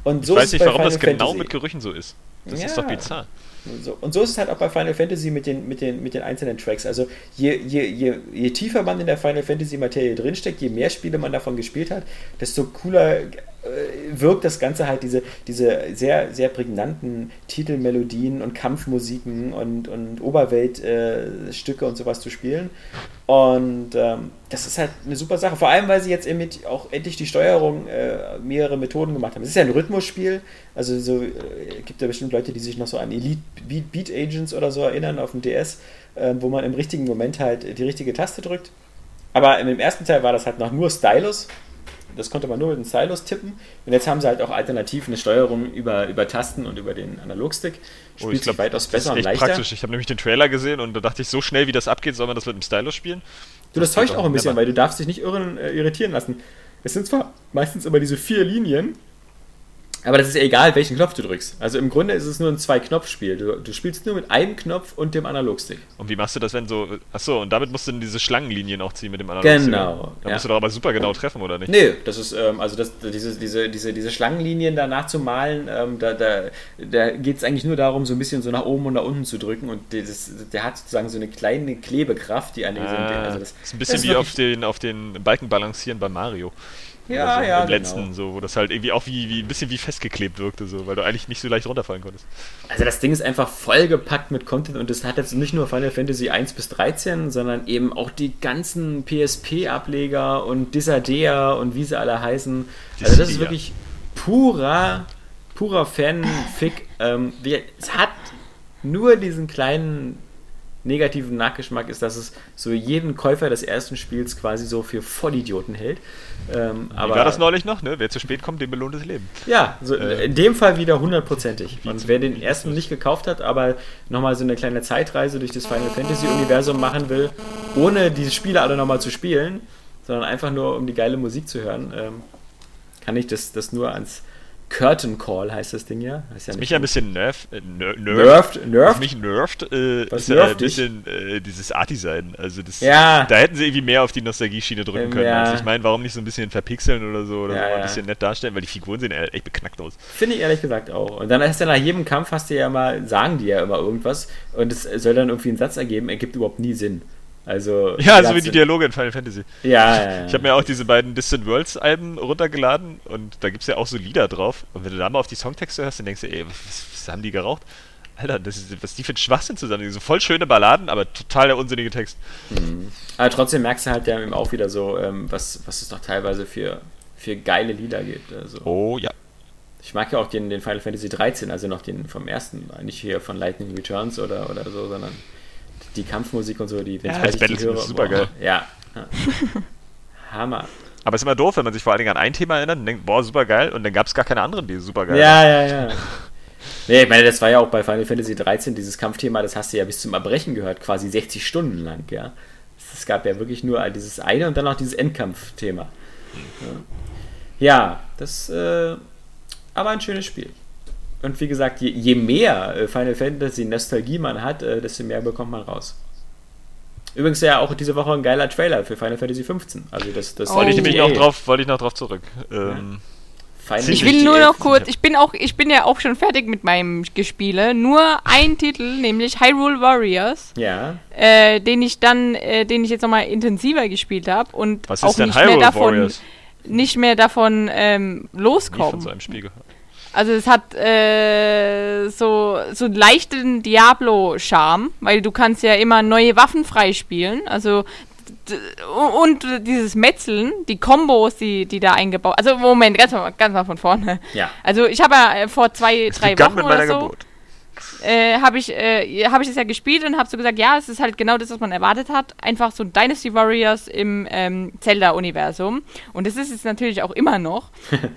Speaker 1: Und so
Speaker 2: ich weiß nicht, warum das
Speaker 1: Final
Speaker 2: genau
Speaker 1: Fantasy.
Speaker 2: mit Gerüchen so ist. Das
Speaker 1: Ja.
Speaker 2: ist doch bizarr.
Speaker 1: So, und so ist es halt auch bei Final Fantasy mit den, mit den, mit den einzelnen Tracks. Also je, je, je, je tiefer man in der Final Fantasy Materie drinsteckt, je mehr Spiele man davon gespielt hat, desto cooler wirkt das Ganze halt diese, diese sehr, sehr prägnanten Titelmelodien und Kampfmusiken und, und Oberweltstücke äh, und sowas zu spielen. Und ähm, das ist halt eine super Sache. Vor allem, weil sie jetzt eben auch endlich die Steuerung äh, mehrere Methoden gemacht haben. Es ist ja ein Rhythmusspiel. Also so äh, gibt ja bestimmt Leute, die sich noch so an Elite Beat, Beat Agents oder so erinnern auf dem DS, äh, wo man im richtigen Moment halt die richtige Taste drückt. Aber im ersten Teil war das halt noch nur Stylus das konnte man nur mit dem Stylus tippen. Und jetzt haben sie halt auch alternativ eine Steuerung über, über Tasten und über den Analogstick.
Speaker 2: Spielt oh, ich glaub, weitaus besser das ist echt und leichter. praktisch. Ich habe nämlich den Trailer gesehen und da dachte ich, so schnell wie das abgeht, soll man das mit dem Stylus spielen?
Speaker 1: Du, das, das täuscht auch ein bisschen, weil du darfst dich nicht irren, äh, irritieren lassen. Es sind zwar meistens immer diese vier Linien, aber das ist ja egal, welchen Knopf du drückst. Also im Grunde ist es nur ein Zwei-Knopf-Spiel. Du, du, spielst nur mit einem Knopf und dem Analogstick.
Speaker 2: Und wie machst du das, wenn so. Achso, und damit musst du dann diese Schlangenlinien auch ziehen mit dem Analogstick.
Speaker 1: Genau.
Speaker 2: Da ja. musst du doch aber super genau treffen, oder nicht?
Speaker 1: Nee, das ist, ähm, also das, diese, diese, diese, diese Schlangenlinien danach zu malen, ähm, da, da, da geht es eigentlich nur darum, so ein bisschen so nach oben und nach unten zu drücken. Und das, der hat sozusagen so eine kleine Klebekraft, die an
Speaker 2: ah, also das, das ist ein bisschen wie auf den, auf den Balken balancieren bei Mario.
Speaker 1: Ja, so, ja.
Speaker 2: Im letzten, genau. so, wo das halt irgendwie auch wie, wie ein bisschen wie festgeklebt wirkte, so, weil du eigentlich nicht so leicht runterfallen konntest.
Speaker 1: Also das Ding ist einfach vollgepackt mit Content und das hat jetzt nicht nur Final Fantasy 1 bis 13, sondern eben auch die ganzen PSP-Ableger und Disadea und wie sie alle heißen. Also das ist wirklich purer, purer Fanfic. ähm, es hat nur diesen kleinen negativen Nachgeschmack ist, dass es so jeden Käufer des ersten Spiels quasi so für Vollidioten hält.
Speaker 2: Ähm, Wie aber, war das neulich noch, ne? Wer zu spät kommt, dem belohnt das Leben.
Speaker 1: Ja, so äh, in dem Fall wieder hundertprozentig. Und wer den ersten nicht gekauft hat, aber nochmal so eine kleine Zeitreise durch das Final Fantasy Universum machen will, ohne diese Spiele alle nochmal zu spielen, sondern einfach nur um die geile Musik zu hören, ähm, kann ich das, das nur ans Curtain Call heißt das Ding ja.
Speaker 2: Heißt ja mich ja ein bisschen nerv, äh,
Speaker 1: ner nerved. Nerved?
Speaker 2: Mich nervt, äh,
Speaker 1: Was ist nervt ja ein
Speaker 2: bisschen äh, dieses Art-Design. Also das,
Speaker 1: ja.
Speaker 2: da hätten sie irgendwie mehr auf die Nostalgie-Schiene drücken ähm, können. Ja. Also ich meine, warum nicht so ein bisschen verpixeln oder so oder ja, so ein bisschen nett darstellen, weil die Figuren sehen echt beknackt aus.
Speaker 1: Finde ich ehrlich gesagt auch. Und dann ist ja nach jedem Kampf hast du ja mal, sagen die ja immer irgendwas und es soll dann irgendwie einen Satz ergeben, ergibt überhaupt nie Sinn. Also,
Speaker 2: ja, so wie die Dialoge in Final Fantasy.
Speaker 1: Ja, ja,
Speaker 2: ja. Ich habe mir auch diese beiden Distant Worlds Alben runtergeladen und da gibt es ja auch so Lieder drauf. Und wenn du da mal auf die Songtexte hörst, dann denkst du, ey, was, was haben die geraucht? Alter, das ist, was die für ein Schwachsinn zusammen. So voll schöne Balladen, aber total der unsinnige Text.
Speaker 1: Mhm. Aber trotzdem merkst du halt ja eben auch wieder so, ähm, was, was es doch teilweise für, für geile Lieder gibt. Also.
Speaker 2: Oh ja.
Speaker 1: Ich mag ja auch den, den Final Fantasy 13, also noch den vom ersten, nicht hier von Lightning Returns oder, oder so, sondern die Kampfmusik und so, die,
Speaker 2: wenn ja, ich das höre, ist super geil.
Speaker 1: Ja. Hammer.
Speaker 2: Aber es ist immer doof, wenn man sich vor allen Dingen an ein Thema erinnert und denkt, boah, super geil, und dann gab es gar keine anderen, die super geil
Speaker 1: Ja, ja, ja. Nee, ich meine, das war ja auch bei Final Fantasy 13, dieses Kampfthema, das hast du ja bis zum Erbrechen gehört, quasi 60 Stunden lang, ja. Es gab ja wirklich nur dieses eine und dann noch dieses Endkampfthema. Ja, ja das, äh, aber ein schönes Spiel. Und wie gesagt, je, je mehr äh, Final Fantasy Nostalgie man hat, äh, desto mehr bekommt man raus. Übrigens ja auch diese Woche ein geiler Trailer für Final Fantasy 15. Also das, das
Speaker 2: oh. wollte ich nämlich noch drauf, wollte ich noch drauf zurück. Ähm,
Speaker 3: ja. Ich will nur noch kurz, ich bin auch, ich bin ja auch schon fertig mit meinem Gespiele. Nur ein Titel, nämlich Hyrule Warriors.
Speaker 1: Ja.
Speaker 3: Äh, den ich dann, äh, den ich jetzt nochmal intensiver gespielt habe und
Speaker 2: Was
Speaker 3: auch
Speaker 2: nicht mehr
Speaker 3: davon,
Speaker 2: Warriors?
Speaker 3: nicht mehr davon ähm, loskomme. von
Speaker 2: so einem Spiel gehört.
Speaker 3: Also es hat äh, so, so einen leichten Diablo-Charme, weil du kannst ja immer neue Waffen freispielen. Also und dieses Metzeln, die Kombos, die, die da eingebaut. Also Moment, ganz mal, ganz mal von vorne.
Speaker 1: Ja.
Speaker 3: Also ich habe ja äh, vor zwei, es drei Wochen oder so äh, habe ich äh, habe ich das ja gespielt und habe so gesagt, ja, es ist halt genau das, was man erwartet hat. Einfach so Dynasty Warriors im ähm, Zelda-Universum. Und das ist es natürlich auch immer noch.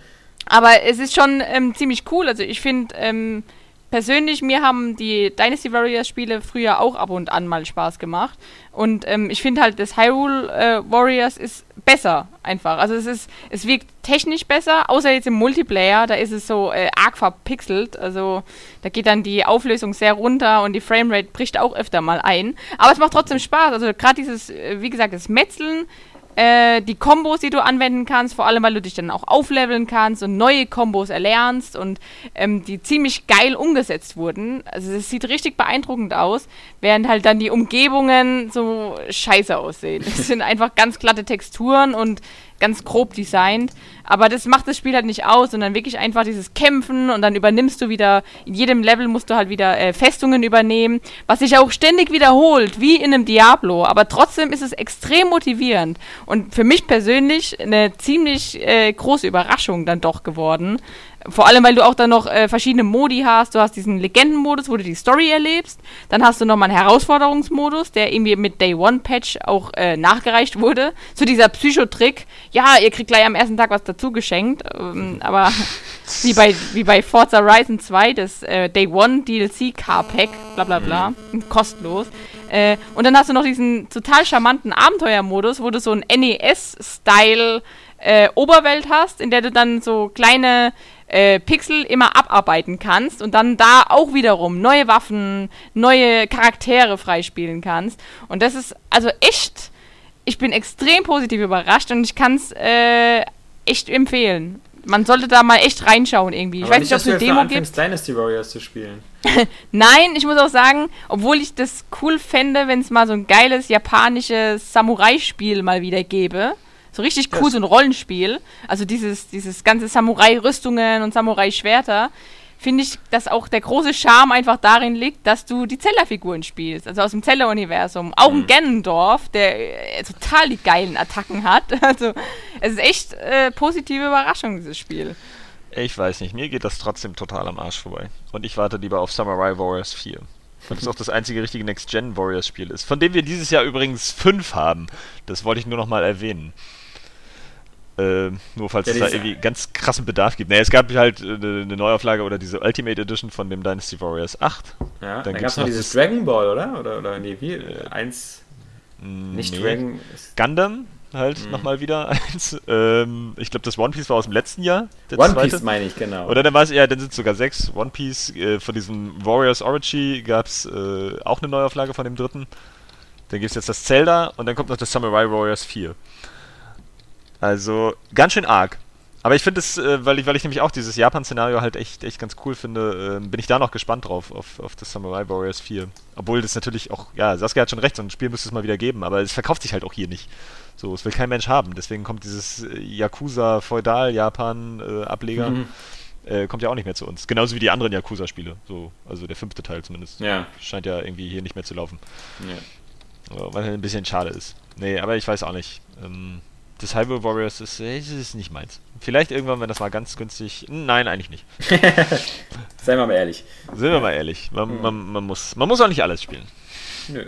Speaker 3: Aber es ist schon ähm, ziemlich cool. Also ich finde ähm, persönlich, mir haben die Dynasty Warriors Spiele früher auch ab und an mal Spaß gemacht. Und ähm, ich finde halt, das Hyrule äh, Warriors ist besser einfach. Also es ist, es wirkt technisch besser, außer jetzt im Multiplayer, da ist es so äh, arg verpixelt. Also da geht dann die Auflösung sehr runter und die Framerate bricht auch öfter mal ein. Aber es macht trotzdem Spaß. Also gerade dieses, äh, wie gesagt, das Metzeln äh, die Kombos, die du anwenden kannst, vor allem weil du dich dann auch aufleveln kannst und neue Kombos erlernst und ähm, die ziemlich geil umgesetzt wurden. Also es sieht richtig beeindruckend aus, während halt dann die Umgebungen so scheiße aussehen. Es sind einfach ganz glatte Texturen und ganz grob designt. Aber das macht das Spiel halt nicht aus, sondern wirklich einfach dieses Kämpfen und dann übernimmst du wieder, in jedem Level musst du halt wieder äh, Festungen übernehmen, was sich auch ständig wiederholt, wie in einem Diablo. Aber trotzdem ist es extrem motivierend und für mich persönlich eine ziemlich äh, große Überraschung dann doch geworden. Vor allem, weil du auch dann noch äh, verschiedene Modi hast. Du hast diesen Legendenmodus, wo du die Story erlebst. Dann hast du nochmal einen Herausforderungsmodus, der irgendwie mit Day One Patch auch äh, nachgereicht wurde. Zu dieser Psychotrick. Ja, ihr kriegt gleich am ersten Tag was dazu geschenkt. Ähm, aber wie bei, wie bei Forza Horizon 2, das äh, Day One DLC Car Pack, bla bla bla. Mhm. Kostenlos. Äh, und dann hast du noch diesen total charmanten Abenteuermodus, wo du so ein NES-Style äh, Oberwelt hast, in der du dann so kleine äh, Pixel immer abarbeiten kannst und dann da auch wiederum neue Waffen, neue Charaktere freispielen kannst. Und das ist also echt, ich bin extrem positiv überrascht und ich kann es äh, echt empfehlen. Man sollte da mal echt reinschauen irgendwie.
Speaker 1: Ich weiß nicht, ob es eine Demo gibt. Dynasty Warriors zu spielen.
Speaker 3: Nein, ich muss auch sagen, obwohl ich das cool fände, wenn es mal so ein geiles japanisches Samurai-Spiel mal wieder gäbe so richtig cool, so ein Rollenspiel. Also dieses, dieses ganze Samurai-Rüstungen und Samurai-Schwerter. Finde ich, dass auch der große Charme einfach darin liegt, dass du die Zelda-Figuren spielst. Also aus dem Zelda-Universum. Auch mhm. ein Ganondorf, der äh, total die geilen Attacken hat. Also es ist echt äh, positive Überraschung, dieses Spiel.
Speaker 2: Ich weiß nicht, mir geht das trotzdem total am Arsch vorbei. Und ich warte lieber auf Samurai Warriors 4. Weil das auch das einzige richtige Next-Gen Warriors-Spiel ist. Von dem wir dieses Jahr übrigens fünf haben. Das wollte ich nur noch mal erwähnen. Äh, nur falls es da irgendwie ganz krassen Bedarf gibt. Naja, es gab halt äh, eine Neuauflage oder diese Ultimate Edition von dem Dynasty Warriors 8.
Speaker 1: Ja, dann, dann gab es noch dieses Dragon Ball, oder? Oder, oder nee, wie? Äh, eins. Nicht nee. Dragon.
Speaker 2: Gundam halt mhm. nochmal wieder eins. Ähm, ich glaube, das One Piece war aus dem letzten Jahr.
Speaker 1: One zweite. Piece meine ich, genau.
Speaker 2: Oder dann war es, ja, dann sind es sogar sechs. One Piece, äh, von diesem Warriors Orochi gab es äh, auch eine Neuauflage von dem dritten. Dann gibt es jetzt das Zelda und dann kommt noch das Samurai Warriors 4. Also ganz schön arg. Aber ich finde es, äh, weil, ich, weil ich nämlich auch dieses Japan-Szenario halt echt, echt ganz cool finde, äh, bin ich da noch gespannt drauf, auf, auf das Samurai Warriors 4. Obwohl das natürlich auch, ja, Saskia hat schon recht, so ein Spiel müsste es mal wieder geben, aber es verkauft sich halt auch hier nicht. So, es will kein Mensch haben. Deswegen kommt dieses äh, Yakuza-Feudal-Japan-Ableger. Mhm. Äh, kommt ja auch nicht mehr zu uns. Genauso wie die anderen Yakuza-Spiele. So, also der fünfte Teil zumindest.
Speaker 1: Ja.
Speaker 2: Scheint ja irgendwie hier nicht mehr zu laufen. Ja. Was halt ein bisschen schade ist. Nee, aber ich weiß auch nicht. Ähm, das Hyrule Warriors ist, äh, ist nicht meins. Vielleicht irgendwann, wenn das mal ganz günstig. Nein, eigentlich nicht.
Speaker 1: Seien wir mal ehrlich.
Speaker 2: Sind wir mal ehrlich. Man, mhm. man, man, muss, man muss auch nicht alles spielen.
Speaker 1: Nö.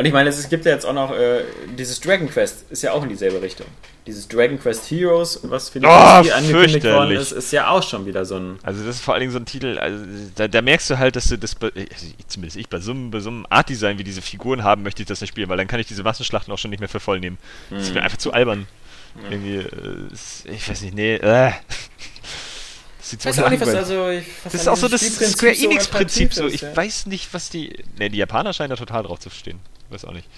Speaker 1: Und ich meine, es gibt ja jetzt auch noch äh, dieses Dragon Quest, ist ja auch in dieselbe Richtung. Dieses Dragon Quest Heroes, was für die oh, angekündigt worden ist, ist ja auch schon wieder so ein.
Speaker 2: Also, das ist vor allen Dingen so ein Titel, also da, da merkst du halt, dass du das, also zumindest ich, bei so einem, bei so einem Art-Design wie diese Figuren haben, möchte ich das nicht spielen, weil dann kann ich diese Massenschlachten auch schon nicht mehr für voll nehmen. Mhm. Das ist mir einfach zu albern. Mhm. Irgendwie, äh, ich weiß nicht, nee, äh.
Speaker 1: Sieht so nicht, was also,
Speaker 2: Das ist auch so das Square Enix-Prinzip. So, ich ja. weiß nicht, was die. Ne, die Japaner scheinen da total drauf zu stehen. Weiß auch nicht.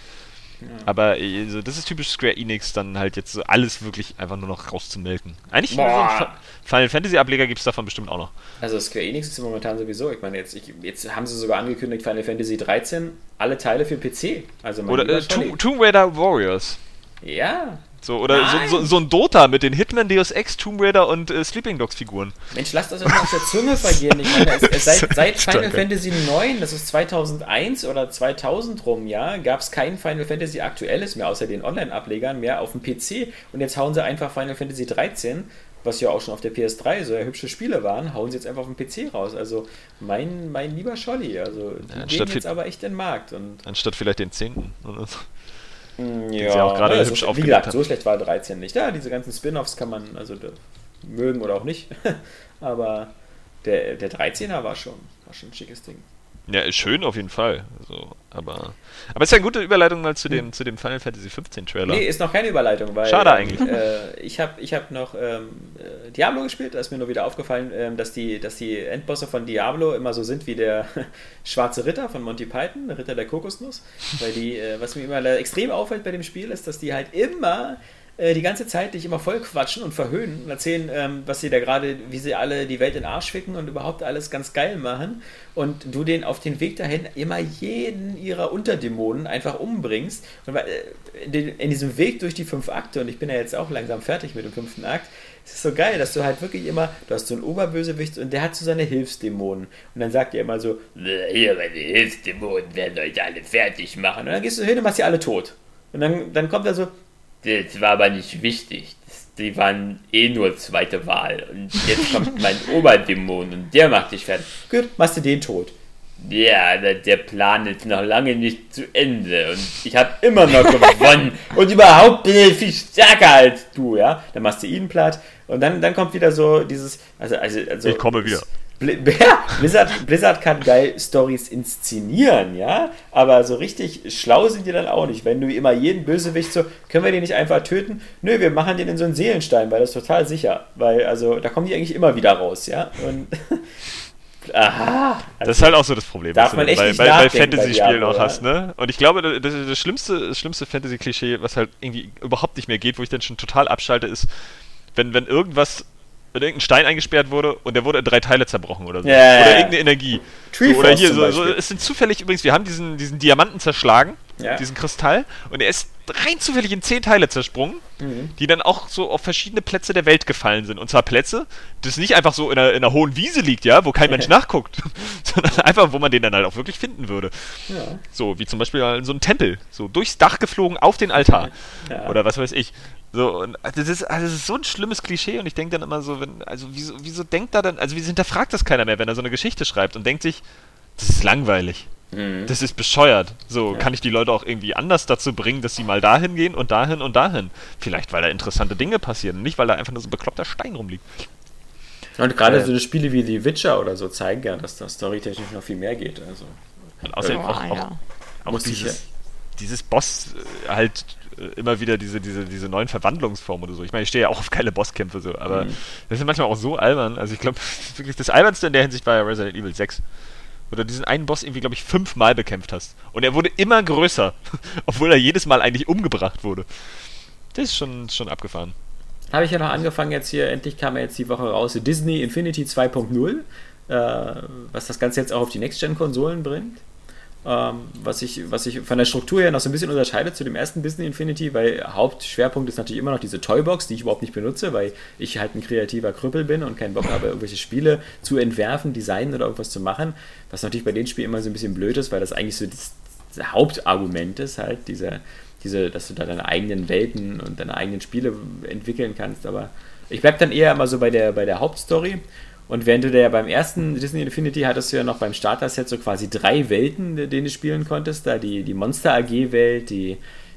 Speaker 2: Ja. Aber also, das ist typisch Square Enix, dann halt jetzt so alles wirklich einfach nur noch rauszumelken. Eigentlich Boah. Final Fantasy Ableger gibt es davon bestimmt auch noch.
Speaker 1: Also Square Enix ist momentan sowieso, ich meine, jetzt, ich, jetzt haben sie sogar angekündigt, Final Fantasy 13, alle Teile für PC. Also
Speaker 2: Oder äh, Tomb Raider Warriors.
Speaker 1: Ja,
Speaker 2: so, oder so, so, so, ein Dota mit den Hitman, Deus Ex, Tomb Raider und äh, Sleeping Dogs Figuren.
Speaker 1: Mensch, lasst das mal auf der Zunge vergehen. Ich meine, es, es, seit, seit Final Fantasy 9, das ist 2001 oder 2000 rum, ja, gab es kein Final Fantasy aktuelles mehr, außer den Online-Ablegern, mehr auf dem PC. Und jetzt hauen sie einfach Final Fantasy 13 was ja auch schon auf der PS3 so ja hübsche Spiele waren, hauen sie jetzt einfach auf den PC raus. Also mein, mein lieber Scholli, also die ja, gehen jetzt aber echt in den Markt. Und
Speaker 2: anstatt vielleicht den 10. Oder so.
Speaker 1: Mm, ja, ja auch gerade ja, hübsch so, Wie gesagt, hat. so schlecht war 13 nicht. Ja, diese ganzen Spin-offs kann man also mögen oder auch nicht. Aber der, der 13er war schon, war schon ein schickes Ding.
Speaker 2: Ja, schön auf jeden Fall. Also, aber, aber ist ja eine gute Überleitung mal zu dem, hm. zu dem Final Fantasy 15 Trailer.
Speaker 1: Nee, ist noch keine Überleitung, weil.
Speaker 2: Schade eigentlich.
Speaker 1: Äh, ich habe ich hab noch ähm, äh, Diablo gespielt, da ist mir nur wieder aufgefallen, ähm, dass, die, dass die Endbosse von Diablo immer so sind wie der schwarze Ritter von Monty Python, der Ritter der Kokosnuss. Weil die, äh, was mir immer extrem auffällt bei dem Spiel, ist, dass die halt immer äh, die ganze Zeit dich immer voll quatschen und verhöhnen und erzählen, ähm, was sie da gerade, wie sie alle die Welt in den Arsch ficken und überhaupt alles ganz geil machen. Und du den auf den Weg dahin immer jeden ihrer Unterdämonen einfach umbringst. Und äh, in diesem Weg durch die fünf Akte, und ich bin ja jetzt auch langsam fertig mit dem fünften Akt, es ist so geil, dass du halt wirklich immer, du hast so einen Oberbösewicht und der hat so seine Hilfsdämonen. Und dann sagt er immer so, hier, meine Hilfsdämonen werden euch alle fertig machen. Und dann gehst du hin und machst sie alle tot. Und dann, dann kommt er so, das war aber nicht wichtig. die waren eh nur zweite Wahl. Und jetzt kommt mein Oberdämon und der macht dich fertig. Gut, machst du den tot. Ja, der Plan ist noch lange nicht zu Ende und ich habe immer noch gewonnen und überhaupt bin ich viel stärker als du, ja. Dann machst du ihn platt und dann, dann kommt wieder so dieses, also, also, also
Speaker 2: ich komme wieder.
Speaker 1: Blizzard, Blizzard kann geil Stories inszenieren, ja, aber so richtig schlau sind die dann auch nicht. Wenn du immer jeden Bösewicht so, können wir den nicht einfach töten? Nö, wir machen den in so einen Seelenstein, weil das ist total sicher. Weil, also, da kommen die eigentlich immer wieder raus, ja. Und
Speaker 2: Aha. Das ist halt auch so das Problem,
Speaker 1: Darf man echt
Speaker 2: bei,
Speaker 1: nicht
Speaker 2: bei, bei Fantasy-Spielen auch hast, ne? Und ich glaube, das, das schlimmste, das schlimmste Fantasy-Klischee, was halt irgendwie überhaupt nicht mehr geht, wo ich dann schon total abschalte, ist, wenn, wenn irgendwas irgendein Stein eingesperrt wurde und der wurde in drei Teile zerbrochen oder so.
Speaker 1: Ja,
Speaker 2: oder irgendeine Energie. So, oder hier, so, so, es sind zufällig übrigens, wir haben diesen, diesen Diamanten zerschlagen, ja. diesen Kristall, und er ist rein zufällig in zehn Teile zersprungen, mhm. die dann auch so auf verschiedene Plätze der Welt gefallen sind. Und zwar Plätze, das nicht einfach so in einer, in einer hohen Wiese liegt, ja, wo kein Mensch nachguckt, sondern einfach, wo man den dann halt auch wirklich finden würde. Ja. So, wie zum Beispiel in so ein Tempel, so durchs Dach geflogen auf den Altar. Ja. Oder was weiß ich. So, und das ist, also das ist so ein schlimmes Klischee und ich denke dann immer so, wenn, also wieso, wieso denkt da dann, also wieso hinterfragt das keiner mehr, wenn er so eine Geschichte schreibt und denkt sich, das ist langweilig. Mhm. Das ist bescheuert. So, ja. kann ich die Leute auch irgendwie anders dazu bringen, dass sie mal dahin gehen und dahin und dahin. Vielleicht, weil da interessante Dinge passieren, nicht weil da einfach nur so ein bekloppter Stein rumliegt.
Speaker 1: Und gerade äh, so Spiele wie The Witcher oder so zeigen ja, dass da storytechnisch noch viel mehr geht. Also,
Speaker 2: und außerdem oh, auch, ja. auch, auch dieses, dieses Boss äh, halt äh, immer wieder diese, diese, diese neuen Verwandlungsformen oder so. Ich meine, ich stehe ja auch auf geile Bosskämpfe so, aber mhm. das sind manchmal auch so albern. Also ich glaube, wirklich das albernste in der Hinsicht war ja Resident Evil 6. Du diesen einen Boss irgendwie, glaube ich, fünfmal bekämpft hast. Und er wurde immer größer, obwohl er jedes Mal eigentlich umgebracht wurde. Das ist schon, schon abgefahren.
Speaker 1: Habe ich ja noch angefangen jetzt hier, endlich kam er jetzt die Woche raus, Disney Infinity 2.0, äh, was das Ganze jetzt auch auf die Next-Gen-Konsolen bringt. Ähm, was, sich was ich von der Struktur her noch so ein bisschen unterscheidet zu dem ersten Disney Infinity, weil Hauptschwerpunkt ist natürlich immer noch diese Toybox, die ich überhaupt nicht benutze, weil ich halt ein kreativer Krüppel bin und keinen Bock habe, irgendwelche Spiele zu entwerfen, designen oder irgendwas zu machen. Was natürlich bei den Spielen immer so ein bisschen blöd ist, weil das eigentlich so das, das Hauptargument ist, halt, diese, diese, dass du da deine eigenen Welten und deine eigenen Spiele entwickeln kannst. Aber ich bleibe dann eher immer so bei der, bei der Hauptstory und während du ja beim ersten Disney Infinity hattest du ja noch beim Starter-Set so quasi drei Welten, denen du spielen konntest. Da die, die Monster AG-Welt, die,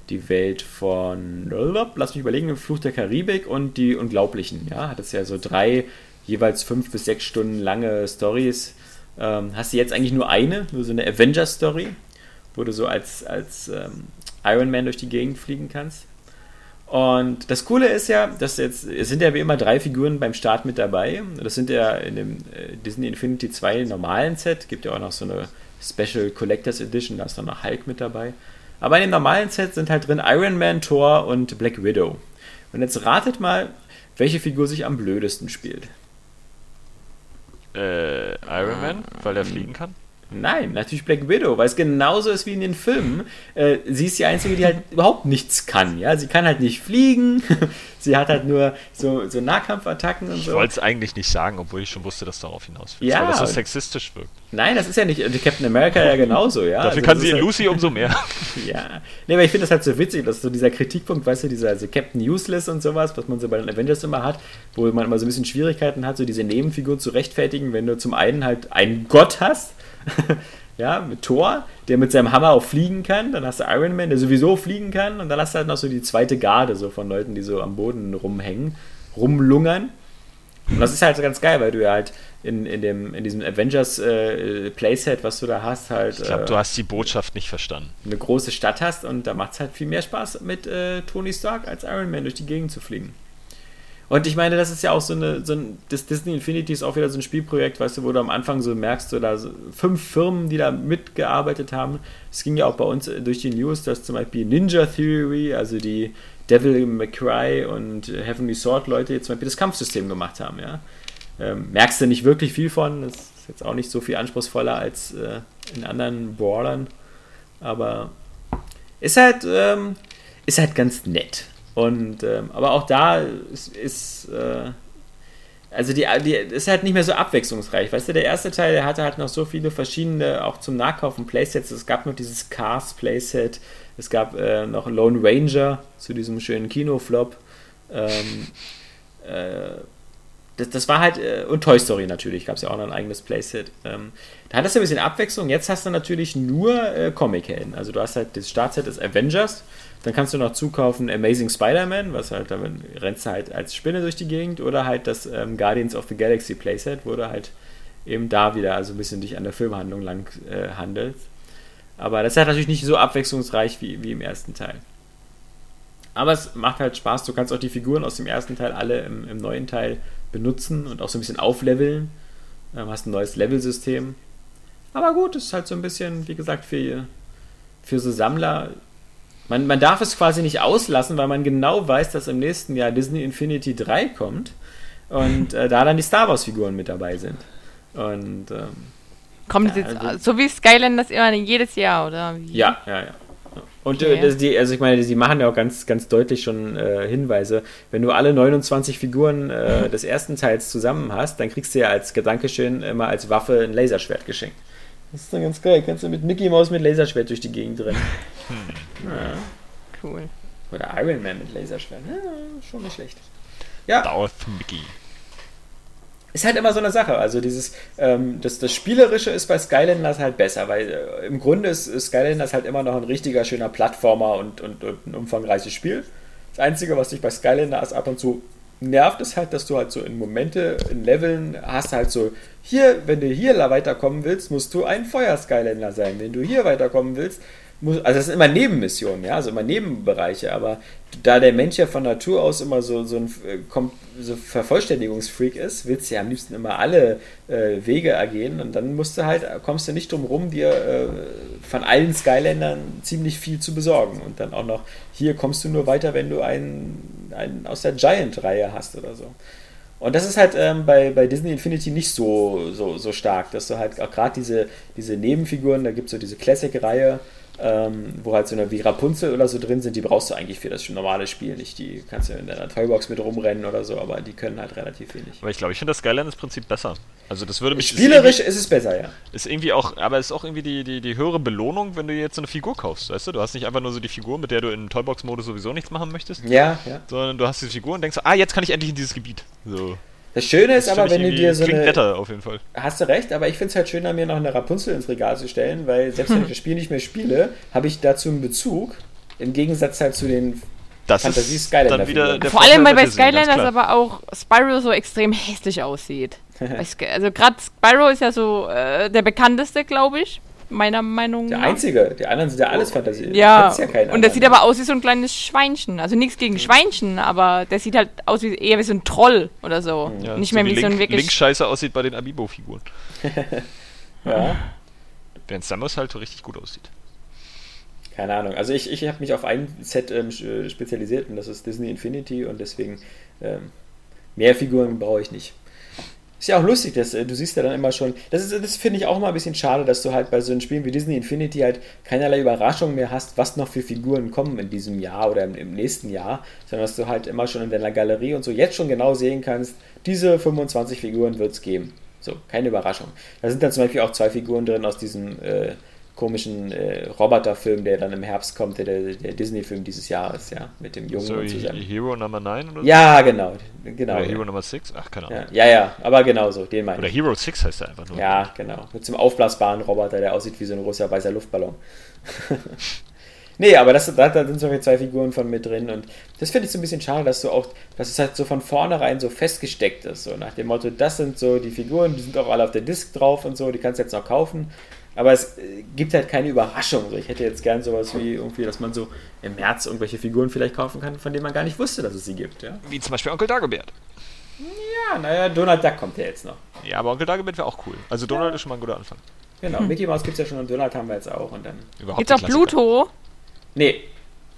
Speaker 1: die Welt von, lass mich überlegen, Fluch der Karibik und die Unglaublichen. Ja, hattest ja so drei, jeweils fünf bis sechs Stunden lange Stories. Ähm, hast du jetzt eigentlich nur eine, nur so eine Avenger-Story, wo du so als, als ähm, Iron Man durch die Gegend fliegen kannst. Und das Coole ist ja, dass jetzt, es sind ja wie immer drei Figuren beim Start mit dabei. Das sind ja in dem äh, Disney Infinity 2 normalen Set, gibt ja auch noch so eine Special Collectors Edition, da ist dann noch Hulk mit dabei. Aber in dem normalen Set sind halt drin Iron Man, Thor und Black Widow. Und jetzt ratet mal, welche Figur sich am blödesten spielt.
Speaker 2: Äh, Iron Man, weil er fliegen kann?
Speaker 1: Nein, natürlich Black Widow, weil es genauso ist wie in den Filmen. Äh, sie ist die Einzige, die halt überhaupt nichts kann. Ja, sie kann halt nicht fliegen. sie hat halt nur so, so Nahkampfattacken und
Speaker 2: ich
Speaker 1: so.
Speaker 2: Ich wollte es eigentlich nicht sagen, obwohl ich schon wusste, dass darauf hinaus
Speaker 1: will. Ja,
Speaker 2: weil das so sexistisch wirkt.
Speaker 1: Nein, das ist ja nicht. Die Captain America ja genauso, ja.
Speaker 2: Dafür also, kann sie in halt, Lucy umso mehr.
Speaker 1: ja. Nee, aber ich finde das halt so witzig, dass so dieser Kritikpunkt, weißt du, dieser also Captain Useless und sowas, was man so bei den Avengers immer hat, wo man immer so ein bisschen Schwierigkeiten hat, so diese Nebenfigur zu rechtfertigen, wenn du zum einen halt einen Gott hast ja, mit Thor, der mit seinem Hammer auch fliegen kann. Dann hast du Iron Man, der sowieso fliegen kann. Und dann hast du halt noch so die zweite Garde so von Leuten, die so am Boden rumhängen, rumlungern. Und das ist halt ganz geil, weil du ja halt in, in, dem, in diesem Avengers äh, Playset, was du da hast, halt.
Speaker 2: Ich glaube, äh, du hast die Botschaft nicht verstanden.
Speaker 1: Eine große Stadt hast und da macht es halt viel mehr Spaß mit äh, Tony Stark als Iron Man durch die Gegend zu fliegen. Und ich meine, das ist ja auch so eine, so ein, das Disney Infinity ist auch wieder so ein Spielprojekt, weißt du, wo du am Anfang so merkst, so da so fünf Firmen, die da mitgearbeitet haben. Es ging ja auch bei uns durch die News, dass zum Beispiel Ninja Theory, also die Devil McCry und Heavenly Sword Leute jetzt zum Beispiel das Kampfsystem gemacht haben, ja. Ähm, merkst du nicht wirklich viel von, das ist jetzt auch nicht so viel anspruchsvoller als äh, in anderen Brawlern, aber ist halt, ähm, ist halt ganz nett. Und ähm, aber auch da ist, ist äh, also die, die ist halt nicht mehr so abwechslungsreich. Weißt du, der erste Teil, der hatte halt noch so viele verschiedene, auch zum Nachkaufen Playsets. Es gab noch dieses Cars Playset, es gab äh, noch Lone Ranger zu diesem schönen Kinoflop. Ähm, äh, das, das, war halt, äh, und Toy Story natürlich, gab es ja auch noch ein eigenes Playset. Ähm, da hattest du ein bisschen Abwechslung. Jetzt hast du natürlich nur äh, Comic-Helden. Also du hast halt das Startset des Avengers, dann kannst du noch zukaufen Amazing Spider-Man, was halt, damit rennst du halt als Spinne durch die Gegend, oder halt das ähm, Guardians of the Galaxy Playset, wo du halt eben da wieder also ein bisschen dich an der Filmhandlung lang äh, handelst. Aber das ist halt natürlich nicht so abwechslungsreich wie, wie im ersten Teil. Aber es macht halt Spaß. Du kannst auch die Figuren aus dem ersten Teil alle im, im neuen Teil benutzen und auch so ein bisschen aufleveln. Ähm, hast ein neues Levelsystem. Aber gut, es ist halt so ein bisschen, wie gesagt, für, für so Sammler man, man darf es quasi nicht auslassen, weil man genau weiß, dass im nächsten Jahr Disney Infinity 3 kommt und äh, da dann die Star Wars-Figuren mit dabei sind. Und ähm,
Speaker 3: kommt ja, jetzt also, so wie Skylanders immer jedes Jahr, oder?
Speaker 1: Wie? Ja, ja, ja. Und äh, okay. äh, die, also ich meine, sie machen ja auch ganz, ganz deutlich schon äh, Hinweise. Wenn du alle 29 Figuren äh, des ersten Teils zusammen hast, dann kriegst du ja als Gedankeschön immer als Waffe ein Laserschwert geschenkt. Das ist dann ganz geil. Kannst du mit Mickey Mouse mit Laserschwert durch die Gegend rennen. Hm. Ja. Cool. Oder Iron Man mit Laserschwert. Ja, schon nicht schlecht. Ja. Darth Mickey. Ist halt immer so eine Sache. Also dieses, ähm, das, das Spielerische ist bei Skylanders halt besser, weil äh, im Grunde ist, ist Skylanders halt immer noch ein richtiger, schöner Plattformer und, und, und ein umfangreiches Spiel. Das Einzige, was dich bei Skylanders ab und zu nervt, ist halt, dass du halt so in Momente, in Leveln hast halt so hier, wenn du hier weiterkommen willst, musst du ein Feuer-Skylander sein. Wenn du hier weiterkommen willst, also das sind immer Nebenmissionen, ja, also immer Nebenbereiche, aber da der Mensch ja von Natur aus immer so, so ein äh, so Vervollständigungsfreak ist, willst du ja am liebsten immer alle äh, Wege ergehen und dann musst du halt, kommst du nicht drum rum, dir äh, von allen Skylandern ziemlich viel zu besorgen. Und dann auch noch, hier kommst du nur weiter, wenn du einen, einen aus der Giant-Reihe hast oder so. Und das ist halt ähm, bei, bei Disney Infinity nicht so, so, so stark, dass du halt auch gerade diese, diese Nebenfiguren, da gibt es so diese Classic-Reihe, ähm, wo halt so eine wie Rapunzel oder so drin sind, die brauchst du eigentlich für das normale Spiel nicht. Die kannst du in deiner Toybox mit rumrennen oder so, aber die können halt relativ wenig.
Speaker 2: Aber ich glaube, ich finde das Skylanders-Prinzip besser. Also das würde mich.
Speaker 1: Spielerisch ist, ist, es besser, ja.
Speaker 2: Ist irgendwie auch, aber es ist auch irgendwie die, die, die höhere Belohnung, wenn du jetzt so eine Figur kaufst, weißt du? Du hast nicht einfach nur so die Figur, mit der du in Toybox-Modus sowieso nichts machen möchtest.
Speaker 1: Ja, ja.
Speaker 2: Sondern du hast diese Figur und denkst, ah, jetzt kann ich endlich in dieses Gebiet. So.
Speaker 1: Das Schöne ist das aber, wenn du dir so
Speaker 2: eine. Netter auf jeden Fall.
Speaker 1: Hast du recht, aber ich finde es halt schöner, mir noch eine Rapunzel ins Regal zu stellen, weil selbst wenn ich das Spiel nicht mehr spiele, habe ich dazu einen Bezug. Im Gegensatz halt zu den
Speaker 2: das Fantasie ist dann wieder
Speaker 3: Vor allem, weil bei Skylanders aber auch Spyro so extrem hässlich aussieht. also gerade Spyro ist ja so äh, der bekannteste, glaube ich meiner Meinung
Speaker 1: nach. Der einzige, die anderen sind ja alles Fantasie.
Speaker 3: Ja, ja und der sieht aber aus wie so ein kleines Schweinchen. Also nichts gegen Schweinchen, aber der sieht halt aus wie eher wie so ein Troll oder so. Ja, Nicht so mehr wie, wie so ein wirklich.
Speaker 2: Link scheiße aussieht bei den Amiibo-Figuren. ja. Während Samus halt richtig gut aussieht.
Speaker 1: Keine Ahnung. Also ich, ich habe mich auf ein Set ähm, äh, spezialisiert und das ist Disney Infinity und deswegen ähm, mehr Figuren brauche ich nicht. Ist ja auch lustig, dass äh, du siehst ja dann immer schon. Das, das finde ich auch mal ein bisschen schade, dass du halt bei so einem Spiel wie Disney Infinity halt keinerlei Überraschung mehr hast, was noch für Figuren kommen in diesem Jahr oder im, im nächsten Jahr, sondern dass du halt immer schon in deiner Galerie und so jetzt schon genau sehen kannst, diese 25 Figuren wird es geben. So, keine Überraschung. Da sind dann zum Beispiel auch zwei Figuren drin aus diesem äh, komischen äh, Roboterfilm, der dann im Herbst kommt, der, der Disney-Film dieses Jahres, ja, mit dem Jungen
Speaker 2: so, zusammen. Hero Number 9 oder
Speaker 1: so? Ja, genau. genau
Speaker 2: oder
Speaker 1: ja.
Speaker 2: Hero Number 6? Ach, keine Ahnung.
Speaker 1: Ja, ja, ja aber genau so, den meine
Speaker 2: Oder Hero 6 heißt er einfach nur.
Speaker 1: Ja, genau. Mit einem aufblasbaren Roboter, der aussieht wie so ein großer weißer Luftballon. nee, aber das, da, da sind so zwei Figuren von mit drin und das finde ich so ein bisschen schade, dass du auch, dass es halt so von vornherein so festgesteckt ist, so nach dem Motto, das sind so die Figuren, die sind auch alle auf der Disc drauf und so, die kannst du jetzt noch kaufen Aber es äh, gibt halt keine Überraschung. Ich hätte jetzt gern sowas wie irgendwie, dass man so im März irgendwelche Figuren vielleicht kaufen kann, von denen man gar nicht wusste, dass es sie gibt. Ja,
Speaker 2: Wie zum Beispiel Onkel Dagobert.
Speaker 1: ja naja, Donald Duck kommt ja jetzt noch.
Speaker 2: Ja, aber Onkel Dagobert wäre auch cool. Also Donald ist schon mal ein guter Anfang.
Speaker 1: Genau, Mickey Mouse gibt es ja schon und Donald haben wir jetzt auch. Und dann.
Speaker 2: Überhaupt
Speaker 3: Gibt's auch. Pluto?
Speaker 1: Nee,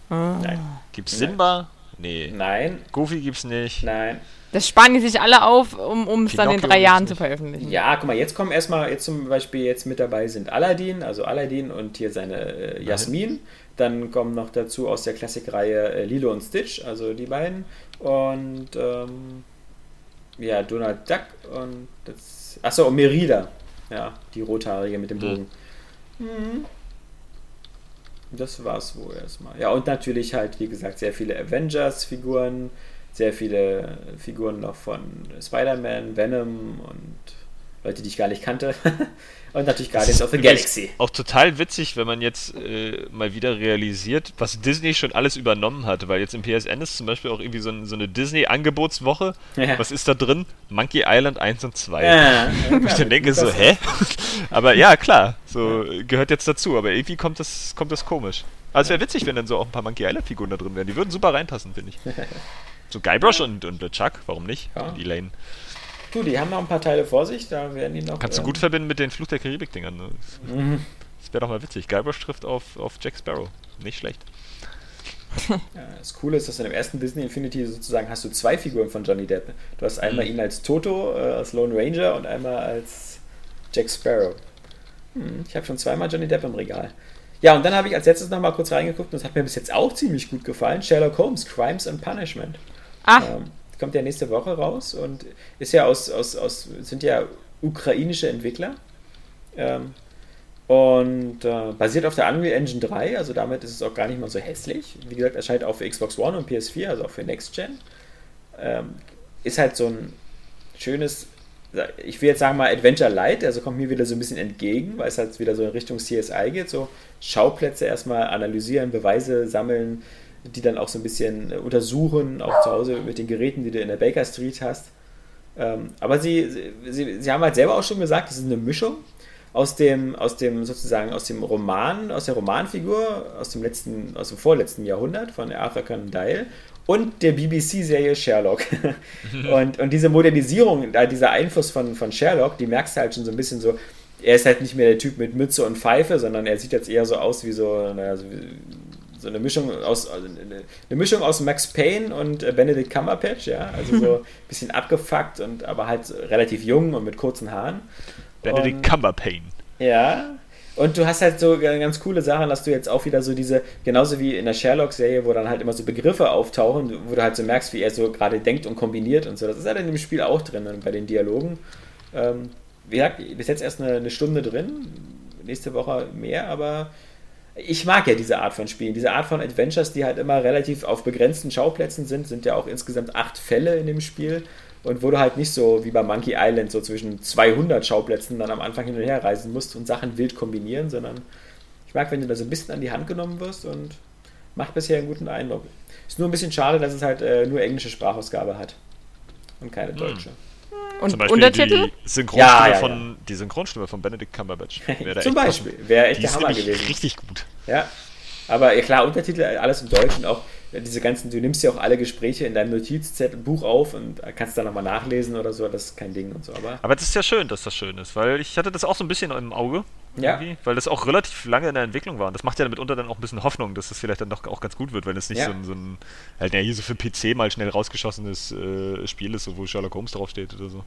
Speaker 3: Ah.
Speaker 1: nein,
Speaker 2: Gibt's Simba? Nee.
Speaker 1: nein,
Speaker 2: Goofy gibt's nicht.
Speaker 1: nein.
Speaker 3: Das sparen die sich alle auf, um es dann in drei Jahren zu veröffentlichen.
Speaker 1: Ja, guck mal, jetzt kommen erstmal, jetzt zum Beispiel jetzt mit dabei sind Aladdin, also Aladdin und hier seine äh, Jasmin. Dann kommen noch dazu aus der Klassikreihe äh, Lilo und Stitch, also die beiden. Und ähm, ja, Donald Duck und das. Achso, und Merida. Ja, die rothaarige mit dem Bogen. Mhm. Das war's wohl erstmal. Ja, und natürlich halt, wie gesagt, sehr viele Avengers-Figuren, sehr viele Figuren noch von Spider-Man, Venom und Leute, die ich gar nicht kannte. und natürlich Guardians of the Galaxy.
Speaker 2: Auch total witzig, wenn man jetzt äh, mal wieder realisiert, was Disney schon alles übernommen hat. Weil jetzt im PSN ist zum Beispiel auch irgendwie so, ein, so eine Disney-Angebotswoche.
Speaker 1: Ja.
Speaker 2: Was ist da drin? Monkey Island 1 und 2.
Speaker 1: Ja,
Speaker 2: Wo ich dann denke so, hä? Aber ja, klar, so gehört jetzt dazu. Aber irgendwie kommt das, kommt das komisch. Also es wäre witzig, wenn dann so auch ein paar Monkey Island-Figuren da drin wären. Die würden super reinpassen, finde ich. So Guybrush und, und Chuck, warum nicht?
Speaker 1: Ja.
Speaker 2: Und Elaine.
Speaker 1: Du, die haben noch ein paar Teile vor sich, da werden die noch.
Speaker 2: Kannst du
Speaker 1: ähm,
Speaker 2: gut verbinden mit den Fluch der Karibik-Dingern. Ne?
Speaker 1: Mhm.
Speaker 2: Das wäre doch mal witzig. Guybrush trifft auf, auf Jack Sparrow. Nicht schlecht.
Speaker 1: Ja, das Coole ist, dass in dem ersten Disney Infinity sozusagen hast du zwei Figuren von Johnny Depp. Du hast einmal
Speaker 2: Mhm.
Speaker 1: ihn als Toto, äh, als Lone Ranger und einmal als Jack Sparrow. Hm, ich habe schon zweimal Johnny Depp im Regal. Ja, und dann habe ich als letztes nochmal kurz reingeguckt und das hat mir bis jetzt auch ziemlich gut gefallen. Sherlock Holmes, Crimes and Punishment.
Speaker 3: Ach,
Speaker 1: Ähm, kommt ja nächste Woche raus und ist ja aus, aus, aus sind ja ukrainische Entwickler. Ähm, und äh, basiert auf der Unreal Engine 3, also damit ist es auch gar nicht mal so hässlich. Wie gesagt, erscheint auch für Xbox One und PS4, also auch für Next Gen. Ähm, ist halt so ein schönes, ich will jetzt sagen mal Adventure Light, also kommt mir wieder so ein bisschen entgegen, weil es halt wieder so in Richtung CSI geht, so Schauplätze erstmal analysieren, Beweise sammeln, die dann auch so ein bisschen äh, untersuchen, auch zu Hause mit den Geräten, die du in der Baker Street hast. Ähm, aber sie, sie, sie, haben halt selber auch schon gesagt, das ist eine Mischung aus dem, aus dem sozusagen aus dem Roman, aus der Romanfigur aus dem letzten, aus dem vorletzten Jahrhundert von Arthur Conan Doyle und der BBC-Serie Sherlock. und, und diese Modernisierung, dieser Einfluss von, von Sherlock, die merkst du halt schon so ein bisschen so, er ist halt nicht mehr der Typ mit Mütze und Pfeife, sondern er sieht jetzt eher so aus wie so, naja, so, wie- so eine Mischung aus also eine, eine Mischung aus Max Payne und äh, Benedict Cumberbatch, ja, also so ein bisschen abgefuckt und aber halt relativ jung und mit kurzen Haaren.
Speaker 2: Benedict
Speaker 1: Und-
Speaker 2: Cumberpain.
Speaker 1: Ja. Und du hast halt so ganz coole Sachen, dass du jetzt auch wieder so diese, genauso wie in der Sherlock-Serie, wo dann halt immer so Begriffe auftauchen, wo du halt so merkst, wie er so gerade denkt und kombiniert und so. Das ist halt in dem Spiel auch drin und bei den Dialogen. Ähm, wie gesagt, bis jetzt erst eine, eine Stunde drin, nächste Woche mehr, aber ich mag ja diese Art von Spielen, diese Art von Adventures, die halt immer relativ auf begrenzten Schauplätzen sind, sind ja auch insgesamt acht Fälle in dem Spiel und wo du halt nicht so wie bei Monkey Island so zwischen 200 Schauplätzen dann am Anfang hin und her reisen musst und Sachen wild kombinieren, sondern ich mag, wenn du da so ein bisschen an die Hand genommen wirst und macht bisher einen guten Eindruck. Ist nur ein bisschen schade, dass es halt äh, nur englische Sprachausgabe hat und keine deutsche.
Speaker 3: Und
Speaker 2: Zum Beispiel
Speaker 3: Untertitel?
Speaker 2: die Synchronstimme,
Speaker 1: Ja, ja, ja.
Speaker 2: von, die Synchronstimme von Benedict Cumberbatch.
Speaker 1: Zum
Speaker 2: echt
Speaker 1: Beispiel, wäre echt
Speaker 2: Die
Speaker 1: der
Speaker 2: ist
Speaker 1: Hammer gewesen.
Speaker 2: richtig gut.
Speaker 1: Ja. Aber ja klar, Untertitel, alles im Deutschen auch. Diese ganzen, du nimmst ja auch alle Gespräche in deinem Notizzettel, Buch auf und kannst dann nochmal nachlesen oder so, das ist kein Ding und so. Aber
Speaker 2: Aber das ist ja schön, dass das schön ist, weil ich hatte das auch so ein bisschen im Auge.
Speaker 1: Ja.
Speaker 2: Weil das auch relativ lange in der Entwicklung war. Und das macht ja mitunter dann auch ein bisschen Hoffnung, dass das vielleicht dann doch auch ganz gut wird, wenn es nicht
Speaker 1: Ja.
Speaker 2: so ein, so ein, halt ja hier so für PC mal schnell rausgeschossenes äh, Spiel ist, so wo Sherlock Holmes draufsteht oder so.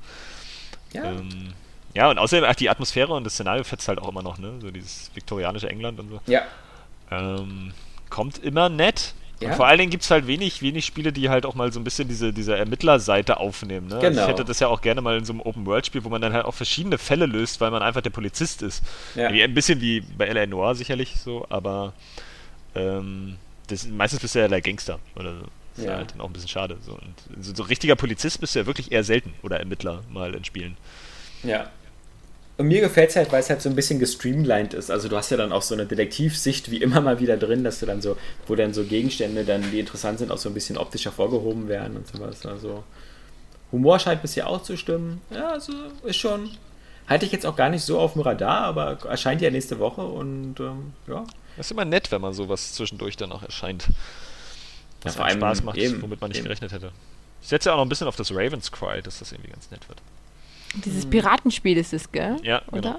Speaker 1: ja,
Speaker 2: Ähm, ja, und außerdem ach, die Atmosphäre und das Szenario fetzt halt auch immer noch, ne? So dieses viktorianische England und so.
Speaker 1: ja,
Speaker 2: Ähm, kommt immer nett.
Speaker 1: Ja.
Speaker 2: Und vor allen Dingen gibt es halt wenig, wenig Spiele, die halt auch mal so ein bisschen diese, diese Ermittlerseite aufnehmen. Ne? Also
Speaker 1: Genau.
Speaker 2: ich hätte das ja auch gerne mal in so einem Open-World-Spiel, wo man dann halt auch verschiedene Fälle löst, weil man einfach der Polizist ist.
Speaker 1: Ja.
Speaker 2: Ein bisschen wie bei L.A. Noir sicherlich so, aber ähm, das, meistens bist du ja der Gangster oder so. Das ist
Speaker 1: Ja.
Speaker 2: halt dann auch ein bisschen schade. So. Und so, so richtiger Polizist bist du ja wirklich eher selten oder Ermittler mal in Spielen.
Speaker 1: ja. Und mir gefällt es halt, weil es halt so ein bisschen gestreamlined ist. Also du hast ja dann auch so eine Detektivsicht wie immer mal wieder drin, dass du dann so, wo dann so Gegenstände dann, die interessant sind, auch so ein bisschen optisch hervorgehoben werden und sowas. Also Humor scheint bisher auch zu stimmen. Ja, also ist schon. Hatte ich jetzt auch gar nicht so auf dem Radar, aber erscheint ja nächste Woche und ähm, ja.
Speaker 2: Das ist immer nett, wenn man sowas zwischendurch dann auch erscheint. Was
Speaker 1: Ja, vor
Speaker 2: einem
Speaker 1: allem
Speaker 2: Spaß macht,
Speaker 1: eben,
Speaker 2: womit man nicht
Speaker 1: eben.
Speaker 2: gerechnet hätte. Ich setze ja auch noch ein bisschen auf das Raven's Cry, dass das irgendwie ganz nett wird.
Speaker 3: Dieses Piratenspiel ist es, gell?
Speaker 2: Ja,
Speaker 3: Oder?
Speaker 2: genau.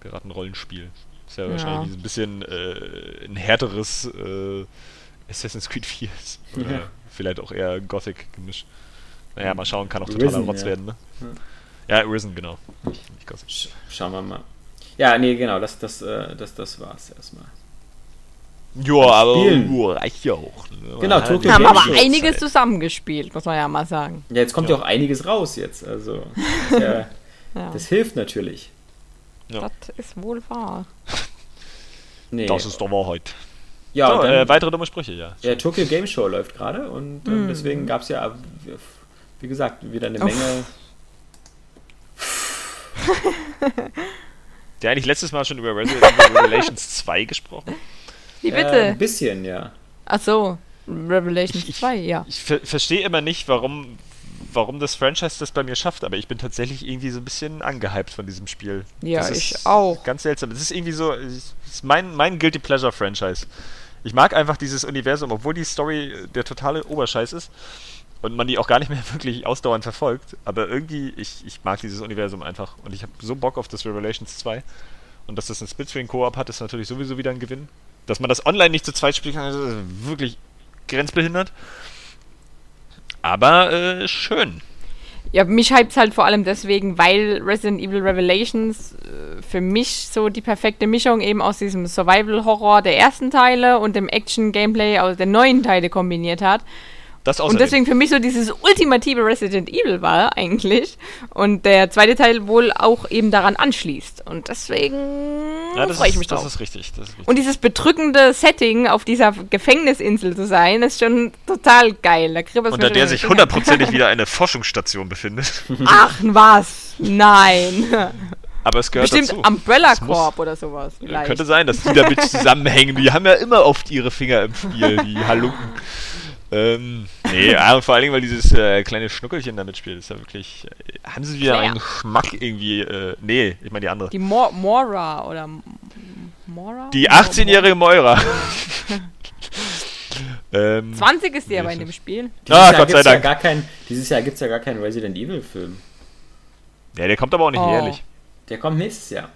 Speaker 2: Piratenrollenspiel. Ist ja,
Speaker 3: Ja.
Speaker 2: wahrscheinlich ein bisschen äh, ein härteres äh, Assassin's Creed 4 ist. Oder
Speaker 1: Ja.
Speaker 2: vielleicht auch eher Gothic-Gemisch. Naja, mal schauen, kann auch totaler
Speaker 1: Risen,
Speaker 2: Rotz
Speaker 1: ja.
Speaker 2: werden, ne? Ja, Risen, genau. Nicht, nicht Gothic.
Speaker 1: Sch schauen wir mal. Ja, nee, genau, das, das, äh, das, das war's erstmal.
Speaker 2: Ja, aber uh, reicht ja auch. ne?
Speaker 1: Genau,
Speaker 2: hat
Speaker 1: Tokyo
Speaker 2: ja
Speaker 3: Haben
Speaker 1: Game
Speaker 3: aber
Speaker 1: Show.
Speaker 3: einiges zusammengespielt, muss man ja mal sagen.
Speaker 1: Ja, jetzt kommt
Speaker 2: Ja.
Speaker 1: ja, auch einiges raus jetzt. Also, das, ja,
Speaker 3: Ja.
Speaker 1: das hilft natürlich.
Speaker 2: Ja.
Speaker 3: Das ist wohl wahr.
Speaker 1: Nee.
Speaker 2: Das ist doch Wahrheit.
Speaker 1: ja,
Speaker 2: so,
Speaker 1: und dann,
Speaker 2: äh, weitere dumme Sprüche, ja.
Speaker 1: ja, Tokyo Game Show läuft gerade und ähm,
Speaker 3: Mhm.
Speaker 1: deswegen gab es ja, wie gesagt, wieder eine
Speaker 3: Uff.
Speaker 1: Menge.
Speaker 2: Der eigentlich letztes Mal schon über Resident Evil Revelations 2 gesprochen.
Speaker 3: Wie
Speaker 1: Äh,
Speaker 3: bitte?
Speaker 1: ein bisschen, ja.
Speaker 3: Ach so, Revelation
Speaker 2: Ich-
Speaker 3: 2, ja.
Speaker 2: Ich ver verstehe immer nicht, warum, warum das Franchise das bei mir schafft, aber ich bin tatsächlich irgendwie so ein bisschen angehypt von diesem Spiel.
Speaker 3: Ja,
Speaker 2: das
Speaker 3: ich
Speaker 2: ist
Speaker 3: auch.
Speaker 2: Ganz seltsam. Es ist irgendwie so, es ist mein, mein Guilty Pleasure Franchise. Ich mag einfach dieses Universum, obwohl die Story äh, der totale Oberscheiß ist und man die auch gar nicht mehr wirklich ausdauernd verfolgt. Aber irgendwie, ich, ich mag dieses Universum einfach und ich habe so Bock auf das Revelations 2. Und dass das einen Splitscreen-Koop hat, ist natürlich sowieso wieder ein Gewinn. Dass man das online nicht zu zweit spielen kann, ist wirklich grenzbehindert. Aber äh, schön.
Speaker 3: Ja, mich hypt's halt vor allem deswegen, weil Resident Evil Revelations äh, für mich so die perfekte Mischung eben aus diesem Survival-Horror der ersten Teile und dem Action-Gameplay aus der neuen Teile kombiniert hat.
Speaker 2: Das
Speaker 3: Und
Speaker 2: außerdem.
Speaker 3: deswegen für mich so dieses ultimative Resident Evil war eigentlich. Und der zweite Teil wohl auch eben daran anschließt. Und deswegen
Speaker 2: ja, das
Speaker 3: freue ich
Speaker 2: ist,
Speaker 3: mich
Speaker 2: das
Speaker 3: drauf.
Speaker 2: ist richtig. Das ist richtig.
Speaker 3: Und dieses bedrückende Setting auf dieser Gefängnisinsel zu sein, ist schon total geil. Da
Speaker 2: unter der sich hundertprozentig wieder eine Forschungsstation befindet.
Speaker 3: Ach, was? Nein.
Speaker 2: Aber es gehört
Speaker 3: Bestimmt
Speaker 2: dazu.
Speaker 3: Umbrella
Speaker 2: muss-
Speaker 3: Corp oder sowas. Vielleicht.
Speaker 2: Könnte sein, dass die damit zusammenhängen. Die haben ja immer oft ihre Finger im Spiel, die Halunken. Ähm, nee, ja, vor allen Dingen, weil dieses äh, kleine Schnuckelchen da mitspielt, ist ja wirklich. Äh, haben sie wieder
Speaker 3: Claire.
Speaker 2: einen Geschmack irgendwie. Äh, nee, ich meine die andere.
Speaker 3: Die Mor Mora oder M- Mora?
Speaker 2: Die
Speaker 3: Mor-
Speaker 2: 18-jährige Moira. ähm,
Speaker 3: 20 ist die aber in dem? Spiel.
Speaker 1: Dieses
Speaker 2: Ah,
Speaker 1: Jahr
Speaker 2: Gott sei Dank.
Speaker 1: Ja gar kein, dieses Jahr gibt es ja gar keinen Resident Evil-Film.
Speaker 2: ja, der kommt aber auch nicht
Speaker 3: Oh.
Speaker 2: jährlich.
Speaker 1: Der kommt nächstes Jahr.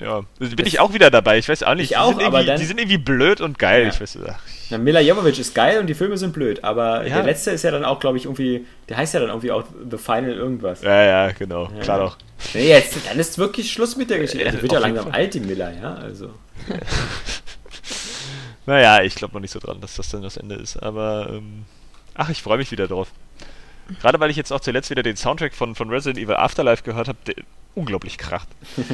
Speaker 2: Ja, bin ich auch wieder dabei. Ich weiß auch nicht.
Speaker 1: Ich
Speaker 2: die
Speaker 1: auch,
Speaker 2: sind
Speaker 1: aber
Speaker 2: irgendwie-
Speaker 1: dann-
Speaker 2: Die sind irgendwie blöd und geil.
Speaker 1: Ja.
Speaker 2: Ich weiß, ach,
Speaker 1: Na, Mila Jovovich ist geil und die Filme sind blöd, aber
Speaker 2: Ja.
Speaker 1: der letzte ist ja dann auch, glaube ich, irgendwie, der heißt ja dann irgendwie auch The Final irgendwas.
Speaker 2: ja, ja, genau.
Speaker 1: Ja.
Speaker 2: Klar doch.
Speaker 1: Nee, jetzt, dann ist wirklich Schluss mit der Geschichte. Also wird ja langsam
Speaker 2: Fall.
Speaker 1: alt, die Miller, ja, also.
Speaker 2: Naja, ich glaube noch nicht so dran, dass das dann das Ende ist. Aber, ähm, ach, ich freue mich wieder drauf. Gerade weil ich jetzt auch zuletzt wieder den Soundtrack von, von Resident Evil Afterlife gehört habe, der unglaublich kracht.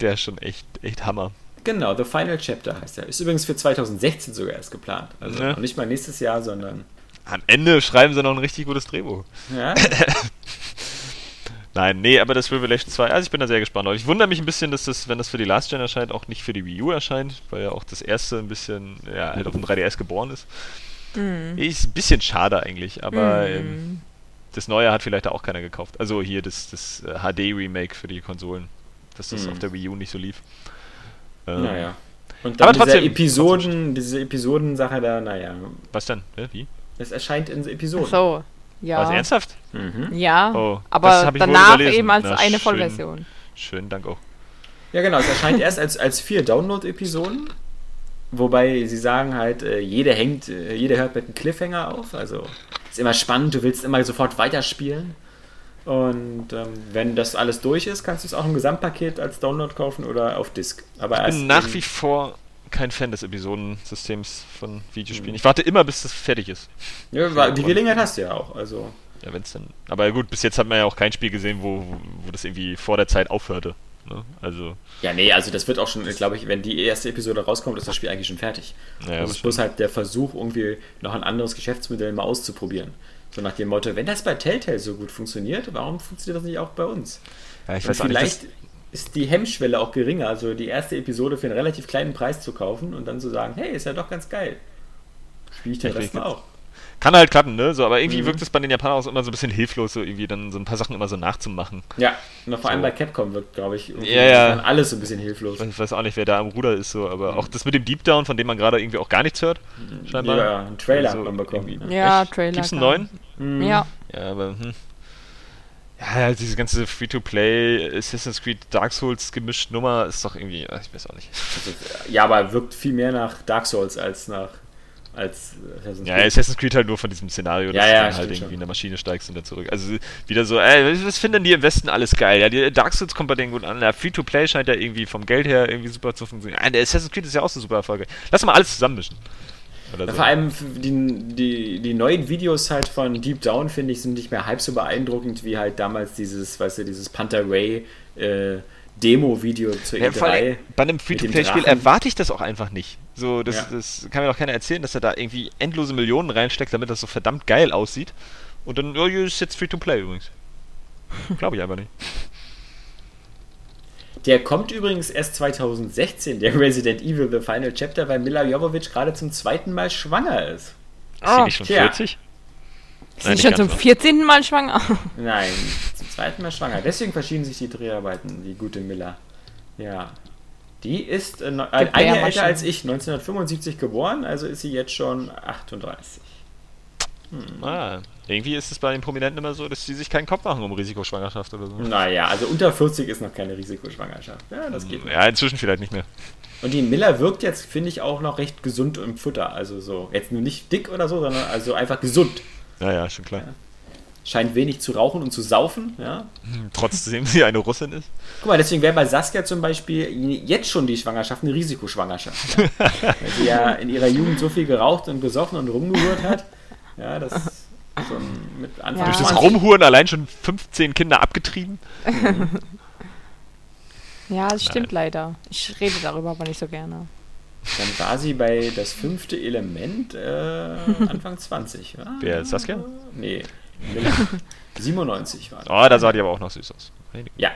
Speaker 2: der ist schon echt, echt Hammer.
Speaker 1: Genau, The Final Chapter heißt er. Ist übrigens für 2016 sogar erst geplant. Also
Speaker 2: Ja.
Speaker 1: noch nicht mal nächstes Jahr, sondern.
Speaker 2: Am Ende schreiben sie noch ein richtig gutes Drehbuch.
Speaker 1: Ja,
Speaker 2: Nein, nee, aber das Revelation 2, also ich bin da sehr gespannt. Und ich wundere mich ein bisschen, dass das, wenn das für die Last Gen erscheint, auch nicht für die Wii U erscheint, weil ja auch das erste ein bisschen, ja, halt auf dem 3DS geboren ist.
Speaker 3: Mhm.
Speaker 2: Ist ein bisschen schade eigentlich, aber
Speaker 3: Mhm.
Speaker 2: ähm, das neue hat vielleicht auch keiner gekauft. Also hier das, das äh, HD-Remake für die Konsolen, dass das
Speaker 1: Mhm.
Speaker 2: auf der Wii U nicht so lief. Ähm,
Speaker 1: naja. Und
Speaker 2: Aber
Speaker 1: dann diese
Speaker 2: trotzdem-
Speaker 1: Episoden, diese Episodensache da, naja.
Speaker 2: Was denn? Wie?
Speaker 1: Es erscheint in
Speaker 3: Ach
Speaker 1: Episoden.
Speaker 3: so. Ja.
Speaker 2: Was, ernsthaft?
Speaker 1: Mhm.
Speaker 3: Ja.
Speaker 2: Oh, das
Speaker 3: aber danach eben als
Speaker 2: Na,
Speaker 3: eine
Speaker 2: schön.
Speaker 3: Vollversion.
Speaker 2: Schönen Dank auch.
Speaker 1: Ja, genau. Es erscheint erst als, als vier Download-Episoden. Wobei sie sagen halt, äh, jede hängt, äh, jeder hört mit einem Cliffhanger auf. Also ist immer spannend, du willst immer sofort weiterspielen. Und ähm, wenn das alles durch ist, kannst du es auch im Gesamtpaket als Download kaufen oder auf Disk. Aber
Speaker 2: Ich bin nach wie vor kein Fan des Episodensystems von Videospielen. Ich warte immer, bis das fertig ist.
Speaker 1: Ja, die Gelegenheit hast du ja auch. Also
Speaker 2: Ja, wenn's dann. Aber gut, bis jetzt hat man ja auch kein Spiel gesehen, wo, wo, wo das irgendwie vor der Zeit aufhörte. Ne? Also,
Speaker 1: ja, nee, also das wird auch schon, glaube ich, wenn die erste Episode rauskommt, ist das Spiel eigentlich schon fertig.
Speaker 2: naja,
Speaker 1: das ist bloß halt der Versuch, irgendwie noch ein anderes Geschäftsmodell mal auszuprobieren. So nach dem Motto, wenn das bei Telltale so gut funktioniert, warum funktioniert das nicht auch bei uns?
Speaker 2: ja, ich
Speaker 1: Und
Speaker 2: weiß nicht.
Speaker 1: vielleicht
Speaker 2: Das,
Speaker 1: ist die Hemmschwelle auch geringer, also die erste Episode für einen relativ kleinen Preis zu kaufen und dann zu sagen, hey, ist ja doch ganz geil. Spiele ich den Rest mal auch.
Speaker 2: Kann halt klappen, ne? So, aber irgendwie
Speaker 1: Mhm.
Speaker 2: wirkt es bei den Japanern auch immer so ein bisschen hilflos, so irgendwie dann so ein paar Sachen immer so nachzumachen.
Speaker 1: Ja, noch vor allem
Speaker 2: So.
Speaker 1: bei Capcom wird, glaube ich, irgendwie
Speaker 2: Ja, ja.
Speaker 1: dann alles so ein bisschen hilflos.
Speaker 2: Ich weiß auch nicht, wer da am Ruder ist, so, aber
Speaker 1: Mhm.
Speaker 2: auch das mit dem Deep Down, von dem man gerade irgendwie auch gar nichts hört, scheinbar.
Speaker 1: Ja, einen Trailer
Speaker 2: Also
Speaker 1: hat man bekommen.
Speaker 3: Ja,
Speaker 2: Echt?
Speaker 3: Trailer.
Speaker 2: Gibt's einen neuen?
Speaker 1: Mhm.
Speaker 3: Ja.
Speaker 2: Ja, aber hm. Ja, diese ganze Free-to-Play Assassin's Creed Dark Souls gemischt Nummer ist doch irgendwie, ich weiß auch nicht.
Speaker 1: Ja, aber wirkt viel mehr nach Dark Souls als nach als Assassin's
Speaker 2: Ja,
Speaker 1: Creed.
Speaker 2: Assassin's Creed halt nur von diesem Szenario, dass
Speaker 1: Ja,
Speaker 2: du
Speaker 1: ja,
Speaker 2: dann halt irgendwie
Speaker 1: schon.
Speaker 2: in der Maschine steigst und dann zurück. Also wieder so, ey, was finden die im Westen alles geil? Ja, die Dark Souls kommt bei denen gut an. Ja, Free-to-Play scheint ja irgendwie vom Geld her irgendwie super zu funktionieren. Ja, der Assassin's Creed ist ja auch so super erfolgreich. Lass mal alles zusammenmischen. Oder
Speaker 1: Ja,
Speaker 2: so.
Speaker 1: Vor allem die, die, die neuen Videos halt von Deep Down, finde ich, sind nicht mehr halb so beeindruckend wie halt damals dieses, weißt du, dieses Panther Ray äh, Demo-Video zur
Speaker 2: Ja, vor allem
Speaker 1: E3.
Speaker 2: bei einem Free-to-Play-Spiel erwarte ich das auch einfach nicht. So, das,
Speaker 1: Ja.
Speaker 2: das kann mir doch keiner erzählen, dass er da irgendwie endlose Millionen reinsteckt, damit das so verdammt geil aussieht. Und dann, oh, ist jetzt Free-to-Play übrigens. Glaube ich einfach nicht.
Speaker 1: Der kommt übrigens erst 2016, der Resident Evil The Final Chapter, weil Mila Jovovich gerade zum zweiten Mal schwanger ist.
Speaker 2: Ist
Speaker 3: Ah,
Speaker 2: sie nicht schon
Speaker 1: tja.
Speaker 2: 40?
Speaker 3: Ist sie schon zum
Speaker 2: ganz
Speaker 3: 14. Mal schwanger?
Speaker 1: Nein, zum zweiten Mal schwanger. Deswegen verschieben sich die Dreharbeiten, die gute Miller. Ja. Die ist äh, ein Jahr älter als ich, 1975 geboren, also ist sie jetzt schon 38.
Speaker 2: so. Ah, irgendwie ist es bei den Prominenten immer so, dass sie sich keinen Kopf machen um Risikoschwangerschaft oder so.
Speaker 1: Naja, also unter 40 ist noch keine Risikoschwangerschaft. Ja, das geht.
Speaker 2: Ja, inzwischen vielleicht nicht mehr.
Speaker 1: Und die Miller wirkt jetzt, finde ich, auch noch recht gesund im Futter. Also so, jetzt nur nicht dick oder so, sondern also einfach gesund.
Speaker 2: Ja, ja, schon klar.
Speaker 1: Scheint wenig zu rauchen und zu saufen, ja.
Speaker 2: Trotzdem sie eine Russin ist.
Speaker 1: Guck mal, deswegen wäre bei Saskia zum Beispiel jetzt schon die Schwangerschaft eine Risikoschwangerschaft. Ja. Weil sie ja in ihrer Jugend so viel geraucht und gesoffen und rumgehurt hat. Ja, das schon mit Anfang
Speaker 3: Ja.
Speaker 2: Durch das
Speaker 1: 20
Speaker 2: Rumhuren allein schon 15 Kinder abgetrieben.
Speaker 3: Ja, das stimmt leider. Ich rede darüber aber nicht so gerne.
Speaker 1: Dann war sie bei das fünfte Element äh, Anfang 20. Ja?
Speaker 2: Wer, Saskia?
Speaker 1: Nee, Miller. 97 war das.
Speaker 2: Oh, da sah die aber auch noch süß aus.
Speaker 1: Ja.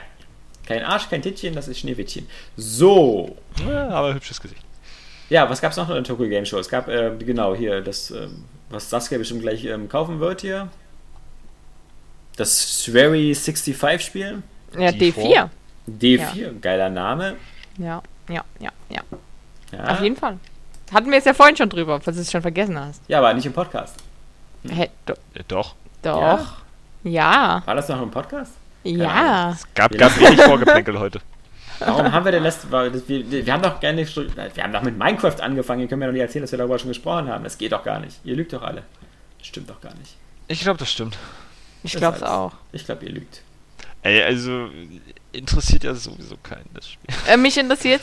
Speaker 1: Kein Arsch, kein Tittchen, das ist Schneewittchen. So.
Speaker 2: Ja, aber hübsches Gesicht.
Speaker 1: Ja, was gab es noch in der Tokyo Game Show? Es gab, äh, genau, hier, das, ähm, was Saskia bestimmt gleich ähm, kaufen wird hier. Das Swery 65 Spiel.
Speaker 3: Ja,
Speaker 2: Die
Speaker 3: D4.
Speaker 1: D4, geiler Name.
Speaker 3: Ja, ja, ja, ja.
Speaker 1: Ja.
Speaker 3: Auf jeden Fall. Hatten wir es ja vorhin schon drüber, falls du es schon vergessen hast.
Speaker 1: ja, aber nicht im Podcast.
Speaker 3: Hä, do,
Speaker 2: Äh, doch.
Speaker 3: doch. Ja.
Speaker 1: War das noch im Podcast?
Speaker 3: Ja.
Speaker 2: Es gab, gab wenig Vorgeplänkel heute.
Speaker 1: Warum haben wir denn letzte das, wir, wir haben doch gerne wir haben doch mit Minecraft angefangen, ihr könnt mir doch nicht erzählen, dass wir darüber schon gesprochen haben. Das geht doch gar nicht. Ihr lügt doch alle. Stimmt doch gar nicht.
Speaker 2: Ich glaube, das stimmt.
Speaker 3: Ich
Speaker 1: Das
Speaker 3: glaube es auch.
Speaker 1: Ich glaube, ihr lügt.
Speaker 2: Ey, also interessiert ja sowieso keinen das Spiel.
Speaker 3: Äh, mich interessiert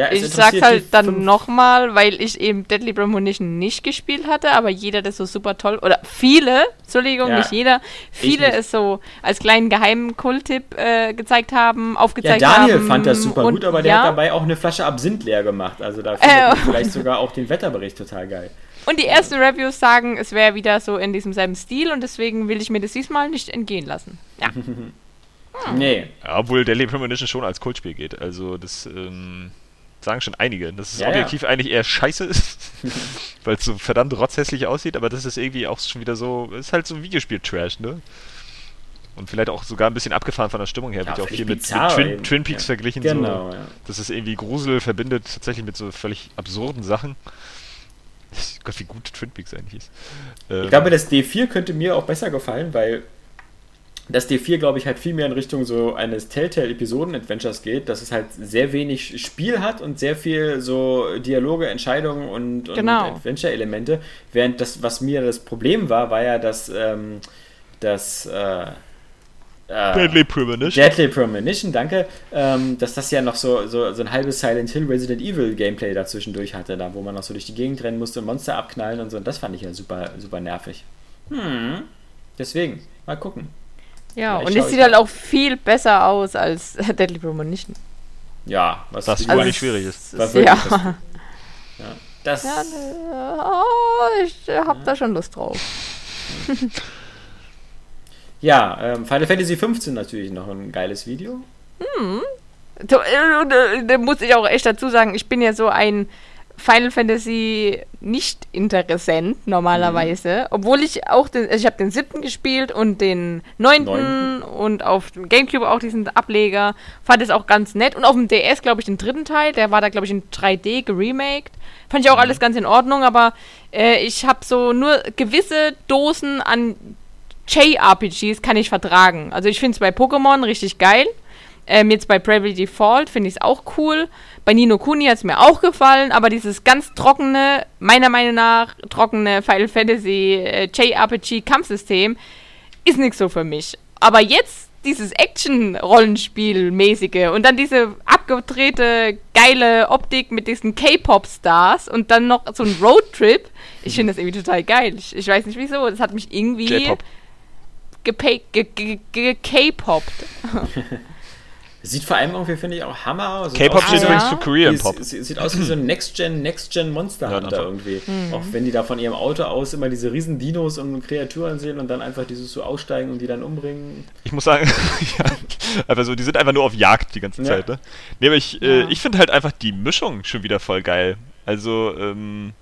Speaker 1: Ja,
Speaker 3: Ich sag's halt dann nochmal, weil ich eben Deadly Premonition nicht gespielt hatte, aber jeder das so super toll, oder viele, Entschuldigung,
Speaker 1: Ja,
Speaker 3: nicht jeder, viele
Speaker 1: nicht.
Speaker 3: es so als kleinen geheimen Kulttipp äh, gezeigt haben,
Speaker 1: Ja,
Speaker 3: aufgezeigt haben.
Speaker 1: Daniel fand das super
Speaker 3: und
Speaker 1: gut, aber der
Speaker 3: ja,
Speaker 1: hat dabei auch eine Flasche Absinth leer gemacht. Also da findet
Speaker 3: Äh.
Speaker 1: man vielleicht sogar auch den Wetterbericht total geil.
Speaker 3: Und die ersten Reviews sagen, es wäre wieder so in diesem selben Stil und deswegen will ich mir das diesmal nicht entgehen lassen. Ja.
Speaker 1: Nee.
Speaker 2: Ja, obwohl Deadly Premonition schon als Kultspiel geht. Also das ähm, sagen schon einige, dass es
Speaker 1: Ja, ja.
Speaker 2: objektiv eigentlich eher scheiße ist, weil es so verdammt rotzhässlich aussieht, aber das ist irgendwie auch schon wieder so, ist halt so Videospiel-Trash, ne? Und vielleicht auch sogar ein bisschen abgefahren von der Stimmung her,
Speaker 1: Ja,
Speaker 2: wird ja auch viel mit, mit Twin. Twin Peaks
Speaker 1: Ja.
Speaker 2: verglichen.
Speaker 1: Genau,
Speaker 2: So.
Speaker 1: ja.
Speaker 2: Das ist irgendwie Grusel verbindet tatsächlich mit so völlig absurden Sachen. Gott, wie gut Twin Peaks eigentlich ist. Ähm,
Speaker 1: Ich glaube, das D4 könnte mir auch besser gefallen, weil das D4, glaube ich, halt viel mehr in Richtung so eines Telltale-Episoden-Adventures geht, dass es halt sehr wenig Spiel hat und sehr viel so Dialoge, Entscheidungen und, und
Speaker 3: Genau.
Speaker 1: Adventure-Elemente. Während das, was mir das Problem war, war ja, dass ähm, das äh, äh,
Speaker 2: Deadly Premonition.
Speaker 1: Deadly Premonition, danke, ähm, dass das ja noch so, so, so ein halbes Silent Hill Resident Evil Gameplay dazwischendurch hatte, da wo man noch so durch die Gegend rennen musste und Monster abknallen und so. Und das fand ich ja super, super nervig. Hm. Deswegen, mal gucken.
Speaker 3: Ja,
Speaker 1: Vielleicht
Speaker 3: und es sieht halt auch viel besser aus als Deadly Premonition.
Speaker 1: Ja, was die-
Speaker 2: Also, nicht schwierig ist.
Speaker 1: was
Speaker 3: Ja.
Speaker 1: das- ja. Das,
Speaker 3: ja ne, oh, ich äh, hab da schon Lust drauf.
Speaker 1: ja ähm, Final Fantasy 15 natürlich noch ein geiles Video.
Speaker 3: Da, äh, da, da muss ich auch echt dazu sagen, ich bin ja so ein Final Fantasy nicht interessant normalerweise, mhm. obwohl ich auch den, also ich habe den siebten gespielt und den neunten, neunten und auf dem Gamecube auch diesen Ableger, fand es auch ganz nett und auf dem DS glaube ich den dritten Teil, der war da glaube ich in 3D geremaked, fand ich auch mhm. alles ganz in Ordnung, aber äh, ich habe so nur gewisse Dosen an JRPGs kann ich vertragen. Also ich finde es bei Pokémon richtig geil. Ähm, jetzt bei Bravely Default finde ich es auch cool. Bei Nino Kuni hat es mir auch gefallen, aber dieses ganz trockene, meiner Meinung nach trockene Final Fantasy äh, JRPG-Kampfsystem ist nichts so für mich. Aber jetzt dieses Action-Rollenspiel-mäßige und dann diese abgedrehte, geile Optik mit diesen K-Pop-Stars und dann noch so ein Roadtrip. Ich finde das irgendwie total geil. Ich, ich, weiß nicht wieso. Das hat mich irgendwie K-poppt.
Speaker 1: Sieht vor allem irgendwie, finde ich, auch Hammer aus.
Speaker 2: K-Pop steht übrigens für Korean
Speaker 1: Pop. Sieht, sieht aus wie so ein Next-Gen, Next-Gen Monster Hunter ja, irgendwie. Mhm. Auch wenn die da von ihrem Auto aus immer diese riesen Dinos und Kreaturen sehen und dann einfach dieses so aussteigen und die dann umbringen.
Speaker 2: Ich muss sagen, ja, einfach so, die sind einfach nur auf Jagd die ganze Zeit, ja. ne? Nee, aber ich, äh, ich finde halt einfach die Mischung schon wieder voll geil. Also, ähm,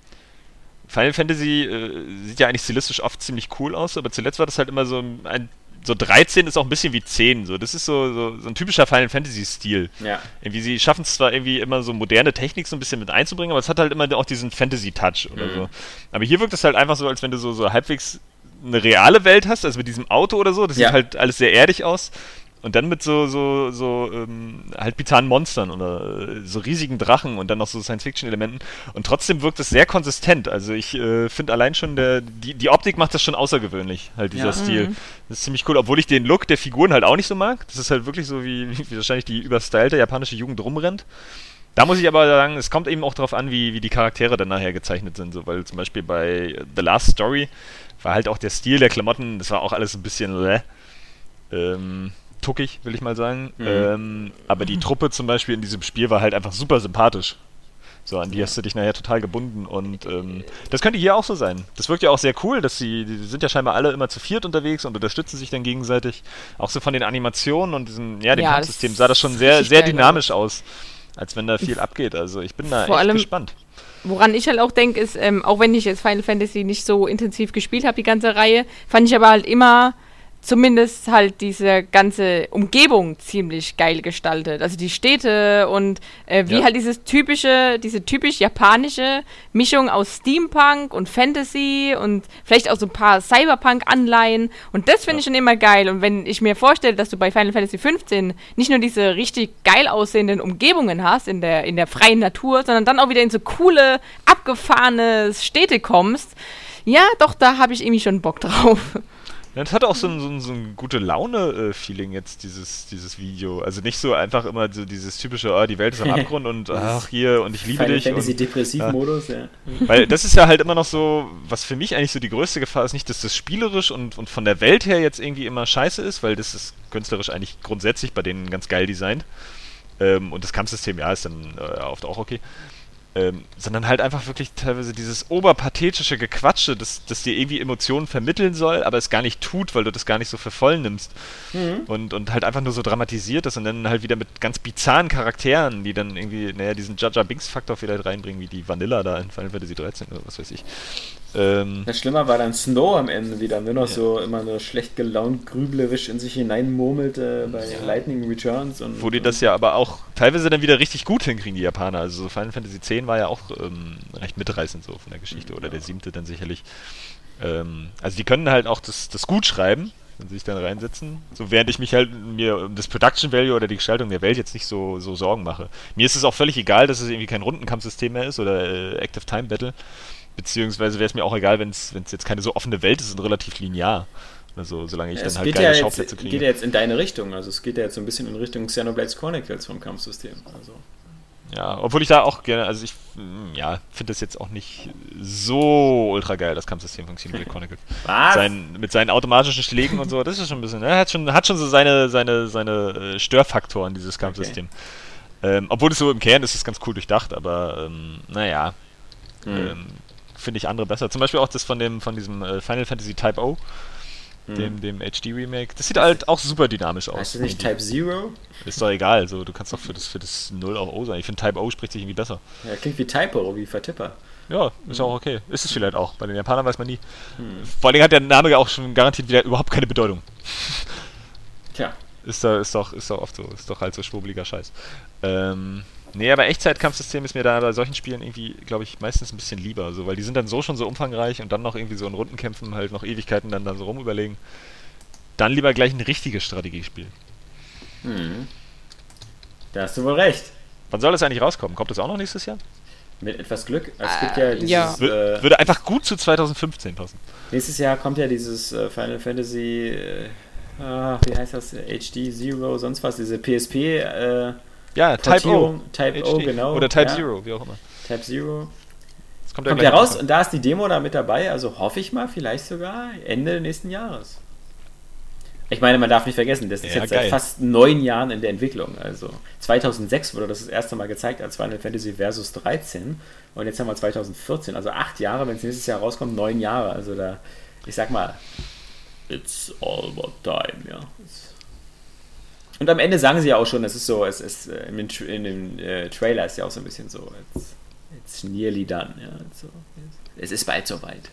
Speaker 2: Final Fantasy äh, sieht ja eigentlich stilistisch oft ziemlich cool aus, aber zuletzt war das halt immer so ein so 13 ist auch ein bisschen wie 10. So. Das ist so, so, so ein typischer Final Fantasy-Stil. Ja. Irgendwie, sie schaffen es zwar irgendwie immer so moderne Technik so ein bisschen mit einzubringen, aber es hat halt immer auch diesen Fantasy-Touch oder mhm. so. Aber hier wirkt es halt einfach so, als wenn du so, so halbwegs eine reale Welt hast, also mit diesem Auto oder so. Das ja. sieht halt alles sehr erdig aus. Und dann mit so, so, so, ähm, halt bizarren Monstern oder äh, so riesigen Drachen und dann noch so Science-Fiction-Elementen. Und trotzdem wirkt es sehr konsistent. Also ich äh, finde allein schon, der, die, die Optik macht das schon außergewöhnlich, halt dieser ja. Stil. Mhm. Das ist ziemlich cool, obwohl ich den Look der Figuren halt auch nicht so mag. Das ist halt wirklich so, wie, wie wahrscheinlich die überstylte japanische Jugend rumrennt. Da muss ich aber sagen, es kommt eben auch darauf an, wie, wie die Charaktere dann nachher gezeichnet sind. So, weil zum Beispiel bei The Last Story war halt auch der Stil der Klamotten, das war auch alles ein bisschen. Äh, ähm, tuckig, will ich mal sagen. Mhm. Ähm, aber die Truppe zum Beispiel in diesem Spiel war halt einfach super sympathisch. So, an die hast du dich nachher total gebunden und ähm, das könnte hier auch so sein. Das wirkt ja auch sehr cool, dass sie, die sind ja scheinbar alle immer zu viert unterwegs und unterstützen sich dann gegenseitig. Auch so von den Animationen und diesem, ja, dem ja, Kampfsystem sah das schon sehr, sehr dynamisch aus, als wenn da viel abgeht. Also ich bin da Vor echt allem, gespannt.
Speaker 3: Woran ich halt auch denke, ist, ähm, auch wenn ich jetzt Final Fantasy nicht so intensiv gespielt habe, die ganze Reihe, fand ich aber halt immer zumindest halt diese ganze Umgebung ziemlich geil gestaltet. Also die Städte und äh, wie ja. halt dieses typische, diese typisch japanische Mischung aus Steampunk und Fantasy und vielleicht auch so ein paar Cyberpunk-Anleihen. Und das finde ja. ich schon immer geil. Und wenn ich mir vorstelle, dass du bei Final Fantasy 15 nicht nur diese richtig geil aussehenden Umgebungen hast in der, in der freien Natur, sondern dann auch wieder in so coole, abgefahrene Städte kommst, ja, doch, da habe ich irgendwie schon Bock drauf.
Speaker 2: Das hat auch so ein, so ein, so ein gute Laune-Feeling jetzt, dieses, dieses Video. Also nicht so einfach immer so dieses typische, oh, die Welt ist am Abgrund und ach hier und ich liebe Final dich.
Speaker 1: Fantasy Depressiv-Modus, ja. ja.
Speaker 2: Weil das ist ja halt immer noch so, was für mich eigentlich so die größte Gefahr ist, nicht, dass das spielerisch und, und von der Welt her jetzt irgendwie immer scheiße ist, weil das ist künstlerisch eigentlich grundsätzlich bei denen ganz geil designt. Ähm, und das Kampfsystem, ja, ist dann äh, oft auch okay. Ähm, sondern halt einfach wirklich teilweise dieses oberpathetische Gequatsche, das, das dir irgendwie Emotionen vermitteln soll, aber es gar nicht tut, weil du das gar nicht so für voll nimmst. Mhm. Und, und halt einfach nur so dramatisiert ist und dann halt wieder mit ganz bizarren Charakteren, die dann irgendwie, naja, diesen Jaja Binks-Faktor vielleicht reinbringen, wie die Vanilla da in Final Fantasy 13 oder was weiß ich.
Speaker 1: Ähm, das Schlimmer war dann Snow am Ende, die dann nur noch ja. so immer nur schlecht gelaunt, grüblerisch in sich hineinmurmelte bei ja. Lightning Returns. Und,
Speaker 2: Wo die das ja aber auch teilweise dann wieder richtig gut hinkriegen, die Japaner. Also so Final Fantasy X war ja auch ähm, recht mitreißend so von der Geschichte, oder der siebte dann sicherlich. Ähm, also die können halt auch das, das gut schreiben, wenn sie sich dann reinsetzen. So während ich mich halt mir um das Production Value oder die Gestaltung der Welt jetzt nicht so, so Sorgen mache. Mir ist es auch völlig egal, dass es irgendwie kein Rundenkampfsystem mehr ist oder äh, Active Time Battle. Beziehungsweise wäre es mir auch egal, wenn es jetzt keine so offene Welt ist und relativ linear. Also, solange ich ja, dann halt geile
Speaker 1: ja
Speaker 2: Schauplätze
Speaker 1: kriege. Es geht ja jetzt in deine Richtung. Also, es geht ja jetzt so ein bisschen in Richtung Xenoblade Chronicles vom Kampfsystem. Also.
Speaker 2: Ja, obwohl ich da auch gerne, also ich hm, ja, finde das jetzt auch nicht so ultra geil, das Kampfsystem von Xenoblade Chronicles. Was? Sein, mit seinen automatischen Schlägen und so, das ist schon ein bisschen, er ne, hat schon, hat schon so seine, seine, seine äh, Störfaktoren, dieses Kampfsystem. Okay. Ähm, obwohl es so im Kern ist, ist es ganz cool durchdacht, aber ähm, naja. Hm. Ähm, finde ich andere besser. Zum Beispiel auch das von dem von diesem äh, Final Fantasy Type O. dem, dem HD-Remake. Das sieht halt auch super dynamisch aus.
Speaker 1: Heißt das nicht. Type Zero?
Speaker 2: Ist doch egal, so, du kannst doch für das, für das 0 auch O sein. Ich finde Type O spricht sich irgendwie besser.
Speaker 1: Ja, klingt wie Typo, wie Vertipper.
Speaker 2: Ja, ist auch okay. Ist es vielleicht auch. Bei den Japanern weiß man nie. Vor allen Dingen hat der Name ja auch schon garantiert wieder überhaupt keine Bedeutung.
Speaker 1: Tja.
Speaker 2: Ist, da, ist, doch, ist doch oft so. Ist doch halt so schwurbeliger Scheiß. Ähm, nee, aber Echtzeitkampfsystem ist mir da bei solchen Spielen irgendwie, glaube ich, meistens ein bisschen lieber. So, weil die sind dann so schon so umfangreich und dann noch irgendwie so in Rundenkämpfen halt noch Ewigkeiten dann, dann so rumüberlegen. Dann lieber gleich ein richtiges Strategiespiel.
Speaker 1: Hm. Da hast du wohl recht.
Speaker 2: Wann soll das eigentlich rauskommen? Kommt das auch noch nächstes Jahr?
Speaker 1: Mit etwas Glück. Es gibt ja dieses.
Speaker 3: ja.
Speaker 1: Äh,
Speaker 2: würde einfach gut zu 2015 passen.
Speaker 1: nächstes Jahr kommt ja dieses äh, Final Fantasy. Äh, ah, wie heißt das? HD Zero, sonst was. Diese PSP.
Speaker 2: Ja, Type O.
Speaker 1: Type O, genau.
Speaker 2: Oder Type
Speaker 1: ja.
Speaker 2: Zero, wie auch immer.
Speaker 1: Type Zero.
Speaker 2: Das kommt,
Speaker 1: Kommt ja raus und da ist die Demo da mit dabei, also hoffe ich mal, vielleicht sogar Ende nächsten Jahres. Ich meine, man darf nicht vergessen, das ist
Speaker 2: Ja,
Speaker 1: jetzt
Speaker 2: geil.
Speaker 1: seit fast neun Jahren in der Entwicklung. Also 2006 wurde das das erste Mal gezeigt als Final Fantasy Versus 13 und jetzt haben wir 2014, also acht Jahre, wenn es nächstes Jahr rauskommt, neun Jahre. Also da, ich sag mal, it's all about time, ja. Und am Ende sagen sie ja auch schon, es ist so, es ist äh, in dem, in dem äh, Trailer ist ja auch so ein bisschen so, it's, it's nearly done, ja. So, es ist bald soweit.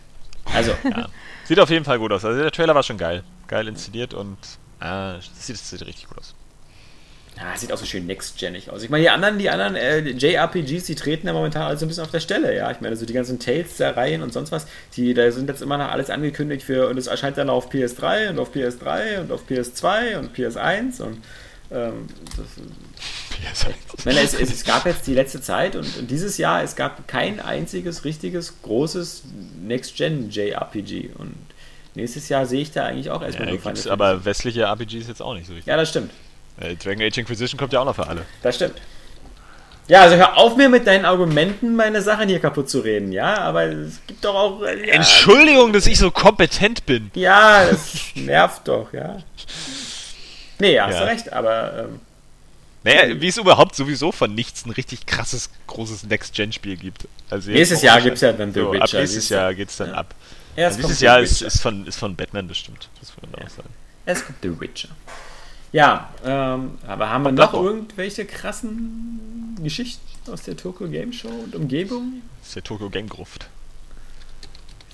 Speaker 1: Also,
Speaker 2: Ja. Sieht auf jeden Fall gut aus. Also der Trailer war schon geil. Geil inszeniert und äh, das sieht, sieht richtig gut aus.
Speaker 1: Ja, sieht auch so schön next-genig aus. Ich meine, die anderen, die anderen äh, JRPGs, die treten ja momentan alles so ein bisschen auf der Stelle, ja. Ich meine, so die ganzen Tales der Reihen und sonst was, die, da sind jetzt immer noch alles angekündigt für, und es erscheint dann auf PS3 und auf PS3 und auf PS2 und PS1 und ähm, das, ich meine, es, es, es gab jetzt die letzte Zeit und, und dieses Jahr, es gab kein einziges richtiges, großes Next-Gen-JRPG und nächstes Jahr sehe ich da eigentlich auch erstmal
Speaker 2: Ja,
Speaker 1: nur Final
Speaker 2: aber westliche RPGs jetzt auch nicht so richtig.
Speaker 1: Ja, das stimmt.
Speaker 2: Äh, Dragon Age Inquisition kommt ja auch noch für alle.
Speaker 1: Das stimmt. Ja, also hör auf mir mit deinen Argumenten meine Sachen hier kaputt zu reden, ja, aber es gibt doch auch. äh, Ja,
Speaker 2: Entschuldigung, dass ich so kompetent bin.
Speaker 1: ja das nervt doch, ja. Nee, hast
Speaker 2: Ja.
Speaker 1: du recht, aber ähm,
Speaker 2: Naja, wie es überhaupt sowieso von nichts ein richtig krasses, großes Next-Gen-Spiel gibt. Also
Speaker 1: Nächstes Jahr
Speaker 2: wahrscheinlich-
Speaker 1: gibt's ja dann The
Speaker 2: so,
Speaker 1: Witcher,
Speaker 2: Ab nächstes. Jahr geht's dann
Speaker 1: Ja.
Speaker 2: ab. Dieses
Speaker 1: kommt
Speaker 2: Jahr ist, ist, von, ist von Batman bestimmt. Das würde man auch sagen.
Speaker 1: Es kommt The Witcher. Ja, ähm, aber haben wir noch irgendwelche krassen Geschichten aus der Tokyo Game Show und Umgebung?
Speaker 2: Das ist der Tokyo Gang Gruft.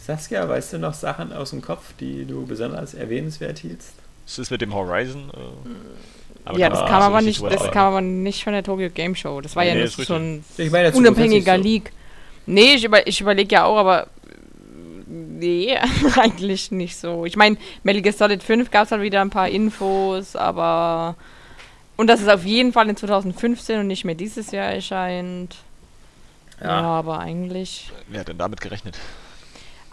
Speaker 1: Saskia, weißt du noch Sachen aus dem Kopf, die du besonders erwähnenswert hieltst?
Speaker 2: Das ist mit dem Horizon. Äh, aber
Speaker 3: ja, das kam
Speaker 2: so
Speaker 3: aber nicht, das kam aber nicht von der Tokyo Game Show. Das war
Speaker 2: Nee,
Speaker 3: ja
Speaker 2: nee,
Speaker 3: so ein
Speaker 1: Ich meine jetzt
Speaker 3: unabhängiger
Speaker 1: grundsätzlich
Speaker 3: Leak. Nee, ich, über, ich überlege ja auch, aber nee, eigentlich nicht so. Ich meine, Metal Gear Solid 5 gab es halt wieder ein paar Infos, aber und dass es auf jeden Fall in 2015 und nicht mehr dieses Jahr erscheint. Ja,
Speaker 1: Ja.
Speaker 3: aber eigentlich.
Speaker 2: Wer hat denn damit gerechnet?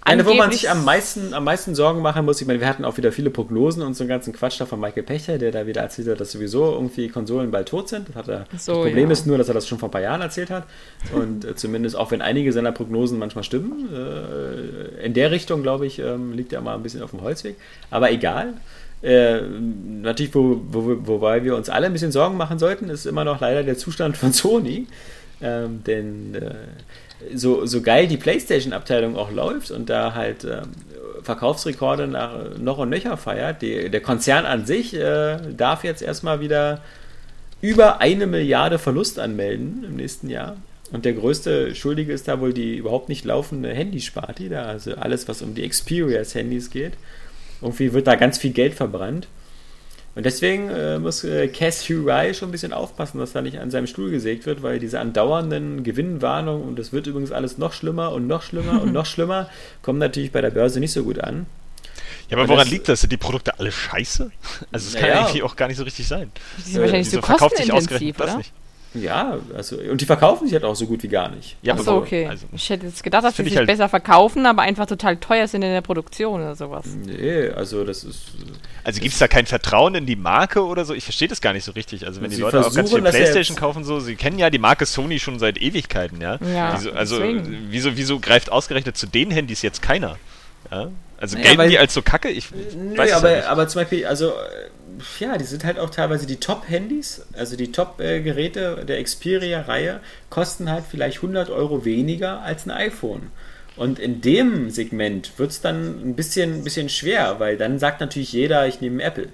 Speaker 1: Eine, wo man sich am meisten, am meisten Sorgen machen muss, ich meine, wir hatten auch wieder viele Prognosen und so einen ganzen Quatsch da von Michael Pechter, der da wieder erzählt hat, dass sowieso irgendwie Konsolen bald tot sind. Das, hat er,
Speaker 3: So,
Speaker 1: das Problem
Speaker 3: ja.
Speaker 1: ist nur, dass er das schon vor ein paar Jahren erzählt hat. Und äh, zumindest, auch wenn einige seiner Prognosen manchmal stimmen, äh, in der Richtung, glaube ich, ähm, liegt er mal ein bisschen auf dem Holzweg. Aber egal. Äh, natürlich, wo, wo, wobei wir uns alle ein bisschen Sorgen machen sollten, ist immer noch leider der Zustand von Sony. Ähm, denn äh, so, so geil die PlayStation-Abteilung auch läuft und da halt ähm, Verkaufsrekorde nach, noch und nöcher feiert, die, der Konzern an sich äh, darf jetzt erstmal wieder über eine Milliarde Verlust anmelden im nächsten Jahr. Und der größte Schuldige ist da wohl die überhaupt nicht laufende Handysparte, da also alles, was um die Xperius-Handys geht. Irgendwie wird da ganz viel Geld verbrannt. Und deswegen äh, muss äh, Cass Hurai schon ein bisschen aufpassen, dass da nicht an seinem Stuhl gesägt wird, weil diese andauernden Gewinnwarnungen und es wird übrigens alles noch schlimmer und noch schlimmer und noch schlimmer, kommen natürlich bei der Börse nicht so gut an.
Speaker 2: Ja, aber
Speaker 1: Und
Speaker 2: woran
Speaker 1: das-
Speaker 2: liegt das? Sind die Produkte alle scheiße? Also, das kann ja irgendwie auch gar nicht so richtig sein.
Speaker 3: Die sind wahrscheinlich so
Speaker 2: verkauft sich
Speaker 3: kostenintensiv,
Speaker 2: ausgerechnet das
Speaker 3: oder?
Speaker 2: nicht?
Speaker 1: Ja, also, und die verkaufen sich halt auch so gut wie gar nicht.
Speaker 2: Ja,
Speaker 3: Achso,
Speaker 2: aber
Speaker 3: okay.
Speaker 2: Also,
Speaker 3: ich hätte jetzt gedacht, dass sie sich
Speaker 2: halt-
Speaker 3: besser verkaufen, aber einfach total teuer sind in der Produktion oder sowas.
Speaker 1: Nee, also das ist.
Speaker 2: also gibt es da kein Vertrauen in die Marke oder so? Ich verstehe das gar nicht so richtig. Also wenn die Leute auch ganz viel Playstation kaufen, so, sie kennen ja die Marke Sony schon seit Ewigkeiten, ja.
Speaker 3: Ja,
Speaker 2: wieso, also
Speaker 3: deswegen.
Speaker 2: wieso, wieso greift ausgerechnet zu den Handys jetzt keiner? Ja? Also
Speaker 1: Ja,
Speaker 2: gelten
Speaker 1: weil-
Speaker 2: die als so kacke? Ich
Speaker 1: Nö,
Speaker 2: weiß
Speaker 1: aber,
Speaker 2: ja
Speaker 1: aber zum Beispiel, also, äh, ja, die sind halt auch teilweise die Top-Handys, also die Top-Geräte der Xperia-Reihe, kosten halt vielleicht 100 Euro weniger als ein iPhone. Und in dem Segment wird es dann ein bisschen, ein bisschen schwer, weil dann sagt natürlich jeder, ich nehme Apple.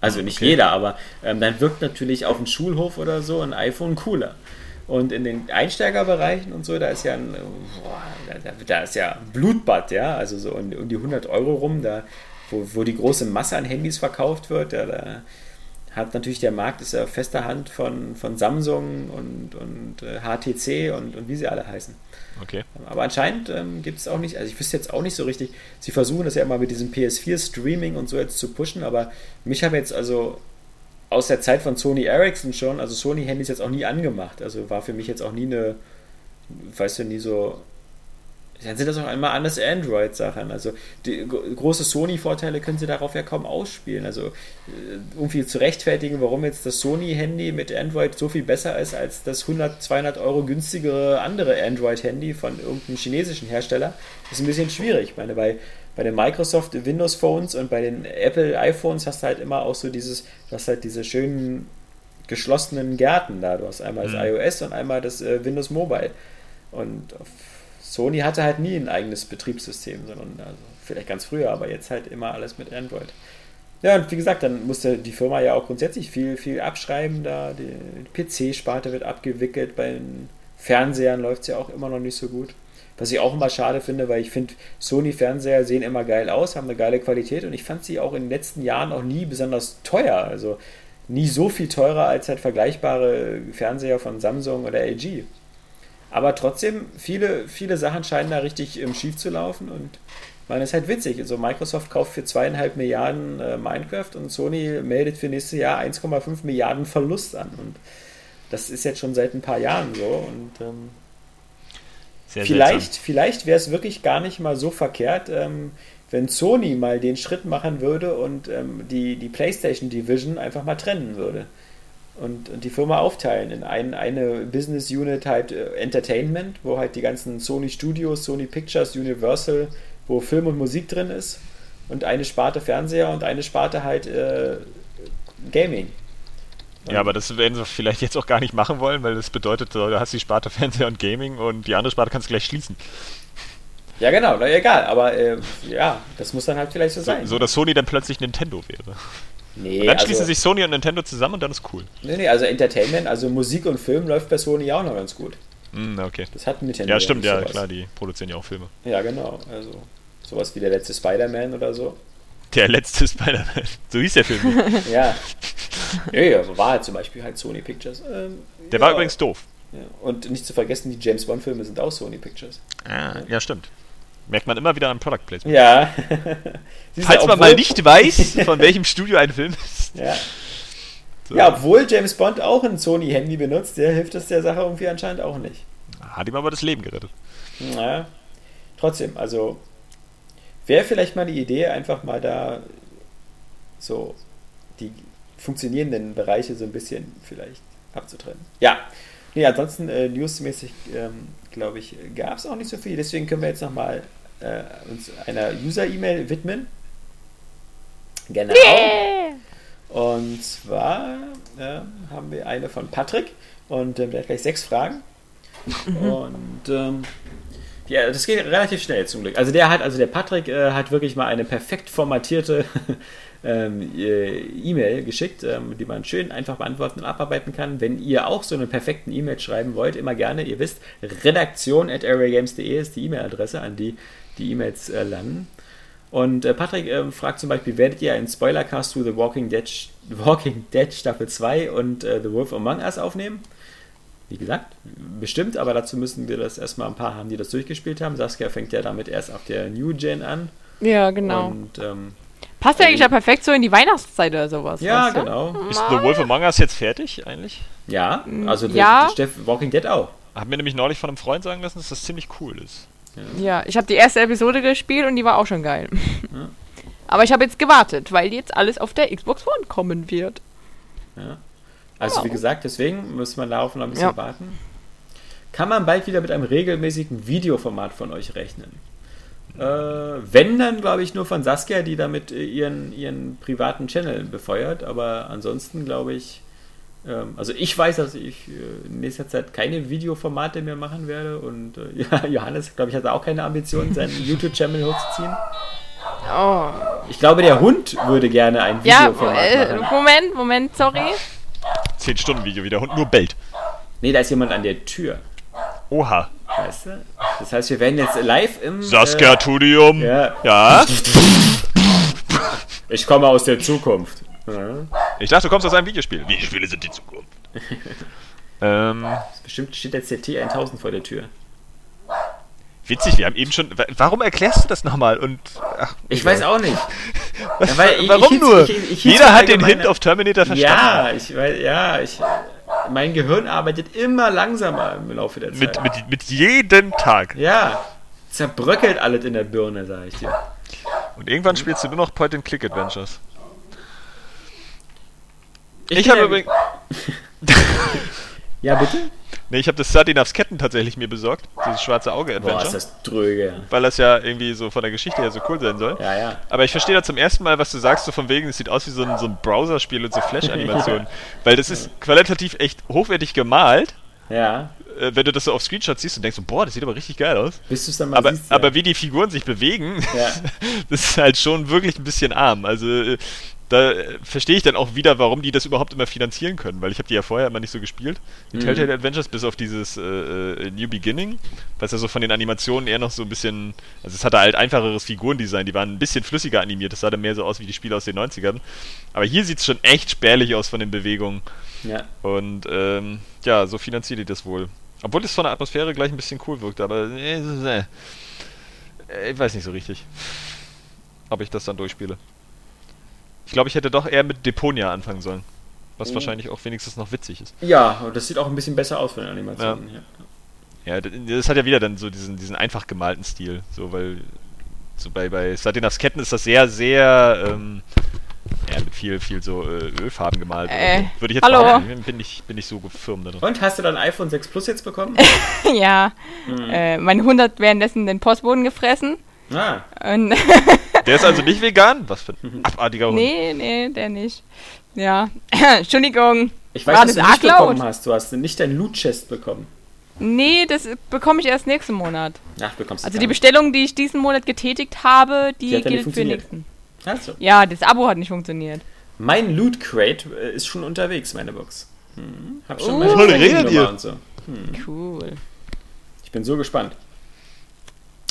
Speaker 1: Also nicht okay. jeder, aber ähm, dann wirkt natürlich auf dem Schulhof oder so ein iPhone cooler. Und in den Einsteigerbereichen und so, da ist ja ein, boah, da, da, ist ja Blutbad, ja, also so um, um die 100 Euro rum, da, wo, wo die große Masse an Handys verkauft wird, ja, da hat natürlich der Markt, ist ja fester Hand von, von Samsung und, und äh, HTC und, und wie sie alle heißen.
Speaker 2: Okay.
Speaker 1: Aber anscheinend ähm, gibt es auch nicht, also ich wüsste jetzt auch nicht so richtig, sie versuchen das ja immer mit diesem PS4-Streaming und so jetzt zu pushen, aber mich haben jetzt also aus der Zeit von Sony Ericsson schon, also Sony-Handys jetzt auch nie angemacht. Also war für mich jetzt auch nie eine, weißt du, nie so. Dann sind das auch einmal anders Android-Sachen. Also die große Sony-Vorteile können sie darauf ja kaum ausspielen. Also äh, irgendwie zu rechtfertigen, warum jetzt das Sony-Handy mit Android so viel besser ist als das 100, 200 Euro günstigere andere Android-Handy von irgendeinem chinesischen Hersteller, ist ein bisschen schwierig. Ich meine, bei bei den Microsoft Windows Phones und bei den Apple iPhones hast du halt immer auch so dieses, du hast halt diese schönen geschlossenen Gärten da. Du hast einmal mhm. das iOS und einmal das äh, Windows Mobile. Und Sony hatte halt nie ein eigenes Betriebssystem, sondern also vielleicht ganz früher, aber jetzt halt immer alles mit Android. Ja, und wie gesagt, dann musste die Firma ja auch grundsätzlich viel, viel abschreiben da. Die PC-Sparte wird abgewickelt, bei den Fernsehern läuft es ja auch immer noch nicht so gut. Was ich auch immer schade finde, weil ich finde, Sony-Fernseher sehen immer geil aus, haben eine geile Qualität und ich fand sie auch in den letzten Jahren auch nie besonders teuer. Also nie so viel teurer als halt vergleichbare Fernseher von Samsung oder LG. Aber trotzdem, viele, viele Sachen scheinen da richtig ähm, schief zu laufen und es ist halt witzig. Also Microsoft kauft für zweieinhalb Milliarden äh, Minecraft und Sony meldet für nächstes Jahr 1,5 Milliarden Verlust an. Und das ist jetzt schon seit ein paar Jahren so. Und ähm, sehr vielleicht vielleicht wäre es wirklich gar nicht mal so verkehrt, ähm, wenn Sony mal den Schritt machen würde und ähm, die, die PlayStation Division einfach mal trennen würde. Und, und die Firma aufteilen in ein, eine Business Unit halt äh, Entertainment, wo halt die ganzen Sony Studios, Sony Pictures, Universal, wo Film und Musik drin ist, und eine Sparte Fernseher und eine Sparte halt äh, Gaming.
Speaker 2: Ja, aber das werden sie vielleicht jetzt auch gar nicht machen wollen, weil das bedeutet, du hast die Sparte Fernseher und Gaming und die andere Sparte kannst du gleich schließen.
Speaker 1: Ja, genau, na, egal, aber äh, ja, das muss dann halt vielleicht so, so sein.
Speaker 2: So, dass Sony dann plötzlich Nintendo wäre. Nee, und dann also, schließen sich Sony und Nintendo zusammen und dann ist cool.
Speaker 1: Nee, nee, also Entertainment, also Musik und Film läuft bei Sony auch noch ganz gut.
Speaker 2: Mm, okay.
Speaker 1: Das hat Nintendo.
Speaker 2: Ja, stimmt, ja, sowas. klar, die produzieren ja auch Filme.
Speaker 1: Ja, genau, also sowas wie der letzte Spider-Man oder so.
Speaker 2: Der letzte Spider-Man. So hieß der Film.
Speaker 1: ja. Ja, ja, so war halt zum Beispiel halt Sony Pictures. Ähm,
Speaker 2: der ja. war übrigens doof.
Speaker 1: Ja. Und nicht zu vergessen, die James Bond-Filme sind auch Sony Pictures.
Speaker 2: Ah, ja. ja, stimmt. Merkt man immer wieder am Product Placement.
Speaker 1: Ja.
Speaker 2: Falls man mal nicht weiß, von welchem Studio ein Film ist.
Speaker 1: Ja. So. Ja, obwohl James Bond auch ein Sony-Handy benutzt, der hilft es der Sache irgendwie anscheinend auch nicht.
Speaker 2: Hat ihm aber das Leben gerettet.
Speaker 1: Naja. Trotzdem, also Wäre vielleicht mal die Idee, einfach mal da so die funktionierenden Bereiche so ein bisschen vielleicht abzutrennen. Ja, nee, ansonsten äh, newsmäßig, ähm, glaube ich, gab es auch nicht so viel. Deswegen können wir jetzt nochmal äh, uns einer User-E-Mail widmen. Genau. Yeah. Und zwar äh, haben wir eine von Patrick und äh, der hat gleich sechs Fragen. Mhm. Und ähm, ja, das geht relativ schnell zum Glück. Also der hat, also der Patrick äh, hat wirklich mal eine perfekt formatierte ähm, äh, E-Mail geschickt, ähm, die man schön einfach beantworten und abarbeiten kann. Wenn ihr auch so eine perfekten E-Mail schreiben wollt, immer gerne. Ihr wisst, redaktion at airwaygames.de ist die E-Mail-Adresse, an die die E-Mails äh, landen. Und äh, Patrick äh, fragt zum Beispiel, werdet ihr einen Spoilercast zu The Walking Dead, Walking Dead Staffel 2 und The Wolf Among Us aufnehmen? Wie gesagt, bestimmt, aber dazu müssen wir das erstmal ein paar haben, die das durchgespielt haben. Saskia fängt ja damit erst auf der New Gen an.
Speaker 3: Ja, genau. Und, ähm, Passt ja eigentlich ja perfekt so in die Weihnachtszeit oder sowas.
Speaker 1: Ja, genau.
Speaker 2: Ist The Wolf Among Us jetzt fertig eigentlich?
Speaker 1: Ja, also
Speaker 3: ja.
Speaker 1: Steff Walking Dead auch.
Speaker 2: Hat mir nämlich neulich von einem Freund sagen lassen, dass das ziemlich cool ist.
Speaker 3: Ja, ja ich habe die erste Episode gespielt und die war auch schon geil. Ja. Aber ich habe jetzt gewartet, weil jetzt alles auf der Xbox One kommen wird.
Speaker 1: Ja. Also wie gesagt, deswegen muss man darauf noch ein bisschen ja. warten. Kann man bald wieder mit einem regelmäßigen Videoformat von euch rechnen? Äh, wenn, dann glaube ich nur von Saskia, die damit ihren, ihren privaten Channel befeuert. Aber ansonsten glaube ich, Ähm, also ich weiß, dass ich äh, in nächster Zeit keine Videoformate mehr machen werde und äh, ja, Johannes, glaube ich, hat auch keine Ambition, seinen YouTube-Channel hochzuziehen.
Speaker 3: Oh.
Speaker 1: Ich glaube, der Hund würde gerne ein
Speaker 3: Ja,
Speaker 1: Videoformat
Speaker 3: äh,
Speaker 1: machen.
Speaker 3: Moment, Moment, sorry.
Speaker 2: 10 Stunden Video, wie der Hund nur bellt.
Speaker 1: Nee, da ist jemand an der Tür.
Speaker 2: Oha.
Speaker 1: Weißt du? Das heißt, wir werden jetzt live im.
Speaker 2: Saskia Tudium.
Speaker 1: ja.
Speaker 2: Ja?
Speaker 1: Ich komme aus der Zukunft. Ja.
Speaker 2: Ich dachte, du kommst aus einem Videospiel. Videospiele sind die Zukunft. ähm,
Speaker 1: Bestimmt steht jetzt der T1000 vor der Tür.
Speaker 2: witzig, wir haben eben schon. wa- Warum erklärst du das nochmal? Und. Ach,
Speaker 1: Ich weiß auch nicht.
Speaker 2: Was,
Speaker 1: Ja, ich-
Speaker 2: warum
Speaker 1: ich-
Speaker 2: nur?
Speaker 1: ich- ich-
Speaker 2: Jeder hat den Hint auf Terminator verstanden.
Speaker 1: Ja, ich weiß, ja, ich. Mein Gehirn arbeitet immer langsamer im Laufe der Zeit.
Speaker 2: Mit, mit, mit jedem Tag.
Speaker 1: ja, zerbröckelt alles in der Birne, sag ich dir.
Speaker 2: Und irgendwann spielst du nur noch Point-and-Click-Adventures. Ich,
Speaker 1: bin
Speaker 2: habe
Speaker 1: ja-
Speaker 2: übrigens.
Speaker 1: Ja, bitte?
Speaker 2: Nee, ich habe das Sardinavs Ketten tatsächlich mir besorgt. Dieses schwarze
Speaker 1: Boah, ist
Speaker 2: Auge-Adventure.
Speaker 1: das dröge.
Speaker 2: Weil das ja irgendwie so von der Geschichte her so cool sein soll.
Speaker 1: Ja, ja.
Speaker 2: Aber ich verstehe da zum ersten Mal, was du sagst, so von wegen, es sieht aus wie so ein, so ein Browser-Spiel und so Flash-Animationen. Weil das ist qualitativ echt hochwertig gemalt.
Speaker 1: Ja.
Speaker 2: Äh, wenn du das so auf Screenshots siehst und denkst so, boah, das sieht aber richtig geil aus.
Speaker 1: Bis du es dann mal
Speaker 2: Aber,
Speaker 1: siehst. ja.
Speaker 2: aber wie die Figuren sich bewegen,
Speaker 1: Ja.
Speaker 2: das ist halt schon wirklich ein bisschen arm. Also äh, da äh, verstehe ich dann auch wieder, warum die das überhaupt immer finanzieren können, weil ich habe die ja vorher immer nicht so gespielt. Die
Speaker 1: Mhm.
Speaker 2: Telltale Adventures bis auf dieses äh, äh, New Beginning, was ja so von den Animationen eher noch so ein bisschen, also es hatte halt einfacheres Figurendesign, die waren ein bisschen flüssiger animiert, das sah dann mehr so aus wie die Spiele aus den 90ern. Aber hier sieht es schon echt spärlich aus von den Bewegungen.
Speaker 1: ja.
Speaker 2: Und ähm, ja, so finanziert die das wohl. Obwohl es von der Atmosphäre gleich ein bisschen cool wirkt, aber äh, äh, äh, ich weiß nicht so richtig, ob ich das dann durchspiele. Ich glaube, ich hätte doch eher mit Deponia anfangen sollen. Was
Speaker 1: Mhm.
Speaker 2: wahrscheinlich auch wenigstens noch witzig ist.
Speaker 1: ja, und das sieht auch ein bisschen besser aus von den Animationen. Ja.
Speaker 2: Ja, das hat ja wieder dann so diesen, diesen einfach gemalten Stil. So, weil so bei, bei Sardinavs Ketten ist das sehr, sehr ähm, ja, mit viel, viel so äh, Ölfarben gemalt.
Speaker 3: Äh,
Speaker 2: so. Würde ich jetzt
Speaker 3: hallo?
Speaker 2: behaupten. Bin ich, bin ich so firm da drin.
Speaker 1: Und hast du dein iPhone 6 Plus jetzt bekommen?
Speaker 3: ja.
Speaker 1: Mhm.
Speaker 3: Äh, mein Hund hat währenddessen den Postboden gefressen.
Speaker 1: ah,
Speaker 3: Und
Speaker 2: Der ist also nicht vegan? Was für ein abartiger Hund.
Speaker 3: nee, nee, der nicht. Ja. Entschuldigung.
Speaker 1: ich weiß,
Speaker 3: War
Speaker 1: dass
Speaker 3: das
Speaker 1: du nicht
Speaker 3: laut?
Speaker 1: bekommen hast. Du hast nicht dein Loot-Chest bekommen.
Speaker 3: Nee, das bekomme ich erst nächsten Monat.
Speaker 1: Ach, bekommst du
Speaker 3: Also die. Bestellung, die ich diesen Monat getätigt habe, die,
Speaker 1: Die
Speaker 3: gilt für nächsten.
Speaker 1: Achso.
Speaker 3: Ja, das Abo hat nicht funktioniert.
Speaker 1: Mein Loot Crate äh, ist schon unterwegs, meine Box. Hm, hab schon
Speaker 3: Oh.
Speaker 1: meine Tracking-Nummer
Speaker 2: redet ihr?
Speaker 1: und so.
Speaker 3: Cool.
Speaker 1: Ich bin so gespannt.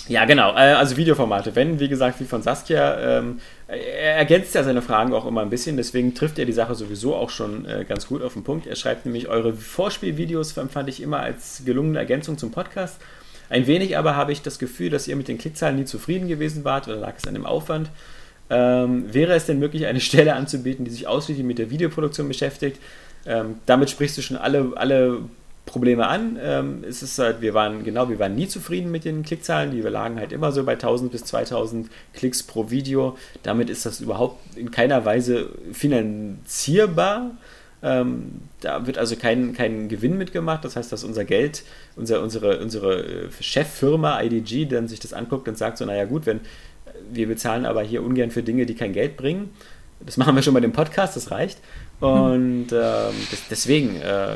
Speaker 1: Ja, genau. Äh, also Videoformate. Wenn, wie gesagt, wie von Saskia, ähm, er ergänzt ja seine Fragen auch immer ein bisschen, deswegen trifft er die Sache sowieso auch schon äh, ganz gut auf den Punkt. Er schreibt nämlich, eure Vorspielvideos empfand ich immer als gelungene Ergänzung zum Podcast. Ein wenig aber habe ich das Gefühl, dass ihr mit den Klickzahlen nie zufrieden gewesen wart oder lag es an dem Aufwand. Ähm, wäre es denn möglich, eine Stelle anzubieten, die sich ausschließlich mit der Videoproduktion beschäftigt? Ähm, damit sprichst du schon alle, alle Probleme an. Ähm, es ist halt, wir waren, genau, wir waren nie zufrieden mit den Klickzahlen. Die lagen halt immer so bei 1000 bis 2000 Klicks pro Video. Damit ist das überhaupt in keiner Weise finanzierbar. Ähm, da wird also kein, kein Gewinn mitgemacht. Das heißt, dass unser Geld, unser, unsere, unsere äh, Cheffirma IDG dann sich das anguckt und sagt so, naja gut, wenn wir bezahlen aber hier ungern für Dinge, die kein Geld bringen. Das machen wir schon bei dem Podcast, das reicht. Und ähm, das, deswegen, äh,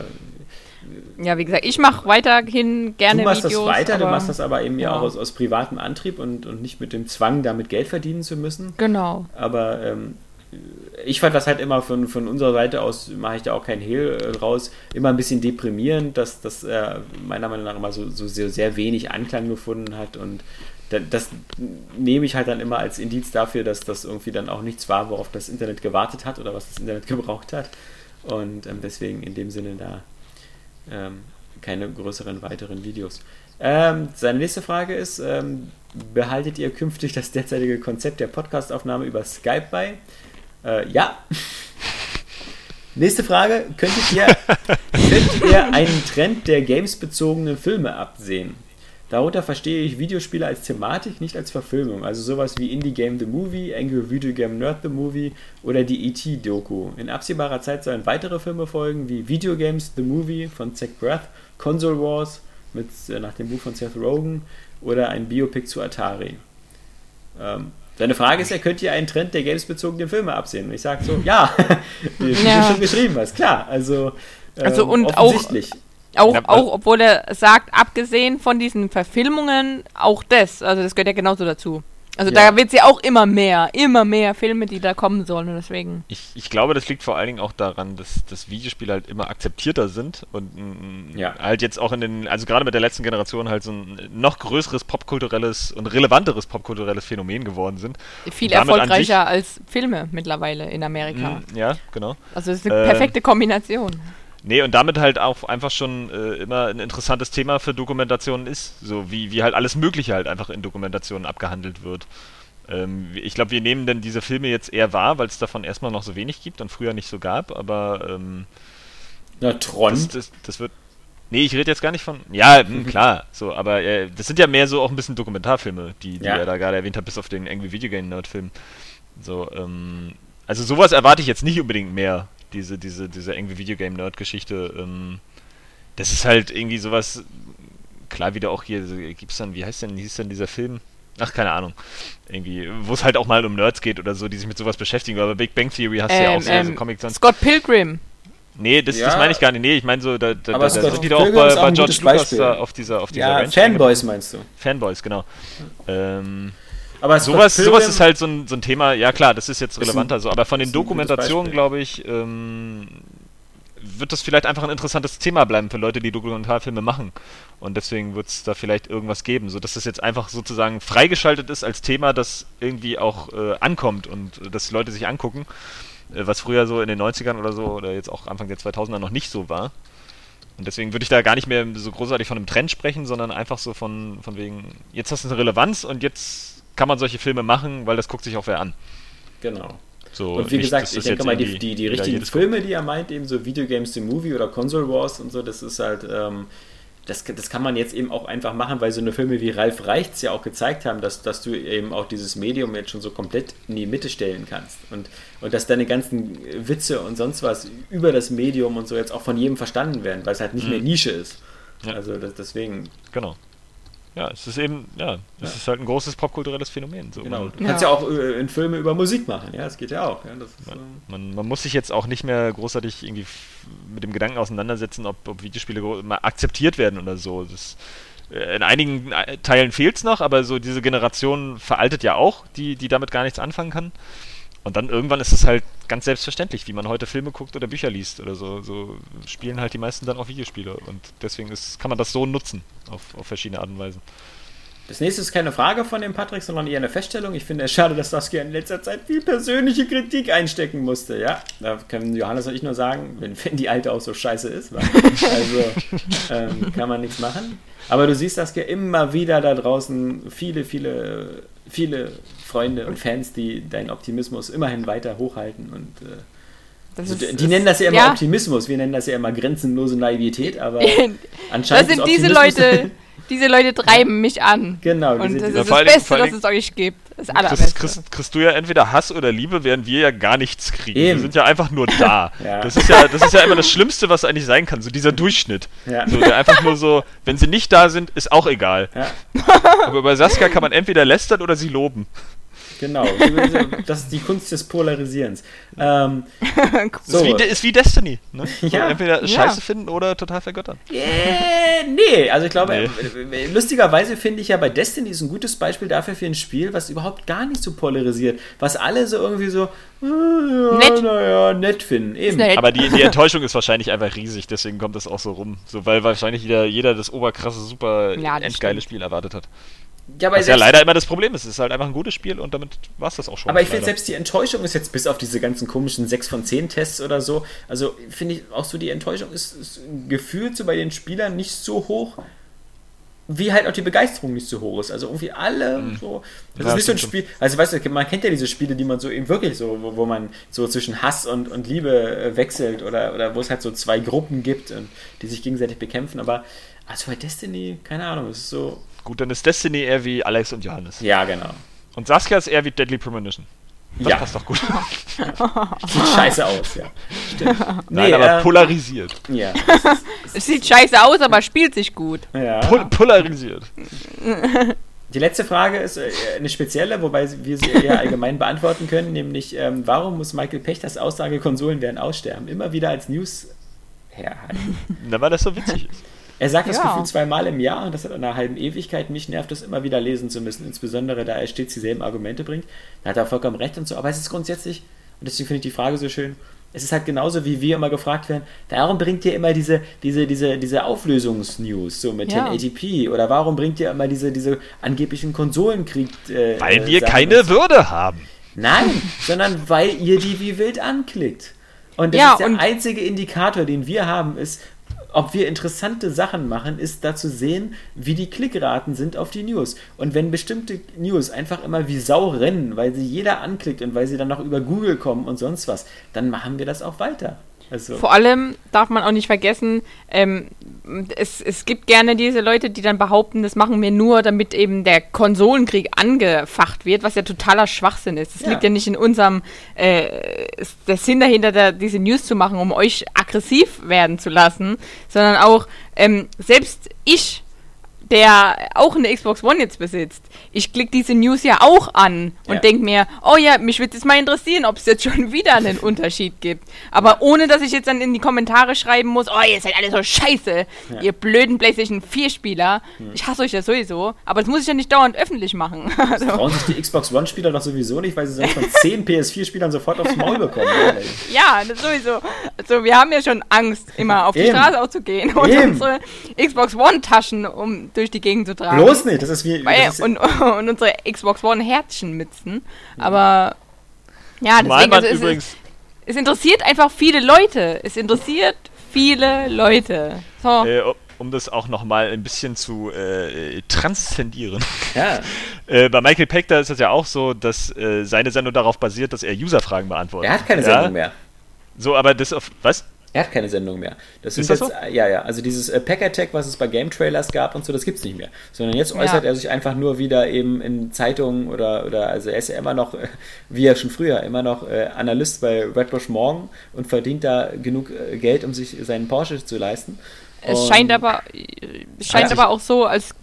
Speaker 3: Ja, wie gesagt, ich mache weiterhin gerne
Speaker 1: du machst
Speaker 3: Videos.
Speaker 1: das weiter, du machst das aber eben ja,
Speaker 3: ja.
Speaker 1: auch aus, aus privatem Antrieb und, und nicht mit dem Zwang, damit Geld verdienen zu müssen.
Speaker 3: Genau.
Speaker 1: Aber ähm, ich fand das halt immer von, von unserer Seite aus, mache ich da auch keinen Hehl äh, raus, immer ein bisschen deprimierend, dass das äh, meiner Meinung nach immer so, so sehr, sehr wenig Anklang gefunden hat und da- das nehme ich halt dann immer als Indiz dafür, dass das irgendwie dann auch nichts war, worauf das Internet gewartet hat oder was das Internet gebraucht hat. Und ähm, deswegen in dem Sinne da ähm, keine größeren weiteren Videos. Ähm, seine nächste Frage ist, ähm, behaltet ihr künftig das derzeitige Konzept der Podcastaufnahme über Skype bei? Äh, ja. Nächste Frage, könntet ihr, könnt ihr einen Trend der gamesbezogenen Filme absehen? Darunter verstehe ich Videospiele als Thematik, nicht als Verfilmung. Also sowas wie Indie Game The Movie, Angry Video Game Nerd The Movie oder die E.T.-Doku. In absehbarer Zeit sollen weitere Filme folgen, wie Video Games The Movie von Zach Braff, Console Wars mit, äh, nach dem Buch von Seth Rogen oder ein Biopic zu Atari. Ähm, Deine Frage ist ja, könnt ihr einen Trend der gamesbezogenen Filme absehen? Und ich sage so, ja, wie du
Speaker 3: Ja.
Speaker 1: schon geschrieben hast, klar. Also, ähm,
Speaker 3: Also und
Speaker 1: offensichtlich.
Speaker 3: Auch,
Speaker 2: Ja,
Speaker 3: auch obwohl er sagt, abgesehen von diesen Verfilmungen, auch das. Also das gehört ja genauso dazu. Also
Speaker 1: Ja.
Speaker 3: da wird es ja auch immer mehr, immer mehr Filme, die da kommen sollen. Und deswegen.
Speaker 2: Ich, ich glaube, das liegt vor allen Dingen auch daran, dass, dass Videospiele halt immer akzeptierter sind und mm,
Speaker 1: Ja.
Speaker 2: halt jetzt auch in den, also gerade mit der letzten Generation halt so ein noch größeres popkulturelles und relevanteres popkulturelles Phänomen geworden sind.
Speaker 3: Viel erfolgreicher als Filme mittlerweile in Amerika.
Speaker 2: Mm, Ja, genau.
Speaker 3: Also das ist eine
Speaker 2: Äh,
Speaker 3: perfekte Kombination.
Speaker 2: Nee, und damit halt auch einfach schon äh, immer ein interessantes Thema für Dokumentationen ist. So wie, wie halt alles Mögliche halt einfach in Dokumentationen abgehandelt wird. Ähm, ich glaube, wir nehmen denn diese Filme jetzt eher wahr, weil es davon erstmal noch so wenig gibt und früher nicht so gab, aber ähm,
Speaker 1: Na, Tron.
Speaker 2: das, das, das wird. Nee, ich rede jetzt gar nicht von. Ja, hm, klar, so, aber äh, das sind ja mehr so auch ein bisschen Dokumentarfilme, die, die
Speaker 1: Ja.
Speaker 2: er da gerade erwähnt hat, bis auf den Angry Video Game Nerd-Film. So, ähm, also sowas erwarte ich jetzt nicht unbedingt mehr, diese, diese, diese Angry Video Game Nerd-Geschichte. Ähm, das ist halt irgendwie sowas, klar, wieder auch hier, gibt's dann, wie heißt denn, hieß denn dieser Film? Ach, keine Ahnung. Irgendwie, wo es halt auch mal um Nerds geht oder so, die sich mit sowas beschäftigen. Aber Big Bang Theory hast du ja auch so, so Comics sonst.
Speaker 3: Scott Pilgrim.
Speaker 2: Nee, das,
Speaker 1: Ja.
Speaker 2: das meine ich gar nicht. Nee, ich meine so, da, da,
Speaker 1: Aber
Speaker 2: da, sind die doch auch bei, bei George Lucas auf dieser, auf dieser
Speaker 1: Ja,
Speaker 2: Ranch
Speaker 1: Fanboys meinst du.
Speaker 2: Fanboys, genau. Ähm,
Speaker 1: Aber
Speaker 2: sowas, sowas ist halt so ein, so ein Thema, ja klar, das ist jetzt
Speaker 1: Ist ein-
Speaker 2: relevanter so, aber von den Dokumentationen, glaube ich, ähm, wird das vielleicht einfach ein interessantes Thema bleiben für Leute, die Dokumentarfilme machen. Und deswegen wird es da vielleicht irgendwas geben, sodass das jetzt einfach sozusagen freigeschaltet ist als Thema, das irgendwie auch äh, ankommt und äh, dass die Leute sich angucken, äh, was früher so in den 90ern oder so oder jetzt auch Anfang der 2000er noch nicht so war. Und deswegen würde ich da gar nicht mehr so großartig von einem Trend sprechen, sondern einfach so von, von wegen, jetzt hast du eine Relevanz und jetzt kann man solche Filme machen, weil das guckt sich auch wer an.
Speaker 1: Genau.
Speaker 2: So,
Speaker 1: Und wie
Speaker 2: nicht,
Speaker 1: gesagt, ich denke mal, die, die, die richtigen Filme, die er meint, eben so Video Games the Movie oder Console Wars und so, das ist halt, ähm, das, das kann man jetzt eben auch einfach machen, weil so eine Filme wie Ralf Reichts ja auch gezeigt haben, dass, dass du eben auch dieses Medium jetzt schon so komplett in die Mitte stellen kannst. Und, und dass deine ganzen Witze und sonst was über das Medium und so jetzt auch von jedem verstanden werden, weil es halt nicht mehr Nische ist.
Speaker 2: Ja.
Speaker 1: Also das, deswegen,
Speaker 2: Genau. Ja, es ist eben, ja, es ist halt ein großes popkulturelles Phänomen. So.
Speaker 1: genau.
Speaker 2: Man,
Speaker 1: Du kannst ja auch äh, in Filme über Musik machen, ja, das geht ja auch. Ja, ist, ähm,
Speaker 2: man, man muss sich jetzt auch nicht mehr großartig irgendwie mit dem Gedanken auseinandersetzen, ob, ob Videospiele mal akzeptiert werden oder so. Das, äh, in einigen äh, Teilen fehlt es noch, aber so diese Generation veraltet ja auch, die, die damit gar nichts anfangen kann. Und dann irgendwann ist es halt ganz selbstverständlich, wie man heute Filme guckt oder Bücher liest oder so. So spielen halt die meisten dann auch Videospiele. Und deswegen ist, kann man das so nutzen, auf, auf verschiedene Art und Weisen.
Speaker 1: Das nächste ist keine Frage von dem Patrick, sondern eher eine Feststellung. Ich finde es schade, dass Saskia in letzter Zeit viel persönliche Kritik einstecken musste. Ja, da können Johannes und ich nur sagen, wenn, wenn die alte auch so scheiße ist. Also ähm, kann man nichts machen. Aber du siehst, Saskia, immer wieder da draußen viele, viele, viele Freunde und Fans, die deinen Optimismus immerhin weiter hochhalten. Und äh,
Speaker 3: Das
Speaker 1: also,
Speaker 3: ist-
Speaker 1: die nennen das ja immer
Speaker 3: ja.
Speaker 1: Optimismus. Wir nennen das ja immer grenzenlose Naivität. Aber
Speaker 3: Das
Speaker 1: anscheinend
Speaker 3: sind
Speaker 1: ist
Speaker 3: diese Leute, diese Leute treiben mich an.
Speaker 1: Genau,
Speaker 3: Und das ist das
Speaker 2: Dingen-
Speaker 3: Beste, was es euch gibt. Das
Speaker 2: Kriegst,
Speaker 3: Allerbeste.
Speaker 2: kriegst, kriegst du ja entweder Hass oder Liebe, während wir ja gar nichts kriegen.
Speaker 1: Eben.
Speaker 2: Wir sind ja einfach nur da.
Speaker 1: Ja.
Speaker 2: Das, ist ja, das ist ja immer das Schlimmste, was eigentlich sein kann, so dieser Durchschnitt.
Speaker 1: Ja.
Speaker 2: So, der einfach nur so, wenn sie nicht da sind, ist auch egal.
Speaker 1: Ja.
Speaker 2: Aber bei Saskia kann man entweder lästern oder sie loben.
Speaker 1: Genau, das ist die Kunst des Polarisierens. Ähm, so,
Speaker 2: Ist, wie, ist wie Destiny. Ne?
Speaker 1: Ja.
Speaker 2: entweder
Speaker 3: Ja.
Speaker 2: Scheiße finden oder total vergöttern.
Speaker 1: äh, nee, also ich glaube,
Speaker 2: Nee.
Speaker 1: äh, lustigerweise finde ich ja bei Destiny ist ein gutes Beispiel dafür für ein Spiel, was überhaupt gar nicht so polarisiert, was alle so irgendwie so äh, ja,
Speaker 3: Nett.
Speaker 1: naja, nett finden. Eben.
Speaker 3: nett.
Speaker 2: Aber die, die Enttäuschung ist wahrscheinlich einfach riesig, deswegen kommt das auch so rum. So, weil wahrscheinlich jeder, jeder das oberkrasse, super
Speaker 3: Ja, das
Speaker 2: endgeile
Speaker 3: stimmt.
Speaker 2: Spiel erwartet hat.
Speaker 1: Ja,
Speaker 2: Was ja leider immer das Problem ist. Es ist halt einfach ein gutes Spiel und damit war es das auch schon.
Speaker 1: Aber ich finde, selbst die Enttäuschung ist jetzt bis auf diese ganzen komischen 6 von 10 Tests oder so, also finde ich auch so, die Enttäuschung ist, ist gefühlt so bei den Spielern nicht so hoch, wie halt auch die Begeisterung nicht so hoch ist. Also irgendwie alle so. Das
Speaker 2: Mhm. Ja,
Speaker 1: ist nicht so ein Spiel. Also weißt du, man kennt ja diese Spiele, die man so eben wirklich so, wo, wo man so zwischen Hass und, und Liebe äh, wechselt oder, oder wo es halt so zwei Gruppen gibt und die sich gegenseitig bekämpfen. Aber also bei Destiny, keine Ahnung, es ist so.
Speaker 2: Gut, dann ist Destiny eher wie Alex und Johannes.
Speaker 1: Ja, genau.
Speaker 2: Und Saskia ist eher wie Deadly Premonition. Das
Speaker 1: Ja.
Speaker 2: passt doch gut.
Speaker 1: Sieht scheiße aus, ja. Stimmt.
Speaker 2: Nein,
Speaker 1: Nee,
Speaker 2: aber
Speaker 1: ähm,
Speaker 2: polarisiert.
Speaker 1: Ja.
Speaker 3: Es sieht scheiße aus, aber spielt sich gut.
Speaker 1: ja.
Speaker 2: Pol polarisiert.
Speaker 1: Die letzte Frage ist äh, eine spezielle, wobei wir sie eher allgemein beantworten können, nämlich ähm, warum muss Michael Pechters Aussage, Konsolen werden aussterben, immer wieder als News herhalten?
Speaker 2: Na, weil das so witzig ist.
Speaker 1: Er sagt das
Speaker 3: Ja.
Speaker 1: Gefühl zweimal im Jahr und das hat einer halben Ewigkeit. Mich nervt es immer wieder lesen zu müssen, insbesondere da er stets dieselben Argumente bringt. Da hat er vollkommen recht und so, aber es ist grundsätzlich, und deswegen finde ich die Frage so schön, es ist halt genauso, wie wir immer gefragt werden, warum bringt ihr immer diese, diese, diese, diese Auflösungsnews, so mit
Speaker 3: Ja.
Speaker 1: 1080p? Oder warum bringt ihr immer diese, diese angeblichen Konsolenkrieg? Äh,
Speaker 2: Weil wir
Speaker 1: Sachen?
Speaker 2: keine Würde haben.
Speaker 1: Nein, sondern weil ihr die wie wild anklickt. Und das
Speaker 3: Ja,
Speaker 1: ist der
Speaker 3: und-
Speaker 1: einzige Indikator, den wir haben, ist, ob wir interessante Sachen machen, ist da zu sehen, wie die Klickraten sind auf die News. Und wenn bestimmte News einfach immer wie Sau rennen, weil sie jeder anklickt und weil sie dann noch über Google kommen und sonst was, dann machen wir das auch weiter. Also,
Speaker 3: Vor allem darf man auch nicht vergessen, ähm, es, es gibt gerne diese Leute, die dann behaupten, das machen wir nur, damit eben der Konsolenkrieg angefacht wird, was ja totaler Schwachsinn ist. Es
Speaker 1: Ja.
Speaker 3: liegt ja nicht in unserem äh, der Sinn dahinter, da, diese News zu machen, um euch aggressiv werden zu lassen, sondern auch ähm, selbst ich, der auch eine Xbox One jetzt besitzt, ich klicke diese News ja auch an und
Speaker 1: Ja.
Speaker 3: denke mir, oh ja, mich würde es mal interessieren, ob es jetzt schon wieder einen Unterschied gibt. Aber ohne, dass ich jetzt dann in die Kommentare schreiben muss, oh, ihr seid alle so scheiße, ihr blöden PlayStation 4-Spieler. Ich hasse euch ja sowieso, aber das muss ich ja nicht dauernd öffentlich machen. Also,
Speaker 1: trauen sich die Xbox One-Spieler doch sowieso nicht, weil sie sonst von 10 PS4-Spielern sofort aufs Maul bekommen.
Speaker 3: ja, das sowieso. Also wir haben ja schon Angst, immer auf die
Speaker 1: Eben.
Speaker 3: Straße auch zu gehen und
Speaker 1: Eben.
Speaker 3: unsere Xbox One-Taschen um durch die Gegend zu tragen.
Speaker 1: Bloß nicht, das ist wie.
Speaker 3: Weil,
Speaker 1: Das ist,
Speaker 3: und, und unsere Xbox One Herzchenmützen. Aber ja, deswegen, also es,
Speaker 2: übrigens.
Speaker 3: ist, es interessiert einfach viele Leute. Es interessiert viele Leute. So.
Speaker 2: Äh, um das auch nochmal ein bisschen zu äh, transzendieren.
Speaker 1: ja,
Speaker 2: Äh, bei Michael Pechter ist es ja auch so, dass äh, seine Sendung darauf basiert, dass er User-Fragen beantwortet.
Speaker 1: er hat keine
Speaker 2: ja?
Speaker 1: Sendung mehr.
Speaker 2: So, aber das auf. Was?
Speaker 1: Er hat keine Sendung mehr. Das
Speaker 2: Ist
Speaker 1: sind
Speaker 2: das
Speaker 1: jetzt, ja, ja, also dieses äh, Pack-Attack, was es bei Game-Trailers gab und so, das gibt's nicht mehr. Sondern jetzt
Speaker 3: Ja.
Speaker 1: äußert er sich einfach nur wieder eben in Zeitungen oder, oder also er ist ja immer noch, wie er schon früher, immer noch äh, Analyst bei Redbush Morgan und verdient da genug äh, Geld, um sich seinen Porsche zu leisten.
Speaker 3: Es
Speaker 1: Und-
Speaker 3: scheint aber, es scheint
Speaker 1: Ja.
Speaker 3: aber auch so, als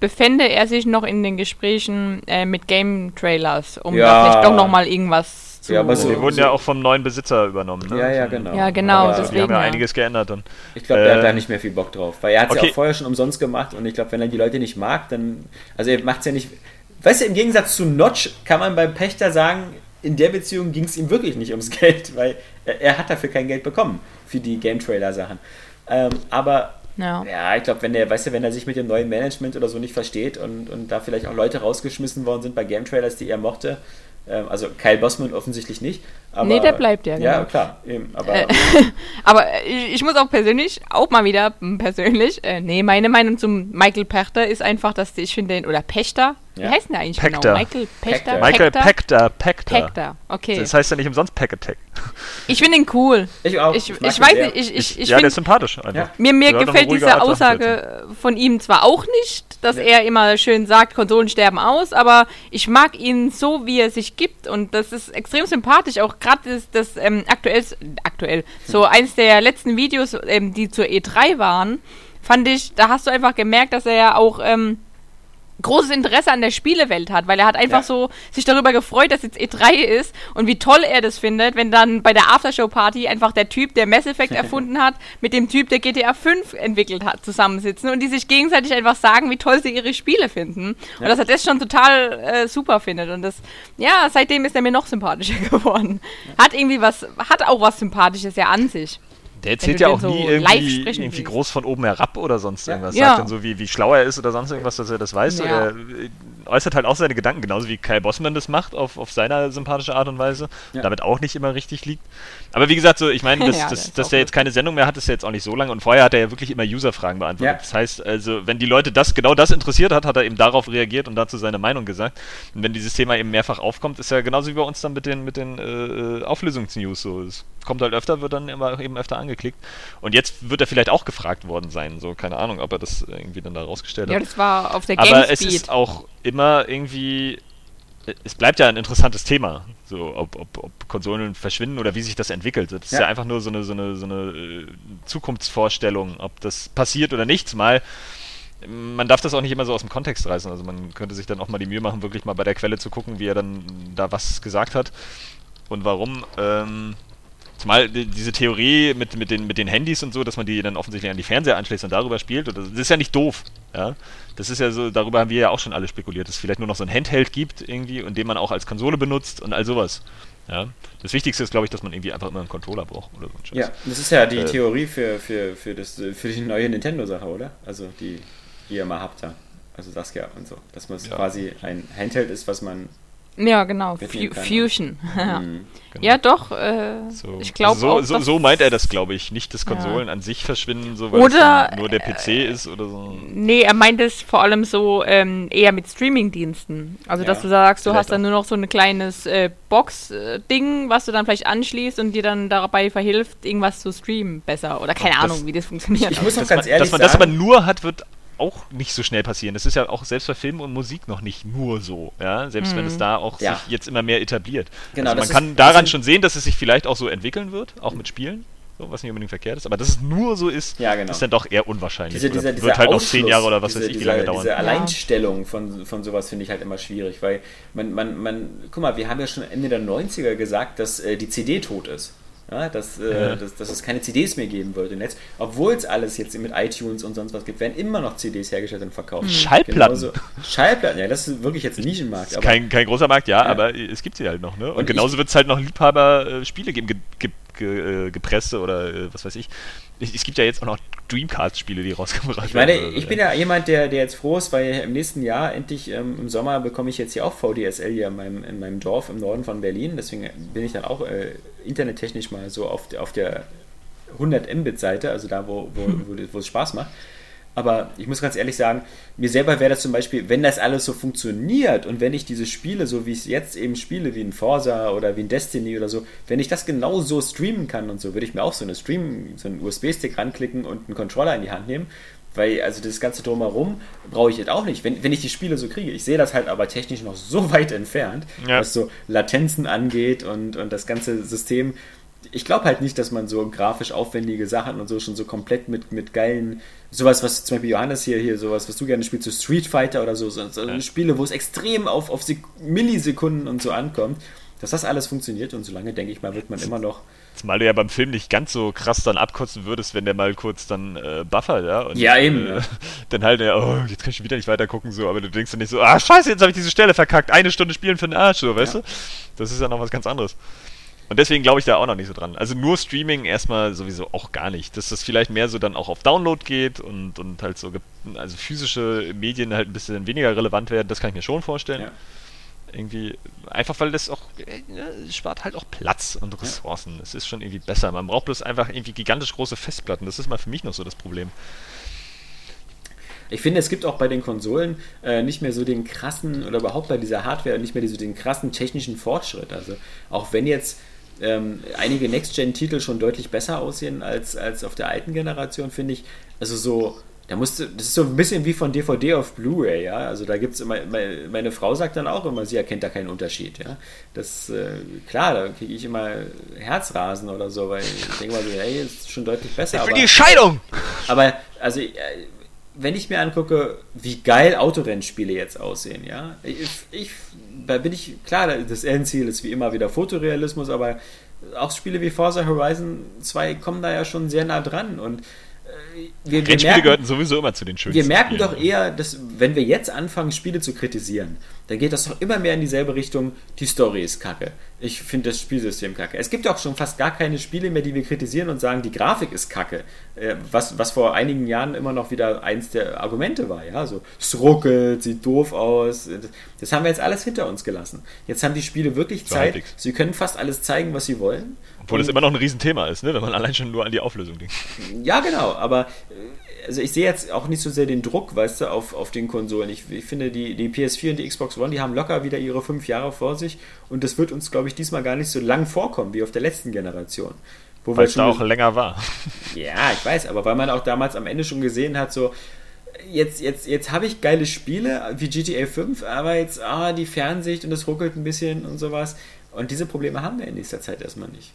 Speaker 3: befände er sich noch in den Gesprächen äh, mit Game Trailers, um
Speaker 1: Ja.
Speaker 3: da vielleicht doch noch mal irgendwas zu.
Speaker 1: Ja, aber so-
Speaker 2: Die wurden ja auch vom neuen Besitzer übernommen. Ne?
Speaker 1: Ja, ja, genau.
Speaker 3: Ja, genau,
Speaker 1: Aber
Speaker 2: Also, die
Speaker 3: deswegen,
Speaker 2: haben ja
Speaker 3: ja.
Speaker 2: einiges geändert dann.
Speaker 1: Ich glaube, der
Speaker 2: Äh,
Speaker 1: hat da nicht mehr viel Bock drauf. Weil er hat es ja
Speaker 2: okay.
Speaker 1: auch vorher schon umsonst gemacht und ich glaube, wenn er die Leute nicht mag, dann. Also er macht es ja nicht. Weißt du, im Gegensatz zu Notch kann man beim Pächter sagen, in der Beziehung ging es ihm wirklich nicht ums Geld, weil er, er hat dafür kein Geld bekommen für die Game Trailer Sachen. Ähm, aber
Speaker 3: Ja.
Speaker 1: ja, ich glaube, wenn der, weißt du, wenn er sich mit dem neuen Management oder so nicht versteht und, und da vielleicht auch Leute rausgeschmissen worden sind bei Game Trailers, die er mochte, also Kyle Bossman offensichtlich nicht. Aber,
Speaker 3: Nee, der bleibt ja,
Speaker 1: Ja,
Speaker 3: genau.
Speaker 1: klar, eben, aber
Speaker 3: Äh, Aber ich, ich muss auch persönlich, auch mal wieder hm, persönlich, äh, nee, meine Meinung zum Michael Pechter ist einfach, dass ich finde den, oder Pechter, wie
Speaker 1: Ja.
Speaker 3: heißt denn der eigentlich
Speaker 2: Pechter.
Speaker 3: genau? Michael Pechter?
Speaker 1: Pechter.
Speaker 2: Michael
Speaker 3: Pechter?
Speaker 2: Pechter, Pechter.
Speaker 3: Okay.
Speaker 2: Das heißt ja nicht umsonst Pack Attack.
Speaker 3: Ich finde ihn cool.
Speaker 1: ich auch.
Speaker 3: Ich, ich
Speaker 1: ihn
Speaker 3: weiß
Speaker 1: sehr.
Speaker 3: nicht, ich, ich, ich
Speaker 2: ja, der ist sympathisch einfach.
Speaker 1: Ja.
Speaker 3: Mir, mir
Speaker 2: Ja,
Speaker 3: gefällt diese Aussage von ihm zwar auch nicht, dass
Speaker 1: Ja.
Speaker 3: er immer schön sagt, Konsolen sterben aus, aber ich mag ihn so, wie er sich gibt und das ist extrem sympathisch. Auch gerade das, das ähm, aktuell, aktuell, so eins der letzten Videos, ähm, die zur E3 waren, fand ich, da hast du einfach gemerkt, dass er ja auch ähm, großes Interesse an der Spielewelt hat, weil er hat einfach
Speaker 1: Ja.
Speaker 3: so sich darüber gefreut, dass jetzt E3 ist und wie toll er das findet, wenn dann bei der Aftershow-Party einfach der Typ, der Mass Effect erfunden hat, mit dem Typ, der GTA 5 entwickelt hat, zusammensitzen und die sich gegenseitig einfach sagen, wie toll sie ihre Spiele finden. Und dass er das schon total äh, super findet und das, ja, seitdem ist er mir noch sympathischer geworden. Hat irgendwie was, hat auch was Sympathisches ja an sich.
Speaker 2: Der erzählt ja auch
Speaker 3: so
Speaker 2: nie
Speaker 3: live
Speaker 2: irgendwie, irgendwie groß von oben herab oder sonst irgendwas.
Speaker 3: Ja.
Speaker 2: Sagt dann so, wie, wie schlau er ist oder sonst irgendwas, dass er das weiß.
Speaker 3: Ja.
Speaker 2: Er äh, äußert halt auch seine Gedanken, genauso wie Kyle Bossman das macht, auf, auf seine sympathische Art und Weise.
Speaker 1: Ja.
Speaker 2: Damit auch nicht immer richtig liegt. Aber wie gesagt, so, ich meine, dass,
Speaker 3: Ja, der
Speaker 2: dass, dass der jetzt keine Sendung mehr hat, ist ja jetzt auch nicht so lange. Und vorher hat er ja wirklich immer User-Fragen beantwortet.
Speaker 1: Ja.
Speaker 2: Das heißt, also, wenn die Leute das genau das interessiert hat, hat er eben darauf reagiert und dazu seine Meinung gesagt. Und wenn dieses Thema eben mehrfach aufkommt, ist ja genauso wie bei uns dann mit den, mit den äh, Auflösungsnews so. Es kommt halt öfter, wird dann immer eben öfter angeklickt. Und jetzt wird er vielleicht auch gefragt worden sein. So, keine Ahnung, ob er das irgendwie dann da rausgestellt
Speaker 3: Ja,
Speaker 2: hat.
Speaker 3: das war auf der
Speaker 2: Aber es
Speaker 3: Gamespeed.
Speaker 2: ist auch immer irgendwie. Es bleibt ja ein interessantes Thema, so ob, ob, ob Konsolen verschwinden oder wie sich das entwickelt. Das ist
Speaker 1: Ja.
Speaker 2: ja einfach nur so eine, so eine, so eine äh, Zukunftsvorstellung, ob das passiert oder nicht. Mal man darf das auch nicht immer so aus dem Kontext reißen. Also man könnte sich dann auch mal die Mühe machen, wirklich mal bei der Quelle zu gucken, wie er dann da was gesagt hat und warum. Ähm, zumal diese Theorie mit, mit, den, mit den Handys und so, dass man die dann offensichtlich an die Fernseher anschließt und darüber spielt, das ist ja nicht doof. Ja? Das ist ja so, darüber haben wir ja auch schon alle spekuliert, dass es vielleicht nur noch so ein Handheld gibt irgendwie und den man auch als Konsole benutzt und all sowas. Ja? Das Wichtigste ist, glaube ich, dass man irgendwie einfach immer einen Controller braucht oder so
Speaker 1: Ja, das ist ja die äh, Theorie für, für, für, das, für die neue Nintendo-Sache, oder? Also die, die ihr mal habt da. Also Saskia und so. Dass man ja. quasi ein Handheld ist, was man
Speaker 3: ja, genau. Fusion. Mhm, genau. Ja, doch. Äh, so. Ich glaube
Speaker 2: so, so, so, meint er das, glaube ich. Nicht, dass Konsolen ja. an sich verschwinden, so weil oder, nur der PC äh, ist oder so.
Speaker 3: Nee, er meint es vor allem so ähm, eher mit Streaming-Diensten. Also, ja, dass du sagst, du hast dann nur noch so ein kleines äh, Box-Ding, was du dann vielleicht anschließt und dir dann dabei verhilft, irgendwas zu streamen besser. Oder keine Ahnung, wie das funktioniert.
Speaker 2: Ich muss noch ganz ehrlich dass man, sagen. Dass man das aber nur hat, wird auch nicht so schnell passieren. Das ist ja auch selbst bei Film und Musik noch nicht nur so, ja, selbst mhm. wenn es mhm. da auch ja. sich jetzt immer mehr etabliert. Genau, also man kann ist, daran schon sehen, dass es sich vielleicht auch so entwickeln wird, auch mit Spielen. So, was nicht unbedingt verkehrt ist, aber dass es nur so ist,
Speaker 1: ja, genau.
Speaker 2: ist dann doch eher unwahrscheinlich.
Speaker 1: Diese, dieser, dieser wird halt noch zehn Jahre oder was diese, weiß ich, wie lange dauern. Diese Alleinstellung von, von sowas finde ich halt immer schwierig, weil man, man, man, guck mal, wir haben ja schon Ende der 90er gesagt, dass äh, die CD tot ist. Ja, dass, äh, dass, dass, es keine CDs mehr geben wird im Netz. Obwohl es alles jetzt mit iTunes und sonst was gibt, werden immer noch CDs hergestellt und verkauft.
Speaker 2: Hm. Schallplatten. Genauso,
Speaker 1: Schallplatten, ja, das ist wirklich jetzt ein Nischenmarkt.
Speaker 2: Aber, kein, kein großer Markt, ja, ja, aber es gibt sie halt noch. Ne? Und, und genauso wird es halt noch Liebhaber-Spiele geben, ge, ge, ge, äh, gepresste oder äh, was weiß ich, es gibt ja jetzt auch noch Dreamcast-Spiele, die rausgebracht werden.
Speaker 1: Ich meine, ich bin ja jemand, der, der jetzt froh ist, weil im nächsten Jahr endlich ähm, im Sommer bekomme ich jetzt hier auch VDSL hier in meinem, in meinem Dorf im Norden von Berlin. Deswegen bin ich dann auch äh, internettechnisch mal so auf, auf der 100 Mbit-Seite, also da, wo, wo, wo, wo es Spaß macht. Aber ich muss ganz ehrlich sagen, mir selber wäre das zum Beispiel, wenn das alles so funktioniert und wenn ich diese Spiele, so wie ich es jetzt eben spiele, wie ein Forza oder wie ein Destiny oder so, wenn ich das genau so streamen kann und so, würde ich mir auch so eine Stream, so einen USB-Stick ranklicken und einen Controller in die Hand nehmen. Weil, also das ganze Drumherum brauche ich jetzt auch nicht, wenn, wenn ich die Spiele so kriege. Ich sehe das halt aber technisch noch so weit entfernt, ja. was so Latenzen angeht und, und das ganze System ich glaube halt nicht, dass man so grafisch aufwendige Sachen und so schon so komplett mit, mit geilen, sowas, was zum Beispiel Johannes hier, hier, sowas, was du gerne spielst, so Street Fighter oder so, so, so ja. Spiele, wo es extrem auf, auf Millisekunden und so ankommt, dass das alles funktioniert und solange, denke ich mal, wird man immer noch.
Speaker 2: Zumal du ja beim Film nicht ganz so krass dann abkotzen würdest, wenn der mal kurz dann äh, buffert, ja? Und,
Speaker 1: ja, eben.
Speaker 2: Äh, dann halt, ja, oh, jetzt kann ich wieder nicht weiter gucken, so, aber du denkst dann nicht so, ah, scheiße, jetzt habe ich diese Stelle verkackt, eine Stunde spielen für den Arsch, so, weißt ja. du? Das ist ja noch was ganz anderes. Und deswegen glaube ich da auch noch nicht so dran. Also nur Streaming erstmal sowieso auch gar nicht. Dass das vielleicht mehr so dann auch auf Download geht und, und halt so, also physische Medien halt ein bisschen weniger relevant werden, das kann ich mir schon vorstellen. Ja. Irgendwie, einfach weil das auch, äh, spart halt auch Platz und Ressourcen. Es ja. ist schon irgendwie besser. Man braucht bloß einfach irgendwie gigantisch große Festplatten. Das ist mal für mich noch so das Problem.
Speaker 1: Ich finde, es gibt auch bei den Konsolen äh, nicht mehr so den krassen, oder überhaupt bei dieser Hardware nicht mehr so den krassen technischen Fortschritt. Also auch wenn jetzt ähm, einige Next-Gen-Titel schon deutlich besser aussehen als, als auf der alten Generation, finde ich. Also so, da musste, das ist so ein bisschen wie von DVD auf Blu-ray, ja. Also da gibt es immer, meine Frau sagt dann auch immer, sie erkennt da keinen Unterschied, ja. Das, äh, klar, da kriege ich immer Herzrasen oder so, weil ich denke mal so, hey, ist schon deutlich besser.
Speaker 2: Ich will aber, die Scheidung!
Speaker 1: Aber, also, äh, wenn ich mir angucke, wie geil Autorennspiele jetzt aussehen, ja, ich, ich, da bin ich, klar, das Endziel ist wie immer wieder Fotorealismus, aber auch Spiele wie Forza Horizon 2 kommen da ja schon sehr nah dran und
Speaker 2: äh, wir, wir merken, gehörten sowieso immer zu den schönsten.
Speaker 1: Wir merken Spielen. doch eher, dass wenn wir jetzt anfangen, Spiele zu kritisieren, dann geht das doch immer mehr in dieselbe Richtung, die Story ist kacke. Ich finde das Spielsystem kacke. Es gibt auch schon fast gar keine Spiele mehr, die wir kritisieren und sagen, die Grafik ist kacke. Äh, was, was vor einigen Jahren immer noch wieder eins der Argumente war. Ja, so, es ruckelt, sieht doof aus. Das haben wir jetzt alles hinter uns gelassen. Jetzt haben die Spiele wirklich Zeit. So sie können fast alles zeigen, was sie wollen.
Speaker 2: Obwohl das immer noch ein Riesenthema ist, ne? wenn man allein schon nur an die Auflösung denkt.
Speaker 1: Ja, genau, aber äh, also ich sehe jetzt auch nicht so sehr den Druck, weißt du, auf, auf den Konsolen. Ich, ich finde, die, die PS4 und die Xbox One, die haben locker wieder ihre fünf Jahre vor sich und das wird uns, glaube ich, diesmal gar nicht so lang vorkommen wie auf der letzten Generation.
Speaker 2: weil es da auch länger war.
Speaker 1: Ja, ich weiß, aber weil man auch damals am Ende schon gesehen hat, so, jetzt, jetzt, jetzt habe ich geile Spiele wie GTA 5, aber jetzt, ah, die Fernsicht und es ruckelt ein bisschen und sowas. Und diese Probleme haben wir in nächster Zeit erstmal nicht.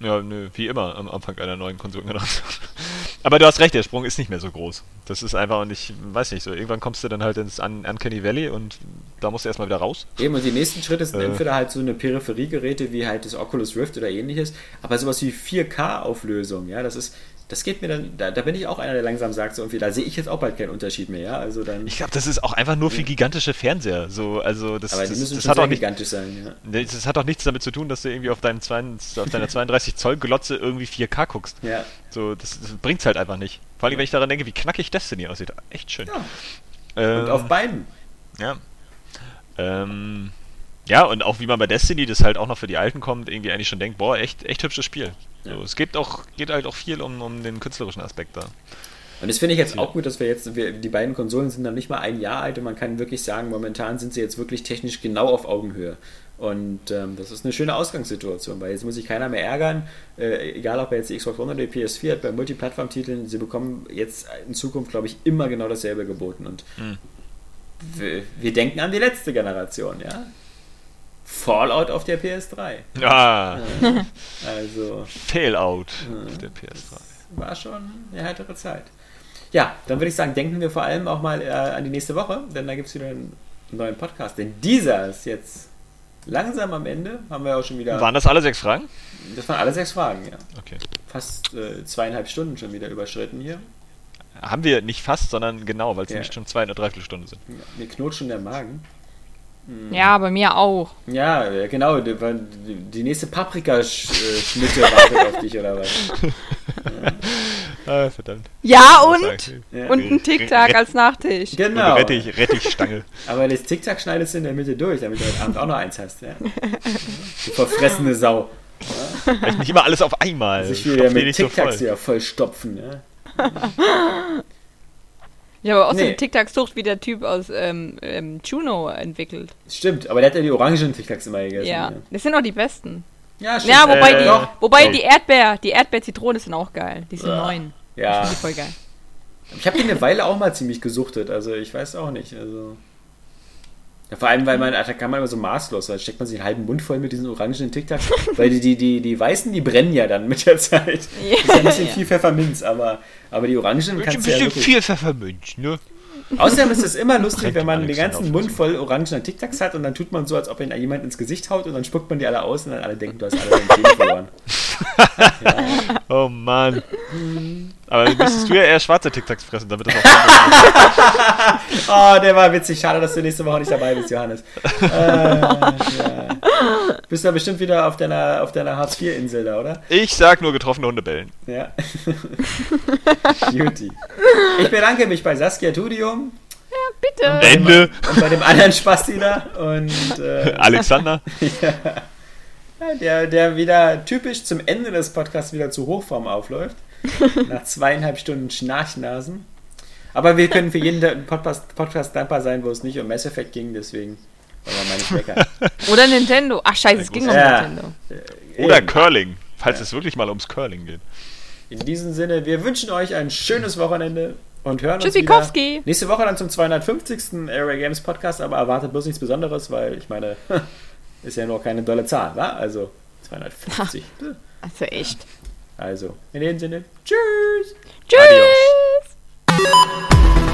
Speaker 2: Ja, nö, wie immer am Anfang einer neuen Konsolengeneration. Aber du hast recht, der Sprung ist nicht mehr so groß. Das ist einfach und ich weiß nicht so. Irgendwann kommst du dann halt ins Un Uncanny Valley und da musst du erstmal wieder raus.
Speaker 1: Eben, und die nächsten Schritte sind
Speaker 2: Äh.
Speaker 1: entweder halt so eine Peripheriegeräte wie halt das Oculus Rift oder ähnliches, aber sowas wie 4K-Auflösung, ja, das ist, das geht mir dann, da, da bin ich auch einer, der langsam sagt, so irgendwie, da sehe ich jetzt auch bald keinen Unterschied mehr, ja, also dann,
Speaker 2: Ich glaube, das ist auch einfach nur für gigantische Fernseher. So, also das,
Speaker 1: aber die
Speaker 2: das,
Speaker 1: müssen
Speaker 2: das
Speaker 1: schon
Speaker 2: hat auch nicht,
Speaker 1: gigantisch sein, ja.
Speaker 2: Das hat auch nichts damit zu tun, dass du irgendwie auf, deinem 22, auf deiner 32 Zoll Glotze irgendwie 4K guckst.
Speaker 1: Ja,
Speaker 2: So, das, das bringt's halt einfach nicht. Vor allem, wenn ich daran denke, wie knackig Destiny aussieht. Echt schön.
Speaker 1: ja. und
Speaker 2: Ähm,
Speaker 1: auf beiden.
Speaker 2: ja. Ähm, ja, und auch wie man bei Destiny, das halt auch noch für die Alten kommt, irgendwie eigentlich schon denkt, boah, echt, echt hübsches Spiel. So,
Speaker 1: Ja.
Speaker 2: es geht auch, geht halt auch viel um, um den künstlerischen Aspekt da.
Speaker 1: Und das finde ich jetzt auch gut, dass wir jetzt, wir, die beiden Konsolen sind dann nicht mal ein Jahr alt und man kann wirklich sagen, momentan sind sie jetzt wirklich technisch genau auf Augenhöhe. Und ähm, das ist eine schöne Ausgangssituation, weil jetzt muss sich keiner mehr ärgern, äh, egal ob er jetzt die Xbox One oder die PS4 hat, bei Multiplattform-Titeln, sie bekommen jetzt in Zukunft, glaube ich, immer genau dasselbe geboten. Und
Speaker 2: Hm.
Speaker 1: wir, wir denken an die letzte Generation, ja. Fallout auf der PS3.
Speaker 2: Ah,
Speaker 1: Also
Speaker 2: Failout
Speaker 1: Ja.
Speaker 2: auf der PS3.
Speaker 1: war schon eine härtere Zeit. Ja, dann würde ich sagen, denken wir vor allem auch mal äh, an die nächste Woche, denn da gibt es wieder einen neuen Podcast. Denn dieser ist jetzt langsam am Ende. Haben wir auch schon wieder.
Speaker 2: Waren das alle sechs Fragen?
Speaker 1: das waren alle sechs Fragen, ja.
Speaker 2: Okay.
Speaker 1: Fast äh, zweieinhalb Stunden schon wieder überschritten hier.
Speaker 2: Haben wir nicht fast, sondern genau, weil es
Speaker 1: Ja.
Speaker 2: nämlich schon zwei oder dreiviertel Stunden sind.
Speaker 1: Ja, mir knurrt schon der Magen.
Speaker 3: Ja, bei mir auch.
Speaker 1: Ja, genau. Die, die, nächste Paprikaschnitte wartet auf dich, oder was?
Speaker 2: Ah, verdammt.
Speaker 3: Ja, und?
Speaker 1: Ja.
Speaker 3: Und ein Tic-Tac als Nachtisch.
Speaker 1: Genau.
Speaker 2: Und Rettich, Rettichstange.
Speaker 1: Aber das Tic-Tac schneidest du in der Mitte durch, damit du heute Abend auch noch eins hast. Ja? Du verfressene Sau.
Speaker 2: Vielleicht nicht immer alles auf einmal.
Speaker 1: Sich wieder mit
Speaker 2: nicht so
Speaker 1: Tic-Tacs
Speaker 2: voll.
Speaker 1: wieder voll stopfen. Ja?
Speaker 3: Ich habe außerdem
Speaker 1: Nee.
Speaker 3: Tic-Tac-Sucht wie der Typ aus ähm, ähm, Juno entwickelt.
Speaker 1: Stimmt, aber der hat ja die orangen Tic-Tacs immer gegessen.
Speaker 3: Ja,
Speaker 1: Ja,
Speaker 3: das sind auch die besten.
Speaker 1: ja, stimmt.
Speaker 3: Ja, wobei
Speaker 2: Äh,
Speaker 3: die,
Speaker 1: doch.
Speaker 3: wobei
Speaker 2: Oh.
Speaker 3: die Erdbeer, die Erdbeer-Zitrone sind auch geil. Die sind
Speaker 1: Ja.
Speaker 3: neun.
Speaker 1: Ja,
Speaker 3: Die sind voll geil.
Speaker 1: ich habe die eine Weile auch mal ziemlich gesuchtet, also ich weiß auch nicht. Also ja, vor allem, weil man, kann man immer so maßlos, da steckt man sich einen halben Mund voll mit diesen orangen Tic-Tacs, weil die, die, die, die weißen, die brennen ja dann mit der Zeit. Das ist ja ein bisschen viel Pfefferminz, aber, aber die orangen
Speaker 2: Ein
Speaker 1: kannst du ja
Speaker 2: bisschen
Speaker 1: wirklich...
Speaker 2: viel Pfeffermünch, ne?
Speaker 1: Außerdem ist es immer lustig, wenn man den ganzen. Mund voll orangener Tic-Tacs hat und dann tut man so, als ob ihn jemand ins Gesicht haut und dann spuckt man die alle aus und dann alle denken, du hast alle deine Zähne verloren.
Speaker 2: Oh Mann. Aber müsstest du ja eher schwarze Tic-Tacs fressen, damit das auch.
Speaker 1: Oh, der war witzig. Schade, dass du nächste Woche nicht dabei bist, Johannes. Äh, ja. Bist du bestimmt wieder auf deiner, auf deiner Hartz-IV-Insel da, oder?
Speaker 2: ich sag nur getroffene Hunde bellen.
Speaker 1: Ja. Cutie. Ich bedanke mich bei Saskia Tudium
Speaker 3: Bitte.
Speaker 2: Ende.
Speaker 1: und bei dem anderen Spasti da und äh,
Speaker 2: Alexander.
Speaker 1: ja, der, der wieder typisch zum Ende des Podcasts wieder zu Hochform aufläuft. Nach zweieinhalb Stunden Schnarchnasen. Aber wir können für jeden Podcast, Podcast dankbar sein, wo es nicht um Mass Effect ging, deswegen er.
Speaker 3: Oder Nintendo. Ach scheiße, es ging um
Speaker 1: Ja.
Speaker 3: Nintendo.
Speaker 2: Oder
Speaker 1: Eben.
Speaker 2: Curling, falls
Speaker 1: Ja.
Speaker 2: es wirklich mal ums Curling geht.
Speaker 1: In diesem Sinne, wir wünschen euch ein schönes Wochenende und hören uns wieder
Speaker 3: Tschüssikowski.
Speaker 1: nächste Woche dann zum 250. Area Games Podcast, aber erwartet bloß nichts Besonderes, weil ich meine, ist ja nur keine dolle Zahl, wa? Also 250.
Speaker 3: Also echt.
Speaker 1: Also, in dem Sinne, tschüss.
Speaker 3: Tschüss.
Speaker 2: Adios.